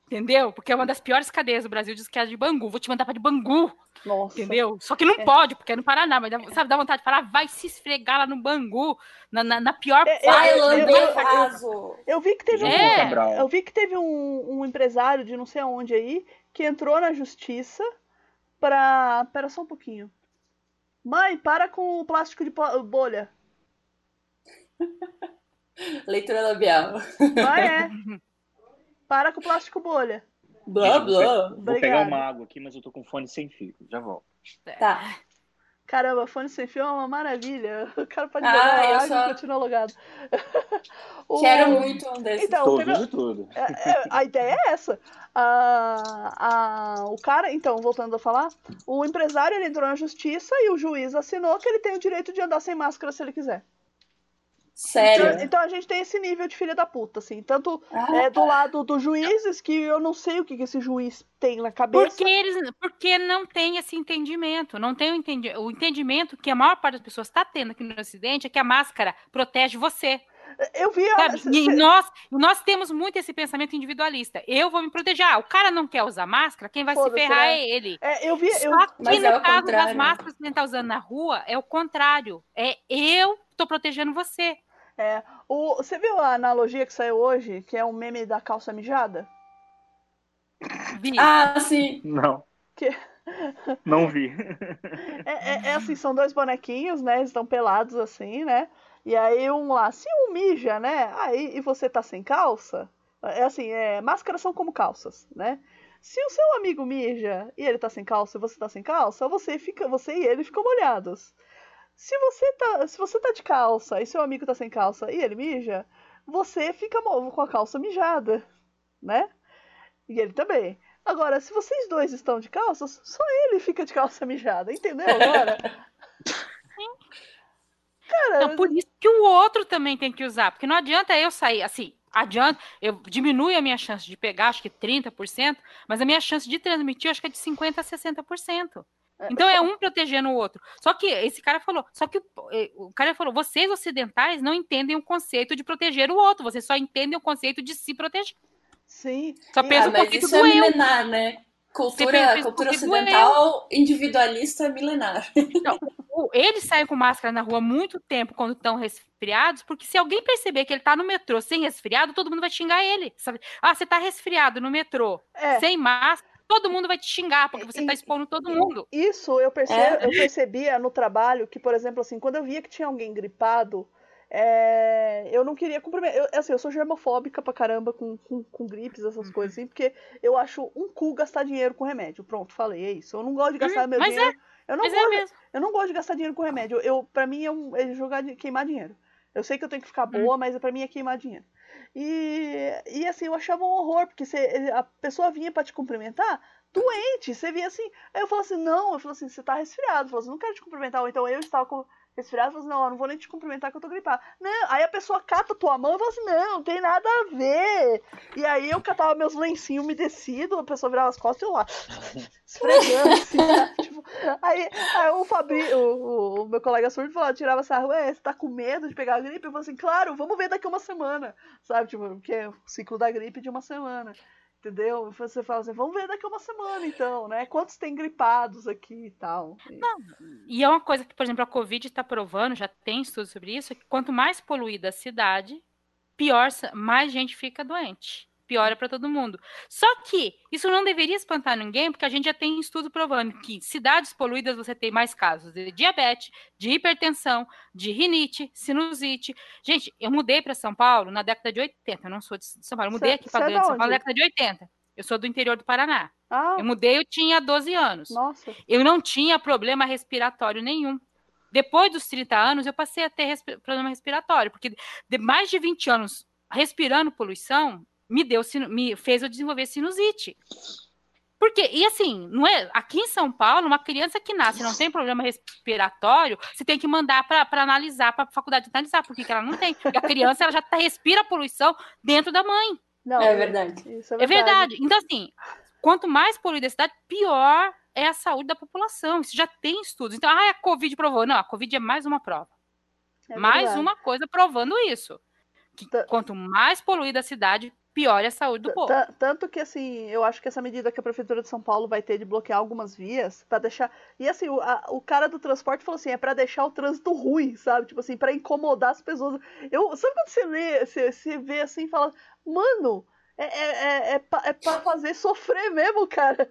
Entendeu? Porque é uma das piores cadeias do Brasil, diz que é a de Bangu. Vou te mandar pra de Bangu, Nossa. entendeu? Só que não É. pode, porque é no Paraná, mas dá, sabe, dá vontade de falar, vai se esfregar lá no Bangu, na, na, na pior É, parte. Vai, eu- eu- eu-. Eu vi que teve um. É. Cabral. Eu vi que teve um, um empresário de não sei aonde aí que entrou na justiça pra. Pera só um pouquinho. Mãe, para com o plástico de bolha. Leitura labial. Mãe, é. Para com o plástico bolha. Blá, blá. Vou pegar Obrigada. uma água aqui, mas eu tô com fone sem fio. Já volto. Tá. Caramba, fone sem fio é uma maravilha. O cara pode Ah, jogar eu água só- e continuar logado. O- Quero muito um desses. Então, Tô teve- tudo. É, é, a ideia é essa. A, a- o cara, então, voltando a falar, o empresário ele entrou na justiça e o juiz assinou que ele tem o direito de andar sem máscara se ele quiser. Então, Sério. então a gente tem esse nível de filha da puta, assim. Tanto Ah, é, do lado dos juízes, que eu não sei o que, que esse juiz tem na cabeça. Porque eles, porque não tem esse entendimento, não tem o, entendi, o entendimento que a maior parte das pessoas está tendo aqui no Ocidente é que a máscara protege você. Eu vi. Cê- E nós, nós temos muito esse pensamento individualista. Eu vou me proteger. Ah, o cara não quer usar máscara, quem vai se Foda-se, ferrar né? é ele. é, eu vi. Eu, Só que Mas no é o caso das contrário. máscaras que a gente tá usando na rua, é o contrário. É eu tô protegendo você. O, você viu a analogia que saiu hoje, que é um meme da calça mijada? Vi. Ah, sim. Não. Que- Não vi. É, é- é assim, são dois bonequinhos, né? Eles estão pelados assim, né? E aí um lá, se um mija, né? Aí e você tá sem calça, é assim, é, máscaras são como calças, né? Se o seu amigo mija e ele tá sem calça e você tá sem calça, você fica, você e ele ficam molhados. Se você tá, se você tá de calça e seu amigo tá sem calça e ele mija, você fica com a calça mijada, né? E ele também. Agora, se vocês dois estão de calças, só ele fica de calça mijada, entendeu agora? Cara, Então, por isso que o outro também tem que usar. Porque não adianta eu sair assim. Adianta, eu diminui a minha chance de pegar, acho que 30%, mas a minha chance de transmitir, acho que é de 50% a 60%. Então é um protegendo o outro. Só que esse cara falou, só que o, eh, o cara falou, vocês ocidentais não entendem o conceito de proteger o outro, vocês só entendem o conceito de se proteger. sim. Só pensa Ah, um mas isso é milenar, né? Cultura, cultura ocidental individualista milenar. O- Eles saem com máscara na rua há muito tempo quando estão resfriados, porque se alguém perceber que ele tá no metrô sem resfriado, todo mundo vai xingar ele. Sabe? Ah, você tá resfriado no metrô, É, sem máscara, todo mundo vai te xingar, porque você tá expondo todo mundo. isso eu, perce- É. eu percebia no trabalho que, por exemplo, assim, quando eu via que tinha alguém gripado, é, eu não queria cumprimentar. Eu, assim, eu sou germofóbica pra caramba com, com, com gripes, essas coisas assim, porque eu acho um cu gastar dinheiro com remédio. Pronto, falei, é isso. Eu não gosto de gastar meu mas é, dinheiro. eu, não Mas é gosto, mesmo. eu não gosto de gastar dinheiro com remédio. Eu, pra mim é, um, é jogar, queimar dinheiro. Eu sei que eu tenho que ficar boa, mas pra mim é queimar dinheiro. E, e assim, eu achava um horror, porque você, a pessoa vinha pra te cumprimentar doente. Você via assim. Aí eu falo assim, não, eu falo assim, você tá resfriado. Eu falo assim, não quero te cumprimentar. Ou então eu estava com resfriado, falo assim, não, eu não vou nem te cumprimentar que eu tô gripado. Não, aí a pessoa cata tua mão e fala assim, não, não tem nada a ver. E aí eu catava meus lencinhos umedecidos, a pessoa virava as costas e eu lá, esfregando assim, aí, aí o Fabri, o, o- meu colega surdo falou, tirava sarro, ué, você tá com medo de pegar a gripe? Eu falei assim, claro, vamos ver daqui uma semana, sabe? Tipo, porque é o ciclo da gripe de uma semana. Entendeu? Você fala assim, vamos ver daqui uma semana, então, né? Quantos tem gripados aqui e tal. Não, e é uma coisa que, por exemplo, a Covid está provando, já tem estudos sobre isso, é que quanto mais poluída a cidade, pior, mais gente fica doente. Piora para todo mundo. Só que isso não deveria espantar ninguém, porque a gente já tem estudo provando que cidades poluídas você tem mais casos de diabetes, de hipertensão, de rinite, sinusite. Gente, eu mudei para São Paulo na década de 80. Eu não sou de São Paulo, eu mudei aqui para é São Paulo na década de 80. Eu sou do interior do Paraná. Ah. Eu mudei, eu tinha 12 anos. Nossa. Eu não tinha problema respiratório nenhum. Depois dos 30 anos, eu passei a ter resp problema respiratório, porque de mais de 20 anos respirando poluição, me deu me fez eu desenvolver sinusite. Porque, e assim, não é, aqui em São Paulo, uma criança que nasce não tem problema respiratório, você tem que mandar para analisar, para a faculdade analisar, porque que ela não tem. Porque a criança ela já tá, respira a poluição dentro da mãe. Não, é verdade. É verdade. é verdade. Então, assim, quanto mais poluída a cidade, pior é a saúde da população. Isso já tem estudos. Então, ah, a Covid provou. Não, a Covid é mais uma prova. É mais uma coisa provando isso. Que quanto mais poluída a cidade, pior é a saúde do povo. Tanto que, assim, eu acho que essa medida que a Prefeitura de São Paulo vai ter de bloquear algumas vias para deixar. E, assim, o, a, o cara do transporte falou assim: é para deixar o trânsito ruim, sabe? Tipo assim, para incomodar as pessoas. Eu, sabe quando você lê, você, você vê assim e fala, mano. É, é, é, é, pra, é pra fazer sofrer mesmo, cara.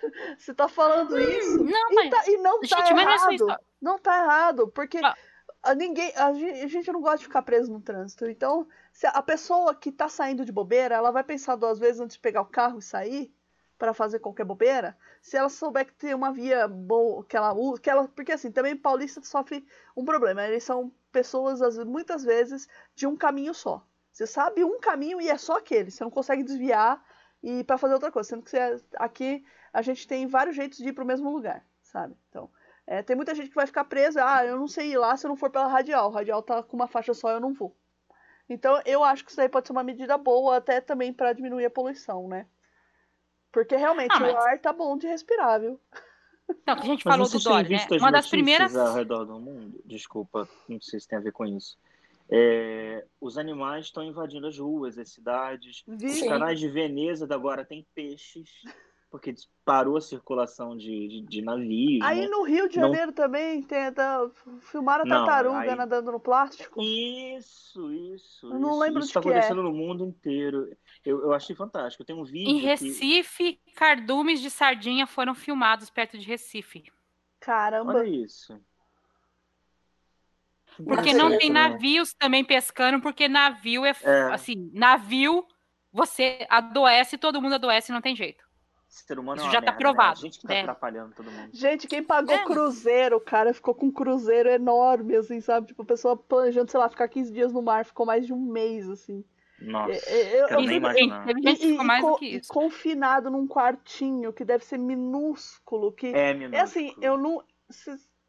Você tá falando isso. Não, e, mas... tá, e não tá gente, errado. Não tá errado, porque ah. A ninguém, a gente, a gente não gosta de ficar preso no trânsito. Então, se a pessoa que tá saindo de bobeira, ela vai pensar duas vezes antes de pegar o carro e sair para fazer qualquer bobeira. Se ela souber que tem uma via boa, que ela usa, que ela, porque assim, também paulista sofre um problema. Eles são pessoas muitas vezes de um caminho só. Você sabe um caminho e é só aquele. Você não consegue desviar e para fazer outra coisa. Sendo que você, aqui a gente tem vários jeitos de ir para o mesmo lugar, sabe? Então, é, tem muita gente que vai ficar presa. Ah, eu não sei ir lá se eu não for pela radial. O radial tá com uma faixa só, eu não vou. Então, eu acho que isso daí pode ser uma medida boa, até também para diminuir a poluição, né? Porque realmente ah, mas... o ar tá bom de respirar, viu? Não, que a gente mas falou do Dória, né? Uma das primeiras. ao redor do mundo, desculpa, não sei se tem a ver com isso. É, os animais estão invadindo as ruas, as cidades. Sim. Os canais de Veneza agora tem peixes porque parou a circulação de, de, de navios. Aí né? no Rio de Janeiro não... também tenta filmar a tartaruga aí... nadando no plástico. Isso, isso. Eu não lembro isso está acontecendo é. no mundo inteiro. Eu, eu achei fantástico. Tem um vídeo. Em Recife, que... cardumes de sardinha foram filmados perto de Recife. Caramba. Olha isso. Porque não tem né? navios também pescando, porque navio é, é, assim, navio você adoece, todo mundo adoece, não tem jeito. Ser humano Isso é já tá merda, né? provado. Né? A gente que tá é. atrapalhando todo mundo. Gente, quem pagou é. cruzeiro, cara, ficou com um cruzeiro enorme, assim, sabe? Tipo, a pessoa planejando, sei lá, ficar 15 dias no mar, ficou mais de um mês, assim. Nossa, é, é, eu, eu nem. E, e, mais do que isso. confinado num quartinho que deve ser minúsculo. Que, é minúsculo. É assim, eu não.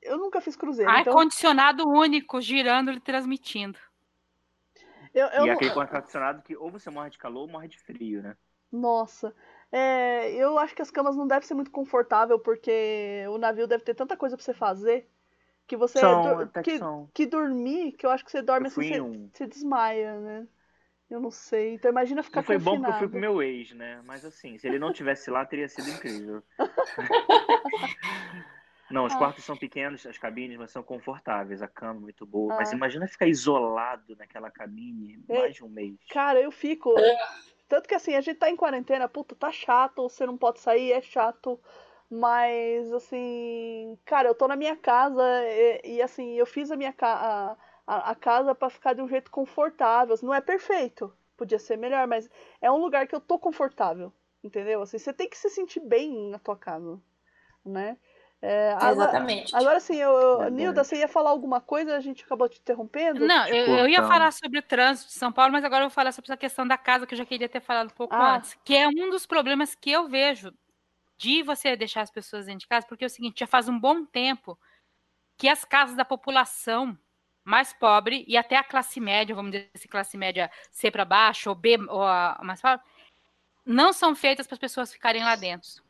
Eu nunca fiz cruzeiro. Ar então... condicionado único, girando e transmitindo. Eu, eu e não... aquele ar-condicionado que ou você morre de calor ou morre de frio, né? Nossa. É, eu acho que as camas não devem ser muito confortável, porque o navio deve ter tanta coisa pra você fazer que você são, que, que, dormir, que eu acho que você dorme assim, você, um... você, desmaia, né? Eu não sei. Então imagina ficar não foi confinado. bom porque eu fui com meu ex, né? Mas assim, se ele não tivesse lá, teria sido incrível. não, os ah. quartos são pequenos, as cabines, mas são confortáveis, a cama é muito boa. Ah. Mas imagina ficar isolado naquela cabine é, mais de um mês. Cara, eu fico. Tanto que assim, a gente tá em quarentena, puta, tá chato, você não pode sair, é chato. Mas, assim, cara, eu tô na minha casa e, e assim, eu fiz a minha ca a, a casa para ficar de um jeito confortável. Não é perfeito, podia ser melhor, mas é um lugar que eu tô confortável, entendeu? Assim, você tem que se sentir bem na tua casa, né? É, Exatamente. Agora, sim, eu, eu, Nilda, você ia falar alguma coisa, a gente acabou te interrompendo? Não, eu, eu, ia falar sobre o trânsito de São Paulo, mas agora eu vou falar sobre essa questão da casa que eu já queria ter falado um pouco ah. antes, que é um dos problemas que eu vejo de você deixar as pessoas dentro de casa, porque é o seguinte, já faz um bom tempo que as casas da população mais pobre e até a classe média, vamos dizer assim, classe média C para baixo ou B ou a mais pobre, não são feitas para as pessoas ficarem lá dentro.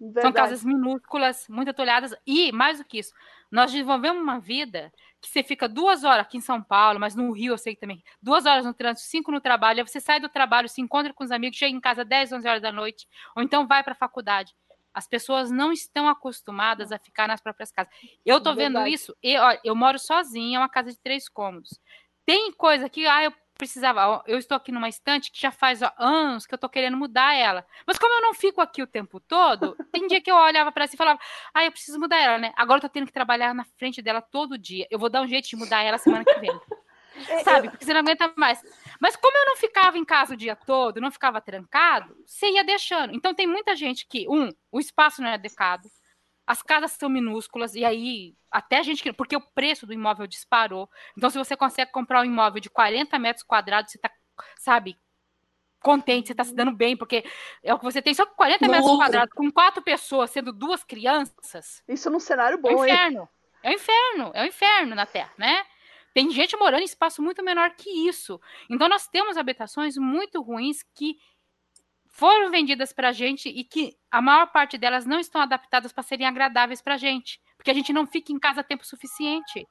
Verdade. São casas minúsculas, muito atolhadas. E, mais do que isso, nós desenvolvemos uma vida que você fica duas horas aqui em São Paulo, mas no Rio eu sei que também, duas horas no trânsito, cinco no trabalho, aí você sai do trabalho, se encontra com os amigos, chega em casa 10, 11 horas da noite, ou então vai para a faculdade. As pessoas não estão acostumadas a ficar nas próprias casas. Eu tô vendo isso, eu, eu moro sozinha, é uma casa de três cômodos. Tem coisa que, ah, eu precisava. Eu estou aqui numa estante que já faz ó, anos que eu estou querendo mudar ela. Mas como eu não fico aqui o tempo todo, tem dia que eu olhava para ela e falava, ah, eu preciso mudar ela, né? Agora eu tô tendo que trabalhar na frente dela todo dia. Eu vou dar um jeito de mudar ela semana que vem. Sabe? Porque você não aguenta mais. Mas como eu não ficava em casa o dia todo, não ficava trancado, você ia deixando. Então tem muita gente que, um, o espaço não é adequado as casas são minúsculas, e aí até a gente. Porque o preço do imóvel disparou. Então, se você consegue comprar um imóvel de 40 metros quadrados, você está, sabe, contente, você está se dando bem, porque é o que você tem só 40 Louco. metros quadrados, com quatro pessoas, sendo duas crianças. Isso num cenário bom, é um inferno. Hein? É um inferno, é um inferno na Terra, né? Tem gente morando em espaço muito menor que isso. Então, nós temos habitações muito ruins que foram vendidas para a gente e que a maior parte delas não estão adaptadas para serem agradáveis para a gente, porque a gente não fica em casa tempo suficiente.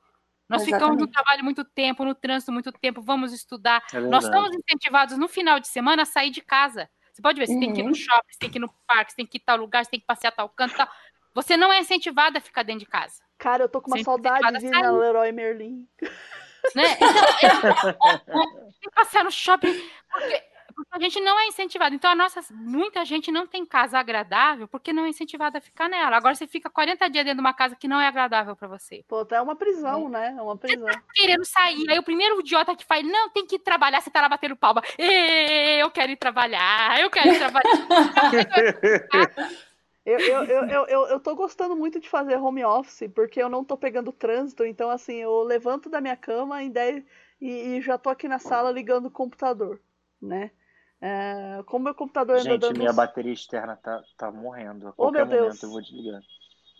Nós Exatamente. ficamos no trabalho muito tempo, no trânsito muito tempo, vamos estudar. É Nós estamos incentivados no final de semana a sair de casa. Você pode ver, você uhum. tem que ir no uhum. shopping, você tem que ir no parque, você tem que ir tal lugar, você tem que passear tal canto, tal. Você não é incentivado a ficar dentro de casa. Cara, eu tô com uma você é saudade de ir na Leroy Merlin. Né? Então, tem que passear no shopping. Porque a gente não é incentivado. Então, a nossa, muita gente não tem casa agradável porque não é incentivada a ficar nela. Agora você fica 40 dias dentro de uma casa que não é agradável para você. Pô, é uma prisão, é. né? É uma prisão. Você tá querendo sair. Aí o primeiro idiota que faz, não, tem que ir trabalhar, você tá lá batendo palma. Eu quero ir trabalhar, eu quero ir trabalhar. Eu, eu, eu, eu, eu tô gostando muito de fazer home office, porque eu não tô pegando trânsito, então assim, eu levanto da minha cama em 10 e, e já tô aqui na sala ligando o computador, né? É, como meu computador ainda Gente, dando... minha bateria externa tá, tá morrendo. A qualquer oh, momento Deus. eu vou desligar.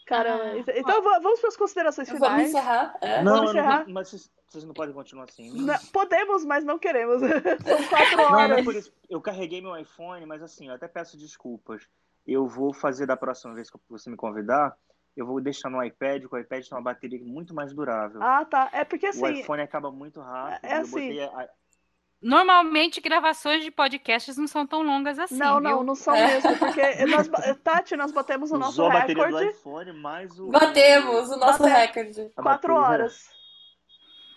Caramba. Ah, então vamos para as considerações finais. Vamos encerrar? É. Não, vamos encerrar. Não, mas vocês, não podem continuar assim. Não, podemos, mas não queremos. São quatro horas. Não, não é por isso. Eu carreguei meu iPhone, mas assim, eu até peço desculpas. Eu vou fazer da próxima vez que você me convidar, eu vou deixar no iPad, porque o iPad tem uma bateria muito mais durável. Ah, tá. É porque assim. O iPhone acaba muito rápido. É assim. A... Normalmente, gravações de podcasts não são tão longas assim. Não, viu? não, não são é. mesmo. Porque, nós, Tati, nós batemos o nosso Usou recorde. a bateria do iPhone mais o. Batemos o nosso Bate... recorde. Quatro horas.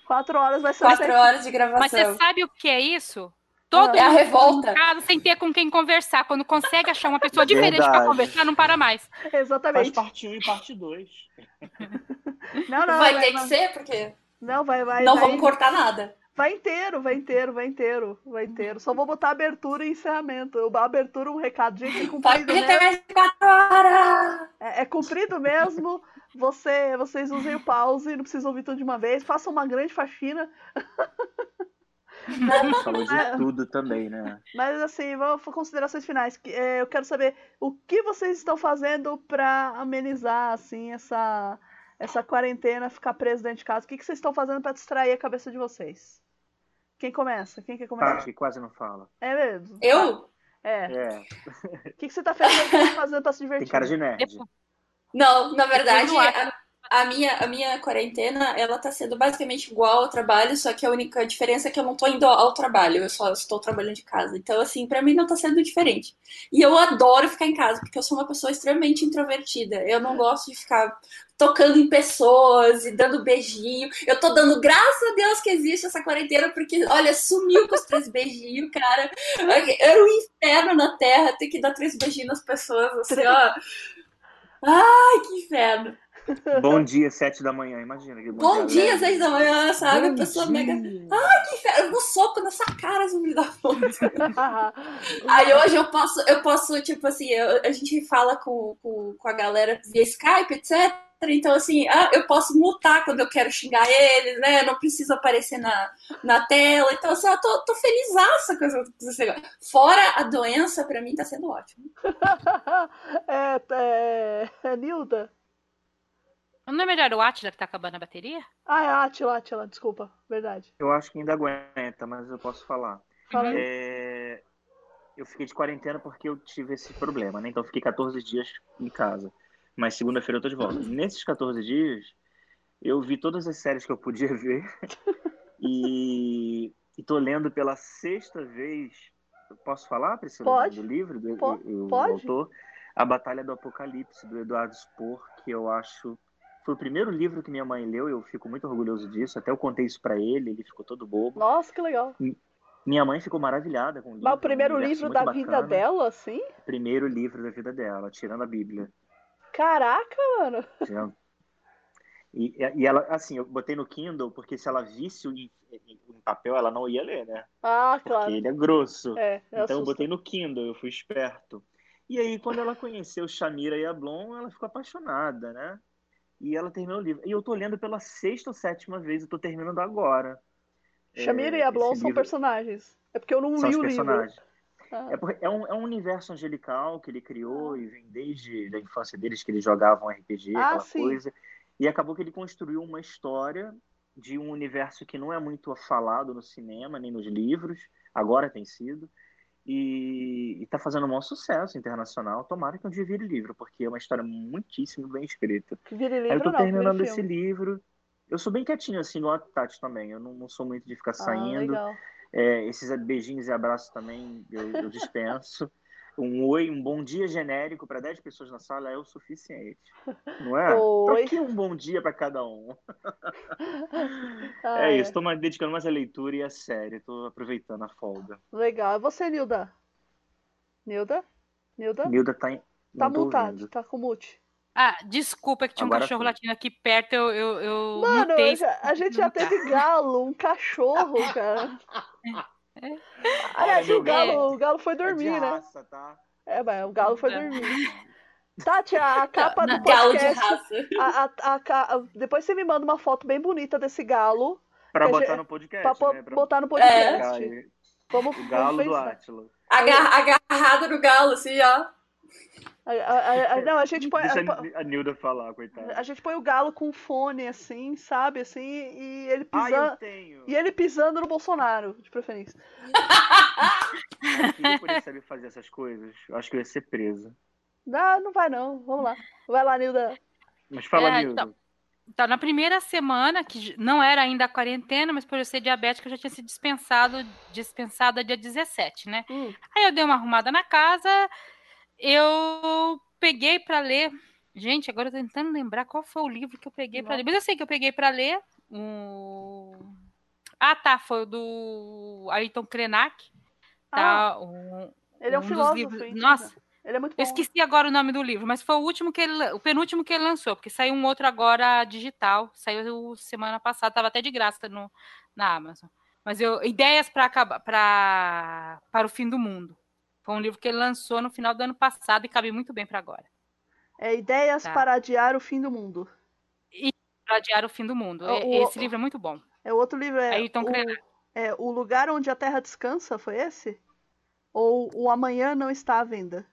Quatro horas vai ser Quatro horas de gravação. Mas você sabe o que é isso? Todo é a revolta. Casa, sem ter com quem conversar. Quando consegue achar uma pessoa diferente para conversar, não para mais. Exatamente. Faz parte 1 um e parte 2. não, não. Vai, vai ter vai. que ser, porque. Não, vai, vai. Não vai. vamos cortar nada. Vai inteiro, vai inteiro, vai inteiro, vai inteiro. Só vou botar abertura e encerramento. Eu, abertura, um recadinho que é cumprido mesmo. É, é cumprido mesmo. Você, vocês usem o pause, não precisam ouvir tudo de uma vez. Façam uma grande faxina. Falou de é. tudo também, né? Mas assim, vamos considerações finais. É, eu quero saber o que vocês estão fazendo para amenizar assim essa essa quarentena, ficar preso dentro de casa. O que, vocês estão fazendo para distrair a cabeça de vocês? Quem começa? Quem quer começar? Tati, quase não fala. É mesmo? Eu? É. é. O que, você tá fazendo, fazendo pra se divertir? Tem cara de nerd. Não, na verdade, a, a minha, a minha quarentena, ela tá sendo basicamente igual ao trabalho, só que a única diferença é que eu não tô indo ao trabalho, eu só estou trabalhando de casa. Então, assim, para mim não tá sendo diferente. E eu adoro ficar em casa, porque eu sou uma pessoa extremamente introvertida. Eu não gosto de ficar tocando em pessoas e dando beijinho. Eu tô dando graças a Deus que existe essa quarentena, porque, olha, sumiu com os três beijinhos, cara. Era um inferno na Terra ter que dar três beijinhos nas pessoas, assim, ó. Ai, que inferno. Bom dia, sete da manhã, imagina. bom, bom dia, sete da manhã, sabe? Bom a pessoa dia. mega. Ai, que inferno, eu vou soco nessa cara, filho da puta. Aí hoje eu posso, eu posso, tipo assim, eu, a gente fala com, com, com a galera via Skype, etc. Então, assim, ah, eu posso mutar quando eu quero xingar eles, né? Não preciso aparecer na, na tela. Então, assim, eu tô, tô com essa Fora a doença, pra mim tá sendo ótimo. é, é, é Nilda? Não é melhor o Atila que tá acabando a bateria? Ah, é Atila, Atila, desculpa, verdade. Eu acho que ainda aguenta, mas eu posso falar. Fala é... Eu fiquei de quarentena porque eu tive esse problema, né? Então eu fiquei 14 dias em casa. Mas segunda-feira eu tô de volta. Nesses 14 dias, Eu vi todas as séries que eu podia ver. e estou lendo pela sexta vez. Posso falar, Priscila? Pode. Do livro, do, Pode. do- autor? A Batalha do Apocalipse, do Eduardo Spohr, que eu acho. Foi o primeiro livro que minha mãe leu, eu fico muito orgulhoso disso. Até eu contei isso para ele, ele ficou todo bobo. Nossa, que legal. Minha mãe ficou maravilhada com o livro. Mas o um primeiro universo livro da muito vida bacana. dela, assim? Primeiro livro da vida dela, tirando a Bíblia. Caraca, mano. E, e ela, assim, eu botei no Kindle porque se ela visse o em, em papel, ela não ia ler, né? Ah, Porque claro. ele é grosso. É, é Então eu botei no Kindle, eu fui esperto. E aí, quando ela conheceu Shamira e Ablon, ela ficou apaixonada, né? E ela terminou o livro. E eu tô lendo pela sexta ou sétima vez, eu tô terminando agora. Shamira É, e Ablon são livro- personagens. É porque eu não São li o livro. Ah, É, é, um, é um universo angelical que ele criou e vem desde a infância deles, que eles jogavam RPG, Ah, aquela sim. coisa. E acabou que ele construiu uma história de um universo que não é muito falado no cinema, nem nos livros, agora tem sido, e está fazendo um maior sucesso internacional. Tomara que um dia vire livro, porque é uma história muitíssimo bem escrita. que vire Aí eu livro tô não, terminando esse filme. livro. Eu sou bem quietinho assim no Habitat também, eu não, não sou muito de ficar Ah, saindo. É, esses beijinhos e abraços também eu, eu dispenso. Um oi, um bom dia genérico para 10 pessoas na sala é o suficiente. Não é? Oi. Troquei um bom dia para cada um. Ah, é isso, estou dedicando mais à leitura e à série. Estou aproveitando a folga. Legal. E você, Nilda? Nilda? Nilda? Nilda tá, em... Tá ouvindo. tá com mute. Ah, desculpa que tinha um Agora cachorro foi. latindo aqui perto, eu, eu, eu Mano, mutei. a gente já teve galo, um cachorro, cara. Aliás, Olha, o galo, galo- o galo foi É de dormir, né? raça, tá? É, mas o galo foi É. dormir. Tati, a capa do Galo de podcast. raça. a- a- depois você me manda uma foto bem bonita desse galo Pra botar gente- no podcast, pra né? Pra botar no podcast. aí Vamos, O galo vamos do. Átila. Agar- agarrado no galo, assim, ó. A- a- a- não, a gente põe. Deixa a- Nilda falar, coitada. A gente põe o galo com fone, assim, sabe? Assim, e ele Ah, pisando. eu tenho. E ele pisando no Bolsonaro, de preferência. Meu filho poder saber fazer essas coisas. Eu acho que eu ia ser preso. Não, não vai não. Vamos lá. Vai lá, Nilda. Mas fala, É, Nilda. então. Então, na primeira semana, que não era ainda a quarentena, mas por eu ser diabética, eu já tinha sido dispensado, dispensada dia 17, né? Hum. Aí eu dei uma arrumada na casa, eu peguei para ler. Gente, agora eu tô tentando lembrar qual foi o livro que eu peguei para ler. Mas eu sei que eu peguei para ler. O... Ah, tá, foi o do Ayrton Krenak. Tá, um, Ele é um, um filósofo. livros- hein? Nossa, Ele é muito bom. eu esqueci agora o nome do livro, mas foi o último que ele, o penúltimo que ele lançou, porque saiu um outro agora digital, saiu semana passada, tava até de graça no, na Amazon. Mas eu, ideias para acabar para para o fim do mundo. Foi um livro que ele lançou no final do ano passado e cabe muito bem para agora. É Ideias Tá. para Adiar o Fim do Mundo. Para adiar o fim do mundo. O- E- o- Esse livro é muito bom. É o outro livro. É Ayrton o, é o Lugar Onde a Terra Descansa, foi esse? Ou O Amanhã Não Está à Venda?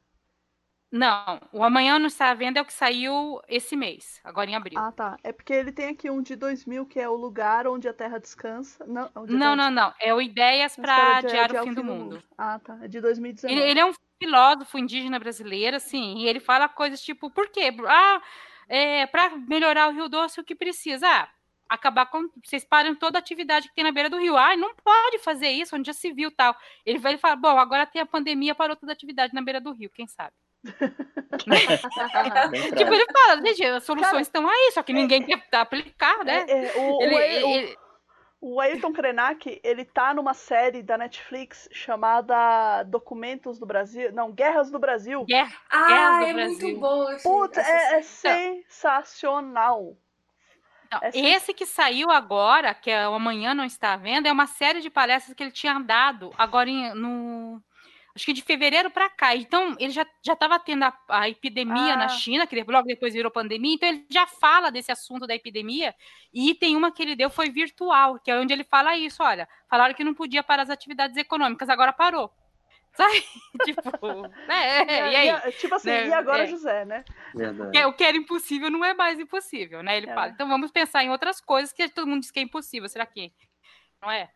Não, o Amanhã Não Está à Venda é o que saiu esse mês, agora em abril. Ah, tá. É porque ele tem aqui um de 2000, que é O Lugar Onde a Terra Descansa. Não, não, Terra não, não. É o Ideias para adi- adiar o fim do mundo. Ah, tá. É de 2019. Ele, ele é um filósofo indígena brasileiro, assim, e ele fala coisas tipo, por quê? Ah, é, para melhorar o Rio Doce, o que precisa? Ah, acabar com. Vocês param toda a atividade que tem na beira do rio. Ah, não pode fazer isso, onde já se viu tal. Ele vai ele fala, bom, agora tem a pandemia, parou toda a atividade na beira do rio, quem sabe? Tipo, ele fala, gente, as soluções Cara, estão aí, só que ninguém quer aplicar, né? É, é, o, Ele- o, Ay- o- ele- o Ayrton Krenak, ele tá numa série da Netflix chamada Documentos do Brasil. Não, Guerras do Brasil. Guerra, Ah, Guerras do é Brasil. muito bom. esse- Puta, é, é sensacional. Não, Essa- Esse que saiu agora, que é o Amanhã Não Está à Venda, é uma série de palestras que ele tinha dado agora em- no. Acho que de fevereiro para cá. Então, ele já estava tendo a, a epidemia Ah. na China, que logo depois virou pandemia. Então, ele já fala desse assunto da epidemia. E tem uma que ele deu, foi virtual, que é onde ele fala isso: olha, falaram que não podia parar as atividades econômicas, agora parou. Sabe? tipo, é, é, e aí? tipo assim, Né, e agora é. José, né? É- O que era impossível não é mais impossível, né? Ele É. fala, então vamos pensar em outras coisas que todo mundo diz que é impossível. Será que não é?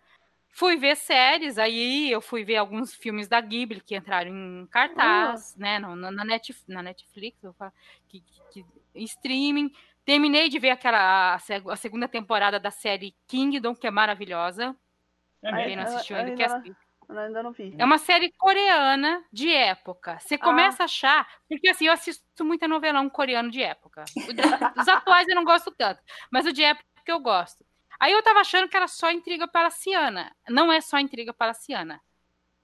Fui ver séries, aí eu fui ver alguns filmes da Ghibli que entraram em cartaz, né? no- na, na, Net- na Netflix, eu falo, que, que- que- em streaming. Terminei de ver aquela a segunda temporada da série Kingdom, que é maravilhosa. É Quem não assistiu ainda, quer assistir. Ainda não vi. É uma série coreana de época. Você começa ah. a achar. Porque assim, eu assisto muita novelão coreano de época. Os atuais eu não gosto tanto. Mas o de época eu gosto. Aí eu tava achando que era só intriga palaciana. Não é só intriga palaciana.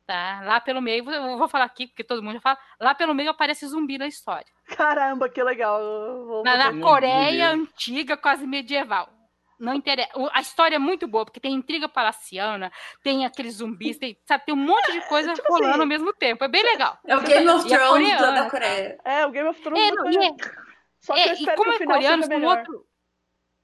Tá? Lá pelo meio, eu vou falar aqui, porque todo mundo já fala. Lá pelo meio aparece zumbi na história. Caramba, que legal. Na, na Coreia antiga, quase medieval não interessa. A história é muito boa, porque tem intriga palaciana, tem aqueles zumbis, tem, sabe, tem um monte de coisa é, tipo rolando assim, ao mesmo tempo. É bem legal. É o Game of Thrones da Coreia. É, o Game of Thrones é, da Coreia. É, Só que é, e como é coreano, são, outro,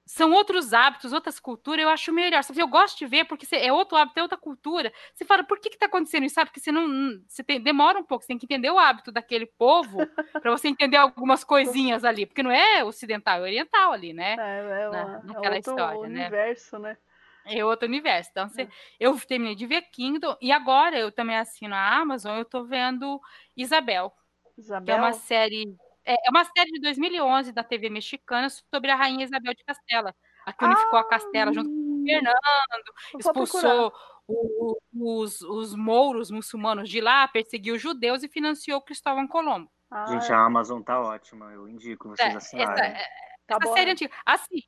são outros hábitos, outras culturas, eu acho melhor. Eu gosto de ver, porque é outro hábito, é outra cultura. Você fala, por que está acontecendo isso? Sabe? Porque você não. Você tem, demora um pouco, você tem que entender o hábito daquele povo para você entender algumas coisinhas ali. Porque não é ocidental, é oriental ali, né? É, é, uma, Na, naquela é outro história, universo, né? né? É outro universo. Então, você, é. eu terminei de ver Kingdom e agora eu também assino a Amazon, eu tô vendo Isabel. Isabel? Que é uma série é, é uma série de 2011 da TV mexicana sobre a rainha Isabel de Castela, a que unificou ah, a Castela junto com o Fernando, expulsou o, os, os mouros muçulmanos de lá, perseguiu os judeus e financiou Cristóvão Colombo. Ah, Gente, a Amazon tá ótima, eu indico vocês é, assinarem. Essa, tá essa série antiga. Assim,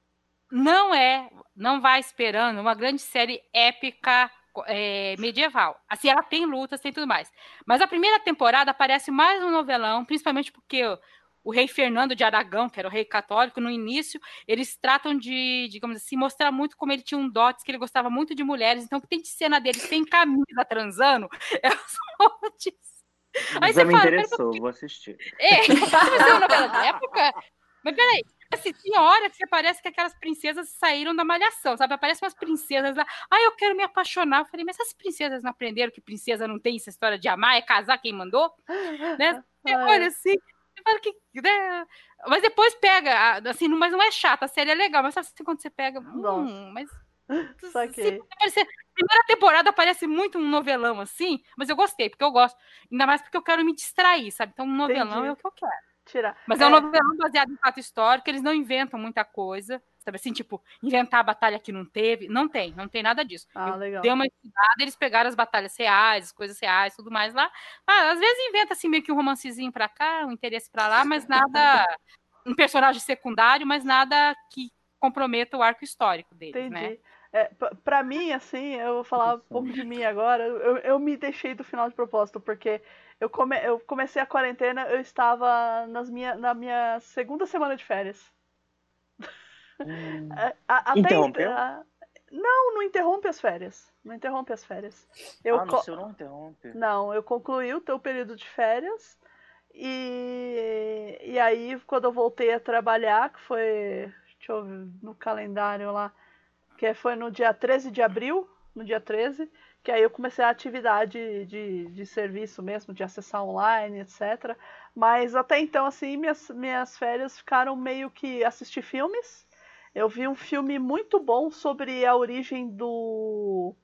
não é, não vai esperando uma grande série épica é, medieval. Assim, ela tem lutas, tem tudo mais. Mas a primeira temporada parece mais um novelão, principalmente porque o rei Fernando de Aragão, que era o rei católico, no início, eles tratam de, digamos assim, mostrar muito como ele tinha um dotes, que ele gostava muito de mulheres. Então, que tem de cena dele sem camisa transando, é os montes. Aí você me fala, interessou, vou assistir. É, é uma novela da época? Mas peraí, assim, tinha hora que parece que aquelas princesas saíram da malhação, sabe? Aparecem umas princesas lá, ah, eu quero me apaixonar. Eu falei, mas essas princesas não aprenderam que princesa não tem essa história de amar, é casar quem mandou? né? Olha assim, que. Né? Mas depois pega, assim, mas não é chato, a série é legal, mas sabe assim, quando você pega. Hum, mas. Saquei. Aparecer, primeira temporada parece muito um novelão assim, mas eu gostei, porque eu gosto. Ainda mais porque eu quero me distrair, sabe? Então, um novelão Entendi. é o que eu quero. Tirar. Mas é. é um novelão baseado em fato histórico, eles não inventam muita coisa. Sabe assim, tipo, inventar a batalha que não teve. Não tem, não tem nada disso. Ah, legal. Deu uma estudada, eles pegaram as batalhas reais, as coisas reais, tudo mais lá. Ah, às vezes inventa assim meio que um romancezinho pra cá, um interesse pra lá, mas nada. um personagem secundário, mas nada que comprometa o arco histórico deles, Entendi. né? É, pra mim, assim, eu vou falar um pouco de mim agora. Eu, eu me deixei do final de propósito, porque eu, come, eu comecei a quarentena, eu estava nas minha, na minha segunda semana de férias. Hum. Até Interrompeu? Não, não interrompe as férias. Não interrompe as férias. Eu ah, no seu não interrompe? Não, eu concluí o teu período de férias. E, e aí, quando eu voltei a trabalhar, que foi. Deixa eu ver no calendário lá. Que foi no dia 13 de abril. No dia 13. Que aí eu comecei a atividade de, de serviço mesmo, de acessar online, etc. Mas até então, assim, minhas, minhas férias ficaram meio que assistir filmes eu vi um filme muito bom sobre a origem do,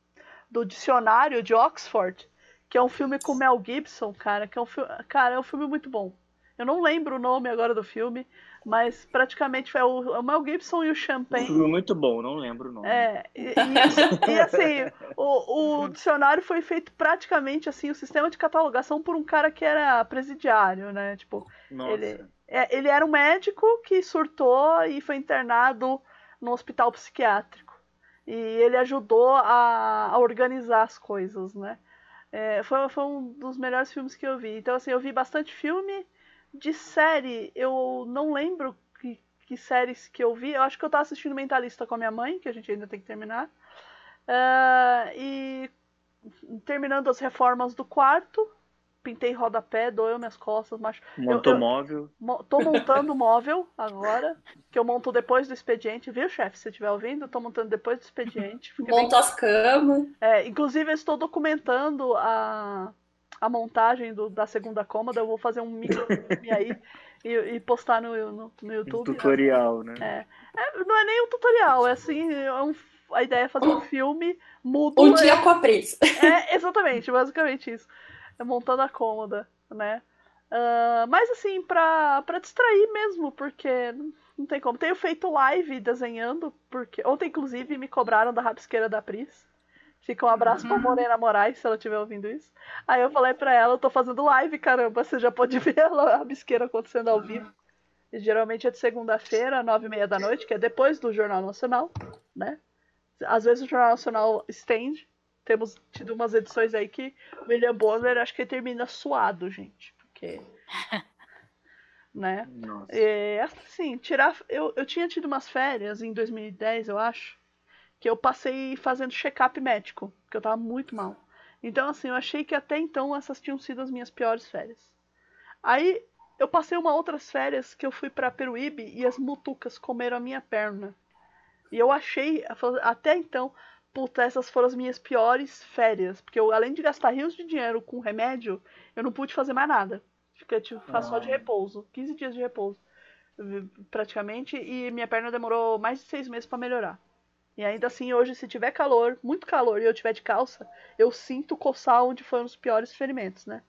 do dicionário de Oxford, que é um filme com Mel Gibson, cara, que é um cara, é um filme muito bom. Eu não lembro o nome agora do filme, mas praticamente foi o, Mel Gibson e o Champagne. Um filme muito bom, não lembro o nome. É, e, e, e assim, o, o, dicionário foi feito praticamente assim, o sistema de catalogação por um cara que era presidiário, né? Tipo, Nossa. ele é, ele era um médico que surtou e foi internado no hospital psiquiátrico. E ele ajudou a, a organizar as coisas, né? É, foi, foi um dos melhores filmes que eu vi. Então, assim, eu vi bastante filme. De série, eu não lembro que, que séries que eu vi. Eu acho que eu tava assistindo Mentalista com a minha mãe, que a gente ainda tem que terminar. Uh, e terminando as reformas do quarto, pintei rodapé, doeu minhas costas, mas. Montou eu, eu, móvel. Mo tô montando móvel agora, que eu monto depois do expediente, viu, chefe? Se estiver ouvindo, eu tô montando depois do expediente. Monto bem... as camas. É, inclusive, eu estou documentando a, a montagem do, da segunda cômoda, eu vou fazer um micro aí. E, e, postar no, no, no YouTube. Um tutorial, né? É. é. Não é nem um tutorial, é assim, é um, a ideia é fazer um filme mudo. Um dia com a Pris. É, exatamente, basicamente isso montando a cômoda, né? Uh, mas assim, pra, pra distrair mesmo, porque não, não tem como. Tenho feito live desenhando, porque ontem, inclusive, me cobraram da rabisqueira da Pris. Fica um abraço pra Uhum. Morena Moraes, se ela estiver ouvindo isso. Aí eu falei pra ela, eu tô fazendo live, caramba, você já pode ver a rabisqueira acontecendo ao vivo. E geralmente é de segunda-feira, nove e meia da noite, que é depois do Jornal Nacional, né? Às vezes o Jornal Nacional estende. Temos tido umas edições aí que o William Bonner acho que termina suado, gente. Porque. né? Nossa. É, assim, tirar. Eu, eu tinha tido umas férias em 2010, eu acho, que eu passei fazendo check-up médico, porque eu tava muito mal. Então, assim, eu achei que até então essas tinham sido as minhas piores férias. Aí eu passei uma outras férias que eu fui pra Peruíbe e as mutucas comeram a minha perna. E eu achei, até então, puta, essas foram as minhas piores férias. Porque eu, além de gastar rios de dinheiro com remédio, eu não pude fazer mais nada. Fiquei, tipo, ficar só de Ah. repouso. 15 dias de repouso, praticamente. E minha perna demorou mais de seis meses pra melhorar. E ainda assim, hoje, se tiver calor, muito calor, e eu tiver de calça, eu sinto coçar onde foram os piores ferimentos, né?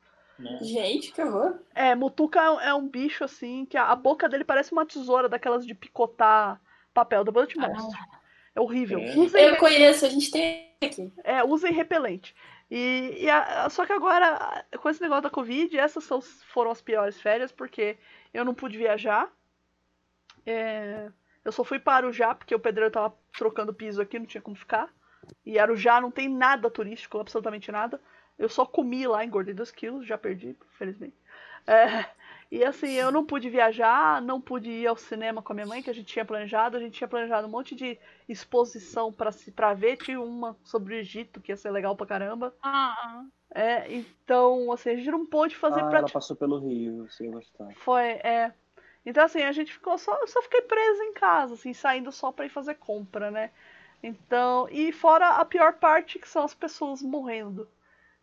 Gente, que horror. É, Mutuca é um- é bicho assim, que a, boca dele parece uma tesoura daquelas de picotar papel. Depois eu te mostro. É horrível. É. Usem, Eu conheço, a gente tem aqui. é, usem repelente. E, e a- só que agora, com esse negócio da Covid, essas são- foram as piores férias, porque eu não pude viajar. É, eu só fui para Arujá, porque o pedreiro tava trocando piso aqui, não tinha como ficar. E Arujá não tem nada turístico, absolutamente nada. Eu só comi lá, engordei 2 quilos, já perdi, infelizmente. É, e assim, eu não pude viajar, não pude ir ao cinema com a minha mãe, que a gente tinha planejado. A gente tinha planejado um monte de exposição pra se para ver. Tinha uma sobre o Egito, que ia ser legal pra caramba. Ah, É, então, assim, a gente não pôde fazer ah, pra ela passou pelo Rio, ia gostar. foi, é. Então, assim, a gente ficou só. Eu só fiquei presa em casa, assim, saindo só pra ir fazer compra, né? Então. E fora a pior parte, que são as pessoas morrendo.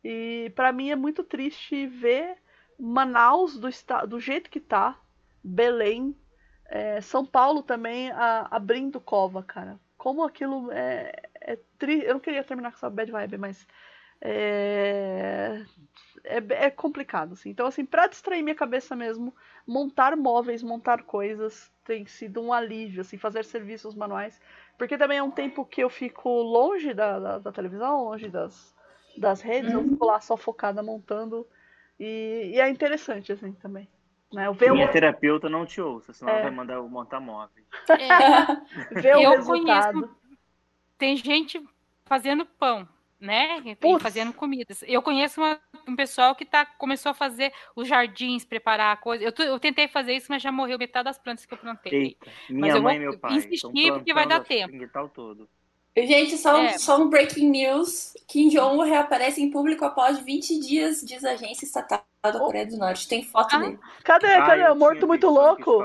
E pra mim é muito triste ver Manaus do, do jeito que tá, Belém, é, São Paulo também a- abrindo cova, cara. Como aquilo é, é triste. Eu não queria terminar com essa bad vibe, mas. É, é, é complicado, assim. Então, assim, pra distrair minha cabeça mesmo, montar móveis, montar coisas tem sido um alívio, assim, fazer serviços manuais. Porque também é um tempo que eu fico longe da, da, da televisão, longe das, das redes, eu fico lá só focada montando. E, e é interessante, assim, também. Né? Eu Minha o, terapeuta não te ouça, senão É. ela vai mandar eu montar móveis. é, ver o Eu resultado. conheço- tem gente fazendo pão, né? E Putz. fazendo comidas. Eu conheço uma- um pessoal que tá, começou a fazer os jardins, preparar coisas. Eu, tu- eu tentei fazer isso, mas já morreu metade das plantas que eu plantei. Eita, minha eu mãe e vou meu pai. insistir porque vai dar plantando tempo. todo. Gente, só, um- É. só um breaking news. Kim Jong-un reaparece em público após 20 dias, diz a agência estatal da Coreia do Norte. Tem foto Ah. dele. Cadê? Cadê? eu o morto muito eu louco?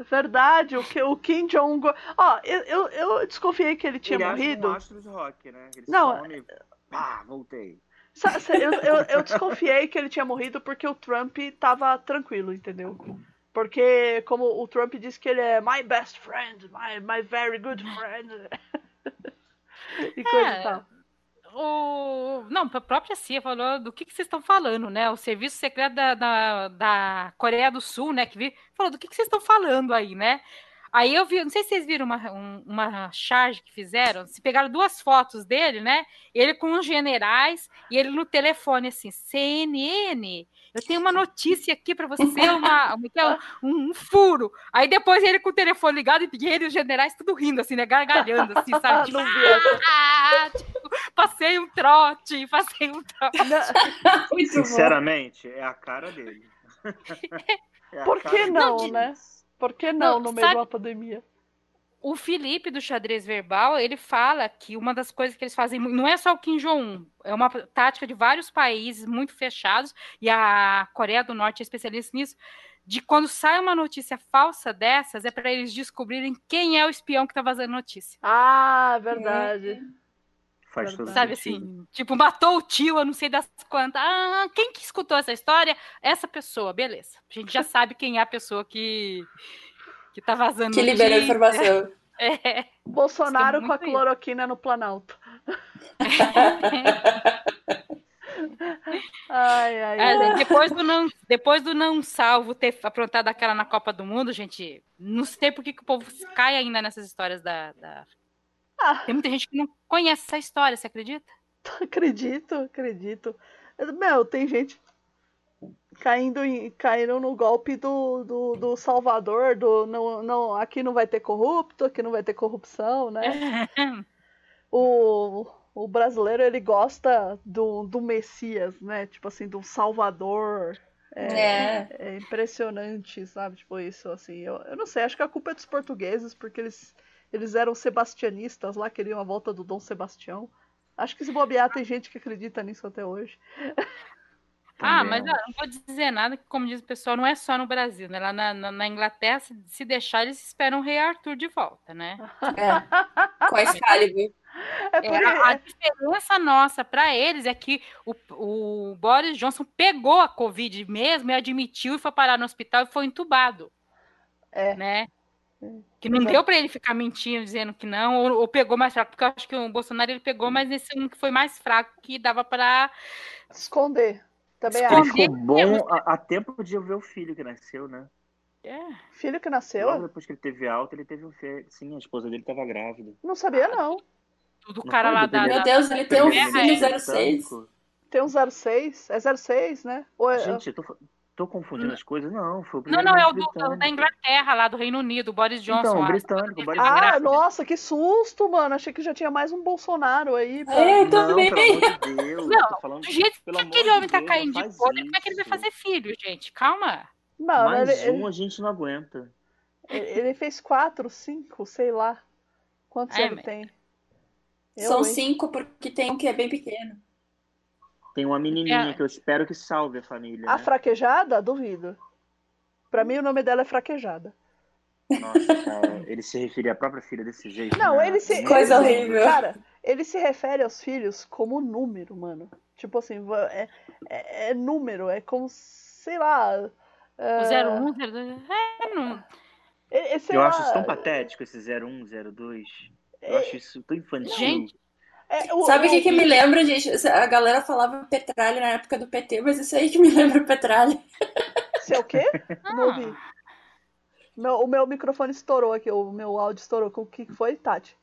É verdade, o, que, o Kim Jong. Ó, eu, eu, eu desconfiei que ele tinha Ele acha morrido. um astro de rock, né? Ele Não, some e- Pá, voltei. Sa- sa- Eu, eu, eu desconfiei que ele tinha morrido porque o Trump tava tranquilo, entendeu? Porque, como o Trump disse que ele é my best friend, my, my very good friend. e coisa É. e tal. O... Não, a própria CIA falou do que, que vocês estão falando, né? O Serviço Secreto da, da, da Coreia do Sul, né? Que vi, falou do que, que vocês estão falando aí, né? Aí eu vi, não sei se vocês viram uma, um- uma charge que fizeram, se pegaram duas fotos dele, né? Ele com os generais e ele no telefone, assim, CNN, eu tenho uma notícia aqui para você, uma, uma- que é um, um- furo. Aí depois ele com o telefone ligado e ele e os generais tudo rindo, assim, né? Gargalhando, assim, sabe? Tipo, ah, tipo, passei um trote, passei um trote. Muito bom. Sinceramente, é a cara dele. É a Por cara que dele. não, de- né? Por que não, Não, no meio sabe- uma pandemia? O Felipe do xadrez verbal, ele fala que uma das coisas que eles fazem, não é só o Kim Jong-un, é uma tática de vários países muito fechados, e a Coreia do Norte é especialista nisso, de quando sai uma notícia falsa dessas, é para eles descobrirem quem é o espião que tá vazando notícia. Ah, verdade. Faz todo Sabe sentido. assim, tipo, matou o tio, eu não sei das quantas. Ah, quem que escutou essa história? Essa pessoa, beleza. A gente já sabe quem é a pessoa que, que tá vazando Que liberou a notícia. informação. É. Bolsonaro com a cloroquina no Planalto. Ai, ai, É, gente, depois, do não, depois do não salvo ter aprontado aquela na Copa do Mundo, gente, não sei por que, que o povo cai ainda nessas histórias da, da- Ah. Tem muita gente que não conhece essa história, você acredita? Acredito, acredito. Meu, tem gente caindo, em, caindo no golpe do, do, do Salvador, do não, não, aqui não vai ter corrupto, aqui não vai ter corrupção, né? O, o brasileiro, ele gosta do, do Messias, né? Tipo assim, do Salvador. É. É impressionante, sabe? Tipo, isso, assim. Eu, eu não sei, acho que a culpa é dos portugueses, porque eles, eles eram sebastianistas lá, queriam a volta do Dom Sebastião. Acho que se bobear, tem gente que acredita nisso até hoje. Ah, mas ó, não vou dizer nada, que como diz o pessoal, não é só no Brasil, né? Lá na, na- na Inglaterra, se, se deixar, eles esperam o rei Arthur de volta, né? É. Com a Excalibur. É É, a, a diferença nossa para eles é que o, o Boris Johnson pegou a Covid mesmo e admitiu e foi parar no hospital e foi entubado. É. Né? Que não deu para ele ficar mentindo, dizendo que não, ou, ou pegou mais fraco, porque eu acho que o Bolsonaro ele pegou, mas nesse um que foi mais fraco que dava para. esconder. Também Ele ficou bom a, a tempo de eu ver o filho que nasceu, né? É. Filho que Logo nasceu? depois que ele teve alta, ele teve um filho. Sim, a esposa dele estava grávida. Não sabia, não. Tudo Não cara lá da. Meu Deus, ele tem um filho é 06. Britânico. Tem um 06. É 06, né? Ou é- Gente, eu tô, tô confundindo as coisas? Não, foi o Não, primeiro não, é o do, britânico. da Inglaterra, lá do Reino Unido, o Boris Johnson. Então, o a britânico, o Boris Ah, grávida. nossa, que susto, mano. Achei que já tinha mais um Bolsonaro aí. pra- É, eu Não, também. pelo amor de Deus. Não, falando, Do jeito pelo que aquele de homem tá Deus, caindo não de fome, como é que ele vai fazer filho, gente? Calma. Não, Mais ele, um a gente não aguenta. ele, ele fez quatro, cinco, sei lá. Quantos É, ele mas- tem? Eu, São hein? cinco, porque tem um que é bem pequeno. Tem uma menininha É. que eu espero que salve a família. A né? fraquejada? Duvido. Pra mim, o nome dela é fraquejada. Nossa, cara, ele se referia à própria filha desse jeito. Não, né? ele se. Coisa ele horrível. Cara, ele se refere aos filhos como número, mano. Tipo assim, é, é, é número, é como, sei lá. O é, 01, 02. É, não. é- é, sei Eu lá, acho isso tão patético, esse 01, 02. Eu acho isso tão infantil. Gente, é, o- Sabe o que, que me lembra, gente? A galera falava petralha na época do PT, mas isso aí que me lembra petralha. Isso é o quê? Não ouvi. ah, Meu, o meu microfone estourou aqui, o meu áudio estourou. O que foi, Tati?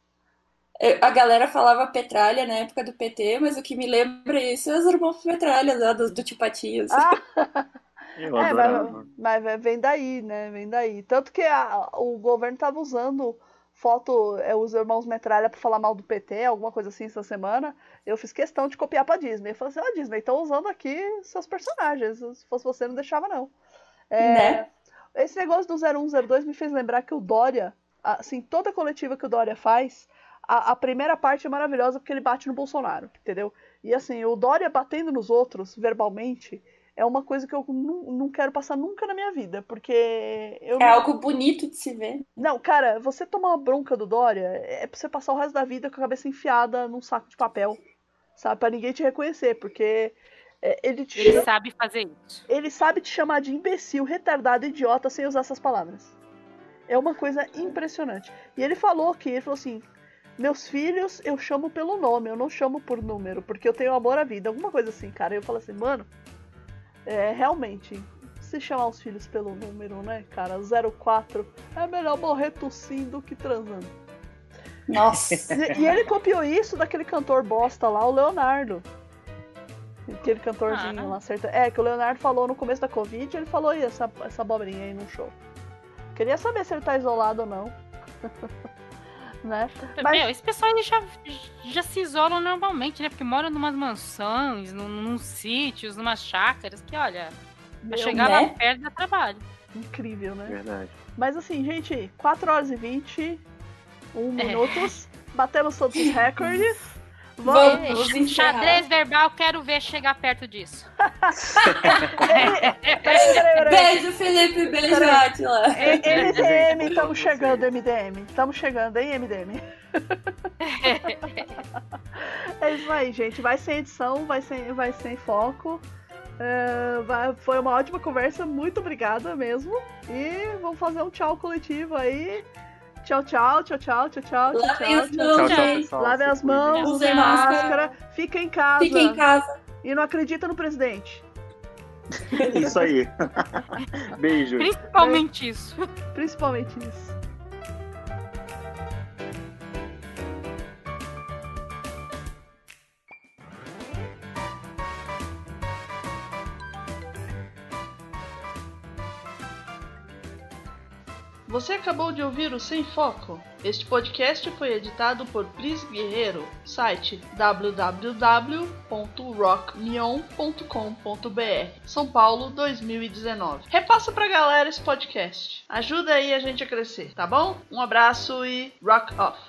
A galera falava petralha na época do PT, mas o que me lembra isso é os irmãos petralha lá do, do tio Patias. Ah, Eu é, mas, mas vem daí, né? Vem daí. Tanto que a- o governo tava usando foto, é, os irmãos Metralha pra falar mal do PT, alguma coisa assim essa semana. Eu fiz questão de copiar pra Disney. Eu falei assim, ó, Disney, estão usando aqui seus personagens. Se fosse você, não deixava, não. É, Né? Esse negócio do 0102 me fez lembrar que o Dória, assim, toda coletiva que o Dória faz, a, a primeira parte é maravilhosa porque ele bate no Bolsonaro, entendeu? E assim, o Dória batendo nos outros verbalmente é uma coisa que eu não, não quero passar nunca na minha vida, porque eu É não- algo bonito de se ver. não, cara, você tomar uma bronca do Dória é pra você passar o resto da vida com a cabeça enfiada num saco de papel, sabe? Pra ninguém te reconhecer, porque é, ele te ele chama- sabe fazer isso. ele sabe te chamar de imbecil, retardado, idiota sem usar essas palavras. É uma coisa impressionante. E ele falou que ele falou assim: meus filhos eu chamo pelo nome, eu não chamo por número, porque eu tenho amor à vida, alguma coisa assim, cara. Eu falo assim, mano, é realmente. Se chamar os filhos pelo número, né, cara? 04 é melhor morrer tossindo do que transando. Nossa. E, e ele copiou isso daquele cantor bosta lá, o Leonardo. Aquele cantorzinho Ah. lá, certo? É, que o Leonardo falou no começo da Covid, ele falou aí essa, essa abobrinha aí no show. Queria saber se ele tá isolado ou não. né? Mas- Meu, esse pessoal ele já, já se isolam normalmente, né? Porque moram numas mansões, num, num sítios, numas chácaras, que olha, pra Meu, chegar né? lá perto dá trabalho. Incrível, né? Verdade. Mas assim, gente, 4 horas e 21 É. minutos. Batemos todos os recordes. Vamos Vamos. vamos encerrar. Xadrez verbal, quero ver chegar perto disso. Beijo, Felipe. Beijo. Atila. MDM, estamos chegando, MDM. Estamos chegando, hein, MDM? é isso aí, gente. Vai sem edição, vai sem, vai sem foco. É, vai- foi uma ótima conversa, muito obrigada mesmo. E vamos fazer um tchau coletivo aí. Tchau, tchau, tchau, tchau, tchau, tchau, tchau, Lavem tchau, as tchau. mãos, Tchau, tchau, gente. Lavem as mãos, usem máscara, máscara. fiquem em casa. Fiquem em casa. e não acredita no presidente. Isso aí. Beijo. Principalmente isso. Principalmente isso. Você acabou de ouvir o Sem Foco. Este podcast foi editado por Pris Guerreiro, site www.rockmion.com.br, São Paulo 2019. Repassa pra galera esse podcast. Ajuda aí a gente a crescer, tá bom? Um abraço e rock off!